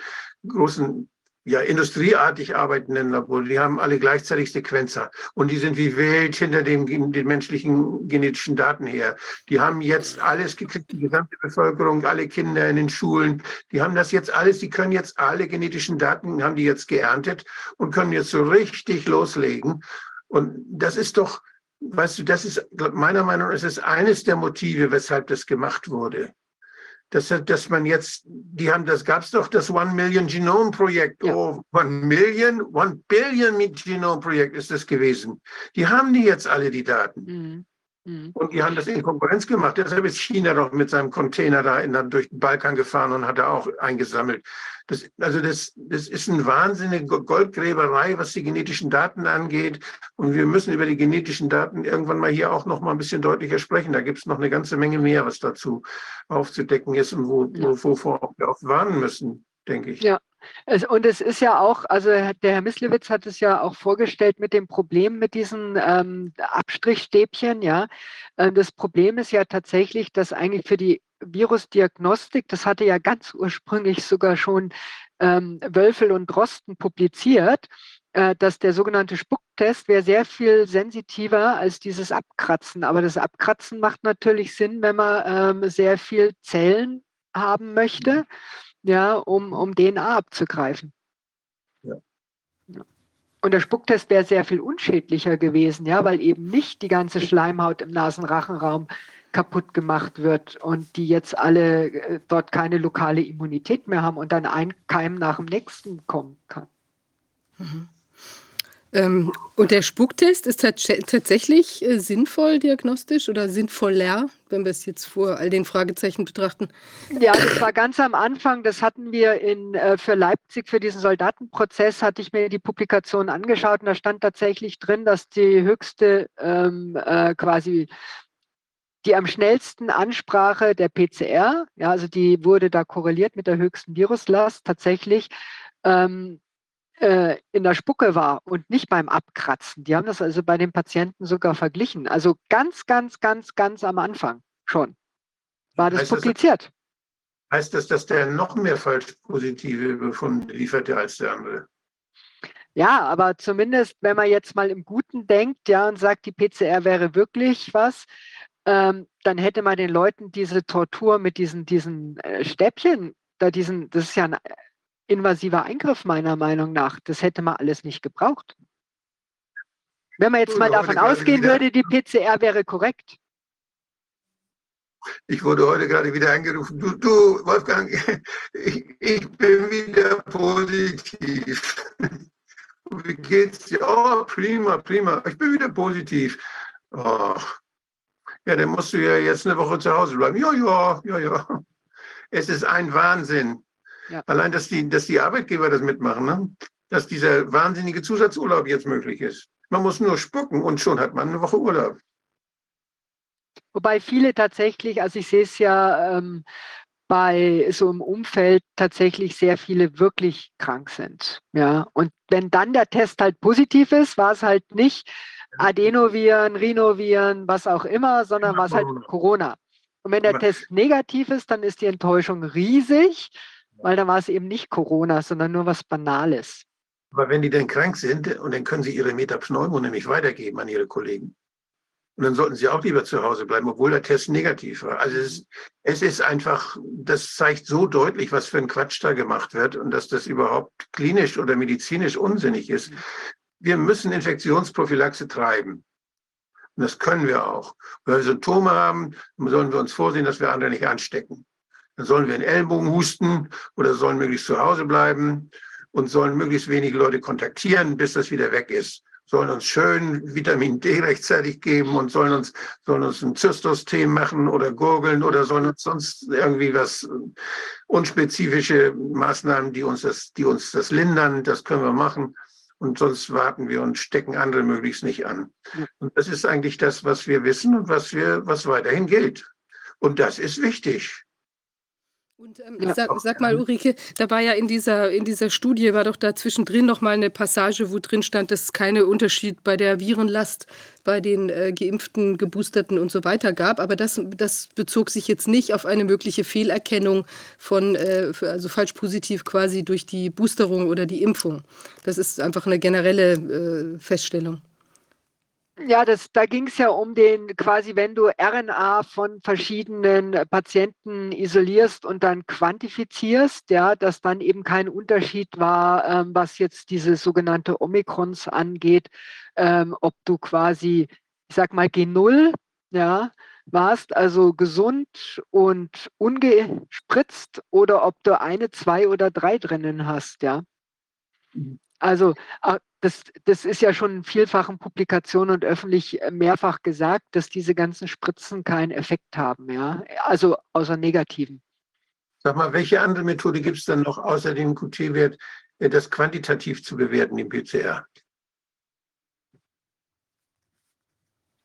großen ja, industrieartig arbeitenden Labore, die haben alle gleichzeitig Sequenzer und die sind wie wild hinter dem, den menschlichen genetischen Daten her. Die haben jetzt alles gekriegt, die gesamte Bevölkerung, alle Kinder in den Schulen, die haben das jetzt alles, die können jetzt alle genetischen Daten, haben die jetzt geerntet und können jetzt so richtig loslegen. Und das ist doch, weißt du, das ist meiner Meinung nach, ist es eines der Motive, weshalb das gemacht wurde dass, dass man jetzt, die haben, das gab es doch das One Million Genome Projekt. Ja. Oh, One Million, One Billion Genome Projekt ist das gewesen. Die haben die jetzt alle, die Daten. Mhm. Mhm. Und die haben das in Konkurrenz gemacht. Deshalb ist China doch mit seinem Container da in, durch den Balkan gefahren und hat da auch eingesammelt. Das, also das, das ist eine wahnsinnige Goldgräberei, was die genetischen Daten angeht. Und wir müssen über die genetischen Daten irgendwann mal hier auch noch mal ein bisschen deutlicher sprechen. Da gibt es noch eine ganze Menge mehr, was dazu aufzudecken ist und wo, wo, wovor wir auch warnen müssen, denke ich. Ja, es, und es ist ja auch, also der Herr Mislewitz hat es ja auch vorgestellt mit dem Problem mit diesen ähm, Abstrichstäbchen, ja. Ähm, das Problem ist ja tatsächlich, dass eigentlich für die Virusdiagnostik, das hatte ja ganz ursprünglich sogar schon ähm, Wölfel und Drosten publiziert, äh, dass der sogenannte Spucktest wäre sehr viel sensitiver als dieses Abkratzen. Aber das Abkratzen macht natürlich Sinn, wenn man ähm, sehr viel Zellen haben möchte ja, um, um DNA abzugreifen. Ja. Und der Spucktest wäre sehr viel unschädlicher gewesen, ja, weil eben nicht die ganze Schleimhaut im Nasenrachenraum kaputt gemacht wird und die jetzt alle äh, dort keine lokale Immunität mehr haben und dann ein Keim nach dem nächsten kommen kann. Mhm. Ähm, und der Spuktest ist tatsächlich äh, sinnvoll diagnostisch oder sinnvoller, wenn wir es jetzt vor all den Fragezeichen betrachten? Ja, das war ganz am Anfang. Das hatten wir in, äh, für Leipzig, für diesen Soldatenprozess, hatte ich mir die Publikation angeschaut und da stand tatsächlich drin, dass die höchste ähm, äh, quasi die am schnellsten Ansprache der PCR, ja, also die wurde da korreliert mit der höchsten Viruslast, tatsächlich ähm, äh, in der Spucke war und nicht beim Abkratzen. Die haben das also bei den Patienten sogar verglichen. Also ganz, ganz, ganz, ganz am Anfang schon war das heißt publiziert. Das, heißt das, dass der noch mehr Falschpositive Befunde lieferte als der andere? Ja, aber zumindest, wenn man jetzt mal im Guten denkt, ja, und sagt, die PCR wäre wirklich was, ähm, dann hätte man den Leuten diese Tortur mit diesen, diesen äh, Stäbchen, da diesen, das ist ja ein invasiver Eingriff meiner Meinung nach. Das hätte man alles nicht gebraucht. Wenn man jetzt mal davon ausgehen würde, die PCR wäre korrekt. Ich wurde heute gerade wieder angerufen. Du, du, Wolfgang, *laughs* ich, ich bin wieder positiv. *laughs* Wie geht's dir? Oh, prima, prima. Ich bin wieder positiv. Oh. Ja, dann musst du ja jetzt eine Woche zu Hause bleiben. Ja, ja, ja, ja. Es ist ein Wahnsinn. Ja. Allein, dass die, dass die Arbeitgeber das mitmachen, ne? dass dieser wahnsinnige Zusatzurlaub jetzt möglich ist. Man muss nur spucken und schon hat man eine Woche Urlaub. Wobei viele tatsächlich, also ich sehe es ja ähm, bei so im Umfeld tatsächlich sehr viele wirklich krank sind. Ja, und wenn dann der Test halt positiv ist, war es halt nicht Adenoviren, Rhinoviren, was auch immer, sondern war es halt Corona. Und wenn der Test negativ ist, dann ist die Enttäuschung riesig weil da war es eben nicht Corona, sondern nur was Banales. Aber wenn die denn krank sind, und dann können sie ihre Metapneumo nämlich weitergeben an ihre Kollegen. Und dann sollten sie auch lieber zu Hause bleiben, obwohl der Test negativ war. Also es ist, es ist einfach, das zeigt so deutlich, was für ein Quatsch da gemacht wird und dass das überhaupt klinisch oder medizinisch unsinnig ist. Wir müssen Infektionsprophylaxe treiben. Und das können wir auch. Wenn wir Symptome haben, sollen wir uns vorsehen, dass wir andere nicht anstecken. Dann sollen wir in Ellenbogen husten oder sollen möglichst zu Hause bleiben und sollen möglichst wenige Leute kontaktieren, bis das wieder weg ist. Sollen uns schön Vitamin D rechtzeitig geben und sollen uns, sollen uns ein Zystos-Tee machen oder gurgeln oder sollen uns sonst irgendwie was unspezifische Maßnahmen, die uns das, die uns das lindern, das können wir machen. Und sonst warten wir und stecken andere möglichst nicht an. Und das ist eigentlich das, was wir wissen und was wir, was weiterhin gilt. Und das ist wichtig. Und ähm, ja. sag, sag, mal, Ulrike, da war ja in dieser, in dieser Studie, war doch da zwischendrin noch mal eine Passage, wo drin stand, dass es keinen Unterschied bei der Virenlast bei den äh, Geimpften, Geboosterten und so weiter gab. Aber das, das bezog sich jetzt nicht auf eine mögliche Fehlerkennung von, äh, also falsch positiv quasi durch die Boosterung oder die Impfung. Das ist einfach eine generelle äh, Feststellung. Ja, das, da ging es ja um den, quasi wenn du RNA von verschiedenen Patienten isolierst und dann quantifizierst, ja, dass dann eben kein Unterschied war, ähm, was jetzt diese sogenannte Omikrons angeht, ähm, ob du quasi, ich sag mal, G0, ja, warst, also gesund und ungespritzt, oder ob du eine, zwei oder drei drinnen hast, ja. Mhm. Also ah, das, das ist ja schon in vielfachen Publikationen und öffentlich äh, mehrfach gesagt, dass diese ganzen Spritzen keinen Effekt haben, ja. Also außer negativen. Sag mal, welche andere Methode gibt es dann noch außer dem QT-Wert, äh, das quantitativ zu bewerten im PCR?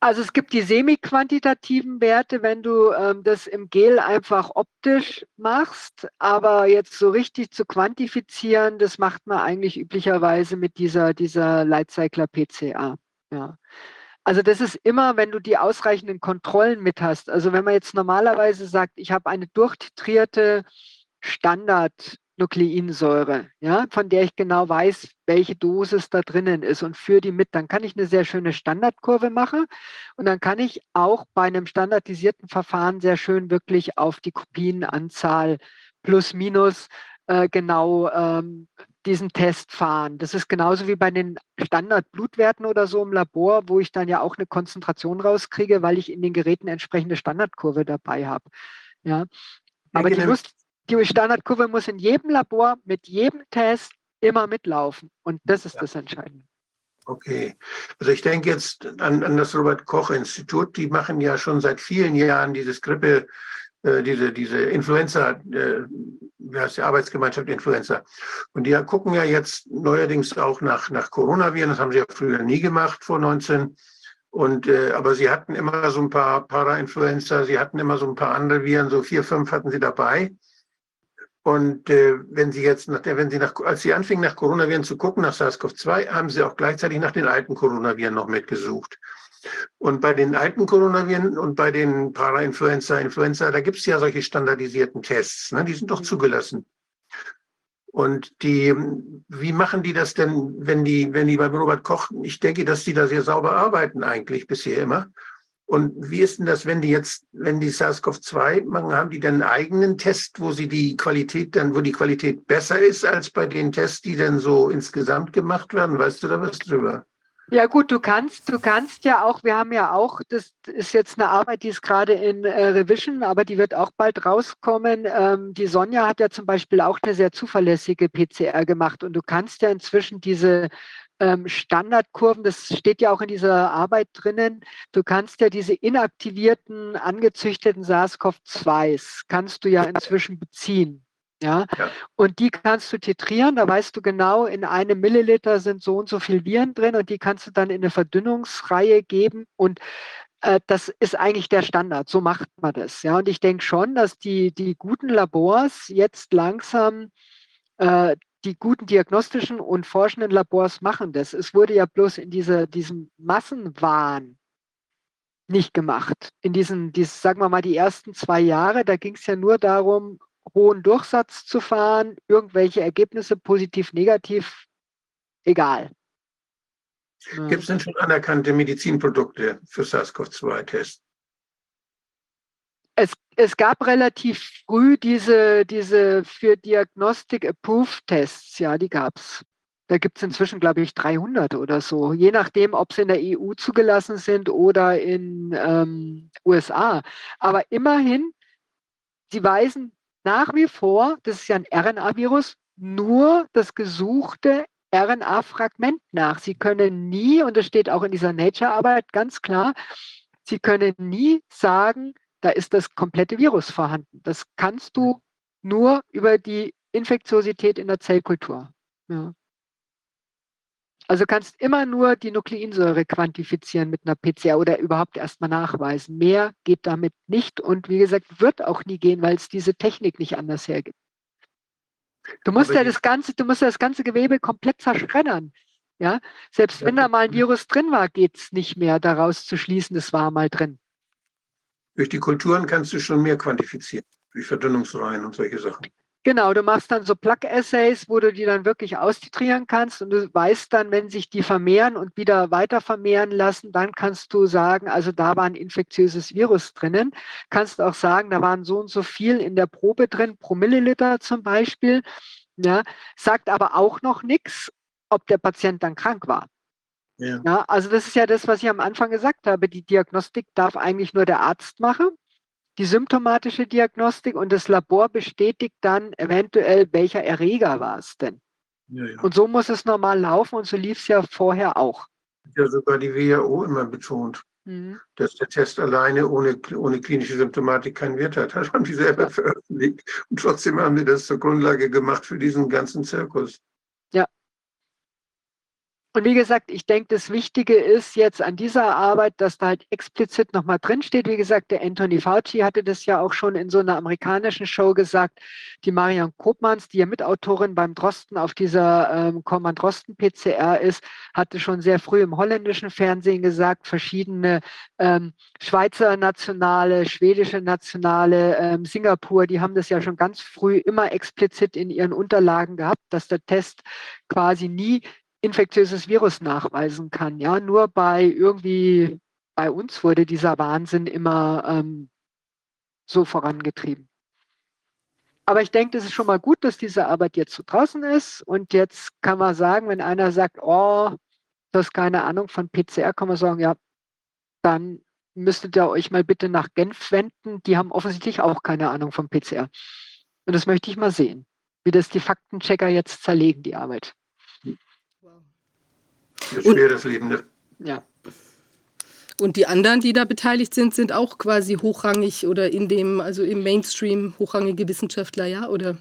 Also es gibt die semi-quantitativen Werte, wenn du ähm, das im Gel einfach optisch machst, aber jetzt so richtig zu quantifizieren, das macht man eigentlich üblicherweise mit dieser, dieser Lightcycler PCA. Ja. Also das ist immer, wenn du die ausreichenden Kontrollen mit hast. Also wenn man jetzt normalerweise sagt, ich habe eine durchtitrierte Standard Nukleinsäure, ja, von der ich genau weiß, welche Dosis da drinnen ist und führe die mit. Dann kann ich eine sehr schöne Standardkurve machen und dann kann ich auch bei einem standardisierten Verfahren sehr schön wirklich auf die Kopienanzahl plus minus äh, genau ähm, diesen Test fahren. Das ist genauso wie bei den Standardblutwerten oder so im Labor, wo ich dann ja auch eine Konzentration rauskriege, weil ich in den Geräten entsprechende Standardkurve dabei habe. Ja. Aber die Lust, die Standardkurve muss in jedem Labor mit jedem Test immer mitlaufen. Und das ist ja. das Entscheidende. Okay. Also ich denke jetzt an, an das Robert-Koch-Institut. Die machen ja schon seit vielen Jahren dieses Grippe, äh, diese, diese Influenza, äh, wie heißt die Arbeitsgemeinschaft Influenza. Und die gucken ja jetzt neuerdings auch nach, nach Coronaviren. Das haben sie ja früher nie gemacht, vor 19. Und, äh, aber sie hatten immer so ein paar Para-Influenza, sie hatten immer so ein paar andere Viren, so vier, fünf hatten sie dabei. Und äh, wenn Sie jetzt, nach wenn Sie nach, als Sie anfingen, nach Coronaviren zu gucken, nach SARS-CoV-2, haben Sie auch gleichzeitig nach den alten Coronaviren noch mitgesucht. Und bei den alten Coronaviren und bei den Parainfluenza, Influenza, da gibt es ja solche standardisierten Tests, ne? die sind doch zugelassen. Und die, wie machen die das denn, wenn die, wenn die beim Robert Koch, ich denke, dass die da sehr sauber arbeiten eigentlich bisher immer. Und wie ist denn das, wenn die jetzt, wenn die SARS-CoV-2 machen, haben die dann einen eigenen Test, wo sie die Qualität dann, wo die Qualität besser ist als bei den Tests, die dann so insgesamt gemacht werden? Weißt du da was drüber? Ja gut, du kannst, du kannst ja auch, wir haben ja auch, das ist jetzt eine Arbeit, die ist gerade in äh, Revision, aber die wird auch bald rauskommen. Ähm, die Sonja hat ja zum Beispiel auch eine sehr zuverlässige PCR gemacht und du kannst ja inzwischen diese Standardkurven, das steht ja auch in dieser Arbeit drinnen, du kannst ja diese inaktivierten, angezüchteten SARS-CoV-2s, kannst du ja inzwischen beziehen. Ja? ja? und die kannst du titrieren, da weißt du genau, in einem Milliliter sind so und so viel Viren drin und die kannst du dann in eine Verdünnungsreihe geben und äh, das ist eigentlich der Standard, so macht man das. Ja, und ich denke schon, dass die, die guten Labors jetzt langsam äh, die guten diagnostischen und forschenden Labors machen das. Es wurde ja bloß in diese, diesem Massenwahn nicht gemacht. In diesen, dies, sagen wir mal, die ersten zwei Jahre, da ging es ja nur darum, hohen Durchsatz zu fahren, irgendwelche Ergebnisse, positiv, negativ, egal. Gibt es denn schon anerkannte Medizinprodukte für SARS-CoV-2-Tests? Es, es gab relativ früh diese, diese für Diagnostic Approved Tests, ja, die gab es. Da gibt es inzwischen, glaube ich, 300 oder so, je nachdem, ob sie in der EU zugelassen sind oder in ähm, USA. Aber immerhin, sie weisen nach wie vor, das ist ja ein RNA-Virus, nur das gesuchte RNA-Fragment nach. Sie können nie, und das steht auch in dieser Nature-Arbeit ganz klar, Sie können nie sagen, da ist das komplette Virus vorhanden. Das kannst du nur über die Infektiosität in der Zellkultur. Ja. Also kannst immer nur die Nukleinsäure quantifizieren mit einer PCR oder überhaupt erstmal nachweisen. Mehr geht damit nicht und wie gesagt, wird auch nie gehen, weil es diese Technik nicht anders hergibt. Du musst Aber ja das ganze, du musst ja das ganze Gewebe komplett zerschreddern. Ja, selbst Ja, wenn da mal ein Virus drin war, geht es nicht mehr daraus zu schließen, es war mal drin. Durch die Kulturen kannst du schon mehr quantifizieren. Durch Verdünnungsreihen und solche Sachen. Genau, du machst dann so Plug-Essays, wo du die dann wirklich austitrieren kannst und du weißt dann, wenn sich die vermehren und wieder weiter vermehren lassen, dann kannst du sagen, also da war ein infektiöses Virus drinnen. Kannst auch sagen, da waren so und so viel in der Probe drin, pro Milliliter zum Beispiel. Ja, sagt aber auch noch nichts, ob der Patient dann krank war. Ja. Ja, also das ist ja das, was ich am Anfang gesagt habe. Die Diagnostik darf eigentlich nur der Arzt machen, die symptomatische Diagnostik und das Labor bestätigt dann eventuell, welcher Erreger war es denn. Ja, ja. Und so muss es normal laufen und so lief es ja vorher auch. ja sogar die WHO immer betont, Mhm. dass der Test alleine ohne, ohne klinische Symptomatik keinen Wert hat. *laughs* Das haben die selber veröffentlicht. Und trotzdem haben wir das zur Grundlage gemacht für diesen ganzen Zirkus. Und wie gesagt, ich denke, das Wichtige ist jetzt an dieser Arbeit, dass da halt explizit nochmal drinsteht. Wie gesagt, der Anthony Fauci hatte das ja auch schon in so einer amerikanischen Show gesagt. Die Marion Kopmanns, die ja Mitautorin beim Drosten auf dieser ähm, Command Drosten PCR ist, hatte schon sehr früh im holländischen Fernsehen gesagt, verschiedene ähm, Schweizer Nationale, schwedische Nationale, ähm, Singapur, die haben das ja schon ganz früh immer explizit in ihren Unterlagen gehabt, dass der Test quasi nie infektiöses Virus nachweisen kann. Ja, nur bei irgendwie bei uns wurde dieser Wahnsinn immer ähm, so vorangetrieben. Aber ich denke, das ist schon mal gut, dass diese Arbeit jetzt so draußen ist. Und jetzt kann man sagen, wenn einer sagt, oh, du hast keine Ahnung von PCR, kann man sagen, ja, dann müsstet ihr euch mal bitte nach Genf wenden. Die haben offensichtlich auch keine Ahnung von PCR. Und das möchte ich mal sehen, wie das die Faktenchecker jetzt zerlegen, die Arbeit. Das ist Und- schwer, das Leben. Ne? Ja. Und die anderen, die da beteiligt sind, sind auch quasi hochrangig oder in dem, also im Mainstream hochrangige Wissenschaftler, ja? Oder?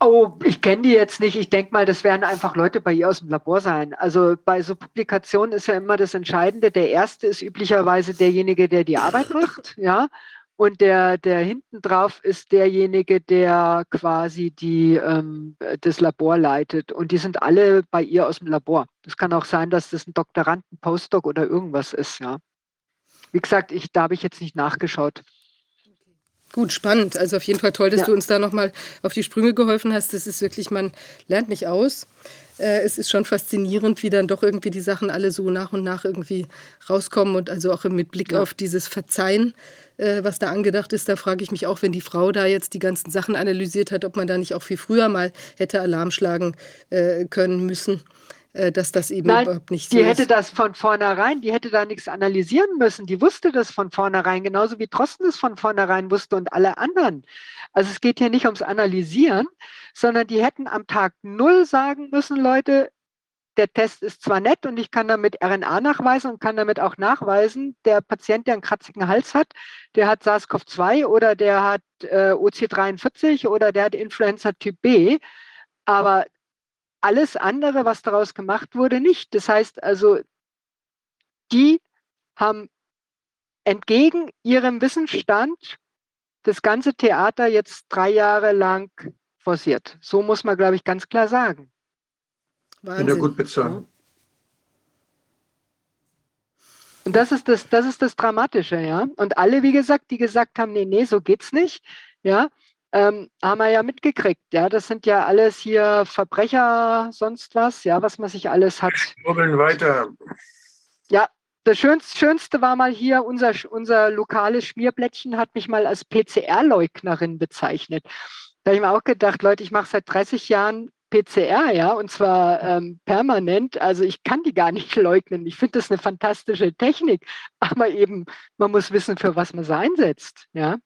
Oh, ich kenne die jetzt nicht. Ich denke mal, das werden einfach Leute bei ihr aus dem Labor sein. Also bei so Publikationen ist ja immer das Entscheidende. Der erste ist üblicherweise derjenige, der die Arbeit macht, ja. Und der, der hinten drauf ist derjenige, der quasi die, ähm, das Labor leitet. Und die sind alle bei ihr aus dem Labor. Das kann auch sein, dass das ein Doktorand, ein Postdoc oder irgendwas ist, ja. Wie gesagt, ich, da habe ich jetzt nicht nachgeschaut. Gut, spannend. Also auf jeden Fall toll, dass Ja. du uns da nochmal auf die Sprünge geholfen hast. Das ist wirklich, man lernt nicht aus. Äh, es ist schon faszinierend, wie dann doch irgendwie die Sachen alle so nach und nach irgendwie rauskommen und also auch mit Blick Ja. auf dieses Verzeihen, äh, was da angedacht ist, da frage ich mich auch, wenn die Frau da jetzt die ganzen Sachen analysiert hat, ob man da nicht auch viel früher mal hätte Alarm schlagen äh, können müssen, dass das eben Nein, überhaupt nicht so Die hätte ist. das von vornherein, die hätte da nichts analysieren müssen. Die wusste das von vornherein, genauso wie Drosten es von vornherein wusste und alle anderen. Also es geht hier nicht ums Analysieren, sondern die hätten am Tag null sagen müssen, Leute, der Test ist zwar nett und ich kann damit RNA nachweisen und kann damit auch nachweisen, der Patient, der einen kratzigen Hals hat, der hat SARS-CoV-2 oder der hat äh, OC43 oder der hat Influenza Typ B. Aber alles andere, was daraus gemacht wurde, nicht. Das heißt also, die haben entgegen ihrem Wissensstand das ganze Theater jetzt drei Jahre lang forciert. So muss man, glaube ich, ganz klar sagen. Wahnsinn. gut bezahlt. Und das ist das, das ist das Dramatische, ja. Und alle, wie gesagt, die gesagt haben, nee, nee, so geht's nicht, ja, ähm, haben wir ja mitgekriegt, ja. Das sind ja alles hier Verbrecher, sonst was, ja, was man sich alles hat. Schwurbeln weiter. Das Schönste, Schönste war mal hier, unser, unser lokales Schmierblättchen hat mich mal als PCR-Leugnerin bezeichnet. Da habe ich mir auch gedacht, Leute, ich mache seit 30 Jahren PCR, ja, und zwar ähm, permanent. Also ich kann die gar nicht *laughs* leugnen. Ich finde das eine fantastische Technik, aber eben, man muss wissen, für was man sie einsetzt, ja.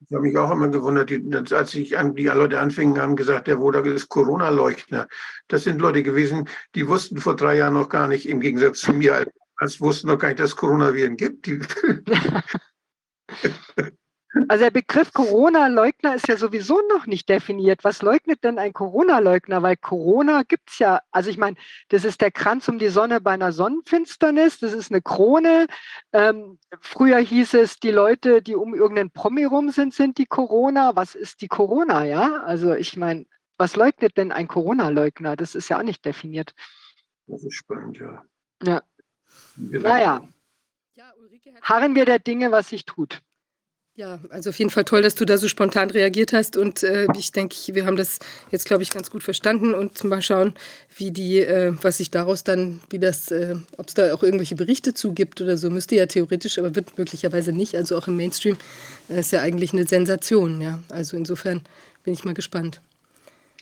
Ich habe mich auch immer gewundert, die, als sich die Leute anfingen, haben gesagt, der Wodak ist Corona-Leugner. Das sind Leute gewesen, die wussten vor drei Jahren noch gar nicht, im Gegensatz zu mir, als wussten noch gar nicht, dass es Coronaviren gibt. *laughs* Also der Begriff Corona-Leugner ist ja sowieso noch nicht definiert. Was leugnet denn ein Corona-Leugner? Weil Corona gibt es ja, also ich meine, das ist der Kranz um die Sonne bei einer Sonnenfinsternis, das ist eine Krone. Ähm, früher hieß es, die Leute, die um irgendeinen Promi rum sind, sind die Corona. Was ist die Corona, ja? Also ich meine, was leugnet denn ein Corona-Leugner? Das ist ja auch nicht definiert. Das ist spannend, ja. Ja. Naja. Harren wir der Dinge, was sich tut. Ja, also auf jeden Fall toll, dass du da so spontan reagiert hast und äh, ich denke, wir haben das jetzt, glaube ich, ganz gut verstanden und mal schauen, wie die, äh, was sich daraus dann, wie das, äh, ob es da auch irgendwelche Berichte zugibt oder so, müsste ja theoretisch, aber wird möglicherweise nicht. Also auch im Mainstream äh, ist ja eigentlich eine Sensation, ja. Also insofern bin ich mal gespannt.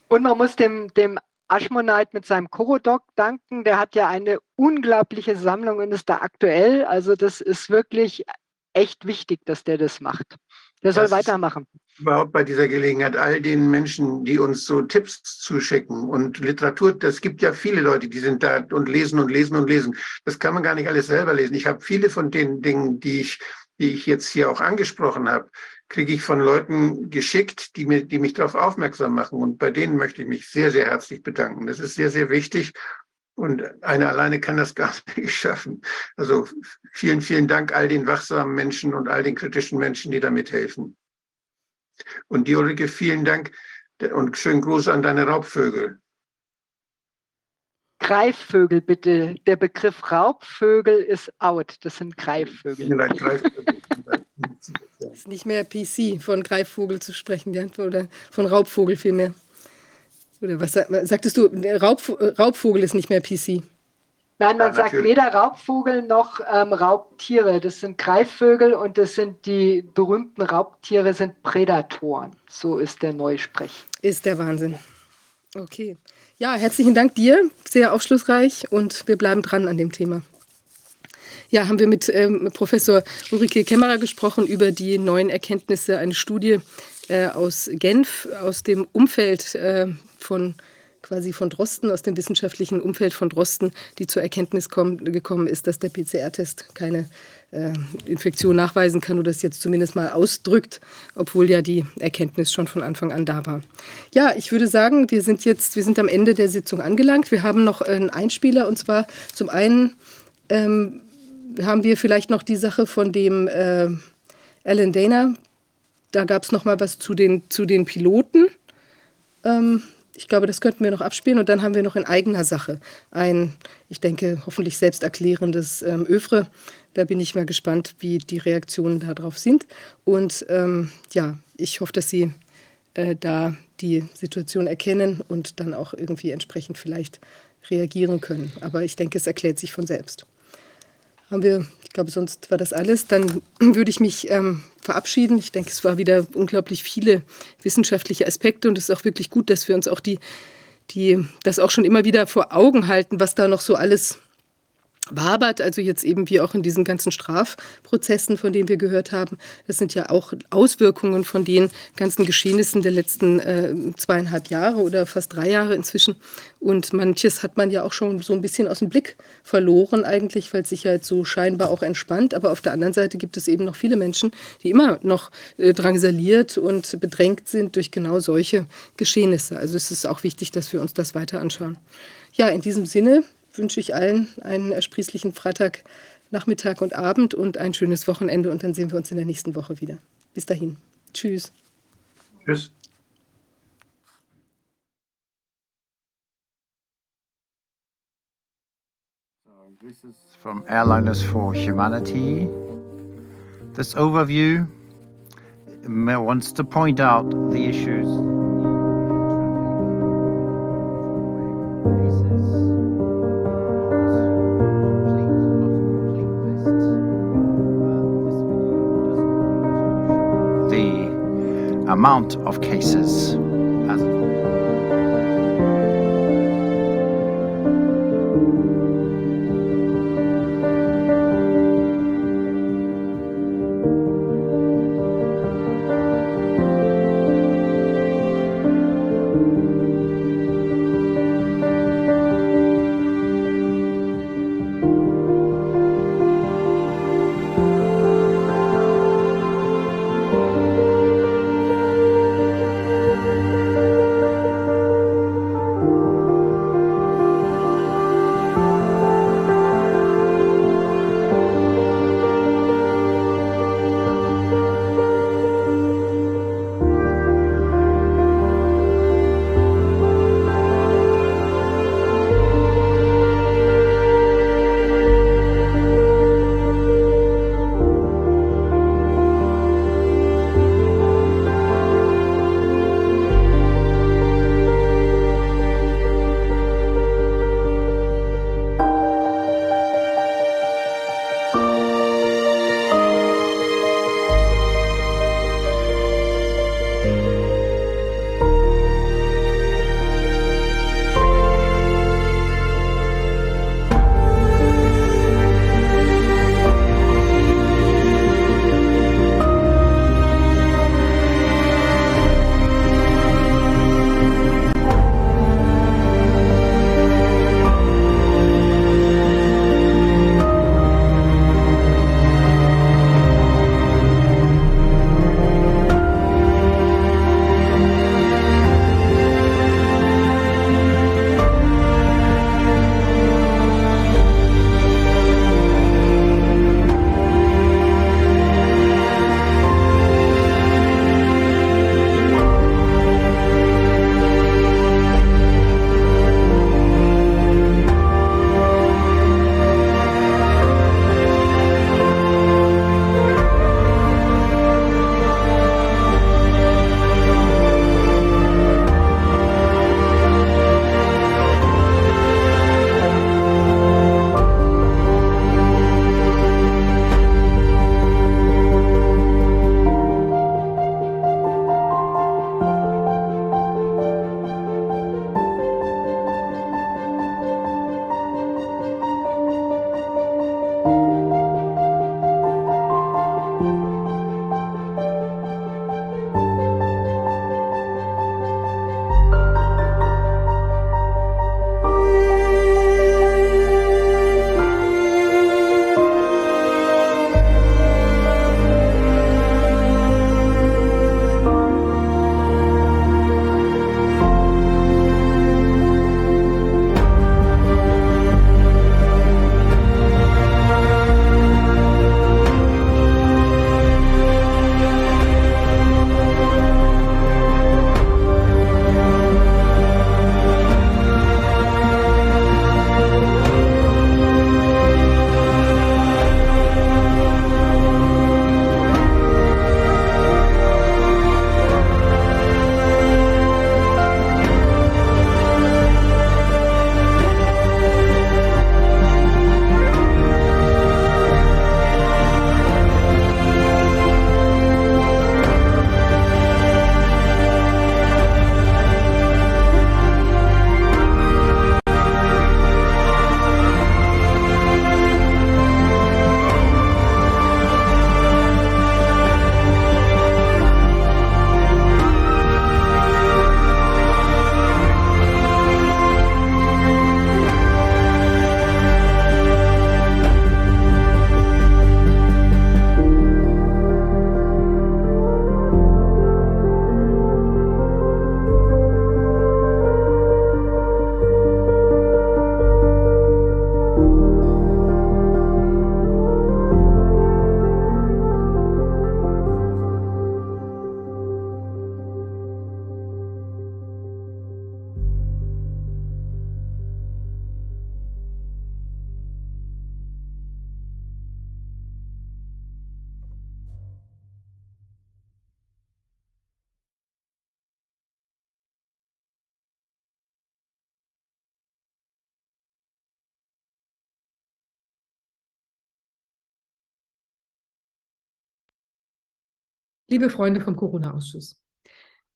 Und man muss dem, dem Ashmonite mit seinem Chorodok danken. Der hat ja eine unglaubliche Sammlung und ist da aktuell. Also das ist wirklich echt wichtig, dass der das macht. Der soll das weitermachen. Überhaupt bei dieser Gelegenheit all den Menschen, die uns so Tipps zuschicken und Literatur, das gibt ja viele Leute, die sind da und lesen und lesen und lesen. Das kann man gar nicht alles selber lesen. Ich habe viele von den Dingen, die ich, die ich jetzt hier auch angesprochen habe, kriege ich von Leuten geschickt, die, mir, die mich darauf aufmerksam machen. Und bei denen möchte ich mich sehr, sehr herzlich bedanken. Das ist sehr, sehr wichtig. Und einer alleine kann das gar *laughs* nicht schaffen. Also vielen, vielen Dank all den wachsamen Menschen und all den kritischen Menschen, die da mithelfen. Und die Ulrike, vielen Dank und schönen Gruß an deine Raubvögel. Greifvögel bitte. Der Begriff Raubvögel ist out. Das sind Greifvögel. Es ist nicht mehr PC, von Greifvogel zu sprechen, oder von Raubvogel vielmehr. Oder was sagtest du? Raub, Raubvogel ist nicht mehr PC. Nein, man ja, sagt weder Raubvogel noch ähm, Raubtiere. Das sind Greifvögel und das sind die berühmten Raubtiere, sind Prädatoren. So ist der Neusprech. Ist der Wahnsinn. Okay. Ja, herzlichen Dank dir. Sehr aufschlussreich und wir bleiben dran an dem Thema. Ja, haben wir mit ähm, Professor Ulrike Kämmerer gesprochen über die neuen Erkenntnisse, eine Studie äh, aus Genf, aus dem Umfeld äh, von quasi von Drosten, aus dem wissenschaftlichen Umfeld von Drosten, die zur Erkenntnis kommen, gekommen ist, dass der PCR-Test keine äh, Infektion nachweisen kann oder das jetzt zumindest mal ausdrückt, obwohl ja die Erkenntnis schon von Anfang an da war. Ja, ich würde sagen, wir sind jetzt, wir sind am Ende der Sitzung angelangt. Wir haben noch einen Einspieler und zwar zum einen ähm, haben wir vielleicht noch die Sache von dem äh, Alan Dana. Da gab es noch mal was zu den, zu den Piloten. Ähm, ich glaube, das könnten wir noch abspielen. Und dann haben wir noch in eigener Sache ein, ich denke, hoffentlich selbsterklärendes ähm, Övre. Da bin ich mal gespannt, wie die Reaktionen darauf sind. Und ähm, ja, ich hoffe, dass Sie äh, da die Situation erkennen und dann auch irgendwie entsprechend vielleicht reagieren können. Aber ich denke, es erklärt sich von selbst. Haben wir ich glaube, sonst war das alles. Dann *clears throat* würde ich mich ähm, verabschieden. Ich denke, es war wieder unglaublich viele wissenschaftliche Aspekte und es ist auch wirklich gut, dass wir uns auch die, die, das auch schon immer wieder vor Augen halten, was da noch so alles wabert, also jetzt eben wie auch in diesen ganzen Strafprozessen, von denen wir gehört haben. Das sind ja auch Auswirkungen von den ganzen Geschehnissen der letzten äh, zweieinhalb Jahre oder fast drei Jahre inzwischen. Und manches hat man ja auch schon so ein bisschen aus dem Blick verloren eigentlich, weil sich ja so scheinbar auch entspannt. Aber auf der anderen Seite gibt es eben noch viele Menschen, die immer noch äh, drangsaliert und bedrängt sind durch genau solche Geschehnisse. Also es ist auch wichtig, dass wir uns das weiter anschauen. Ja, in diesem Sinne wünsche ich allen einen ersprießlichen Freitag, Nachmittag und Abend und ein schönes Wochenende und dann sehen wir uns in der nächsten Woche wieder. Bis dahin. Tschüss. Tschüss. This is from Airliners for Humanity. This overview wants to point out the issues. Amount of cases. Liebe Freunde vom Corona-Ausschuss,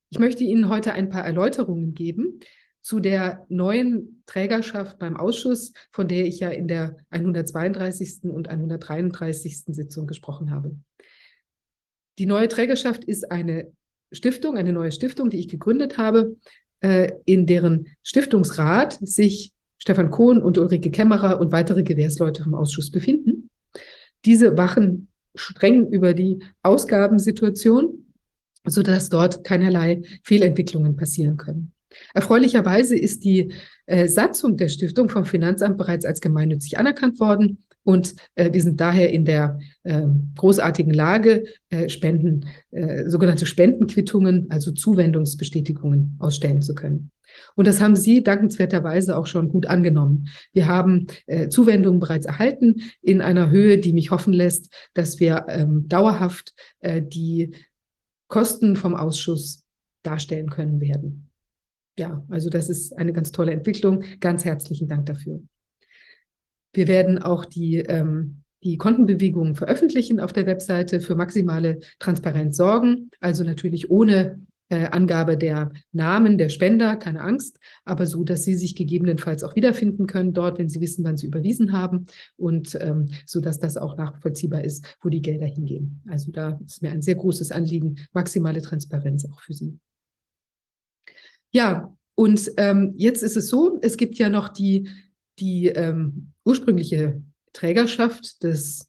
ich möchte Ihnen heute ein paar Erläuterungen geben zu der neuen Trägerschaft beim Ausschuss, von der ich ja in der 132. und 133. Sitzung gesprochen habe. Die neue Trägerschaft ist eine Stiftung, eine neue Stiftung, die ich gegründet habe, äh, in deren Stiftungsrat sich Stefan Kohn und Ulrike Kämmerer und weitere Gewährsleute im Ausschuss befinden. Diese wachen streng über die Ausgabensituation, sodass dort keinerlei Fehlentwicklungen passieren können. Erfreulicherweise ist die äh, Satzung der Stiftung vom Finanzamt bereits als gemeinnützig anerkannt worden und äh, wir sind daher in der äh, großartigen Lage, äh, Spenden, äh, sogenannte Spendenquittungen, also Zuwendungsbestätigungen ausstellen zu können. Und das haben Sie dankenswerterweise auch schon gut angenommen. Wir haben äh, Zuwendungen bereits erhalten in einer Höhe, die mich hoffen lässt, dass wir ähm, dauerhaft äh, die Kosten vom Ausschuss darstellen können werden. Ja, also das ist eine ganz tolle Entwicklung. Ganz herzlichen Dank dafür. Wir werden auch die, ähm, die Kontenbewegungen veröffentlichen auf der Webseite für maximale Transparenz sorgen, also natürlich ohne äh, Angabe der Namen der Spender, keine Angst, aber so, dass Sie sich gegebenenfalls auch wiederfinden können dort, wenn Sie wissen, wann Sie überwiesen haben und ähm, so, dass das auch nachvollziehbar ist, wo die Gelder hingehen. Also da ist mir ein sehr großes Anliegen, maximale Transparenz auch für Sie. Ja, und ähm, jetzt ist es so, es gibt ja noch die, die ähm, ursprüngliche Trägerschaft des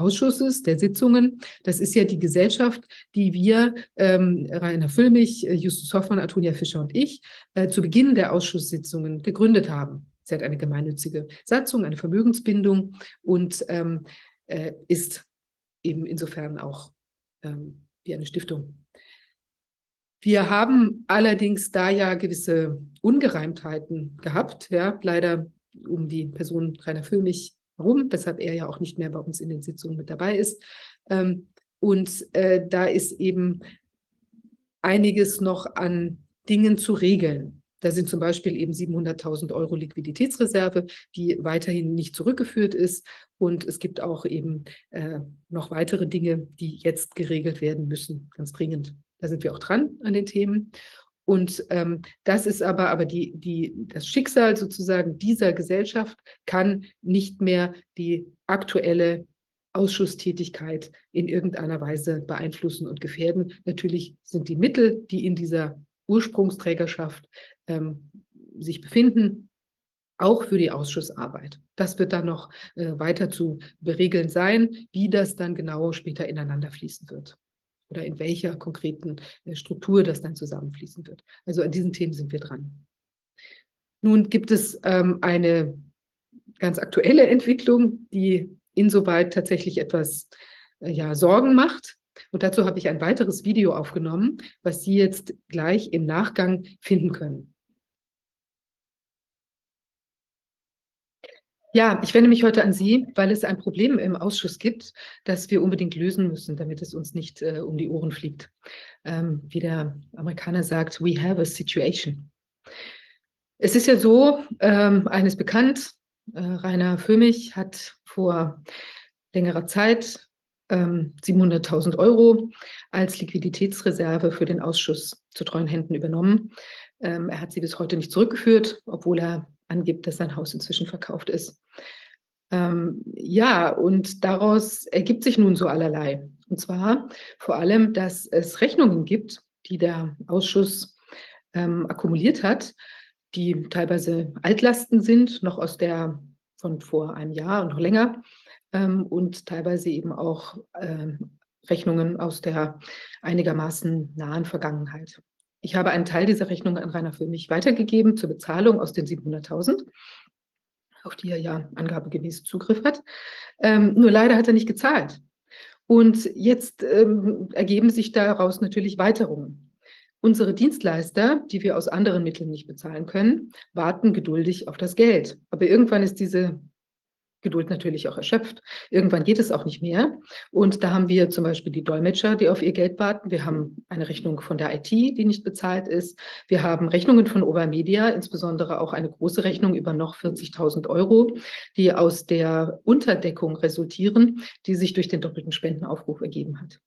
Ausschusses, der Sitzungen. Das ist ja die Gesellschaft, die wir, ähm, Rainer Füllmich, äh, Justus Hoffmann, Antonia Fischer und ich, äh, zu Beginn der Ausschusssitzungen gegründet haben. Sie hat eine gemeinnützige Satzung, eine Vermögensbindung und ähm, äh, ist eben insofern auch ähm, wie eine Stiftung. Wir haben allerdings da ja gewisse Ungereimtheiten gehabt, ja, leider um die Person Rainer Füllmich herum, weshalb er ja auch nicht mehr bei uns in den Sitzungen mit dabei ist. Ähm, und äh, da ist eben einiges noch an Dingen zu regeln. Da sind zum Beispiel eben 700.000 Euro Liquiditätsreserve, die weiterhin nicht zurückgeführt ist. Und es gibt auch eben äh, noch weitere Dinge, die jetzt geregelt werden müssen, ganz dringend. Da sind wir auch dran an den Themen. Und ähm, das ist aber, aber die, die, das Schicksal sozusagen dieser Gesellschaft kann nicht mehr die aktuelle Ausschusstätigkeit in irgendeiner Weise beeinflussen und gefährden. Natürlich sind die Mittel, die in dieser Ursprungsträgerschaft ähm, sich befinden, auch für die Ausschussarbeit. Das wird dann noch äh, weiter zu beregeln sein, wie das dann genau später ineinander fließen wird oder in welcher konkreten äh, Struktur das dann zusammenfließen wird. Also an diesen Themen sind wir dran. Nun gibt es ähm, eine ganz aktuelle Entwicklung, die insoweit tatsächlich etwas äh, ja, Sorgen macht. Und dazu habe ich ein weiteres Video aufgenommen, was Sie jetzt gleich im Nachgang finden können. Ja, ich wende mich heute an Sie, weil es ein Problem im Ausschuss gibt, das wir unbedingt lösen müssen, damit es uns nicht äh, um die Ohren fliegt. Ähm, wie der Amerikaner sagt, we have a situation. Es ist ja so, ähm, eines bekannt, äh, Rainer Föhmich hat vor längerer Zeit ähm, 700.000 Euro als Liquiditätsreserve für den Ausschuss zu treuen Händen übernommen. Ähm, er hat sie bis heute nicht zurückgeführt, obwohl er angibt, dass sein Haus inzwischen verkauft ist. Ähm, ja, und daraus ergibt sich nun so allerlei. Und zwar vor allem, dass es Rechnungen gibt, die der Ausschuss ähm, akkumuliert hat, die teilweise Altlasten sind, noch aus der von vor einem Jahr und noch länger, ähm, und teilweise eben auch ähm, Rechnungen aus der einigermaßen nahen Vergangenheit. Ich habe einen Teil dieser Rechnung an Rainer für mich weitergegeben zur Bezahlung aus den 700.000, auf die er ja angabegemäß Zugriff hat. Ähm, nur leider hat er nicht gezahlt. Und jetzt ähm, ergeben sich daraus natürlich Weiterungen. Unsere Dienstleister, die wir aus anderen Mitteln nicht bezahlen können, warten geduldig auf das Geld. Aber irgendwann ist diese Geduld natürlich auch erschöpft. Irgendwann geht es auch nicht mehr. Und da haben wir zum Beispiel die Dolmetscher, die auf ihr Geld warten. Wir haben eine Rechnung von der IT, die nicht bezahlt ist. Wir haben Rechnungen von Overmedia, insbesondere auch eine große Rechnung über noch 40.000 Euro, die aus der Unterdeckung resultieren, die sich durch den doppelten Spendenaufruf ergeben hat.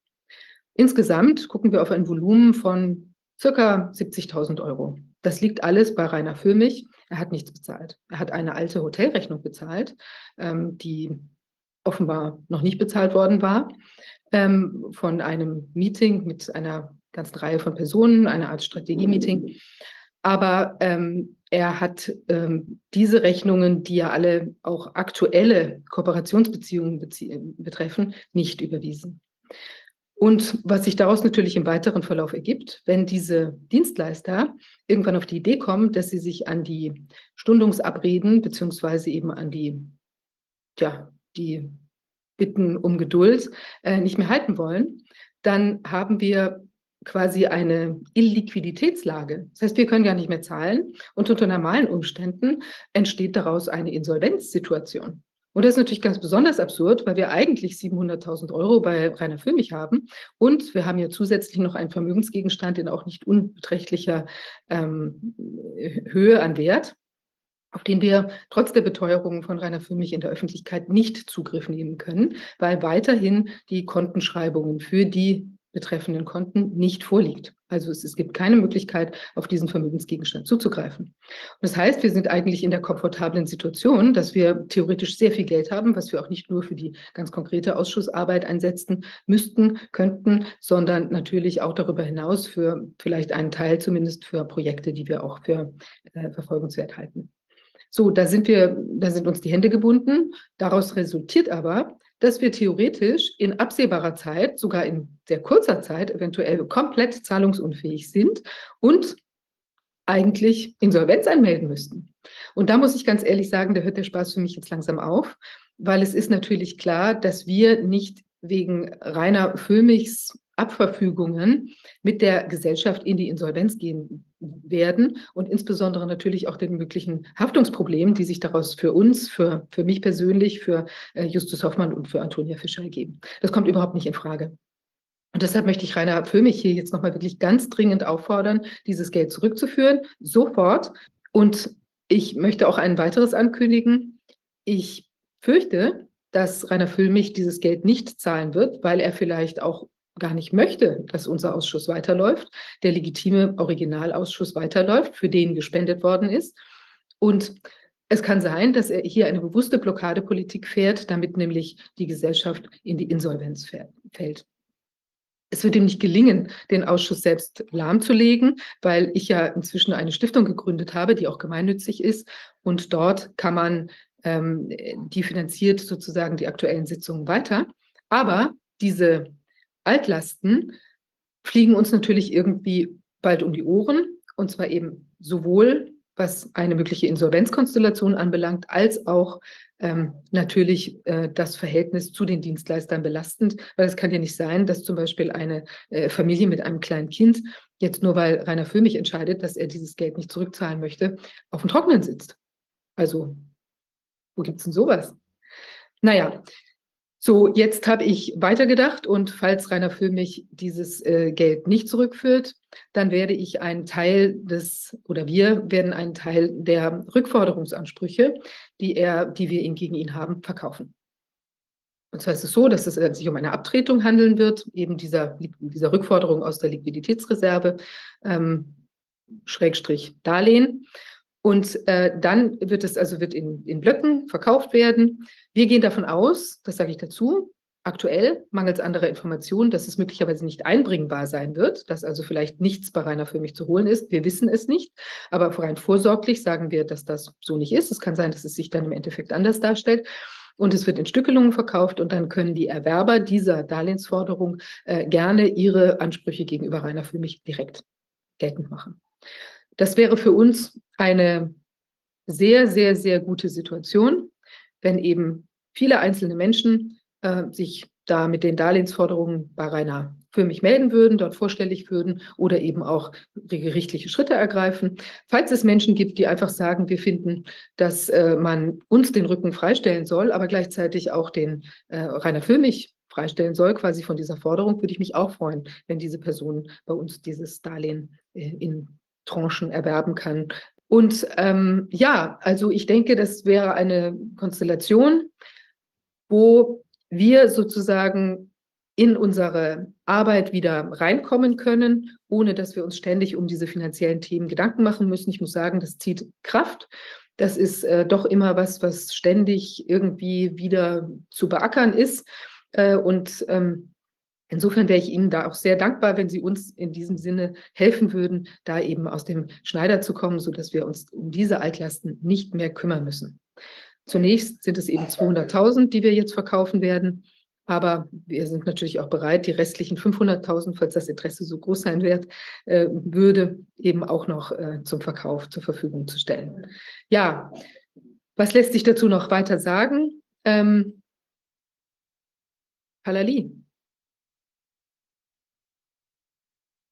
Insgesamt gucken wir auf ein Volumen von circa 70.000 Euro. Das liegt alles bei Rainer Füllmich. Er hat nichts bezahlt. Er hat eine alte Hotelrechnung bezahlt, ähm, die offenbar noch nicht bezahlt worden war, ähm, von einem Meeting mit einer ganzen Reihe von Personen, einer Art Strategie-Meeting. Aber ähm, er hat ähm, diese Rechnungen, die ja alle auch aktuelle Kooperationsbeziehungen betreffen, nicht überwiesen. Und was sich daraus natürlich im weiteren Verlauf ergibt, wenn diese Dienstleister irgendwann auf die Idee kommen, dass sie sich an die Stundungsabreden beziehungsweise eben an die, ja, die Bitten um Geduld äh, nicht mehr halten wollen, dann haben wir quasi eine Illiquiditätslage. Das heißt, wir können gar nicht mehr zahlen und unter normalen Umständen entsteht daraus eine Insolvenzsituation. Und das ist natürlich ganz besonders absurd, weil wir eigentlich 700.000 Euro bei Rainer Füllmich haben. Und wir haben ja zusätzlich noch einen Vermögensgegenstand in auch nicht unbeträchtlicher ähm, Höhe an Wert, auf den wir trotz der Beteuerungen von Rainer Füllmich in der Öffentlichkeit nicht Zugriff nehmen können, weil weiterhin die Kontenschreibungen für die betreffenden Konten nicht vorliegt. Also es, es, gibt keine Möglichkeit, auf diesen Vermögensgegenstand zuzugreifen. Und das heißt, wir sind eigentlich in der komfortablen Situation, dass wir theoretisch sehr viel Geld haben, was wir auch nicht nur für die ganz konkrete Ausschussarbeit einsetzen müssten, könnten, sondern natürlich auch darüber hinaus für vielleicht einen Teil zumindest für Projekte, die wir auch für äh, verfolgenswert halten. So, da sind wir, da sind uns die Hände gebunden. Daraus resultiert aber, dass wir theoretisch in absehbarer Zeit, sogar in sehr kurzer Zeit, eventuell komplett zahlungsunfähig sind und eigentlich Insolvenz anmelden müssten. Und da muss ich ganz ehrlich sagen, da hört der Spaß für mich jetzt langsam auf, weil es ist natürlich klar, dass wir nicht wegen Rainer Füllmichs Abverfügungen mit der Gesellschaft in die Insolvenz gehen werden und insbesondere natürlich auch den möglichen Haftungsproblemen, die sich daraus für uns, für, für mich persönlich, für äh, Justus Hoffmann und für Antonia Fischer ergeben. Das kommt überhaupt nicht in Frage. Und deshalb möchte ich Rainer Füllmich hier jetzt nochmal wirklich ganz dringend auffordern, dieses Geld zurückzuführen, sofort. Und ich möchte auch ein weiteres ankündigen. Ich fürchte, dass Rainer Füllmich dieses Geld nicht zahlen wird, weil er vielleicht auch gar nicht möchte, dass unser Ausschuss weiterläuft, der legitime Originalausschuss weiterläuft, für den gespendet worden ist. Und es kann sein, dass er hier eine bewusste Blockadepolitik fährt, damit nämlich die Gesellschaft in die Insolvenz fällt. Es wird ihm nicht gelingen, den Ausschuss selbst lahmzulegen, weil ich ja inzwischen eine Stiftung gegründet habe, die auch gemeinnützig ist. Und dort kann man, ähm, die finanziert sozusagen die aktuellen Sitzungen weiter. Aber diese Altlasten fliegen uns natürlich irgendwie bald um die Ohren. Und zwar eben sowohl, was eine mögliche Insolvenzkonstellation anbelangt, als auch ähm, natürlich äh, das Verhältnis zu den Dienstleistern belastend. Weil es kann ja nicht sein, dass zum Beispiel eine äh, Familie mit einem kleinen Kind jetzt nur weil Rainer Füllmich entscheidet, dass er dieses Geld nicht zurückzahlen möchte, auf dem Trockenen sitzt. Also, wo gibt es denn sowas? Naja, so, jetzt habe ich weitergedacht und falls Rainer Füllmich dieses äh, Geld nicht zurückführt, dann werde ich einen Teil des, oder wir werden einen Teil der Rückforderungsansprüche, die, er, die wir ihn gegen ihn haben, verkaufen. Und zwar ist es so, dass es äh, sich um eine Abtretung handeln wird, eben dieser, dieser Rückforderung aus der Liquiditätsreserve, ähm, Schrägstrich Darlehen. Und äh, dann wird es also wird in, in Blöcken verkauft werden. Wir gehen davon aus, das sage ich dazu, aktuell, mangels anderer Informationen, dass es möglicherweise nicht einbringbar sein wird, dass also vielleicht nichts bei Rainer für mich zu holen ist. Wir wissen es nicht, aber rein vorsorglich sagen wir, dass das so nicht ist. Es kann sein, dass es sich dann im Endeffekt anders darstellt. Und es wird in Stückelungen verkauft und dann können die Erwerber dieser Darlehensforderung äh, gerne ihre Ansprüche gegenüber Rainer für mich direkt geltend machen. Das wäre für uns eine sehr, sehr, sehr gute Situation wenn eben viele einzelne Menschen äh, sich da mit den Darlehensforderungen bei Rainer für mich melden würden, dort vorstellig würden oder eben auch gerichtliche Schritte ergreifen. Falls es Menschen gibt, die einfach sagen, wir finden, dass äh, man uns den Rücken freistellen soll, aber gleichzeitig auch den äh, Rainer Füllmich freistellen soll, quasi von dieser Forderung, würde ich mich auch freuen, wenn diese Person bei uns dieses Darlehen äh, in Tranchen erwerben kann, und ähm, ja, also ich denke, das wäre eine Konstellation, wo wir sozusagen in unsere Arbeit wieder reinkommen können, ohne dass wir uns ständig um diese finanziellen Themen Gedanken machen müssen. Ich muss sagen, das zieht Kraft. Das ist äh, doch immer was, was ständig irgendwie wieder zu beackern ist. Äh, und ähm, Insofern wäre ich Ihnen da auch sehr dankbar, wenn Sie uns in diesem Sinne helfen würden, da eben aus dem Schneider zu kommen, sodass wir uns um diese Altlasten nicht mehr kümmern müssen. Zunächst sind es eben 200.000, die wir jetzt verkaufen werden. Aber wir sind natürlich auch bereit, die restlichen 500.000, falls das Interesse so groß sein wird, äh, würde, eben auch noch äh, zum Verkauf zur Verfügung zu stellen. Ja, was lässt sich dazu noch weiter sagen? Ähm, Halali.